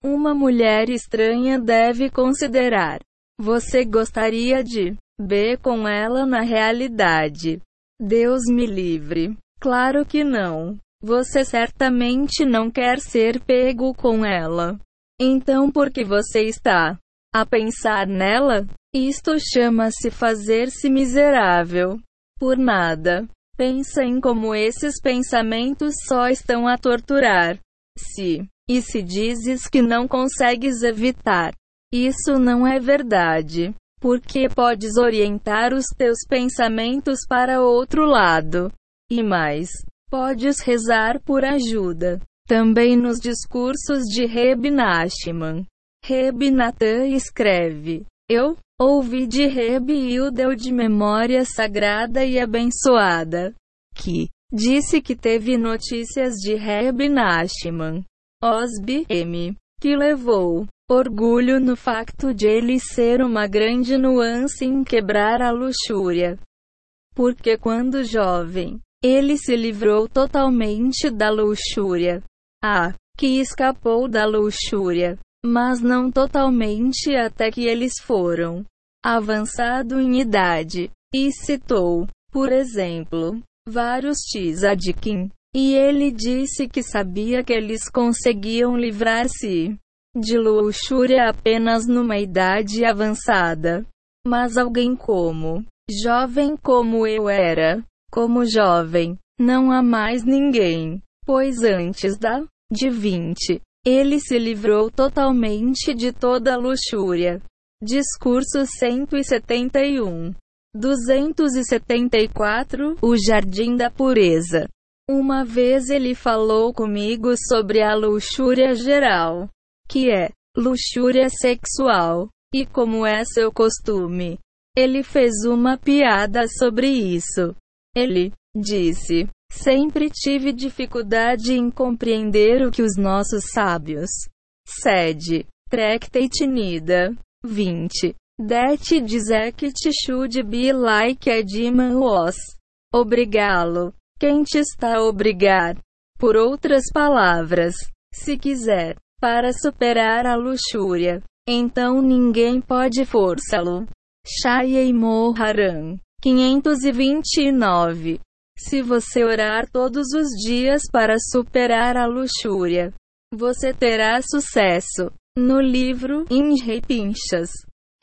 uma mulher estranha deve considerar. Você gostaria de B com ela na realidade? Deus me livre. Claro que não. Você certamente não quer ser pego com ela. Então por que você está a pensar nela? Isto chama-se fazer-se miserável. Por nada. Pensa em como esses pensamentos só estão a torturar. Se e se dizes que não consegues evitar, isso não é verdade, porque podes orientar os teus pensamentos para outro lado. E mais, podes rezar por ajuda. Também nos discursos de Reb Nachman. Reb Natan escreve: Eu ouvi de Reb Hildel de memória sagrada e abençoada, que disse que teve notícias de Reb Nachman Osb M, que levou orgulho no facto de ele ser uma grande nuance em quebrar a luxúria. Porque quando jovem, ele se livrou totalmente da luxúria. Ah, que escapou da luxúria, mas não totalmente até que eles foram avançado em idade. E citou, por exemplo, vários tzadikim, e ele disse que sabia que eles conseguiam livrar-se de luxúria apenas numa idade avançada. Mas alguém como jovem como eu era, como jovem, não há mais ninguém, pois antes da de 20, ele se livrou totalmente de toda a luxúria. Discurso 171 274 O Jardim da Pureza uma vez ele falou comigo sobre a luxúria geral, que é luxúria sexual, e como é seu costume. Ele fez uma piada sobre isso. Ele disse: Sempre tive dificuldade em compreender o que os nossos sábios. Sede. Tractate Nida. 20. Det dizek should be like a was. Obrigá-lo. Quem te está a obrigar? Por outras palavras, se quiser, para superar a luxúria, então ninguém pode forçá-lo. Shayei Moharan 529 Se você orar todos os dias para superar a luxúria, você terá sucesso. No livro Inrei Pinchas,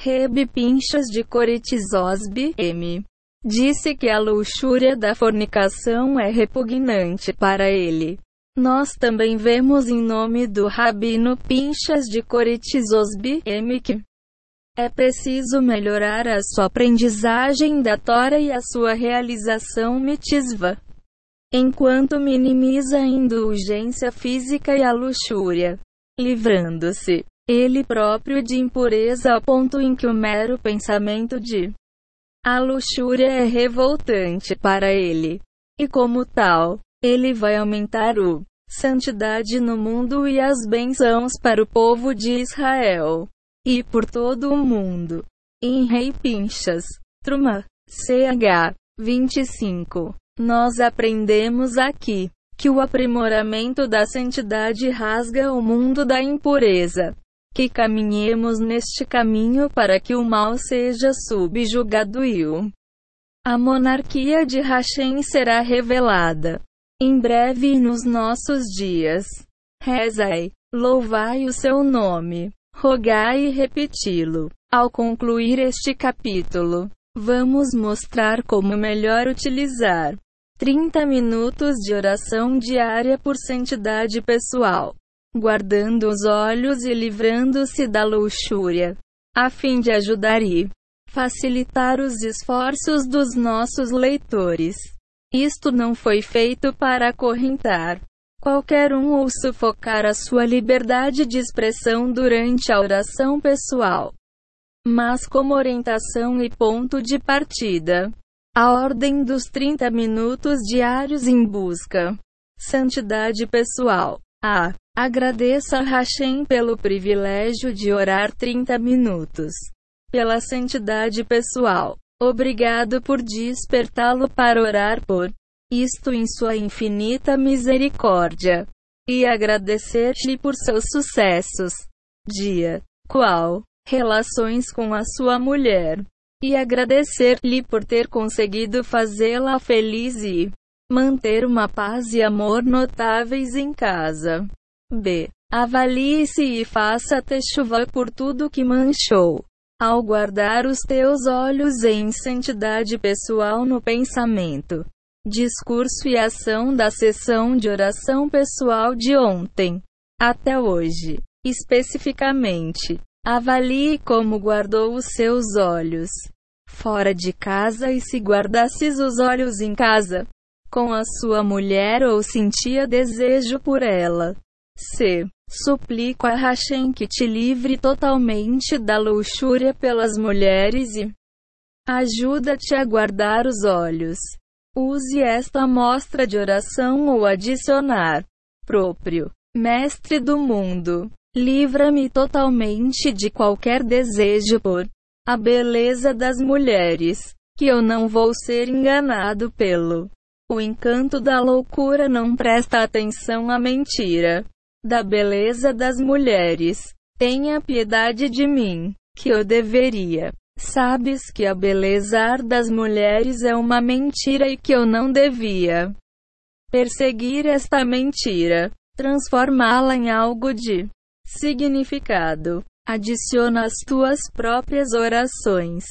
Reb Pinchas de Coretizosbe M disse que a luxúria da fornicação é repugnante para ele. Nós também vemos em nome do Rabino Pinchas de Coretizosbi M que é preciso melhorar a sua aprendizagem da Tora e a sua realização mitzvah. Enquanto minimiza a indulgência física e a luxúria, livrando-se ele próprio de impureza ao ponto em que o mero pensamento de A luxúria é revoltante para ele. E como tal, ele vai aumentar o santidade no mundo e as bênçãos para o povo de Israel e por todo o mundo. Em Rei Pinchas, Truma, CH 25. Nós aprendemos aqui que o aprimoramento da santidade rasga o mundo da impureza. Que caminhemos neste caminho para que o mal seja subjugado e o a monarquia de Hashem será revelada. Em breve nos nossos dias. Rezai, louvai o seu nome, rogai e repeti-lo. Ao concluir este capítulo, vamos mostrar como melhor utilizar 30 minutos de oração diária por santidade pessoal, guardando os olhos e livrando-se da luxúria, a fim de ajudar e facilitar os esforços dos nossos leitores. Isto não foi feito para acorrentar qualquer um ou sufocar a sua liberdade de expressão durante a oração pessoal, mas como orientação e ponto de partida. A ordem dos 30 minutos diários em busca. Santidade pessoal. A. Agradeça a Hashem pelo privilégio de orar 30 minutos. Pela santidade pessoal. Obrigado por despertá-lo para orar por isto em sua infinita misericórdia. E agradecer-lhe por seus sucessos. Dia. Qual? Relações com a sua mulher e agradecer-lhe por ter conseguido fazê-la feliz e manter uma paz e amor notáveis em casa. B. Avalie-se e faça chuva por tudo que manchou. Ao guardar os teus olhos em santidade pessoal no pensamento, discurso e ação da sessão de oração pessoal de ontem até hoje, especificamente, Avalie como guardou os seus olhos fora de casa e se guardasses os olhos em casa com a sua mulher ou sentia desejo por ela. C. Suplico a Hashem que te livre totalmente da luxúria pelas mulheres e ajuda-te a guardar os olhos. Use esta amostra de oração ou adicionar próprio Mestre do mundo. Livra-me totalmente de qualquer desejo por a beleza das mulheres, que eu não vou ser enganado pelo o encanto da loucura não presta atenção à mentira da beleza das mulheres. Tenha piedade de mim, que eu deveria. Sabes que a beleza das mulheres é uma mentira e que eu não devia perseguir esta mentira, transformá-la em algo de Significado. Adiciona as tuas próprias orações.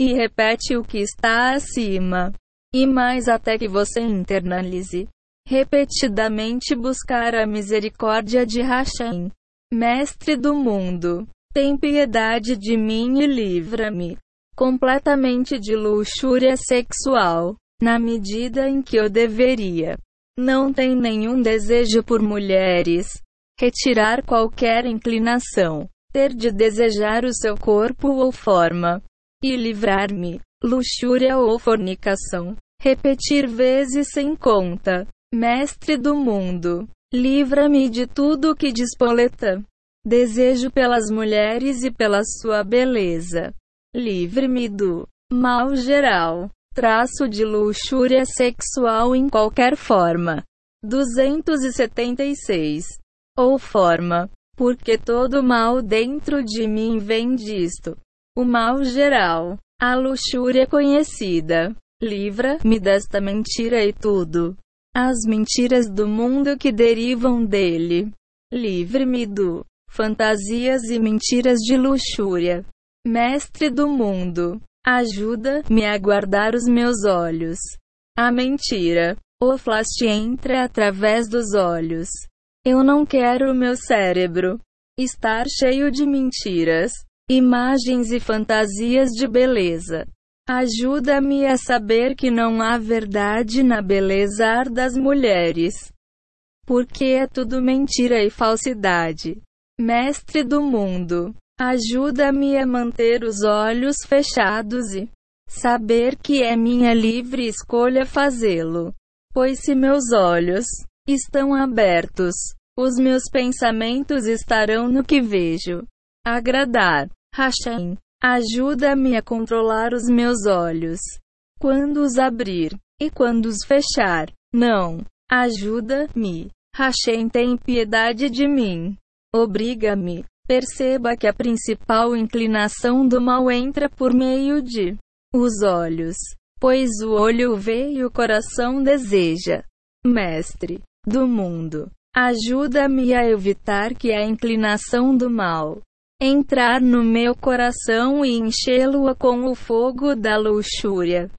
E repete o que está acima. E mais até que você internalize. Repetidamente buscar a misericórdia de Hashem. Mestre do mundo. Tem piedade de mim e livra-me completamente de luxúria sexual, na medida em que eu deveria. Não tem nenhum desejo por mulheres, retirar qualquer inclinação, ter de desejar o seu corpo ou forma, e livrar-me, luxúria ou fornicação, repetir vezes sem conta, mestre do mundo, livra-me de tudo que despoleta, desejo pelas mulheres e pela sua beleza, livre-me do mal geral, traço de luxúria sexual em qualquer forma. 276 ou forma, porque todo mal dentro de mim vem disto. O mal geral, a luxúria conhecida. Livra-me desta mentira e tudo. As mentiras do mundo que derivam dele. Livre-me do fantasias e mentiras de luxúria. Mestre do mundo, ajuda-me a guardar os meus olhos. A mentira, o flash entra através dos olhos. Eu não quero o meu cérebro estar cheio de mentiras, imagens e fantasias de beleza. Ajuda-me a saber que não há verdade na beleza das mulheres. Porque é tudo mentira e falsidade. Mestre do mundo, ajuda-me a manter os olhos fechados e Saber que é minha livre escolha fazê-lo. Pois se meus olhos estão abertos, os meus pensamentos estarão no que vejo. Agradar. Hashem. Ajuda-me a controlar os meus olhos. Quando os abrir e quando os fechar. Não. Ajuda-me. Hashem tem piedade de mim. Obriga-me. Perceba que a principal inclinação do mal entra por meio de os olhos, pois o olho vê e o coração deseja. Mestre do mundo, ajuda-me a evitar que a inclinação do mal entrar no meu coração e enchê-lo com o fogo da luxúria.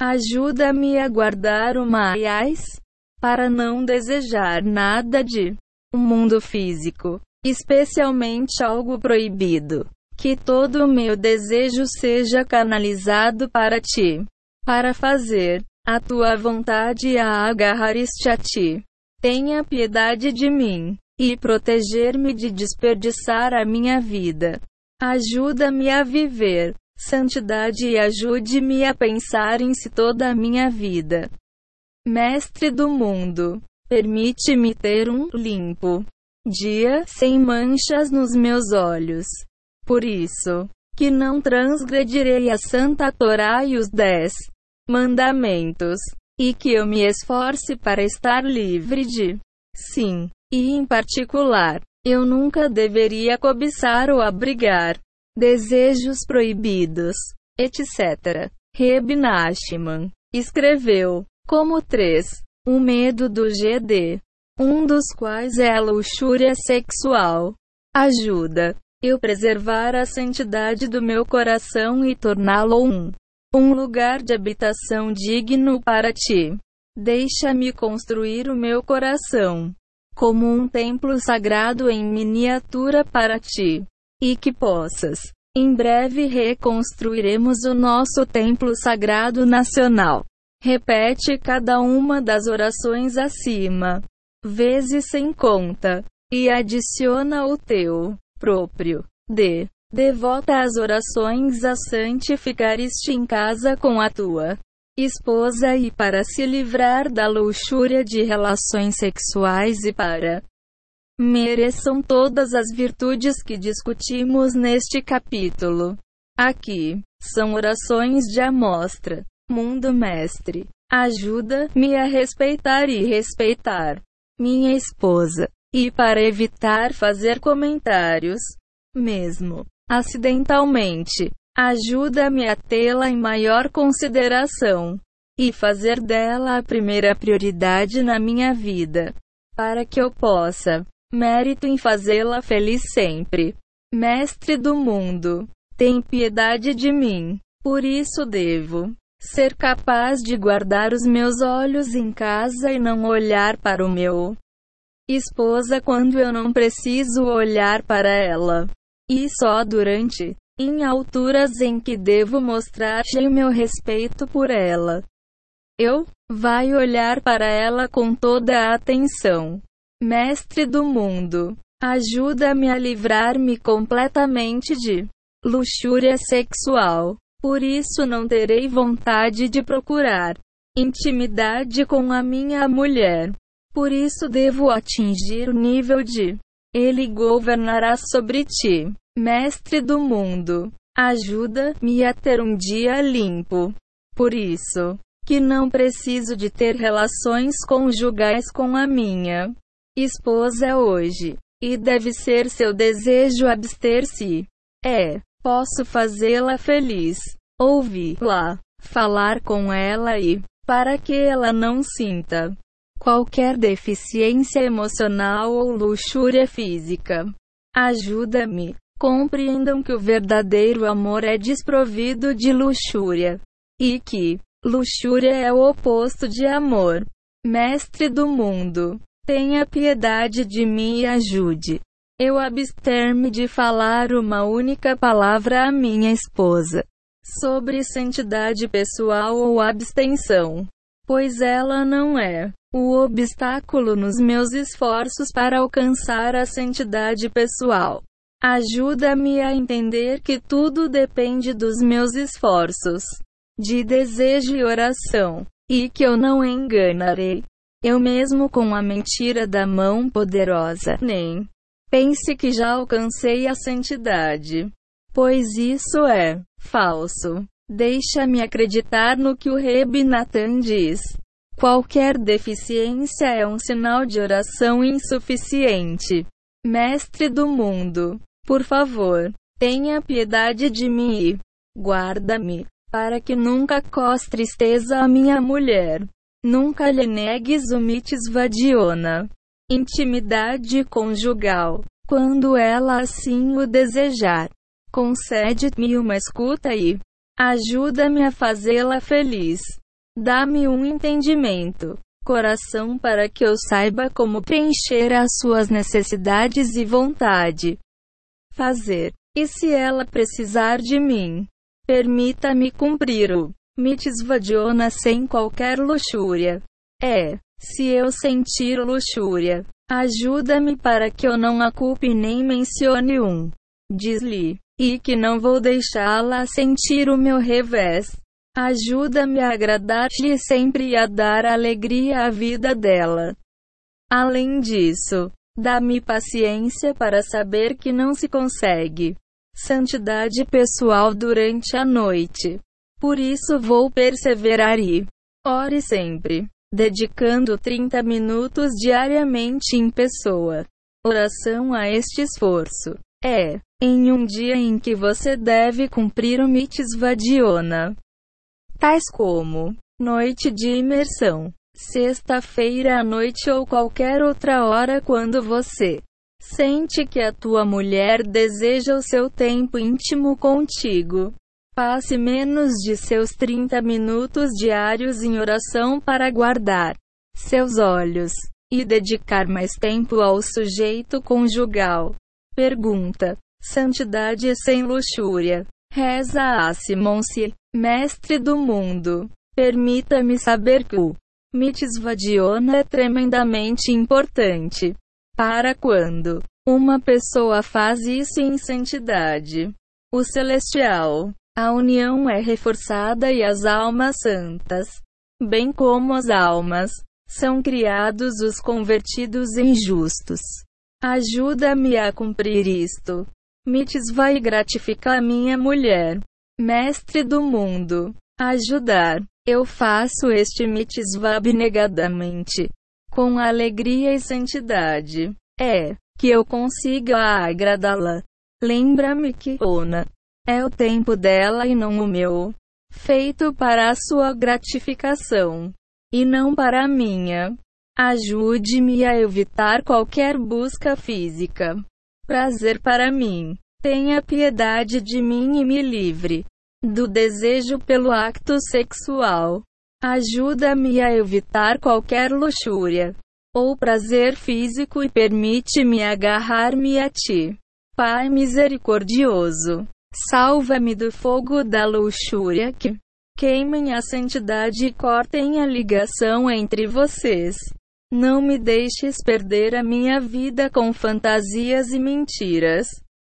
Ajuda-me a guardar o maias para não desejar nada de um mundo físico, especialmente algo proibido. Que todo o meu desejo seja canalizado para ti, para fazer a tua vontade a agarrar-te a ti. Tenha piedade de mim e proteger-me de desperdiçar a minha vida. Ajuda-me a viver santidade e ajude-me a pensar em si toda a minha vida. Mestre do mundo, permite-me ter um limpo dia sem manchas nos meus olhos. Por isso, que não transgredirei a Santa Torá e os dez mandamentos, e que eu me esforce para estar livre de sim, e em particular, eu nunca deveria cobiçar ou abrigar desejos proibidos, etc. Reb Nachman escreveu, como três, o medo do GD um dos quais é a luxúria sexual. Ajuda eu preservar a santidade do meu coração e torná-lo um, um lugar de habitação digno para ti. Deixa-me construir o meu coração como um templo sagrado em miniatura para ti, e que possas. Em breve reconstruiremos o nosso templo sagrado nacional. Repete cada uma das orações acima vezes sem conta, e adiciona o teu próprio de devota às orações a santificar-te em casa com a tua esposa e para se livrar da luxúria de relações sexuais e para mereçam todas as virtudes que discutimos neste capítulo. Aqui são orações de amostra. Mundo mestre, ajuda-me a respeitar e respeitar minha esposa, e para evitar fazer comentários, mesmo acidentalmente, ajuda-me a tê-la em maior consideração e fazer dela a primeira prioridade na minha vida, para que eu possa mérito em fazê-la feliz sempre. Mestre do mundo, tem piedade de mim, por isso devo Ser capaz de guardar os meus olhos em casa e não olhar para o meu esposa quando eu não preciso olhar para ela. E só durante em alturas em que devo mostrar o meu respeito por ela. Eu vai olhar para ela com toda a atenção. Mestre do mundo, ajuda-me a livrar-me completamente de luxúria sexual. Por isso não terei vontade de procurar intimidade com a minha mulher. Por isso devo atingir o nível de Ele governará sobre ti, mestre do mundo. Ajuda-me a ter um dia limpo. Por isso, que não preciso de ter relações conjugais com a minha esposa hoje. E deve ser seu desejo abster-se. É Posso fazê-la feliz. Ouvi-la. Falar com ela e, para que ela não sinta qualquer deficiência emocional ou luxúria física. Ajuda-me. Compreendam que o verdadeiro amor é desprovido de luxúria. E que luxúria é o oposto de amor. Mestre do mundo, tenha piedade de mim e ajude eu abster-me de falar uma única palavra à minha esposa sobre santidade pessoal ou abstenção, pois ela não é o obstáculo nos meus esforços para alcançar a santidade pessoal. Ajuda-me a entender que tudo depende dos meus esforços. de desejo e oração, e que eu não enganarei. Eu mesmo com a mentira da mão poderosa, nem pense que já alcancei a santidade. Pois isso é falso. Deixa-me acreditar no que o Reb Natan diz. Qualquer deficiência é um sinal de oração insuficiente. Mestre do mundo, por favor, tenha piedade de mim e guarda-me, para que nunca cause tristeza a minha mulher. Nunca lhe negues o mitzvah Diona. Intimidade conjugal, quando ela assim o desejar. Concede-me uma escuta e ajuda-me a fazê-la feliz. Dá-me um entendimento, coração para que eu saiba como preencher as suas necessidades e vontade. Fazer. E se ela precisar de mim, permita-me cumprir o mitzvah sem qualquer luxúria. É, se eu sentir luxúria, ajuda-me para que eu não a culpe nem mencione um. Diz-lhe, e que não vou deixá-la sentir o meu revés. Ajuda-me a agradar-lhe sempre e a dar alegria à vida dela. Além disso, dá-me paciência para saber que não se consegue santidade pessoal durante a noite. Por isso vou perseverar e ore sempre, dedicando 30 minutos diariamente em pessoa. Oração a este esforço. É, em um dia em que você deve cumprir o mitzvah Diona tais como noite de imersão, sexta-feira à noite ou qualquer outra hora quando você sente que a tua mulher deseja o seu tempo íntimo contigo. Passe menos de seus 30 minutos diários em oração para guardar seus olhos e dedicar mais tempo ao sujeito conjugal. Pergunta: Santidade sem luxúria. Reza a Simon-se, mestre do mundo. Permita-me saber que o mitzvah é tremendamente importante. Para quando uma pessoa faz isso em santidade, o celestial, a união é reforçada e as almas santas, bem como as almas, são criados os convertidos em justos. Ajuda-me a cumprir isto. Mitzvah e gratificar minha mulher, mestre do mundo. Ajudar. Eu faço este mitzvah abnegadamente, com alegria e santidade. É, que eu consiga agradá-la. Lembra-me que Ona é o tempo dela e não o meu, feito para a sua gratificação, e não para a minha. Ajude-me a evitar qualquer busca física prazer para mim. Tenha piedade de mim e me livre do desejo pelo acto sexual. Ajuda-me a evitar qualquer luxúria ou prazer físico e permite-me agarrar-me a ti. Pai misericordioso, salva-me do fogo da luxúria que queimem a santidade e cortem a ligação entre vocês. Não me deixes perder a minha vida com fantasias e mentiras.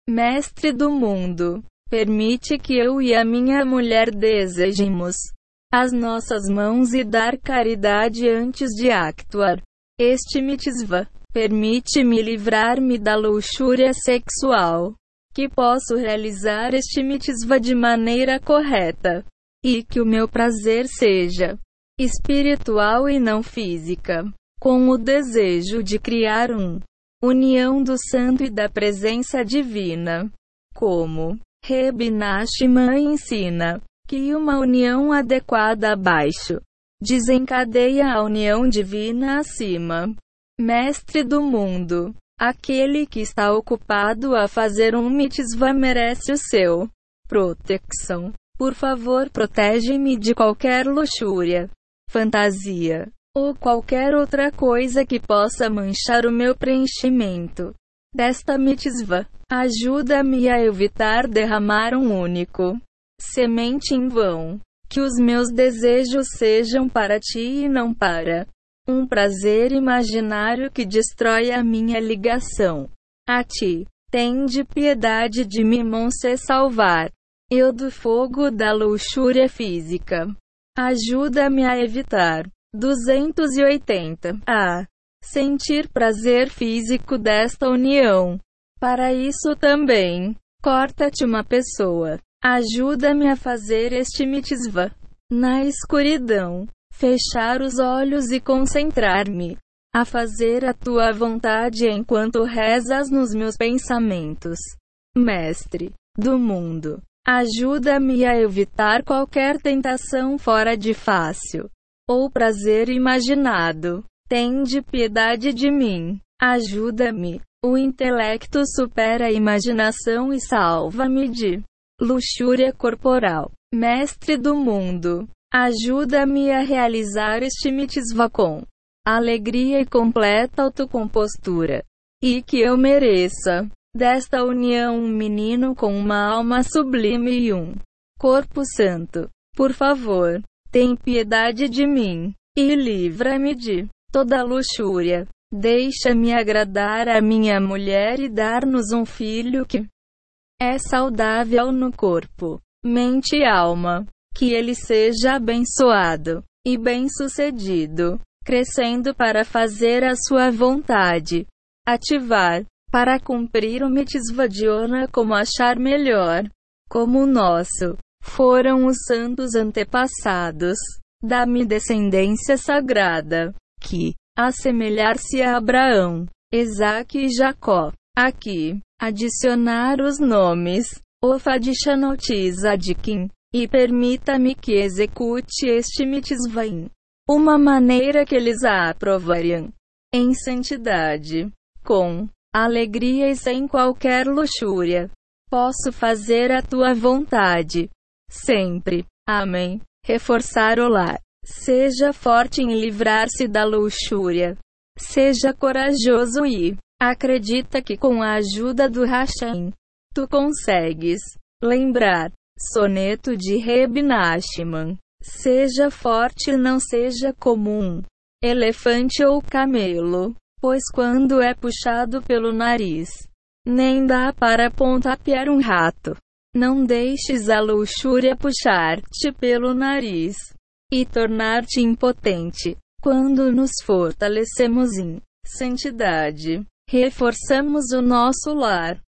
Mestre do mundo, permite que eu e a minha mulher desejemos as nossas mãos e dar caridade antes de actuar. Este mitzvah permite-me livrar-me da luxúria sexual. Que posso realizar este mitzvah de maneira correta. E que o meu prazer seja espiritual e não física com o desejo de criar um união do santo e da presença divina. Como Reb ensina que uma união adequada abaixo desencadeia a união divina acima. Mestre do mundo, aquele que está ocupado a fazer um mitzvah merece o seu proteção. Por favor, protege-me de qualquer luxúria, fantasia, ou qualquer outra coisa que possa manchar o meu preenchimento desta mitzvah. Ajuda-me a evitar derramar um único semente em vão. Que os meus desejos sejam para ti e não para um prazer imaginário que destrói a minha ligação a ti. Tende piedade de mim, se salvar. Eu do fogo da luxúria física. Ajuda-me a evitar. 280. A. Sentir prazer físico desta união. Para isso também, corta-te uma pessoa. Ajuda-me a fazer este mitzvah. Na escuridão, fechar os olhos e concentrar-me. A fazer a tua vontade enquanto rezas nos meus pensamentos. Mestre do mundo, ajuda-me a evitar qualquer tentação fora de fácil ou prazer imaginado. Tende piedade de mim. Ajuda-me. O intelecto supera a imaginação e salva-me de luxúria corporal. Mestre do mundo, ajuda-me a realizar este mitzvah com alegria e completa autocompostura. E que eu mereça desta união um menino com uma alma sublime e um corpo santo. Por favor, tem piedade de mim, e livra-me de toda luxúria. Deixa-me agradar a minha mulher e dar-nos um filho que é saudável no corpo, mente e alma. Que ele seja abençoado e bem-sucedido, crescendo para fazer a sua vontade. Ativar para cumprir o mitzvah como achar melhor, como o nosso foram os santos antepassados. Dá-me descendência sagrada, que, assemelhar-se a Abraão, Isaque e Jacó. Aqui, adicionar os nomes, Ofadishanotizadekim, e permita-me que execute este mitzvah em uma maneira que eles a aprovariam, em santidade, com alegria e sem qualquer luxúria. Posso fazer a tua vontade. Sempre. Amém. Reforçar o lar. Seja forte em livrar-se da luxúria. Seja corajoso e acredita que com a ajuda do Hashem, tu consegues. Lembrar. Soneto de Reb Nachman. Seja forte e não seja comum. Elefante ou camelo. Pois quando é puxado pelo nariz, nem dá para pontapear um rato. Não deixes a luxúria puxar-te pelo nariz e tornar-te impotente. Quando nos fortalecemos em santidade, reforçamos o nosso lar.